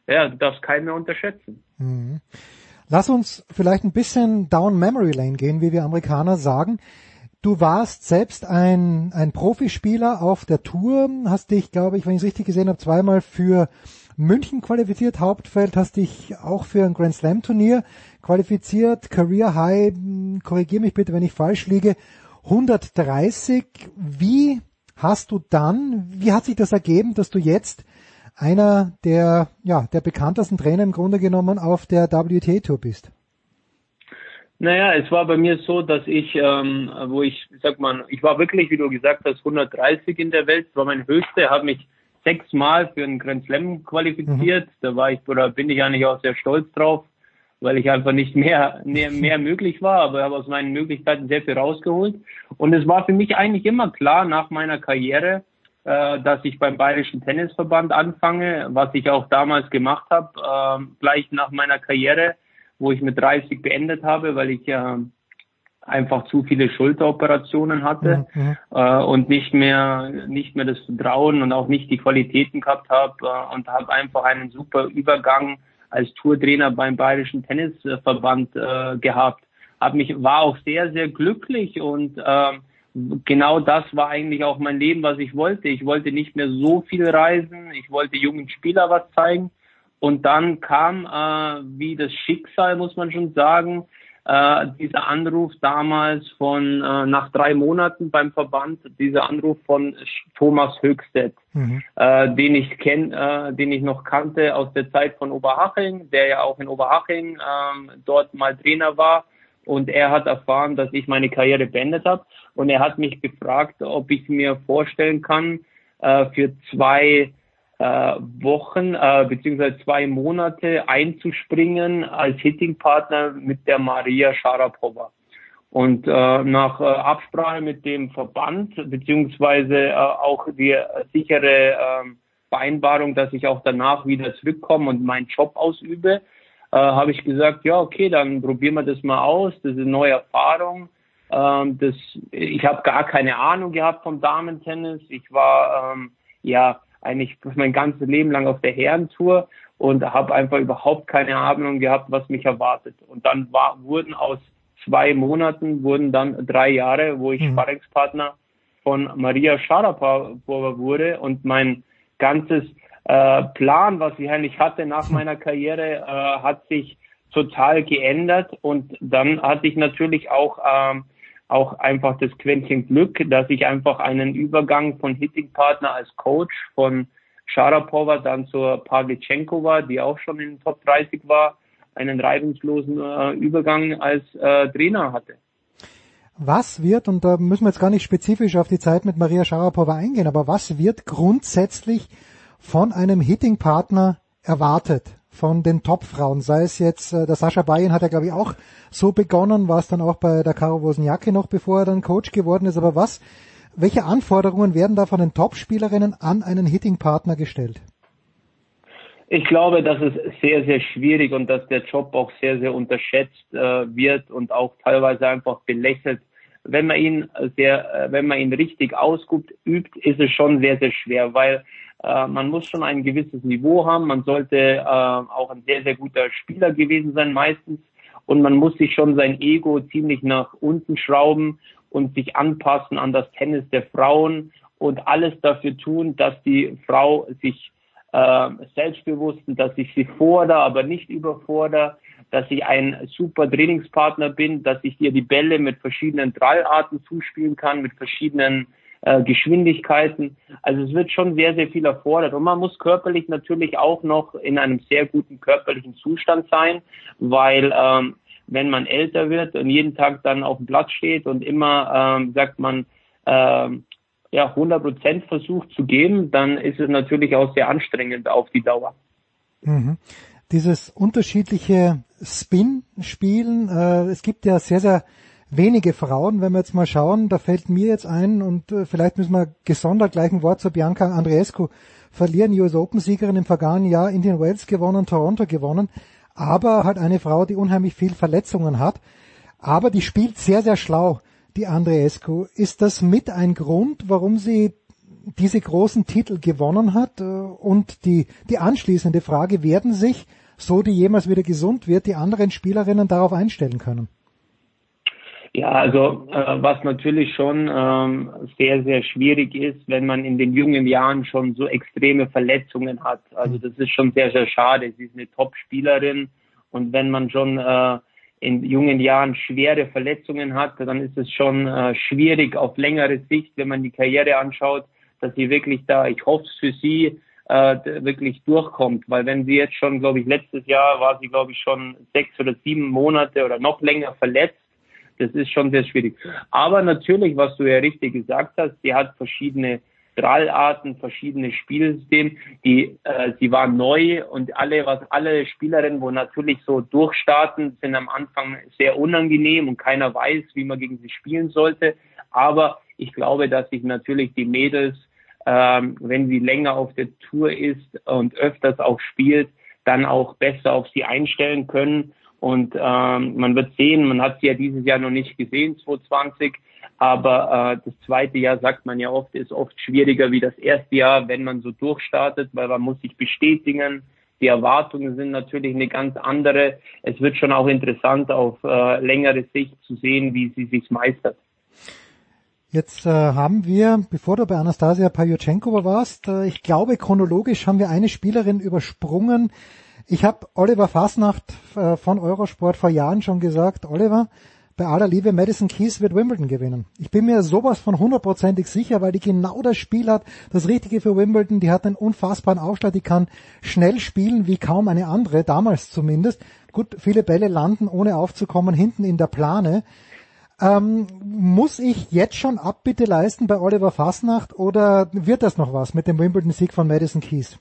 ja, du darfst keinen mehr unterschätzen. Mhm. Lass uns vielleicht ein bisschen down Memory Lane gehen, wie wir Amerikaner sagen. Du warst selbst ein, ein Profispieler auf der Tour, hast dich, glaube ich, wenn ich es richtig gesehen habe, zweimal für München qualifiziert, Hauptfeld, hast dich auch für ein Grand Slam Turnier qualifiziert, Career High, hm, korrigier mich bitte, wenn ich falsch liege, 130. Wie hast du dann, wie hat sich das ergeben, dass du jetzt einer der, ja, der bekanntesten Trainer im Grunde genommen auf der WTA Tour bist? Naja, es war bei mir so, dass ich, ähm, wo ich, sag mal, ich war wirklich, wie du gesagt hast, 130 in der Welt, war mein höchster, habe mich sechsmal für einen Grand Slam qualifiziert. Mhm. Da war ich, oder bin ich eigentlich auch sehr stolz drauf, weil ich einfach nicht mehr, mehr, mehr möglich war, aber habe aus meinen Möglichkeiten sehr viel rausgeholt. Und es war für mich eigentlich immer klar nach meiner Karriere, äh, dass ich beim Bayerischen Tennisverband anfange, was ich auch damals gemacht habe, äh, gleich nach meiner Karriere, wo ich mit 30 beendet habe, weil ich ja einfach zu viele Schulteroperationen hatte mhm. äh, und nicht mehr nicht mehr das Vertrauen und auch nicht die Qualitäten gehabt habe äh, und habe einfach einen super Übergang als Tourtrainer beim Bayerischen Tennisverband äh, gehabt. Hab mich war auch sehr sehr glücklich und äh, genau das war eigentlich auch mein Leben, was ich wollte. Ich wollte nicht mehr so viel reisen, ich wollte jungen Spieler was zeigen und dann kam äh, wie das Schicksal, muss man schon sagen, äh, dieser Anruf damals von äh, nach drei Monaten beim Verband, dieser Anruf von Thomas Höchstedt, mhm. äh, den ich kenn, äh, den ich noch kannte aus der Zeit von Oberhaching, der ja auch in Oberhaching äh, dort mal Trainer war. Und er hat erfahren, dass ich meine Karriere beendet habe. Und er hat mich gefragt, ob ich mir vorstellen kann, äh, für zwei Wochen äh, beziehungsweise zwei Monate einzuspringen als Hitting-Partner mit der Maria Sharapova. Und äh, nach äh, Absprache mit dem Verband beziehungsweise äh, auch die sichere äh, Vereinbarung, dass ich auch danach wieder zurückkomme und meinen Job ausübe, äh, habe ich gesagt, ja okay, dann probieren wir das mal aus. Das ist eine neue Erfahrung. Ähm, das, ich habe gar keine Ahnung gehabt vom Damentennis. Ich war ähm, ja eigentlich mein ganzes Leben lang auf der Herrentour und habe einfach überhaupt keine Ahnung gehabt, was mich erwartet. Und dann war, wurden aus zwei Monaten wurden dann drei Jahre, wo ich mhm. Sparringspartner von Maria Sharapova wurde und mein ganzes äh, Plan, was ich eigentlich hatte nach meiner Karriere, äh, hat sich total geändert und dann hatte ich natürlich auch ähm, auch einfach das Quäntchen Glück, dass ich einfach einen Übergang von Hitting-Partner als Coach von Sharapova dann zur Pavlyuchenkova, die auch schon in Top 30 war, einen reibungslosen äh, Übergang als äh, Trainer hatte. Was wird, und da müssen wir jetzt gar nicht spezifisch auf die Zeit mit Maria Sharapova eingehen, aber was wird grundsätzlich von einem Hitting-Partner erwartet? Von den Topfrauen, sei es jetzt, äh, der Sascha Bayen hat ja glaube ich auch so begonnen, war es dann auch bei der Caro Wozniacki noch, bevor er dann Coach geworden ist, aber was, welche Anforderungen werden da von den Topspielerinnen an einen Hitting-Partner gestellt? Ich glaube, dass es sehr, sehr schwierig und dass der Job auch sehr, sehr unterschätzt äh, wird und auch teilweise einfach belächelt. Wenn man ihn sehr, äh, wenn man ihn richtig ausübt, übt, ist es schon sehr, sehr schwer, weil äh, man muss schon ein gewisses Niveau haben. Man sollte äh, auch ein sehr, sehr guter Spieler gewesen sein meistens. Und man muss sich schon sein Ego ziemlich nach unten schrauben und sich anpassen an das Tennis der Frauen und alles dafür tun, dass die Frau sich äh, selbstbewusst, dass ich sie fordere, aber nicht überfordere, dass ich ein super Trainingspartner bin, dass ich ihr die Bälle mit verschiedenen Drallarten zuspielen kann, mit verschiedenen äh, Geschwindigkeiten. Also es wird schon sehr, sehr viel erfordert. Und man muss körperlich natürlich auch noch in einem sehr guten körperlichen Zustand sein, weil ähm, wenn man älter wird und jeden Tag dann auf dem Platz steht und immer, ähm, sagt man, ähm, ja, 100 Prozent versucht zu geben, dann ist es natürlich auch sehr anstrengend auf die Dauer. Mhm. Dieses unterschiedliche Spin-Spielen, äh, es gibt ja sehr, sehr wenige Frauen, wenn wir jetzt mal schauen, da fällt mir jetzt ein und äh, vielleicht müssen wir gesondert gleich ein Wort zu Bianca Andreescu verlieren, US Open Siegerin im vergangenen Jahr, Indian Wells gewonnen, Toronto gewonnen, aber halt eine Frau, die unheimlich viel Verletzungen hat, aber die spielt sehr, sehr schlau, die Andreescu. Ist das mit ein Grund, warum sie diese großen Titel gewonnen hat? Äh, und die, die anschließende Frage, werden sich, so die jemals wieder gesund wird, die anderen Spielerinnen darauf einstellen können? Ja, also äh, was natürlich schon ähm, sehr, sehr schwierig ist, wenn man in den jungen Jahren schon so extreme Verletzungen hat. Also das ist schon sehr, sehr schade. Sie ist eine Top-Spielerin und wenn man schon äh, in jungen Jahren schwere Verletzungen hat, dann ist es schon äh, schwierig auf längere Sicht, wenn man die Karriere anschaut, dass sie wirklich da, ich hoffe es für sie, äh, wirklich durchkommt. Weil wenn sie jetzt schon, glaube ich, letztes Jahr war sie, glaube ich, schon sechs oder sieben Monate oder noch länger verletzt, das ist schon sehr schwierig. Aber natürlich, was du ja richtig gesagt hast, sie hat verschiedene Drallarten, verschiedene Spielsysteme, die äh, sie war neu und alle was alle Spielerinnen, wo natürlich so durchstarten, sind am Anfang sehr unangenehm und keiner weiß, wie man gegen sie spielen sollte. Aber ich glaube, dass sich natürlich die Mädels, ähm, wenn sie länger auf der Tour ist und öfters auch spielt, dann auch besser auf sie einstellen können und ähm, man wird sehen, man hat sie ja dieses Jahr noch nicht gesehen, 2020, aber äh, das zweite Jahr, sagt man ja oft, ist oft schwieriger wie das erste Jahr, wenn man so durchstartet, weil man muss sich bestätigen. Die Erwartungen sind natürlich eine ganz andere. Es wird schon auch interessant auf äh, längere Sicht zu sehen, wie sie sich meistert. Jetzt äh, haben wir, bevor du bei Anastasia Pajutschenkova warst, äh, ich glaube chronologisch haben wir eine Spielerin übersprungen, ich habe Oliver Fasnacht äh, von Eurosport vor Jahren schon gesagt, Oliver, bei aller Liebe, Madison Keys wird Wimbledon gewinnen. Ich bin mir sowas von hundertprozentig sicher, weil die genau das Spiel hat, das Richtige für Wimbledon. Die hat einen unfassbaren Aufschlag, die kann schnell spielen wie kaum eine andere, damals zumindest. Gut, viele Bälle landen, ohne aufzukommen, hinten in der Plane. Ähm, muss ich jetzt schon Abbitte leisten bei Oliver Fasnacht oder wird das noch was mit dem Wimbledon-Sieg von Madison Keys?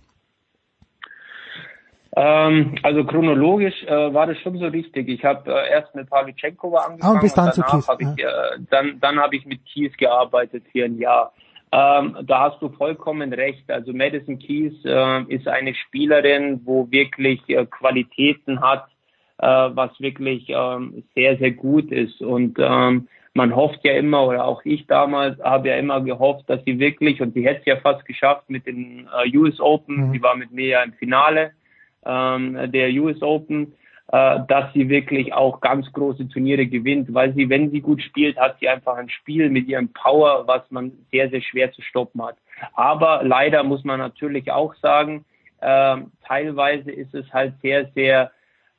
Ähm, also chronologisch äh, war das schon so richtig. Ich habe äh, erst mit Pavlyuchenkova angefangen ah, bis dann und danach habe ich, äh, dann, dann habe ich mit Kies gearbeitet für ein Jahr. Ähm, da hast du vollkommen recht. Also Madison Keys äh, ist eine Spielerin, wo wirklich äh, Qualitäten hat, äh, was wirklich ähm, sehr, sehr gut ist. Und ähm, man hofft ja immer, oder auch ich damals habe ja immer gehofft, dass sie wirklich, und sie hätte es ja fast geschafft mit den äh, US Open, mhm. sie war mit mir ja im Finale ähm, der US Open, äh, dass sie wirklich auch ganz große Turniere gewinnt, weil sie, wenn sie gut spielt, hat sie einfach ein Spiel mit ihrem Power, was man sehr, sehr schwer zu stoppen hat. Aber leider muss man natürlich auch sagen, äh, teilweise ist es halt sehr, sehr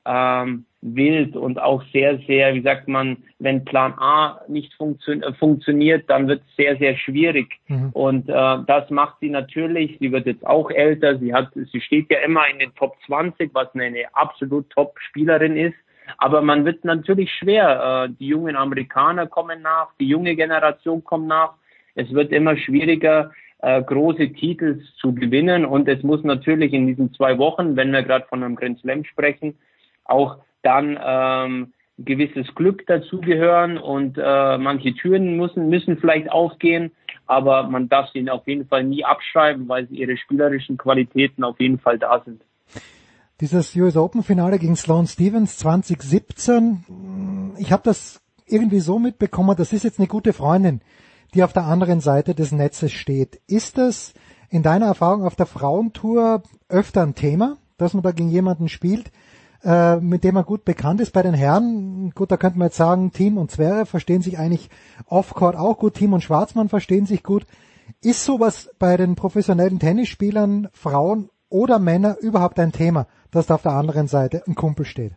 ähm, wild und auch sehr, sehr, wie sagt man, wenn Plan A nicht funktio äh, funktioniert, dann wird es sehr, sehr schwierig. Mhm. Und äh, das macht sie natürlich. Sie wird jetzt auch älter. Sie hat, sie steht ja immer in den Top 20, was eine absolut Top-Spielerin ist. Aber man wird natürlich schwer. Äh, die jungen Amerikaner kommen nach, die junge Generation kommt nach. Es wird immer schwieriger, äh, große Titel zu gewinnen. Und es muss natürlich in diesen zwei Wochen, wenn wir gerade von einem Grand Slam sprechen, auch dann ähm, gewisses Glück dazugehören und äh, manche Türen müssen, müssen vielleicht aufgehen, aber man darf sie auf jeden Fall nie abschreiben, weil sie ihre spielerischen Qualitäten auf jeden Fall da sind. Dieses US Open Finale gegen Sloane Stevens 2017, ich habe das irgendwie so mitbekommen, das ist jetzt eine gute Freundin, die auf der anderen Seite des Netzes steht. Ist das in deiner Erfahrung auf der Frauentour öfter ein Thema, dass man da gegen jemanden spielt, äh, mit dem er gut bekannt ist. Bei den Herren, gut, da könnte man jetzt sagen, Team und Zwerre verstehen sich eigentlich off-court auch gut, Team und Schwarzmann verstehen sich gut. Ist sowas bei den professionellen Tennisspielern, Frauen oder Männer überhaupt ein Thema, dass da auf der anderen Seite ein Kumpel steht?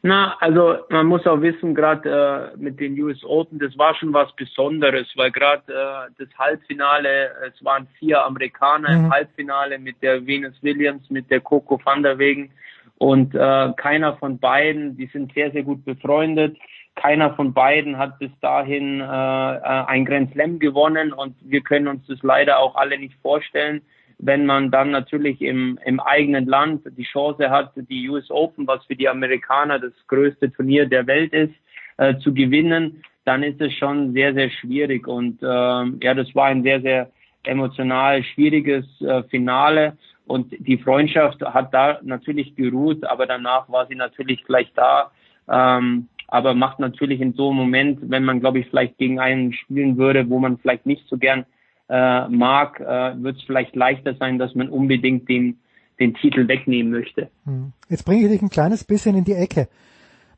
Na, also man muss auch wissen, gerade äh, mit den US Open, das war schon was Besonderes, weil gerade äh, das Halbfinale, es waren vier Amerikaner mhm. im Halbfinale mit der Venus Williams, mit der Coco van der Wegen. Und äh, keiner von beiden, die sind sehr, sehr gut befreundet. Keiner von beiden hat bis dahin äh, äh, ein Grand Slam gewonnen und wir können uns das leider auch alle nicht vorstellen, wenn man dann natürlich im, im eigenen Land die Chance hat, die US Open, was für die Amerikaner das größte Turnier der Welt ist, äh, zu gewinnen, dann ist es schon sehr, sehr schwierig. Und äh, ja, das war ein sehr, sehr emotional schwieriges äh, Finale. Und die Freundschaft hat da natürlich geruht, aber danach war sie natürlich gleich da. Ähm, aber macht natürlich in so einem Moment, wenn man, glaube ich, vielleicht gegen einen spielen würde, wo man vielleicht nicht so gern äh, mag, äh, wird es vielleicht leichter sein, dass man unbedingt den, den Titel wegnehmen möchte. Hm. Jetzt bringe ich dich ein kleines bisschen in die Ecke.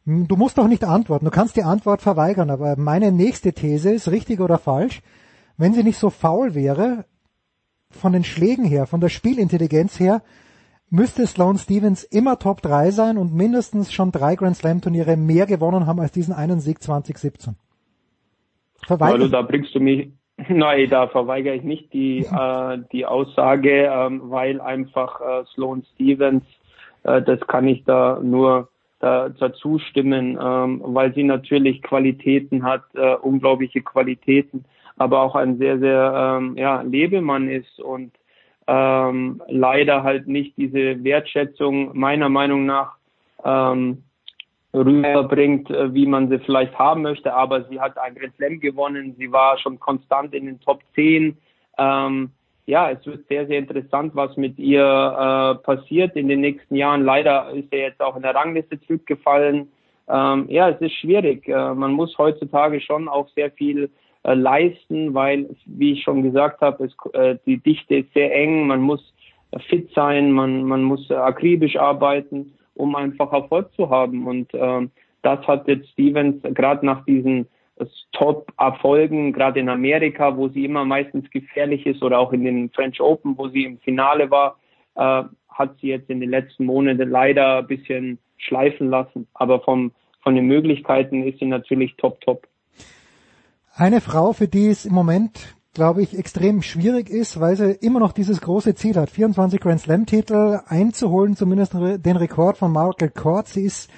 Hm, du musst doch nicht antworten, du kannst die Antwort verweigern, aber meine nächste These ist richtig oder falsch. Wenn sie nicht so faul wäre, von den Schlägen her, von der Spielintelligenz her, müsste Sloane Stevens immer Top 3 sein und mindestens schon drei Grand Slam Turniere mehr gewonnen haben als diesen einen Sieg 2017. Verweigert. Also da bringst du mich, nein, da verweigere ich nicht die, äh, die Aussage, ähm, weil einfach äh, Sloane Stevens, äh, das kann ich da nur da, dazu stimmen, ähm, weil sie natürlich Qualitäten hat, äh, unglaubliche Qualitäten aber auch ein sehr, sehr ähm, ja, Lebemann ist und ähm, leider halt nicht diese Wertschätzung meiner Meinung nach ähm, rüberbringt, äh, wie man sie vielleicht haben möchte. Aber sie hat ein Grand Slam gewonnen, sie war schon konstant in den Top 10. Ähm, ja, es wird sehr, sehr interessant, was mit ihr äh, passiert in den nächsten Jahren. Leider ist er jetzt auch in der Rangliste zurückgefallen. Ähm, ja, es ist schwierig. Äh, man muss heutzutage schon auch sehr viel äh, leisten, weil, wie ich schon gesagt habe, äh, die Dichte ist sehr eng, man muss fit sein, man, man muss akribisch arbeiten, um einfach Erfolg zu haben. Und äh, das hat jetzt Stevens gerade nach diesen Top-Erfolgen, gerade in Amerika, wo sie immer meistens gefährlich ist, oder auch in den French Open, wo sie im Finale war, äh, hat sie jetzt in den letzten Monaten leider ein bisschen schleifen lassen. Aber vom, von den Möglichkeiten ist sie natürlich top, top. Eine Frau, für die es im Moment, glaube ich, extrem schwierig ist, weil sie immer noch dieses große Ziel hat, 24 Grand Slam Titel einzuholen, zumindest den Rekord von Margaret Court. Sie ist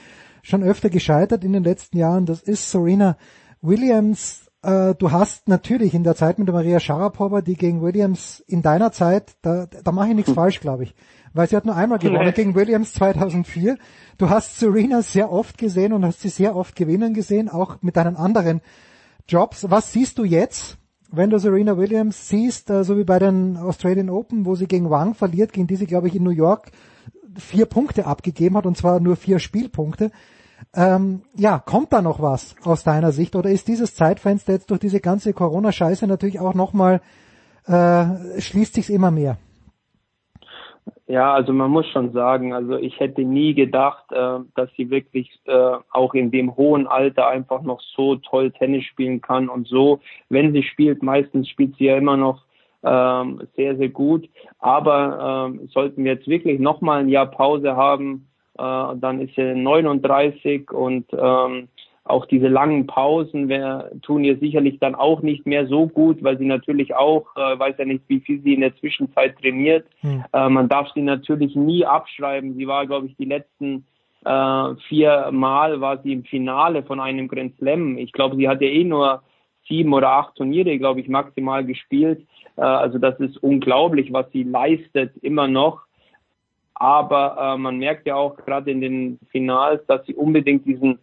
schon öfter gescheitert in den letzten Jahren. Das ist Serena Williams. Äh, du hast natürlich in der Zeit mit der Maria Sharapova, die gegen Williams in deiner Zeit, da, da mache ich nichts hm. falsch, glaube ich, weil sie hat nur einmal gewonnen nee. gegen Williams 2004. Du hast Serena sehr oft gesehen und hast sie sehr oft gewinnen gesehen, auch mit deinen anderen Jobs. Was siehst du jetzt, wenn du Serena Williams siehst, äh, so wie bei den Australian Open, wo sie gegen Wang verliert, gegen die sie, glaube ich, in New York vier Punkte abgegeben hat, und zwar nur vier Spielpunkte. Ähm, ja, kommt da noch was aus deiner Sicht oder ist dieses Zeitfenster jetzt durch diese ganze Corona-Scheiße natürlich auch nochmal, äh, schließt sich's immer mehr? Ja, also man muss schon sagen, also ich hätte nie gedacht, äh, dass sie wirklich äh, auch in dem hohen Alter einfach noch so toll Tennis spielen kann und so, wenn sie spielt, meistens spielt sie ja immer noch ähm, sehr, sehr gut. Aber ähm, sollten wir jetzt wirklich nochmal ein Jahr Pause haben, äh, dann ist sie 39 und ähm, auch diese langen Pausen wär, tun ihr sicherlich dann auch nicht mehr so gut, weil sie natürlich auch, äh, weiß ja nicht, wie viel sie in der Zwischenzeit trainiert. Hm. Äh, man darf sie natürlich nie abschreiben. Sie war, glaube ich, die letzten äh, vier Mal war sie im Finale von einem Grand Slam. Ich glaube, sie hat ja eh nur sieben oder acht Turniere, glaube ich, maximal gespielt. Äh, also das ist unglaublich, was sie leistet immer noch. Aber äh, man merkt ja auch gerade in den Finals, dass sie unbedingt diesen,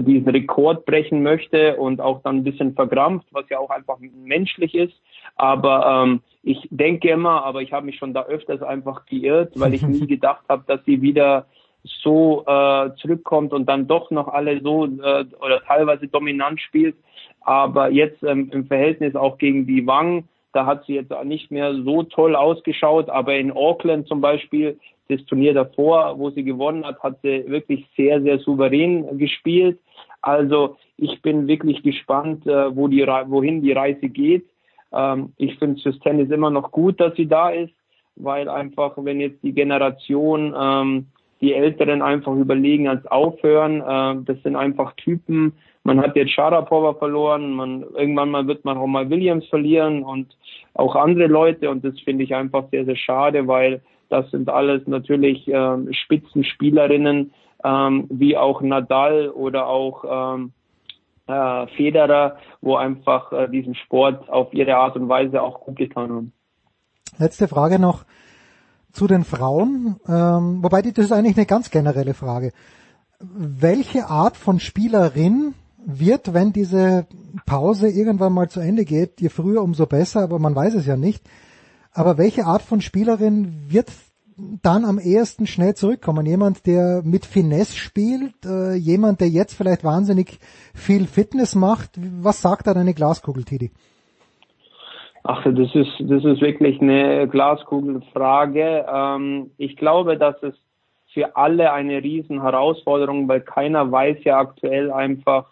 diesen Rekord brechen möchte und auch dann ein bisschen verkrampft, was ja auch einfach menschlich ist. Aber ähm, ich denke immer, aber ich habe mich schon da öfters einfach geirrt, weil ich nie gedacht habe, dass sie wieder so äh, zurückkommt und dann doch noch alle so äh, oder teilweise dominant spielt. Aber jetzt ähm, im Verhältnis auch gegen die Wang, da hat sie jetzt nicht mehr so toll ausgeschaut. Aber in Auckland zum Beispiel, das Turnier davor, wo sie gewonnen hat, hat sie wirklich sehr, sehr souverän gespielt. Also ich bin wirklich gespannt, äh, wo die, wohin die Reise geht. Ähm, ich finde es fürs Tennis immer noch gut, dass sie da ist, weil einfach, wenn jetzt die Generation ähm, die Älteren einfach überlegen als aufhören. Äh, das sind einfach Typen. Man hat jetzt Sharapova verloren, man irgendwann mal wird man auch mal Williams verlieren und auch andere Leute und das finde ich einfach sehr, sehr schade, weil das sind alles natürlich äh, Spitzenspielerinnen, ähm, wie auch Nadal oder auch ähm, äh, Federer, wo einfach äh, diesen Sport auf ihre Art und Weise auch gut getan haben. Letzte Frage noch zu den Frauen, ähm, wobei das ist eigentlich eine ganz generelle Frage. Welche Art von Spielerin wird, wenn diese Pause irgendwann mal zu Ende geht, je früher umso besser, aber man weiß es ja nicht. Aber welche Art von Spielerin wird dann am ehesten schnell zurückkommen? Jemand, der mit Finesse spielt, äh, jemand, der jetzt vielleicht wahnsinnig viel Fitness macht. Was sagt da deine Glaskugel, Tidi? Ach, das ist, das ist wirklich eine Glaskugelfrage. Ähm, ich glaube, dass es für alle eine riesen Herausforderung, weil keiner weiß ja aktuell einfach,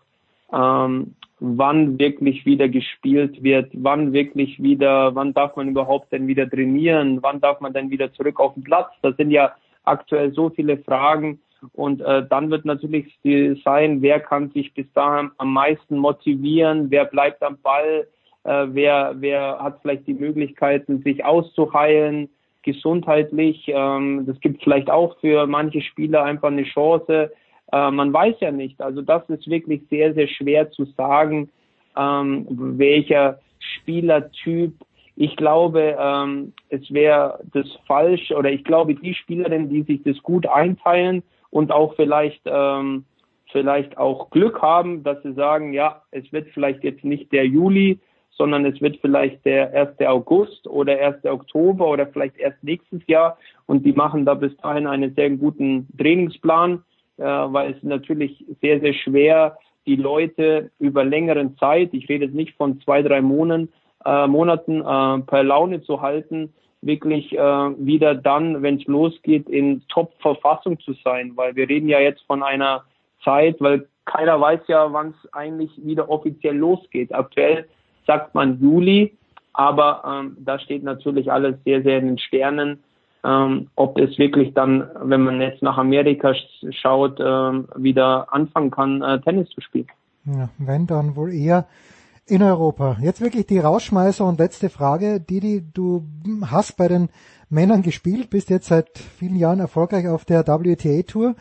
ähm, wann wirklich wieder gespielt wird, wann wirklich wieder, wann darf man überhaupt denn wieder trainieren, wann darf man denn wieder zurück auf den Platz. Das sind ja aktuell so viele Fragen. Und äh, dann wird natürlich sein, wer kann sich bis dahin am meisten motivieren, wer bleibt am Ball, äh, wer, wer hat vielleicht die Möglichkeiten, sich auszuheilen, gesundheitlich. Ähm, das gibt vielleicht auch für manche Spieler einfach eine Chance. Äh, man weiß ja nicht. Also das ist wirklich sehr, sehr schwer zu sagen, ähm, welcher Spielertyp. Ich glaube, ähm, es wäre das falsch oder ich glaube, die Spielerinnen, die sich das gut einteilen und auch vielleicht ähm, vielleicht auch Glück haben, dass sie sagen, ja, es wird vielleicht jetzt nicht der Juli, sondern es wird vielleicht der 1. August oder 1. Oktober oder vielleicht erst nächstes Jahr und die machen da bis dahin einen sehr guten Trainingsplan, äh, weil es natürlich sehr, sehr schwer die Leute über längeren Zeit, ich rede jetzt nicht von zwei, drei Monaten, äh, Monaten äh, per Laune zu halten, wirklich äh, wieder dann, wenn es losgeht, in Top-Verfassung zu sein, weil wir reden ja jetzt von einer Zeit, weil keiner weiß ja, wann es eigentlich wieder offiziell losgeht. Aktuell sagt man Juli, aber ähm, da steht natürlich alles sehr, sehr in den Sternen. Ähm, ob es wirklich dann, wenn man jetzt nach Amerika schaut, ähm, wieder anfangen kann, äh, Tennis zu spielen. Ja, wenn dann wohl eher in Europa. Jetzt wirklich die Rausschmeißer und letzte Frage, die du hast bei den Männern gespielt, bist jetzt seit vielen Jahren erfolgreich auf der WTA Tour.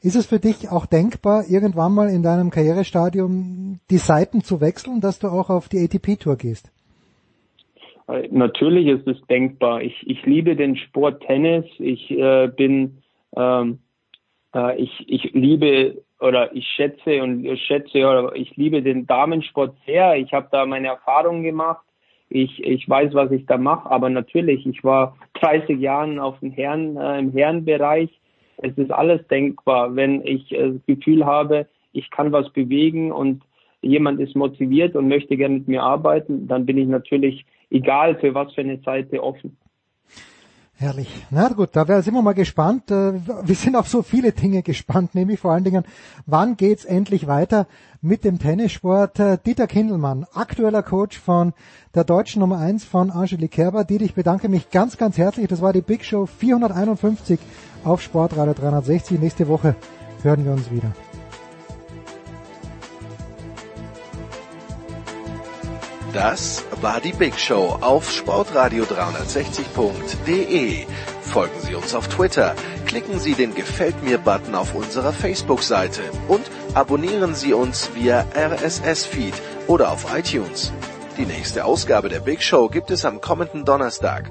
Ist es für dich auch denkbar, irgendwann mal in deinem Karrierestadium die Seiten zu wechseln, dass du auch auf die ATP-Tour gehst? Äh, natürlich ist es denkbar. Ich, ich liebe den Sport Tennis. Ich äh, bin, ähm, äh, ich, ich liebe oder ich schätze und schätze oder ich liebe den Damensport sehr. Ich habe da meine Erfahrungen gemacht. Ich, ich weiß, was ich da mache. Aber natürlich, ich war 30 Jahre auf dem Herren, äh, im Herrenbereich es ist alles denkbar, wenn ich äh, das Gefühl habe, ich kann was bewegen und jemand ist motiviert und möchte gerne mit mir arbeiten, dann bin ich natürlich, egal für was für eine Seite, offen. Herrlich. Na gut, da sind wir mal gespannt. Äh, wir sind auf so viele Dinge gespannt, nämlich vor allen Dingen, wann geht's endlich weiter mit dem Tennissport? Äh, Dieter Kindelmann, aktueller Coach von der deutschen Nummer 1 von Angelique Kerber. Dieter, ich bedanke mich ganz, ganz herzlich. Das war die Big Show 451 auf Sportradio 360. Nächste Woche hören wir uns wieder. Das war die Big Show auf sportradio360.de. Folgen Sie uns auf Twitter, klicken Sie den Gefällt mir Button auf unserer Facebook-Seite und abonnieren Sie uns via RSS-Feed oder auf iTunes. Die nächste Ausgabe der Big Show gibt es am kommenden Donnerstag.